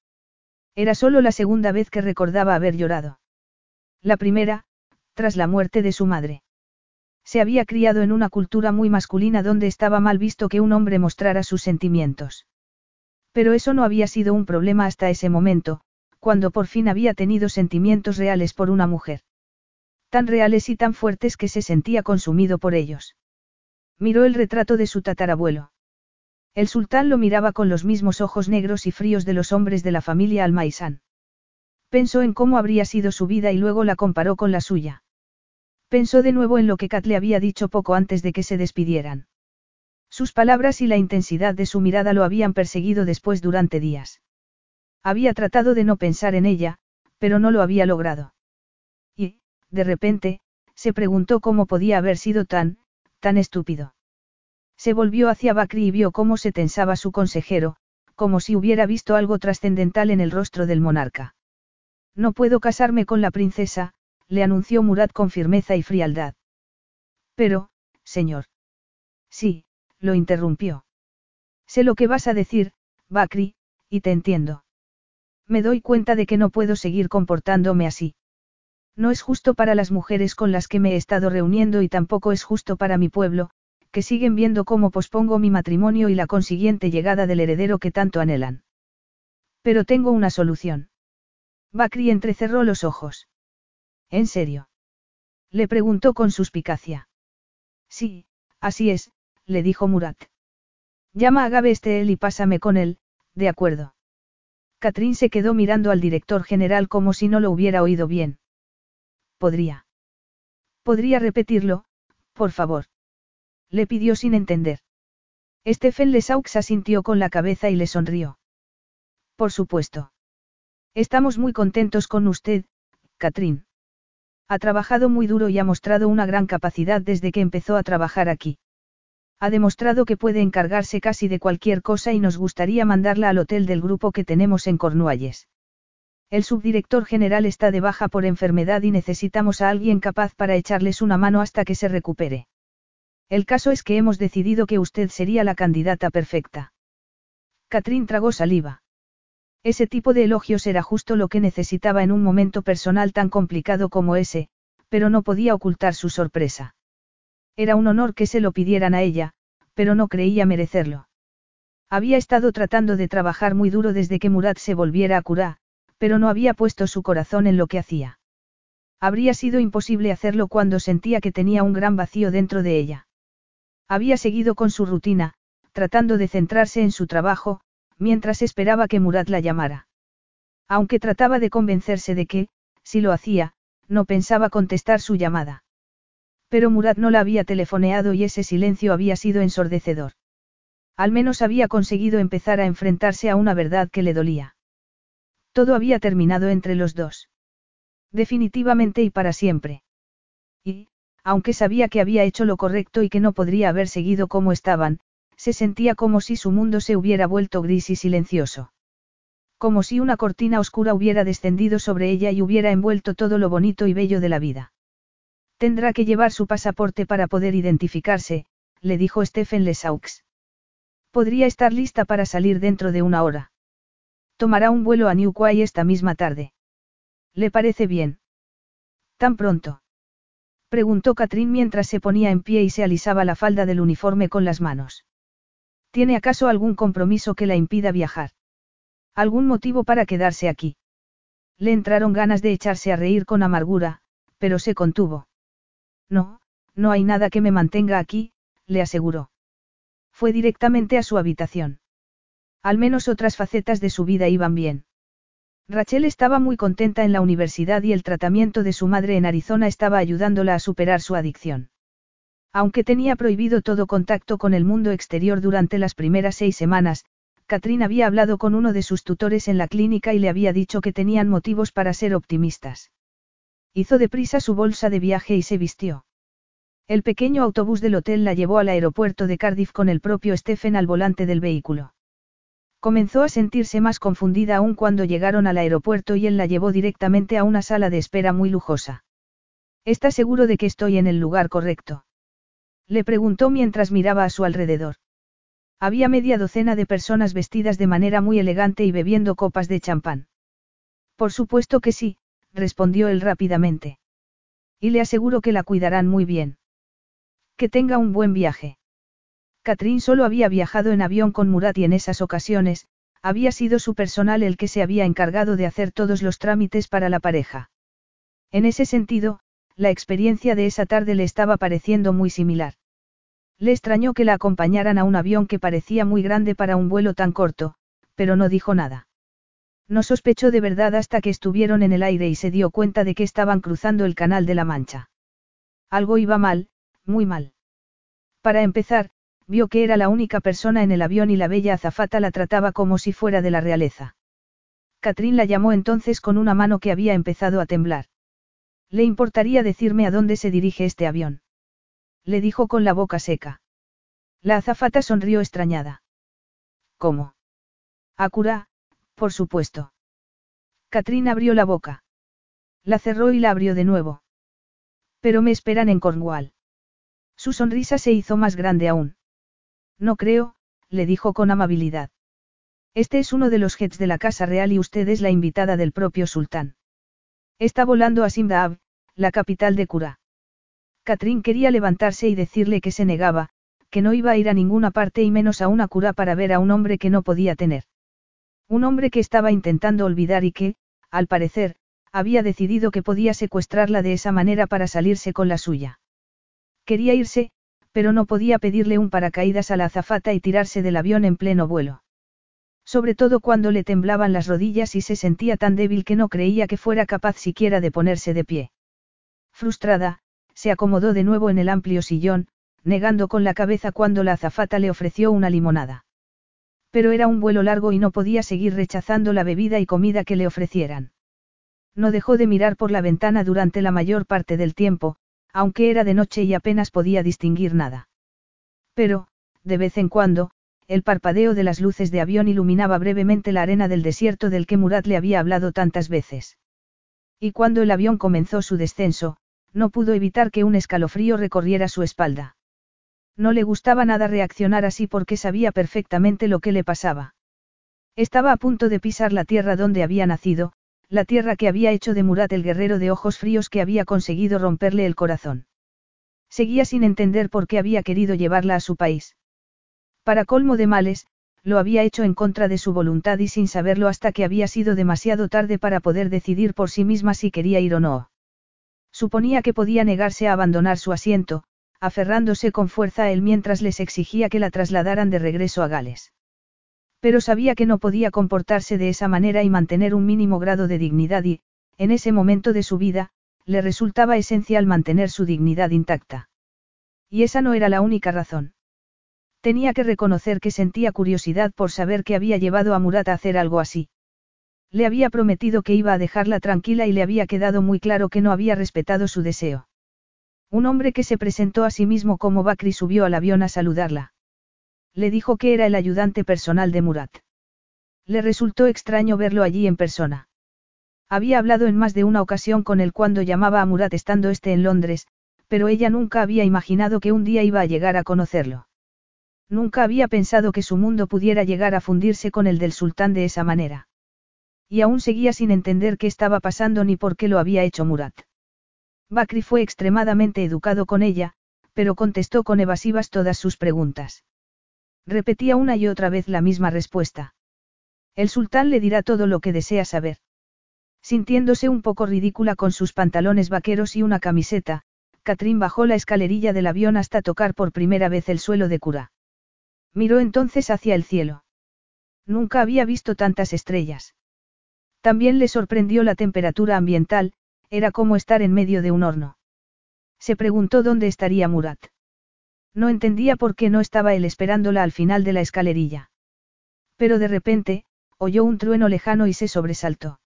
Era solo la segunda vez que recordaba haber llorado. La primera, tras la muerte de su madre. Se había criado en una cultura muy masculina donde estaba mal visto que un hombre mostrara sus sentimientos. Pero eso no había sido un problema hasta ese momento, cuando por fin había tenido sentimientos reales por una mujer. Tan reales y tan fuertes que se sentía consumido por ellos. Miró el retrato de su tatarabuelo. El sultán lo miraba con los mismos ojos negros y fríos de los hombres de la familia Almaisán. Pensó en cómo habría sido su vida y luego la comparó con la suya. Pensó de nuevo en lo que Kat le había dicho poco antes de que se despidieran. Sus palabras y la intensidad de su mirada lo habían perseguido después durante días. Había tratado de no pensar en ella, pero no lo había logrado. Y, de repente, se preguntó cómo podía haber sido tan, tan estúpido. Se volvió hacia Bakri y vio cómo se tensaba su consejero, como si hubiera visto algo trascendental en el rostro del monarca. No puedo casarme con la princesa, le anunció Murad con firmeza y frialdad. Pero, señor. Sí, lo interrumpió. Sé lo que vas a decir, Bakri, y te entiendo. Me doy cuenta de que no puedo seguir comportándome así. No es justo para las mujeres con las que me he estado reuniendo y tampoco es justo para mi pueblo, que siguen viendo cómo pospongo mi matrimonio y la consiguiente llegada del heredero que tanto anhelan. Pero tengo una solución. Bakri entrecerró los ojos. ¿En serio? Le preguntó con suspicacia. Sí, así es, le dijo Murat. Llama a Gabe Estel y pásame con él, de acuerdo. Catrín se quedó mirando al director general como si no lo hubiera oído bien. Podría. Podría repetirlo, por favor. Le pidió sin entender. Stephen Lesaux asintió con la cabeza y le sonrió. Por supuesto. Estamos muy contentos con usted, Catrín. Ha trabajado muy duro y ha mostrado una gran capacidad desde que empezó a trabajar aquí. Ha demostrado que puede encargarse casi de cualquier cosa y nos gustaría mandarla al hotel del grupo que tenemos en Cornualles. El subdirector general está de baja por enfermedad y necesitamos a alguien capaz para echarles una mano hasta que se recupere. El caso es que hemos decidido que usted sería la candidata perfecta. Catrín tragó saliva. Ese tipo de elogios era justo lo que necesitaba en un momento personal tan complicado como ese, pero no podía ocultar su sorpresa. Era un honor que se lo pidieran a ella, pero no creía merecerlo. Había estado tratando de trabajar muy duro desde que Murat se volviera a curar, pero no había puesto su corazón en lo que hacía. Habría sido imposible hacerlo cuando sentía que tenía un gran vacío dentro de ella. Había seguido con su rutina, tratando de centrarse en su trabajo, mientras esperaba que Murat la llamara. Aunque trataba de convencerse de que, si lo hacía, no pensaba contestar su llamada. Pero Murat no la había telefoneado y ese silencio había sido ensordecedor. Al menos había conseguido empezar a enfrentarse a una verdad que le dolía. Todo había terminado entre los dos. Definitivamente y para siempre. Y, aunque sabía que había hecho lo correcto y que no podría haber seguido como estaban, se sentía como si su mundo se hubiera vuelto gris y silencioso. Como si una cortina oscura hubiera descendido sobre ella y hubiera envuelto todo lo bonito y bello de la vida. Tendrá que llevar su pasaporte para poder identificarse, le dijo Stephen Lesaux. Podría estar lista para salir dentro de una hora. Tomará un vuelo a New Quay esta misma tarde. ¿Le parece bien? ¿Tan pronto? Preguntó Catrín mientras se ponía en pie y se alisaba la falda del uniforme con las manos. ¿Tiene acaso algún compromiso que la impida viajar? ¿Algún motivo para quedarse aquí? Le entraron ganas de echarse a reír con amargura, pero se contuvo. No, no hay nada que me mantenga aquí, le aseguró. Fue directamente a su habitación. Al menos otras facetas de su vida iban bien. Rachel estaba muy contenta en la universidad y el tratamiento de su madre en Arizona estaba ayudándola a superar su adicción. Aunque tenía prohibido todo contacto con el mundo exterior durante las primeras seis semanas, Catrín había hablado con uno de sus tutores en la clínica y le había dicho que tenían motivos para ser optimistas. Hizo deprisa su bolsa de viaje y se vistió. El pequeño autobús del hotel la llevó al aeropuerto de Cardiff con el propio Stephen al volante del vehículo. Comenzó a sentirse más confundida aún cuando llegaron al aeropuerto y él la llevó directamente a una sala de espera muy lujosa. ¿Está seguro de que estoy en el lugar correcto? Le preguntó mientras miraba a su alrededor. Había media docena de personas vestidas de manera muy elegante y bebiendo copas de champán. Por supuesto que sí, respondió él rápidamente. Y le aseguro que la cuidarán muy bien. Que tenga un buen viaje. Catrín solo había viajado en avión con Murat y en esas ocasiones, había sido su personal el que se había encargado de hacer todos los trámites para la pareja. En ese sentido, la experiencia de esa tarde le estaba pareciendo muy similar. Le extrañó que la acompañaran a un avión que parecía muy grande para un vuelo tan corto, pero no dijo nada. No sospechó de verdad hasta que estuvieron en el aire y se dio cuenta de que estaban cruzando el Canal de la Mancha. Algo iba mal, muy mal. Para empezar, vio que era la única persona en el avión y la bella azafata la trataba como si fuera de la realeza. Catrín la llamó entonces con una mano que había empezado a temblar. ¿Le importaría decirme a dónde se dirige este avión? Le dijo con la boca seca. La azafata sonrió extrañada. ¿Cómo? A Curá, por supuesto. Catrín abrió la boca. La cerró y la abrió de nuevo. Pero me esperan en Cornwall. Su sonrisa se hizo más grande aún. No creo, le dijo con amabilidad. Este es uno de los jets de la Casa Real y usted es la invitada del propio sultán. Está volando a Simdaab, la capital de Curá. Catrín quería levantarse y decirle que se negaba, que no iba a ir a ninguna parte y menos a una cura para ver a un hombre que no podía tener. Un hombre que estaba intentando olvidar y que, al parecer, había decidido que podía secuestrarla de esa manera para salirse con la suya. Quería irse, pero no podía pedirle un paracaídas a la azafata y tirarse del avión en pleno vuelo. Sobre todo cuando le temblaban las rodillas y se sentía tan débil que no creía que fuera capaz siquiera de ponerse de pie. Frustrada, se acomodó de nuevo en el amplio sillón, negando con la cabeza cuando la azafata le ofreció una limonada. Pero era un vuelo largo y no podía seguir rechazando la bebida y comida que le ofrecieran. No dejó de mirar por la ventana durante la mayor parte del tiempo, aunque era de noche y apenas podía distinguir nada. Pero, de vez en cuando, el parpadeo de las luces de avión iluminaba brevemente la arena del desierto del que Murat le había hablado tantas veces. Y cuando el avión comenzó su descenso, no pudo evitar que un escalofrío recorriera su espalda. No le gustaba nada reaccionar así porque sabía perfectamente lo que le pasaba. Estaba a punto de pisar la tierra donde había nacido, la tierra que había hecho de Murat el guerrero de ojos fríos que había conseguido romperle el corazón. Seguía sin entender por qué había querido llevarla a su país. Para colmo de males, lo había hecho en contra de su voluntad y sin saberlo hasta que había sido demasiado tarde para poder decidir por sí misma si quería ir o no. Suponía que podía negarse a abandonar su asiento, aferrándose con fuerza a él mientras les exigía que la trasladaran de regreso a Gales. Pero sabía que no podía comportarse de esa manera y mantener un mínimo grado de dignidad y, en ese momento de su vida, le resultaba esencial mantener su dignidad intacta. Y esa no era la única razón. Tenía que reconocer que sentía curiosidad por saber qué había llevado a Murat a hacer algo así. Le había prometido que iba a dejarla tranquila y le había quedado muy claro que no había respetado su deseo. Un hombre que se presentó a sí mismo como Bakri subió al avión a saludarla. Le dijo que era el ayudante personal de Murat. Le resultó extraño verlo allí en persona. Había hablado en más de una ocasión con él cuando llamaba a Murat estando este en Londres, pero ella nunca había imaginado que un día iba a llegar a conocerlo. Nunca había pensado que su mundo pudiera llegar a fundirse con el del sultán de esa manera. Y aún seguía sin entender qué estaba pasando ni por qué lo había hecho Murat. Bakri fue extremadamente educado con ella, pero contestó con evasivas todas sus preguntas. Repetía una y otra vez la misma respuesta. El sultán le dirá todo lo que desea saber. Sintiéndose un poco ridícula con sus pantalones vaqueros y una camiseta, Catrín bajó la escalerilla del avión hasta tocar por primera vez el suelo de cura. Miró entonces hacia el cielo. Nunca había visto tantas estrellas. También le sorprendió la temperatura ambiental, era como estar en medio de un horno. Se preguntó dónde estaría Murat. No entendía por qué no estaba él esperándola al final de la escalerilla. Pero de repente, oyó un trueno lejano y se sobresaltó.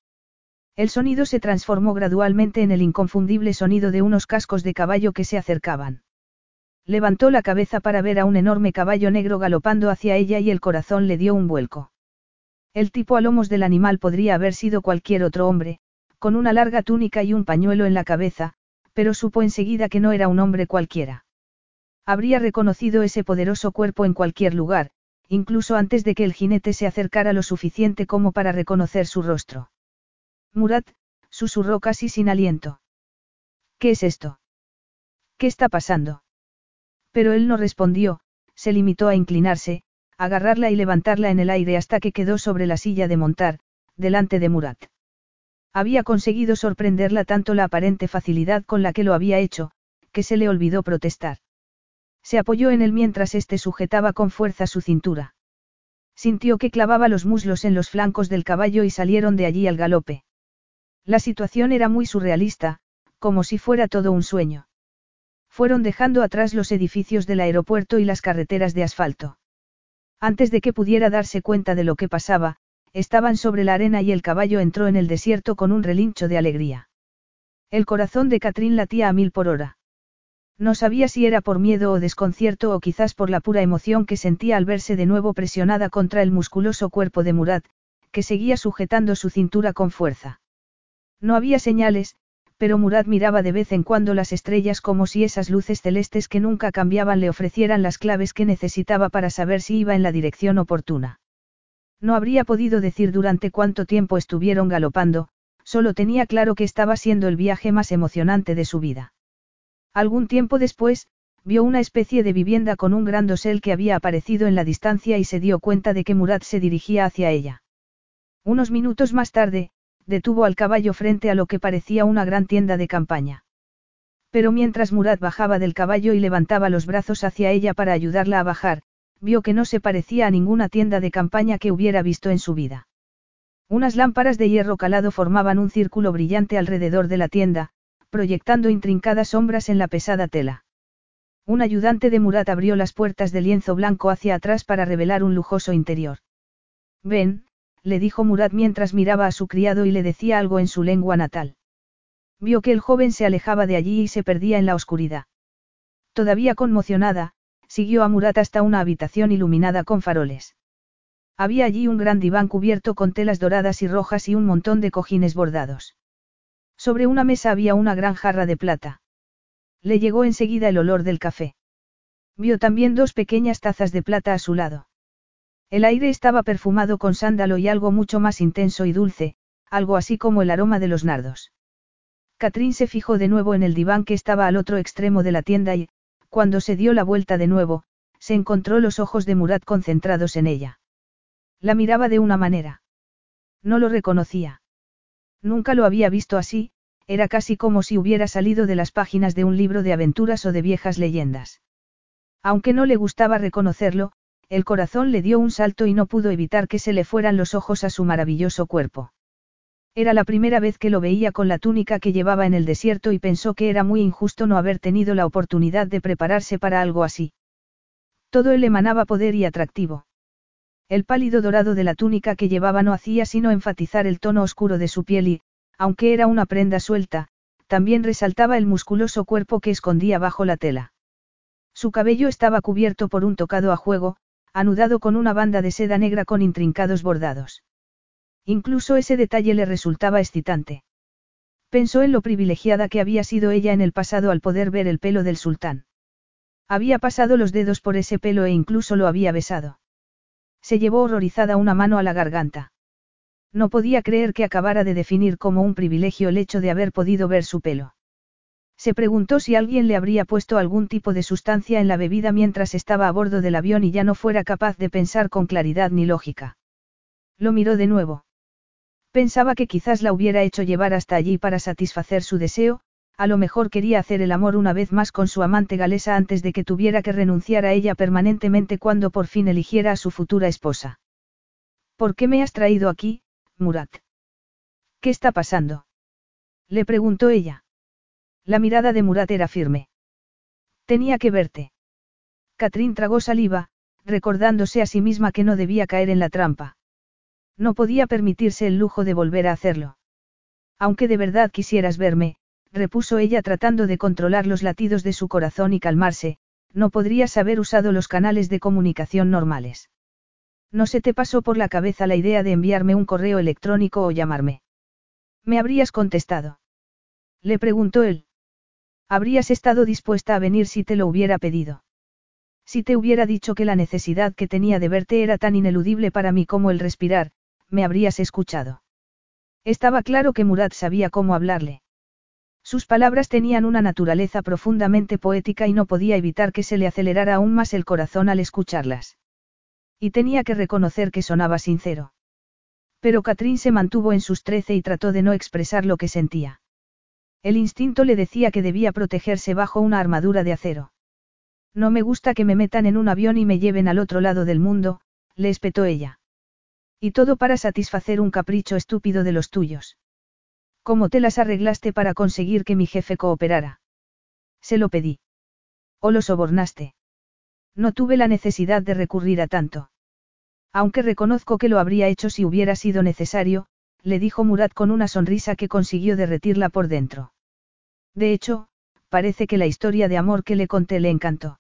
El sonido se transformó gradualmente en el inconfundible sonido de unos cascos de caballo que se acercaban. Levantó la cabeza para ver a un enorme caballo negro galopando hacia ella y el corazón le dio un vuelco. El tipo a lomos del animal podría haber sido cualquier otro hombre, con una larga túnica y un pañuelo en la cabeza, pero supo enseguida que no era un hombre cualquiera. Habría reconocido ese poderoso cuerpo en cualquier lugar, incluso antes de que el jinete se acercara lo suficiente como para reconocer su rostro. Murat, susurró casi sin aliento. ¿Qué es esto? ¿Qué está pasando? Pero él no respondió, se limitó a inclinarse, agarrarla y levantarla en el aire hasta que quedó sobre la silla de montar, delante de Murat. Había conseguido sorprenderla tanto la aparente facilidad con la que lo había hecho, que se le olvidó protestar. Se apoyó en él mientras éste sujetaba con fuerza su cintura. Sintió que clavaba los muslos en los flancos del caballo y salieron de allí al galope. La situación era muy surrealista, como si fuera todo un sueño. Fueron dejando atrás los edificios del aeropuerto y las carreteras de asfalto. Antes de que pudiera darse cuenta de lo que pasaba, estaban sobre la arena y el caballo entró en el desierto con un relincho de alegría. El corazón de Catrín latía a mil por hora. No sabía si era por miedo o desconcierto o quizás por la pura emoción que sentía al verse de nuevo presionada contra el musculoso cuerpo de Murat, que seguía sujetando su cintura con fuerza. No había señales, pero Murat miraba de vez en cuando las estrellas como si esas luces celestes que nunca cambiaban le ofrecieran las claves que necesitaba para saber si iba en la dirección oportuna. No habría podido decir durante cuánto tiempo estuvieron galopando, solo tenía claro que estaba siendo el viaje más emocionante de su vida. Algún tiempo después, vio una especie de vivienda con un gran dosel que había aparecido en la distancia y se dio cuenta de que Murat se dirigía hacia ella. Unos minutos más tarde, detuvo al caballo frente a lo que parecía una gran tienda de campaña. Pero mientras Murat bajaba del caballo y levantaba los brazos hacia ella para ayudarla a bajar, vio que no se parecía a ninguna tienda de campaña que hubiera visto en su vida. Unas lámparas de hierro calado formaban un círculo brillante alrededor de la tienda, proyectando intrincadas sombras en la pesada tela. Un ayudante de Murat abrió las puertas de lienzo blanco hacia atrás para revelar un lujoso interior. Ven, le dijo Murat mientras miraba a su criado y le decía algo en su lengua natal. Vio que el joven se alejaba de allí y se perdía en la oscuridad. Todavía conmocionada, siguió a Murat hasta una habitación iluminada con faroles. Había allí un gran diván cubierto con telas doradas y rojas y un montón de cojines bordados. Sobre una mesa había una gran jarra de plata. Le llegó enseguida el olor del café. Vio también dos pequeñas tazas de plata a su lado. El aire estaba perfumado con sándalo y algo mucho más intenso y dulce, algo así como el aroma de los nardos. Catrín se fijó de nuevo en el diván que estaba al otro extremo de la tienda y, cuando se dio la vuelta de nuevo, se encontró los ojos de Murat concentrados en ella. La miraba de una manera. No lo reconocía. Nunca lo había visto así, era casi como si hubiera salido de las páginas de un libro de aventuras o de viejas leyendas. Aunque no le gustaba reconocerlo, el corazón le dio un salto y no pudo evitar que se le fueran los ojos a su maravilloso cuerpo. Era la primera vez que lo veía con la túnica que llevaba en el desierto y pensó que era muy injusto no haber tenido la oportunidad de prepararse para algo así. Todo él emanaba poder y atractivo. El pálido dorado de la túnica que llevaba no hacía sino enfatizar el tono oscuro de su piel y, aunque era una prenda suelta, también resaltaba el musculoso cuerpo que escondía bajo la tela. Su cabello estaba cubierto por un tocado a juego, anudado con una banda de seda negra con intrincados bordados. Incluso ese detalle le resultaba excitante. Pensó en lo privilegiada que había sido ella en el pasado al poder ver el pelo del sultán. Había pasado los dedos por ese pelo e incluso lo había besado. Se llevó horrorizada una mano a la garganta. No podía creer que acabara de definir como un privilegio el hecho de haber podido ver su pelo. Se preguntó si alguien le habría puesto algún tipo de sustancia en la bebida mientras estaba a bordo del avión y ya no fuera capaz de pensar con claridad ni lógica. Lo miró de nuevo. Pensaba que quizás la hubiera hecho llevar hasta allí para satisfacer su deseo, a lo mejor quería hacer el amor una vez más con su amante galesa antes de que tuviera que renunciar a ella permanentemente cuando por fin eligiera a su futura esposa. ¿Por qué me has traído aquí, Murat? ¿Qué está pasando? Le preguntó ella. La mirada de Murat era firme. Tenía que verte. Catrín tragó saliva, recordándose a sí misma que no debía caer en la trampa. No podía permitirse el lujo de volver a hacerlo. Aunque de verdad quisieras verme, repuso ella tratando de controlar los latidos de su corazón y calmarse, no podrías haber usado los canales de comunicación normales. No se te pasó por la cabeza la idea de enviarme un correo electrónico o llamarme. ¿Me habrías contestado? Le preguntó él. Habrías estado dispuesta a venir si te lo hubiera pedido. Si te hubiera dicho que la necesidad que tenía de verte era tan ineludible para mí como el respirar, me habrías escuchado. Estaba claro que Murat sabía cómo hablarle. Sus palabras tenían una naturaleza profundamente poética y no podía evitar que se le acelerara aún más el corazón al escucharlas. Y tenía que reconocer que sonaba sincero. Pero Catrín se mantuvo en sus trece y trató de no expresar lo que sentía. El instinto le decía que debía protegerse bajo una armadura de acero. No me gusta que me metan en un avión y me lleven al otro lado del mundo, le espetó ella. Y todo para satisfacer un capricho estúpido de los tuyos. ¿Cómo te las arreglaste para conseguir que mi jefe cooperara? Se lo pedí. ¿O lo sobornaste? No tuve la necesidad de recurrir a tanto. Aunque reconozco que lo habría hecho si hubiera sido necesario, le dijo Murat con una sonrisa que consiguió derretirla por dentro. De hecho, parece que la historia de amor que le conté le encantó.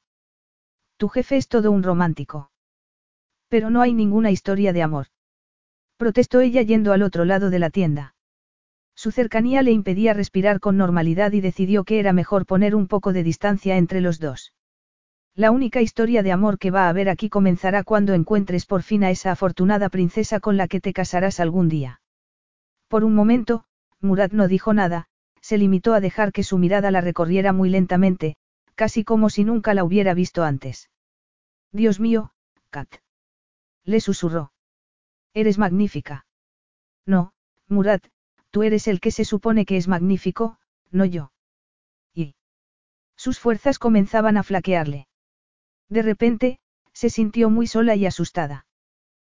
Tu jefe es todo un romántico. Pero no hay ninguna historia de amor. Protestó ella yendo al otro lado de la tienda. Su cercanía le impedía respirar con normalidad y decidió que era mejor poner un poco de distancia entre los dos. La única historia de amor que va a haber aquí comenzará cuando encuentres por fin a esa afortunada princesa con la que te casarás algún día. Por un momento, Murat no dijo nada, se limitó a dejar que su mirada la recorriera muy lentamente, casi como si nunca la hubiera visto antes. Dios mío, Kat. Le susurró. Eres magnífica. No, Murat, tú eres el que se supone que es magnífico, no yo. Y. Sus fuerzas comenzaban a flaquearle. De repente, se sintió muy sola y asustada.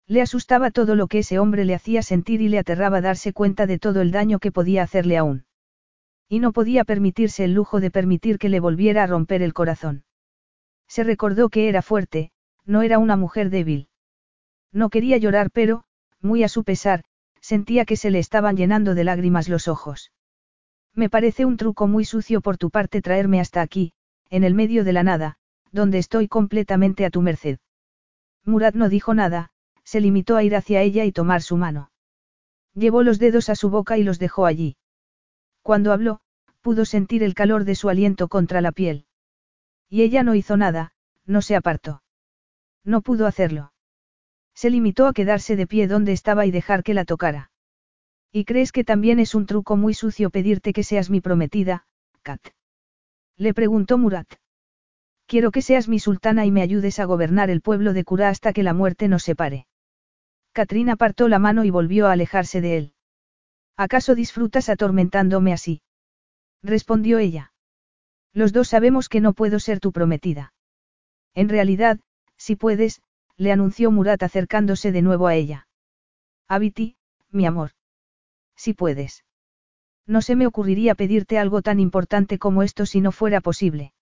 Le asustaba todo lo que ese hombre le hacía sentir y le aterraba darse cuenta de todo el daño que podía hacerle aún. Y no podía permitirse el lujo de permitir que le volviera a romper el corazón. Se recordó que era fuerte, no era una mujer débil. No quería llorar pero, muy a su pesar, sentía que se le estaban llenando de lágrimas los ojos. Me parece un truco muy sucio por tu parte traerme hasta aquí, en el medio de la nada, donde estoy completamente a tu merced. Murat no dijo nada, se limitó a ir hacia ella y tomar su mano. Llevó los dedos a su boca y los dejó allí. Cuando habló, pudo sentir el calor de su aliento contra la piel. Y ella no hizo nada, no se apartó. No pudo hacerlo. Se limitó a quedarse de pie donde estaba y dejar que la tocara. ¿Y crees que también es un truco muy sucio pedirte que seas mi prometida, Kat? Le preguntó Murat. Quiero que seas mi sultana y me ayudes a gobernar el pueblo de Kura hasta que la muerte nos separe. Katrina apartó la mano y volvió a alejarse de él. ¿Acaso disfrutas atormentándome así? Respondió ella. Los dos sabemos que no puedo ser tu prometida. En realidad, si puedes, le anunció Murat acercándose de nuevo a ella. Abiti, mi amor. Si puedes. No se me ocurriría pedirte algo tan importante como esto si no fuera posible.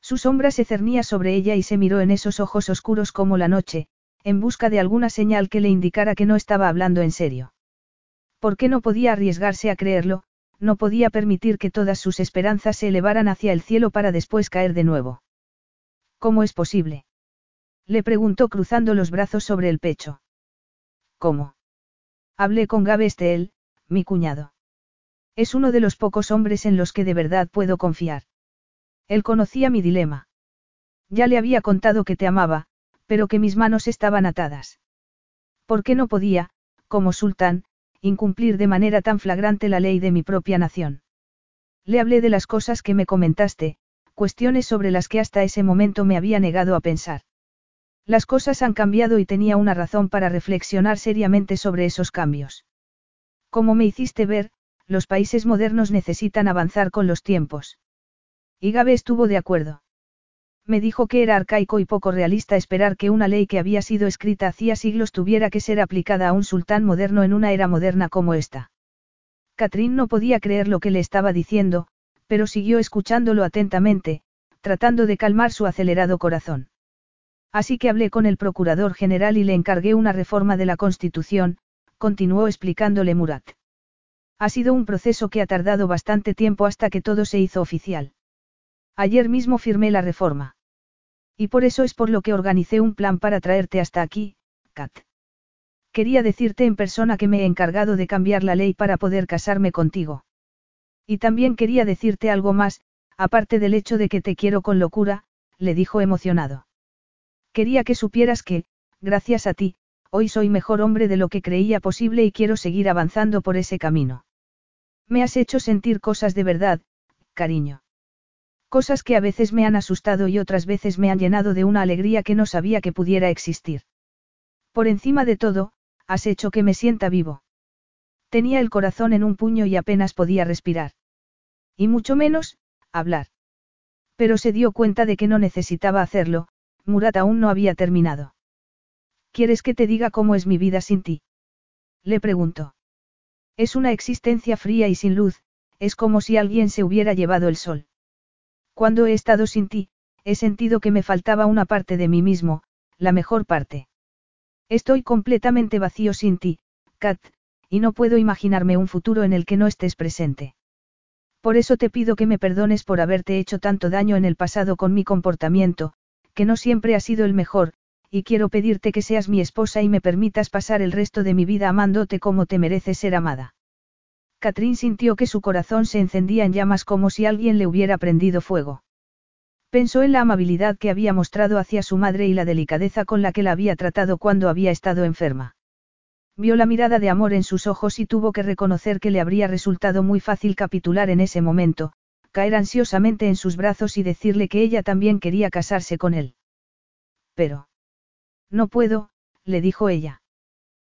Su sombra se cernía sobre ella y se miró en esos ojos oscuros como la noche, en busca de alguna señal que le indicara que no estaba hablando en serio. ¿Por qué no podía arriesgarse a creerlo? No podía permitir que todas sus esperanzas se elevaran hacia el cielo para después caer de nuevo. ¿Cómo es posible? Le preguntó cruzando los brazos sobre el pecho. ¿Cómo? Hablé con Gabe Estel, mi cuñado. Es uno de los pocos hombres en los que de verdad puedo confiar. Él conocía mi dilema. Ya le había contado que te amaba, pero que mis manos estaban atadas. ¿Por qué no podía, como sultán, incumplir de manera tan flagrante la ley de mi propia nación. Le hablé de las cosas que me comentaste, cuestiones sobre las que hasta ese momento me había negado a pensar. Las cosas han cambiado y tenía una razón para reflexionar seriamente sobre esos cambios. Como me hiciste ver, los países modernos necesitan avanzar con los tiempos. Y Gabe estuvo de acuerdo. Me dijo que era arcaico y poco realista esperar que una ley que había sido escrita hacía siglos tuviera que ser aplicada a un sultán moderno en una era moderna como esta. Catrín no podía creer lo que le estaba diciendo, pero siguió escuchándolo atentamente, tratando de calmar su acelerado corazón. Así que hablé con el procurador general y le encargué una reforma de la Constitución, continuó explicándole Murat. Ha sido un proceso que ha tardado bastante tiempo hasta que todo se hizo oficial. Ayer mismo firmé la reforma. Y por eso es por lo que organicé un plan para traerte hasta aquí, Kat. Quería decirte en persona que me he encargado de cambiar la ley para poder casarme contigo. Y también quería decirte algo más, aparte del hecho de que te quiero con locura, le dijo emocionado. Quería que supieras que, gracias a ti, hoy soy mejor hombre de lo que creía posible y quiero seguir avanzando por ese camino. Me has hecho sentir cosas de verdad, cariño. Cosas que a veces me han asustado y otras veces me han llenado de una alegría que no sabía que pudiera existir. Por encima de todo, has hecho que me sienta vivo. Tenía el corazón en un puño y apenas podía respirar. Y mucho menos, hablar. Pero se dio cuenta de que no necesitaba hacerlo, Murat aún no había terminado. ¿Quieres que te diga cómo es mi vida sin ti? Le preguntó. Es una existencia fría y sin luz, es como si alguien se hubiera llevado el sol. Cuando he estado sin ti, he sentido que me faltaba una parte de mí mismo, la mejor parte. Estoy completamente vacío sin ti, Kat, y no puedo imaginarme un futuro en el que no estés presente. Por eso te pido que me perdones por haberte hecho tanto daño en el pasado con mi comportamiento, que no siempre ha sido el mejor, y quiero pedirte que seas mi esposa y me permitas pasar el resto de mi vida amándote como te mereces ser amada. Catrín sintió que su corazón se encendía en llamas como si alguien le hubiera prendido fuego. Pensó en la amabilidad que había mostrado hacia su madre y la delicadeza con la que la había tratado cuando había estado enferma. Vio la mirada de amor en sus ojos y tuvo que reconocer que le habría resultado muy fácil capitular en ese momento, caer ansiosamente en sus brazos y decirle que ella también quería casarse con él. Pero. No puedo, le dijo ella.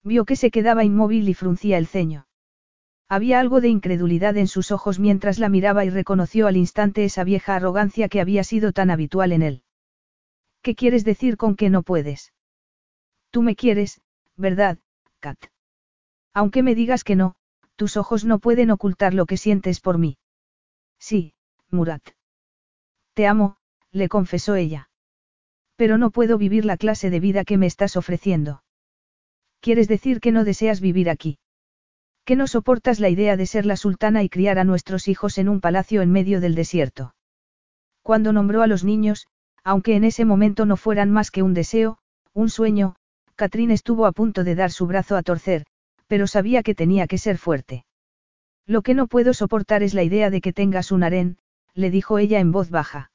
Vio que se quedaba inmóvil y fruncía el ceño. Había algo de incredulidad en sus ojos mientras la miraba y reconoció al instante esa vieja arrogancia que había sido tan habitual en él. ¿Qué quieres decir con que no puedes? Tú me quieres, ¿verdad, Kat? Aunque me digas que no, tus ojos no pueden ocultar lo que sientes por mí. Sí, Murat. Te amo, le confesó ella. Pero no puedo vivir la clase de vida que me estás ofreciendo. ¿Quieres decir que no deseas vivir aquí? Que no soportas la idea de ser la sultana y criar a nuestros hijos en un palacio en medio del desierto. Cuando nombró a los niños, aunque en ese momento no fueran más que un deseo, un sueño, Catrín estuvo a punto de dar su brazo a torcer, pero sabía que tenía que ser fuerte. Lo que no puedo soportar es la idea de que tengas un harén, le dijo ella en voz baja.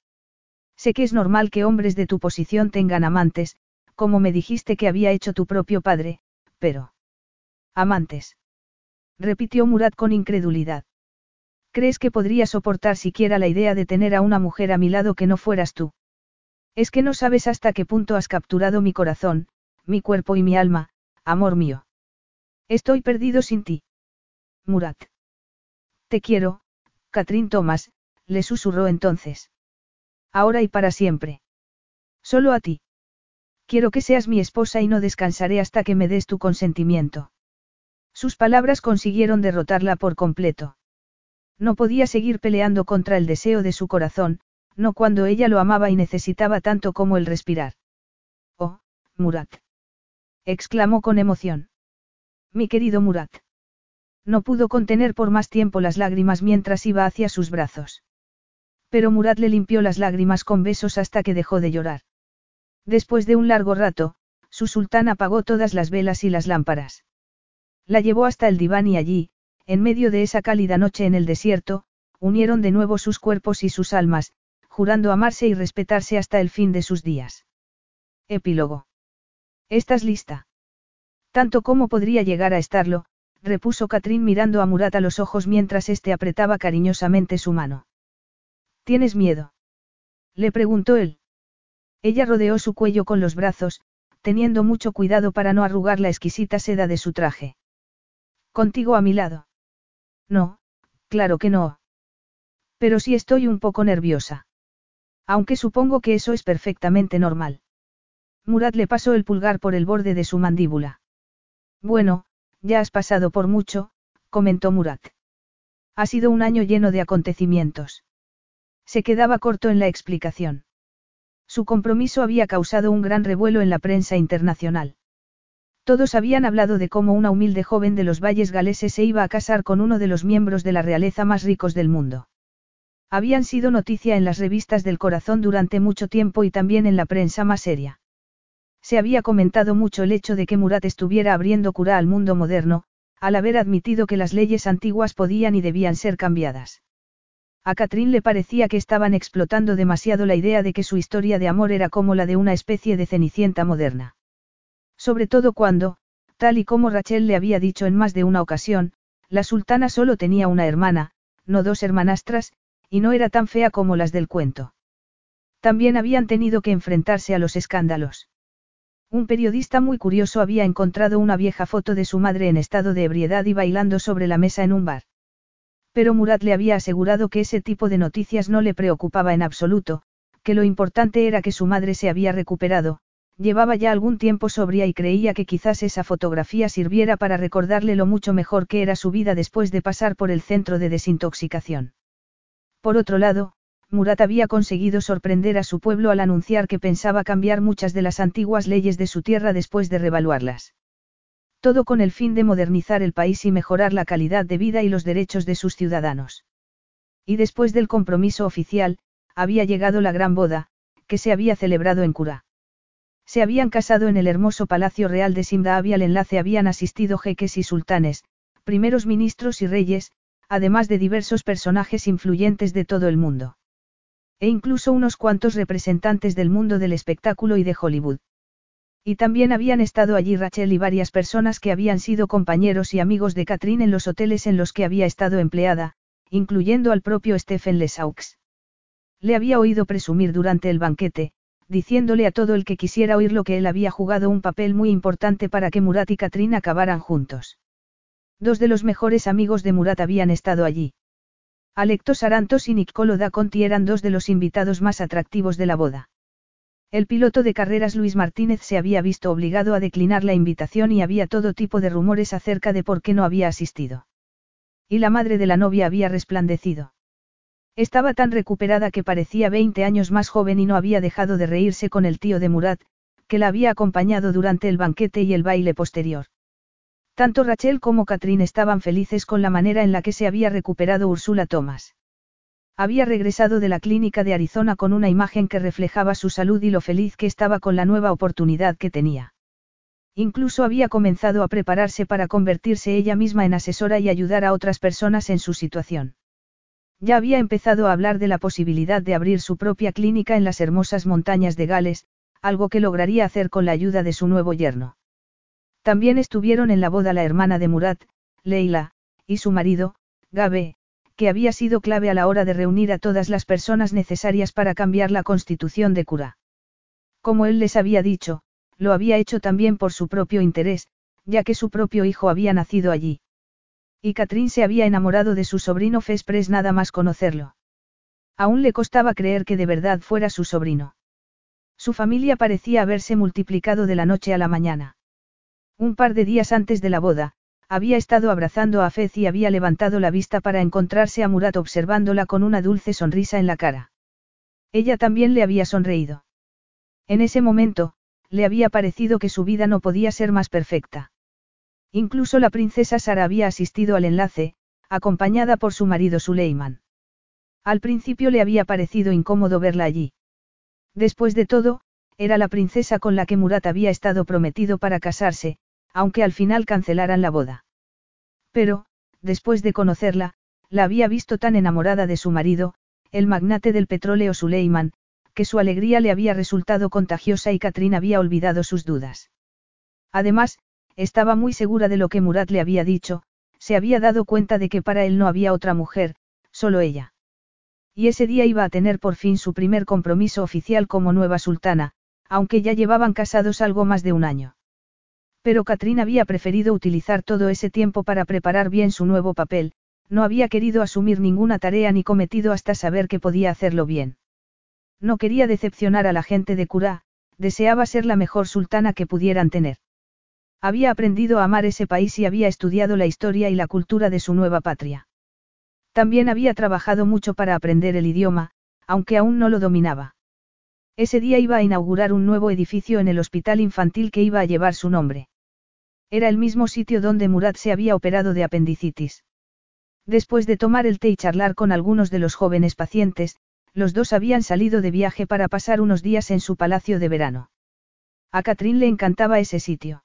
Sé que es normal que hombres de tu posición tengan amantes, como me dijiste que había hecho tu propio padre, pero... Amantes repitió Murat con incredulidad. ¿Crees que podría soportar siquiera la idea de tener a una mujer a mi lado que no fueras tú? Es que no sabes hasta qué punto has capturado mi corazón, mi cuerpo y mi alma, amor mío. Estoy perdido sin ti. Murat. Te quiero, Catrín Thomas, le susurró entonces. Ahora y para siempre. Solo a ti. Quiero que seas mi esposa y no descansaré hasta que me des tu consentimiento. Sus palabras consiguieron derrotarla por completo. No podía seguir peleando contra el deseo de su corazón, no cuando ella lo amaba y necesitaba tanto como el respirar. Oh, Murat. exclamó con emoción. Mi querido Murat. No pudo contener por más tiempo las lágrimas mientras iba hacia sus brazos. Pero Murat le limpió las lágrimas con besos hasta que dejó de llorar. Después de un largo rato, su sultán apagó todas las velas y las lámparas. La llevó hasta el diván y allí, en medio de esa cálida noche en el desierto, unieron de nuevo sus cuerpos y sus almas, jurando amarse y respetarse hasta el fin de sus días. Epílogo. ¿Estás lista? Tanto como podría llegar a estarlo, repuso Catrín mirando a Murat a los ojos mientras éste apretaba cariñosamente su mano. ¿Tienes miedo? Le preguntó él. Ella rodeó su cuello con los brazos, teniendo mucho cuidado para no arrugar la exquisita seda de su traje. Contigo a mi lado. No, claro que no. Pero sí estoy un poco nerviosa. Aunque supongo que eso es perfectamente normal. Murat le pasó el pulgar por el borde de su mandíbula. Bueno, ya has pasado por mucho, comentó Murat. Ha sido un año lleno de acontecimientos. Se quedaba corto en la explicación. Su compromiso había causado un gran revuelo en la prensa internacional. Todos habían hablado de cómo una humilde joven de los valles galeses se iba a casar con uno de los miembros de la realeza más ricos del mundo. Habían sido noticia en las revistas del corazón durante mucho tiempo y también en la prensa más seria. Se había comentado mucho el hecho de que Murat estuviera abriendo cura al mundo moderno, al haber admitido que las leyes antiguas podían y debían ser cambiadas. A Catrín le parecía que estaban explotando demasiado la idea de que su historia de amor era como la de una especie de cenicienta moderna. Sobre todo cuando, tal y como Rachel le había dicho en más de una ocasión, la sultana solo tenía una hermana, no dos hermanastras, y no era tan fea como las del cuento. También habían tenido que enfrentarse a los escándalos. Un periodista muy curioso había encontrado una vieja foto de su madre en estado de ebriedad y bailando sobre la mesa en un bar. Pero Murat le había asegurado que ese tipo de noticias no le preocupaba en absoluto, que lo importante era que su madre se había recuperado, llevaba ya algún tiempo sobria y creía que quizás esa fotografía sirviera para recordarle lo mucho mejor que era su vida después de pasar por el centro de desintoxicación. Por otro lado, Murat había conseguido sorprender a su pueblo al anunciar que pensaba cambiar muchas de las antiguas leyes de su tierra después de revaluarlas. Todo con el fin de modernizar el país y mejorar la calidad de vida y los derechos de sus ciudadanos. Y después del compromiso oficial, había llegado la gran boda, que se había celebrado en Cura. Se habían casado en el hermoso Palacio Real de Simda y al enlace habían asistido jeques y sultanes, primeros ministros y reyes, además de diversos personajes influyentes de todo el mundo. E incluso unos cuantos representantes del mundo del espectáculo y de Hollywood. Y también habían estado allí Rachel y varias personas que habían sido compañeros y amigos de Catherine en los hoteles en los que había estado empleada, incluyendo al propio Stephen Lesaux. Le había oído presumir durante el banquete, diciéndole a todo el que quisiera oírlo que él había jugado un papel muy importante para que Murat y Catherine acabaran juntos. Dos de los mejores amigos de Murat habían estado allí. Alecto Sarantos y Nicolo da Conti eran dos de los invitados más atractivos de la boda. El piloto de carreras Luis Martínez se había visto obligado a declinar la invitación y había todo tipo de rumores acerca de por qué no había asistido. Y la madre de la novia había resplandecido. Estaba tan recuperada que parecía 20 años más joven y no había dejado de reírse con el tío de Murat, que la había acompañado durante el banquete y el baile posterior. Tanto Rachel como Catherine estaban felices con la manera en la que se había recuperado Úrsula Thomas. Había regresado de la clínica de Arizona con una imagen que reflejaba su salud y lo feliz que estaba con la nueva oportunidad que tenía. Incluso había comenzado a prepararse para convertirse ella misma en asesora y ayudar a otras personas en su situación. Ya había empezado a hablar de la posibilidad de abrir su propia clínica en las hermosas montañas de Gales, algo que lograría hacer con la ayuda de su nuevo yerno. También estuvieron en la boda la hermana de Murat, Leila, y su marido, Gabe, que había sido clave a la hora de reunir a todas las personas necesarias para cambiar la constitución de cura. Como él les había dicho, lo había hecho también por su propio interés, ya que su propio hijo había nacido allí. Y Catrín se había enamorado de su sobrino Fespres nada más conocerlo. Aún le costaba creer que de verdad fuera su sobrino. Su familia parecía haberse multiplicado de la noche a la mañana. Un par de días antes de la boda, había estado abrazando a Fez y había levantado la vista para encontrarse a Murat observándola con una dulce sonrisa en la cara. Ella también le había sonreído. En ese momento, le había parecido que su vida no podía ser más perfecta. Incluso la princesa Sara había asistido al enlace, acompañada por su marido Suleiman. Al principio le había parecido incómodo verla allí. Después de todo, era la princesa con la que Murat había estado prometido para casarse, aunque al final cancelaran la boda. Pero, después de conocerla, la había visto tan enamorada de su marido, el magnate del petróleo Suleiman, que su alegría le había resultado contagiosa y Catrín había olvidado sus dudas. Además, estaba muy segura de lo que Murat le había dicho, se había dado cuenta de que para él no había otra mujer, solo ella. Y ese día iba a tener por fin su primer compromiso oficial como nueva sultana, aunque ya llevaban casados algo más de un año. Pero Catrín había preferido utilizar todo ese tiempo para preparar bien su nuevo papel, no había querido asumir ninguna tarea ni cometido hasta saber que podía hacerlo bien. No quería decepcionar a la gente de Curá, deseaba ser la mejor sultana que pudieran tener. Había aprendido a amar ese país y había estudiado la historia y la cultura de su nueva patria. También había trabajado mucho para aprender el idioma, aunque aún no lo dominaba. Ese día iba a inaugurar un nuevo edificio en el hospital infantil que iba a llevar su nombre. Era el mismo sitio donde Murat se había operado de apendicitis. Después de tomar el té y charlar con algunos de los jóvenes pacientes, los dos habían salido de viaje para pasar unos días en su palacio de verano. A Catrín le encantaba ese sitio.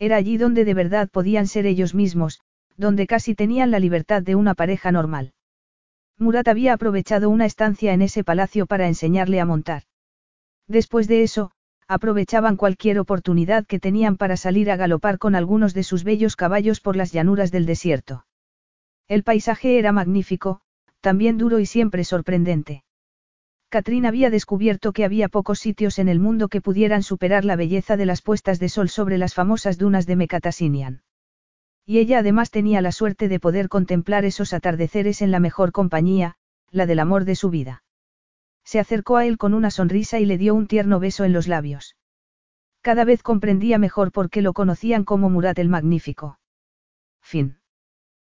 Era allí donde de verdad podían ser ellos mismos, donde casi tenían la libertad de una pareja normal. Murat había aprovechado una estancia en ese palacio para enseñarle a montar. Después de eso, aprovechaban cualquier oportunidad que tenían para salir a galopar con algunos de sus bellos caballos por las llanuras del desierto. El paisaje era magnífico, también duro y siempre sorprendente. Catrín había descubierto que había pocos sitios en el mundo que pudieran superar la belleza de las puestas de sol sobre las famosas dunas de Mecatasinian. Y ella además tenía la suerte de poder contemplar esos atardeceres en la mejor compañía, la del amor de su vida. Se acercó a él con una sonrisa y le dio un tierno beso en los labios. Cada vez comprendía mejor por qué lo conocían como Murat el Magnífico. Fin.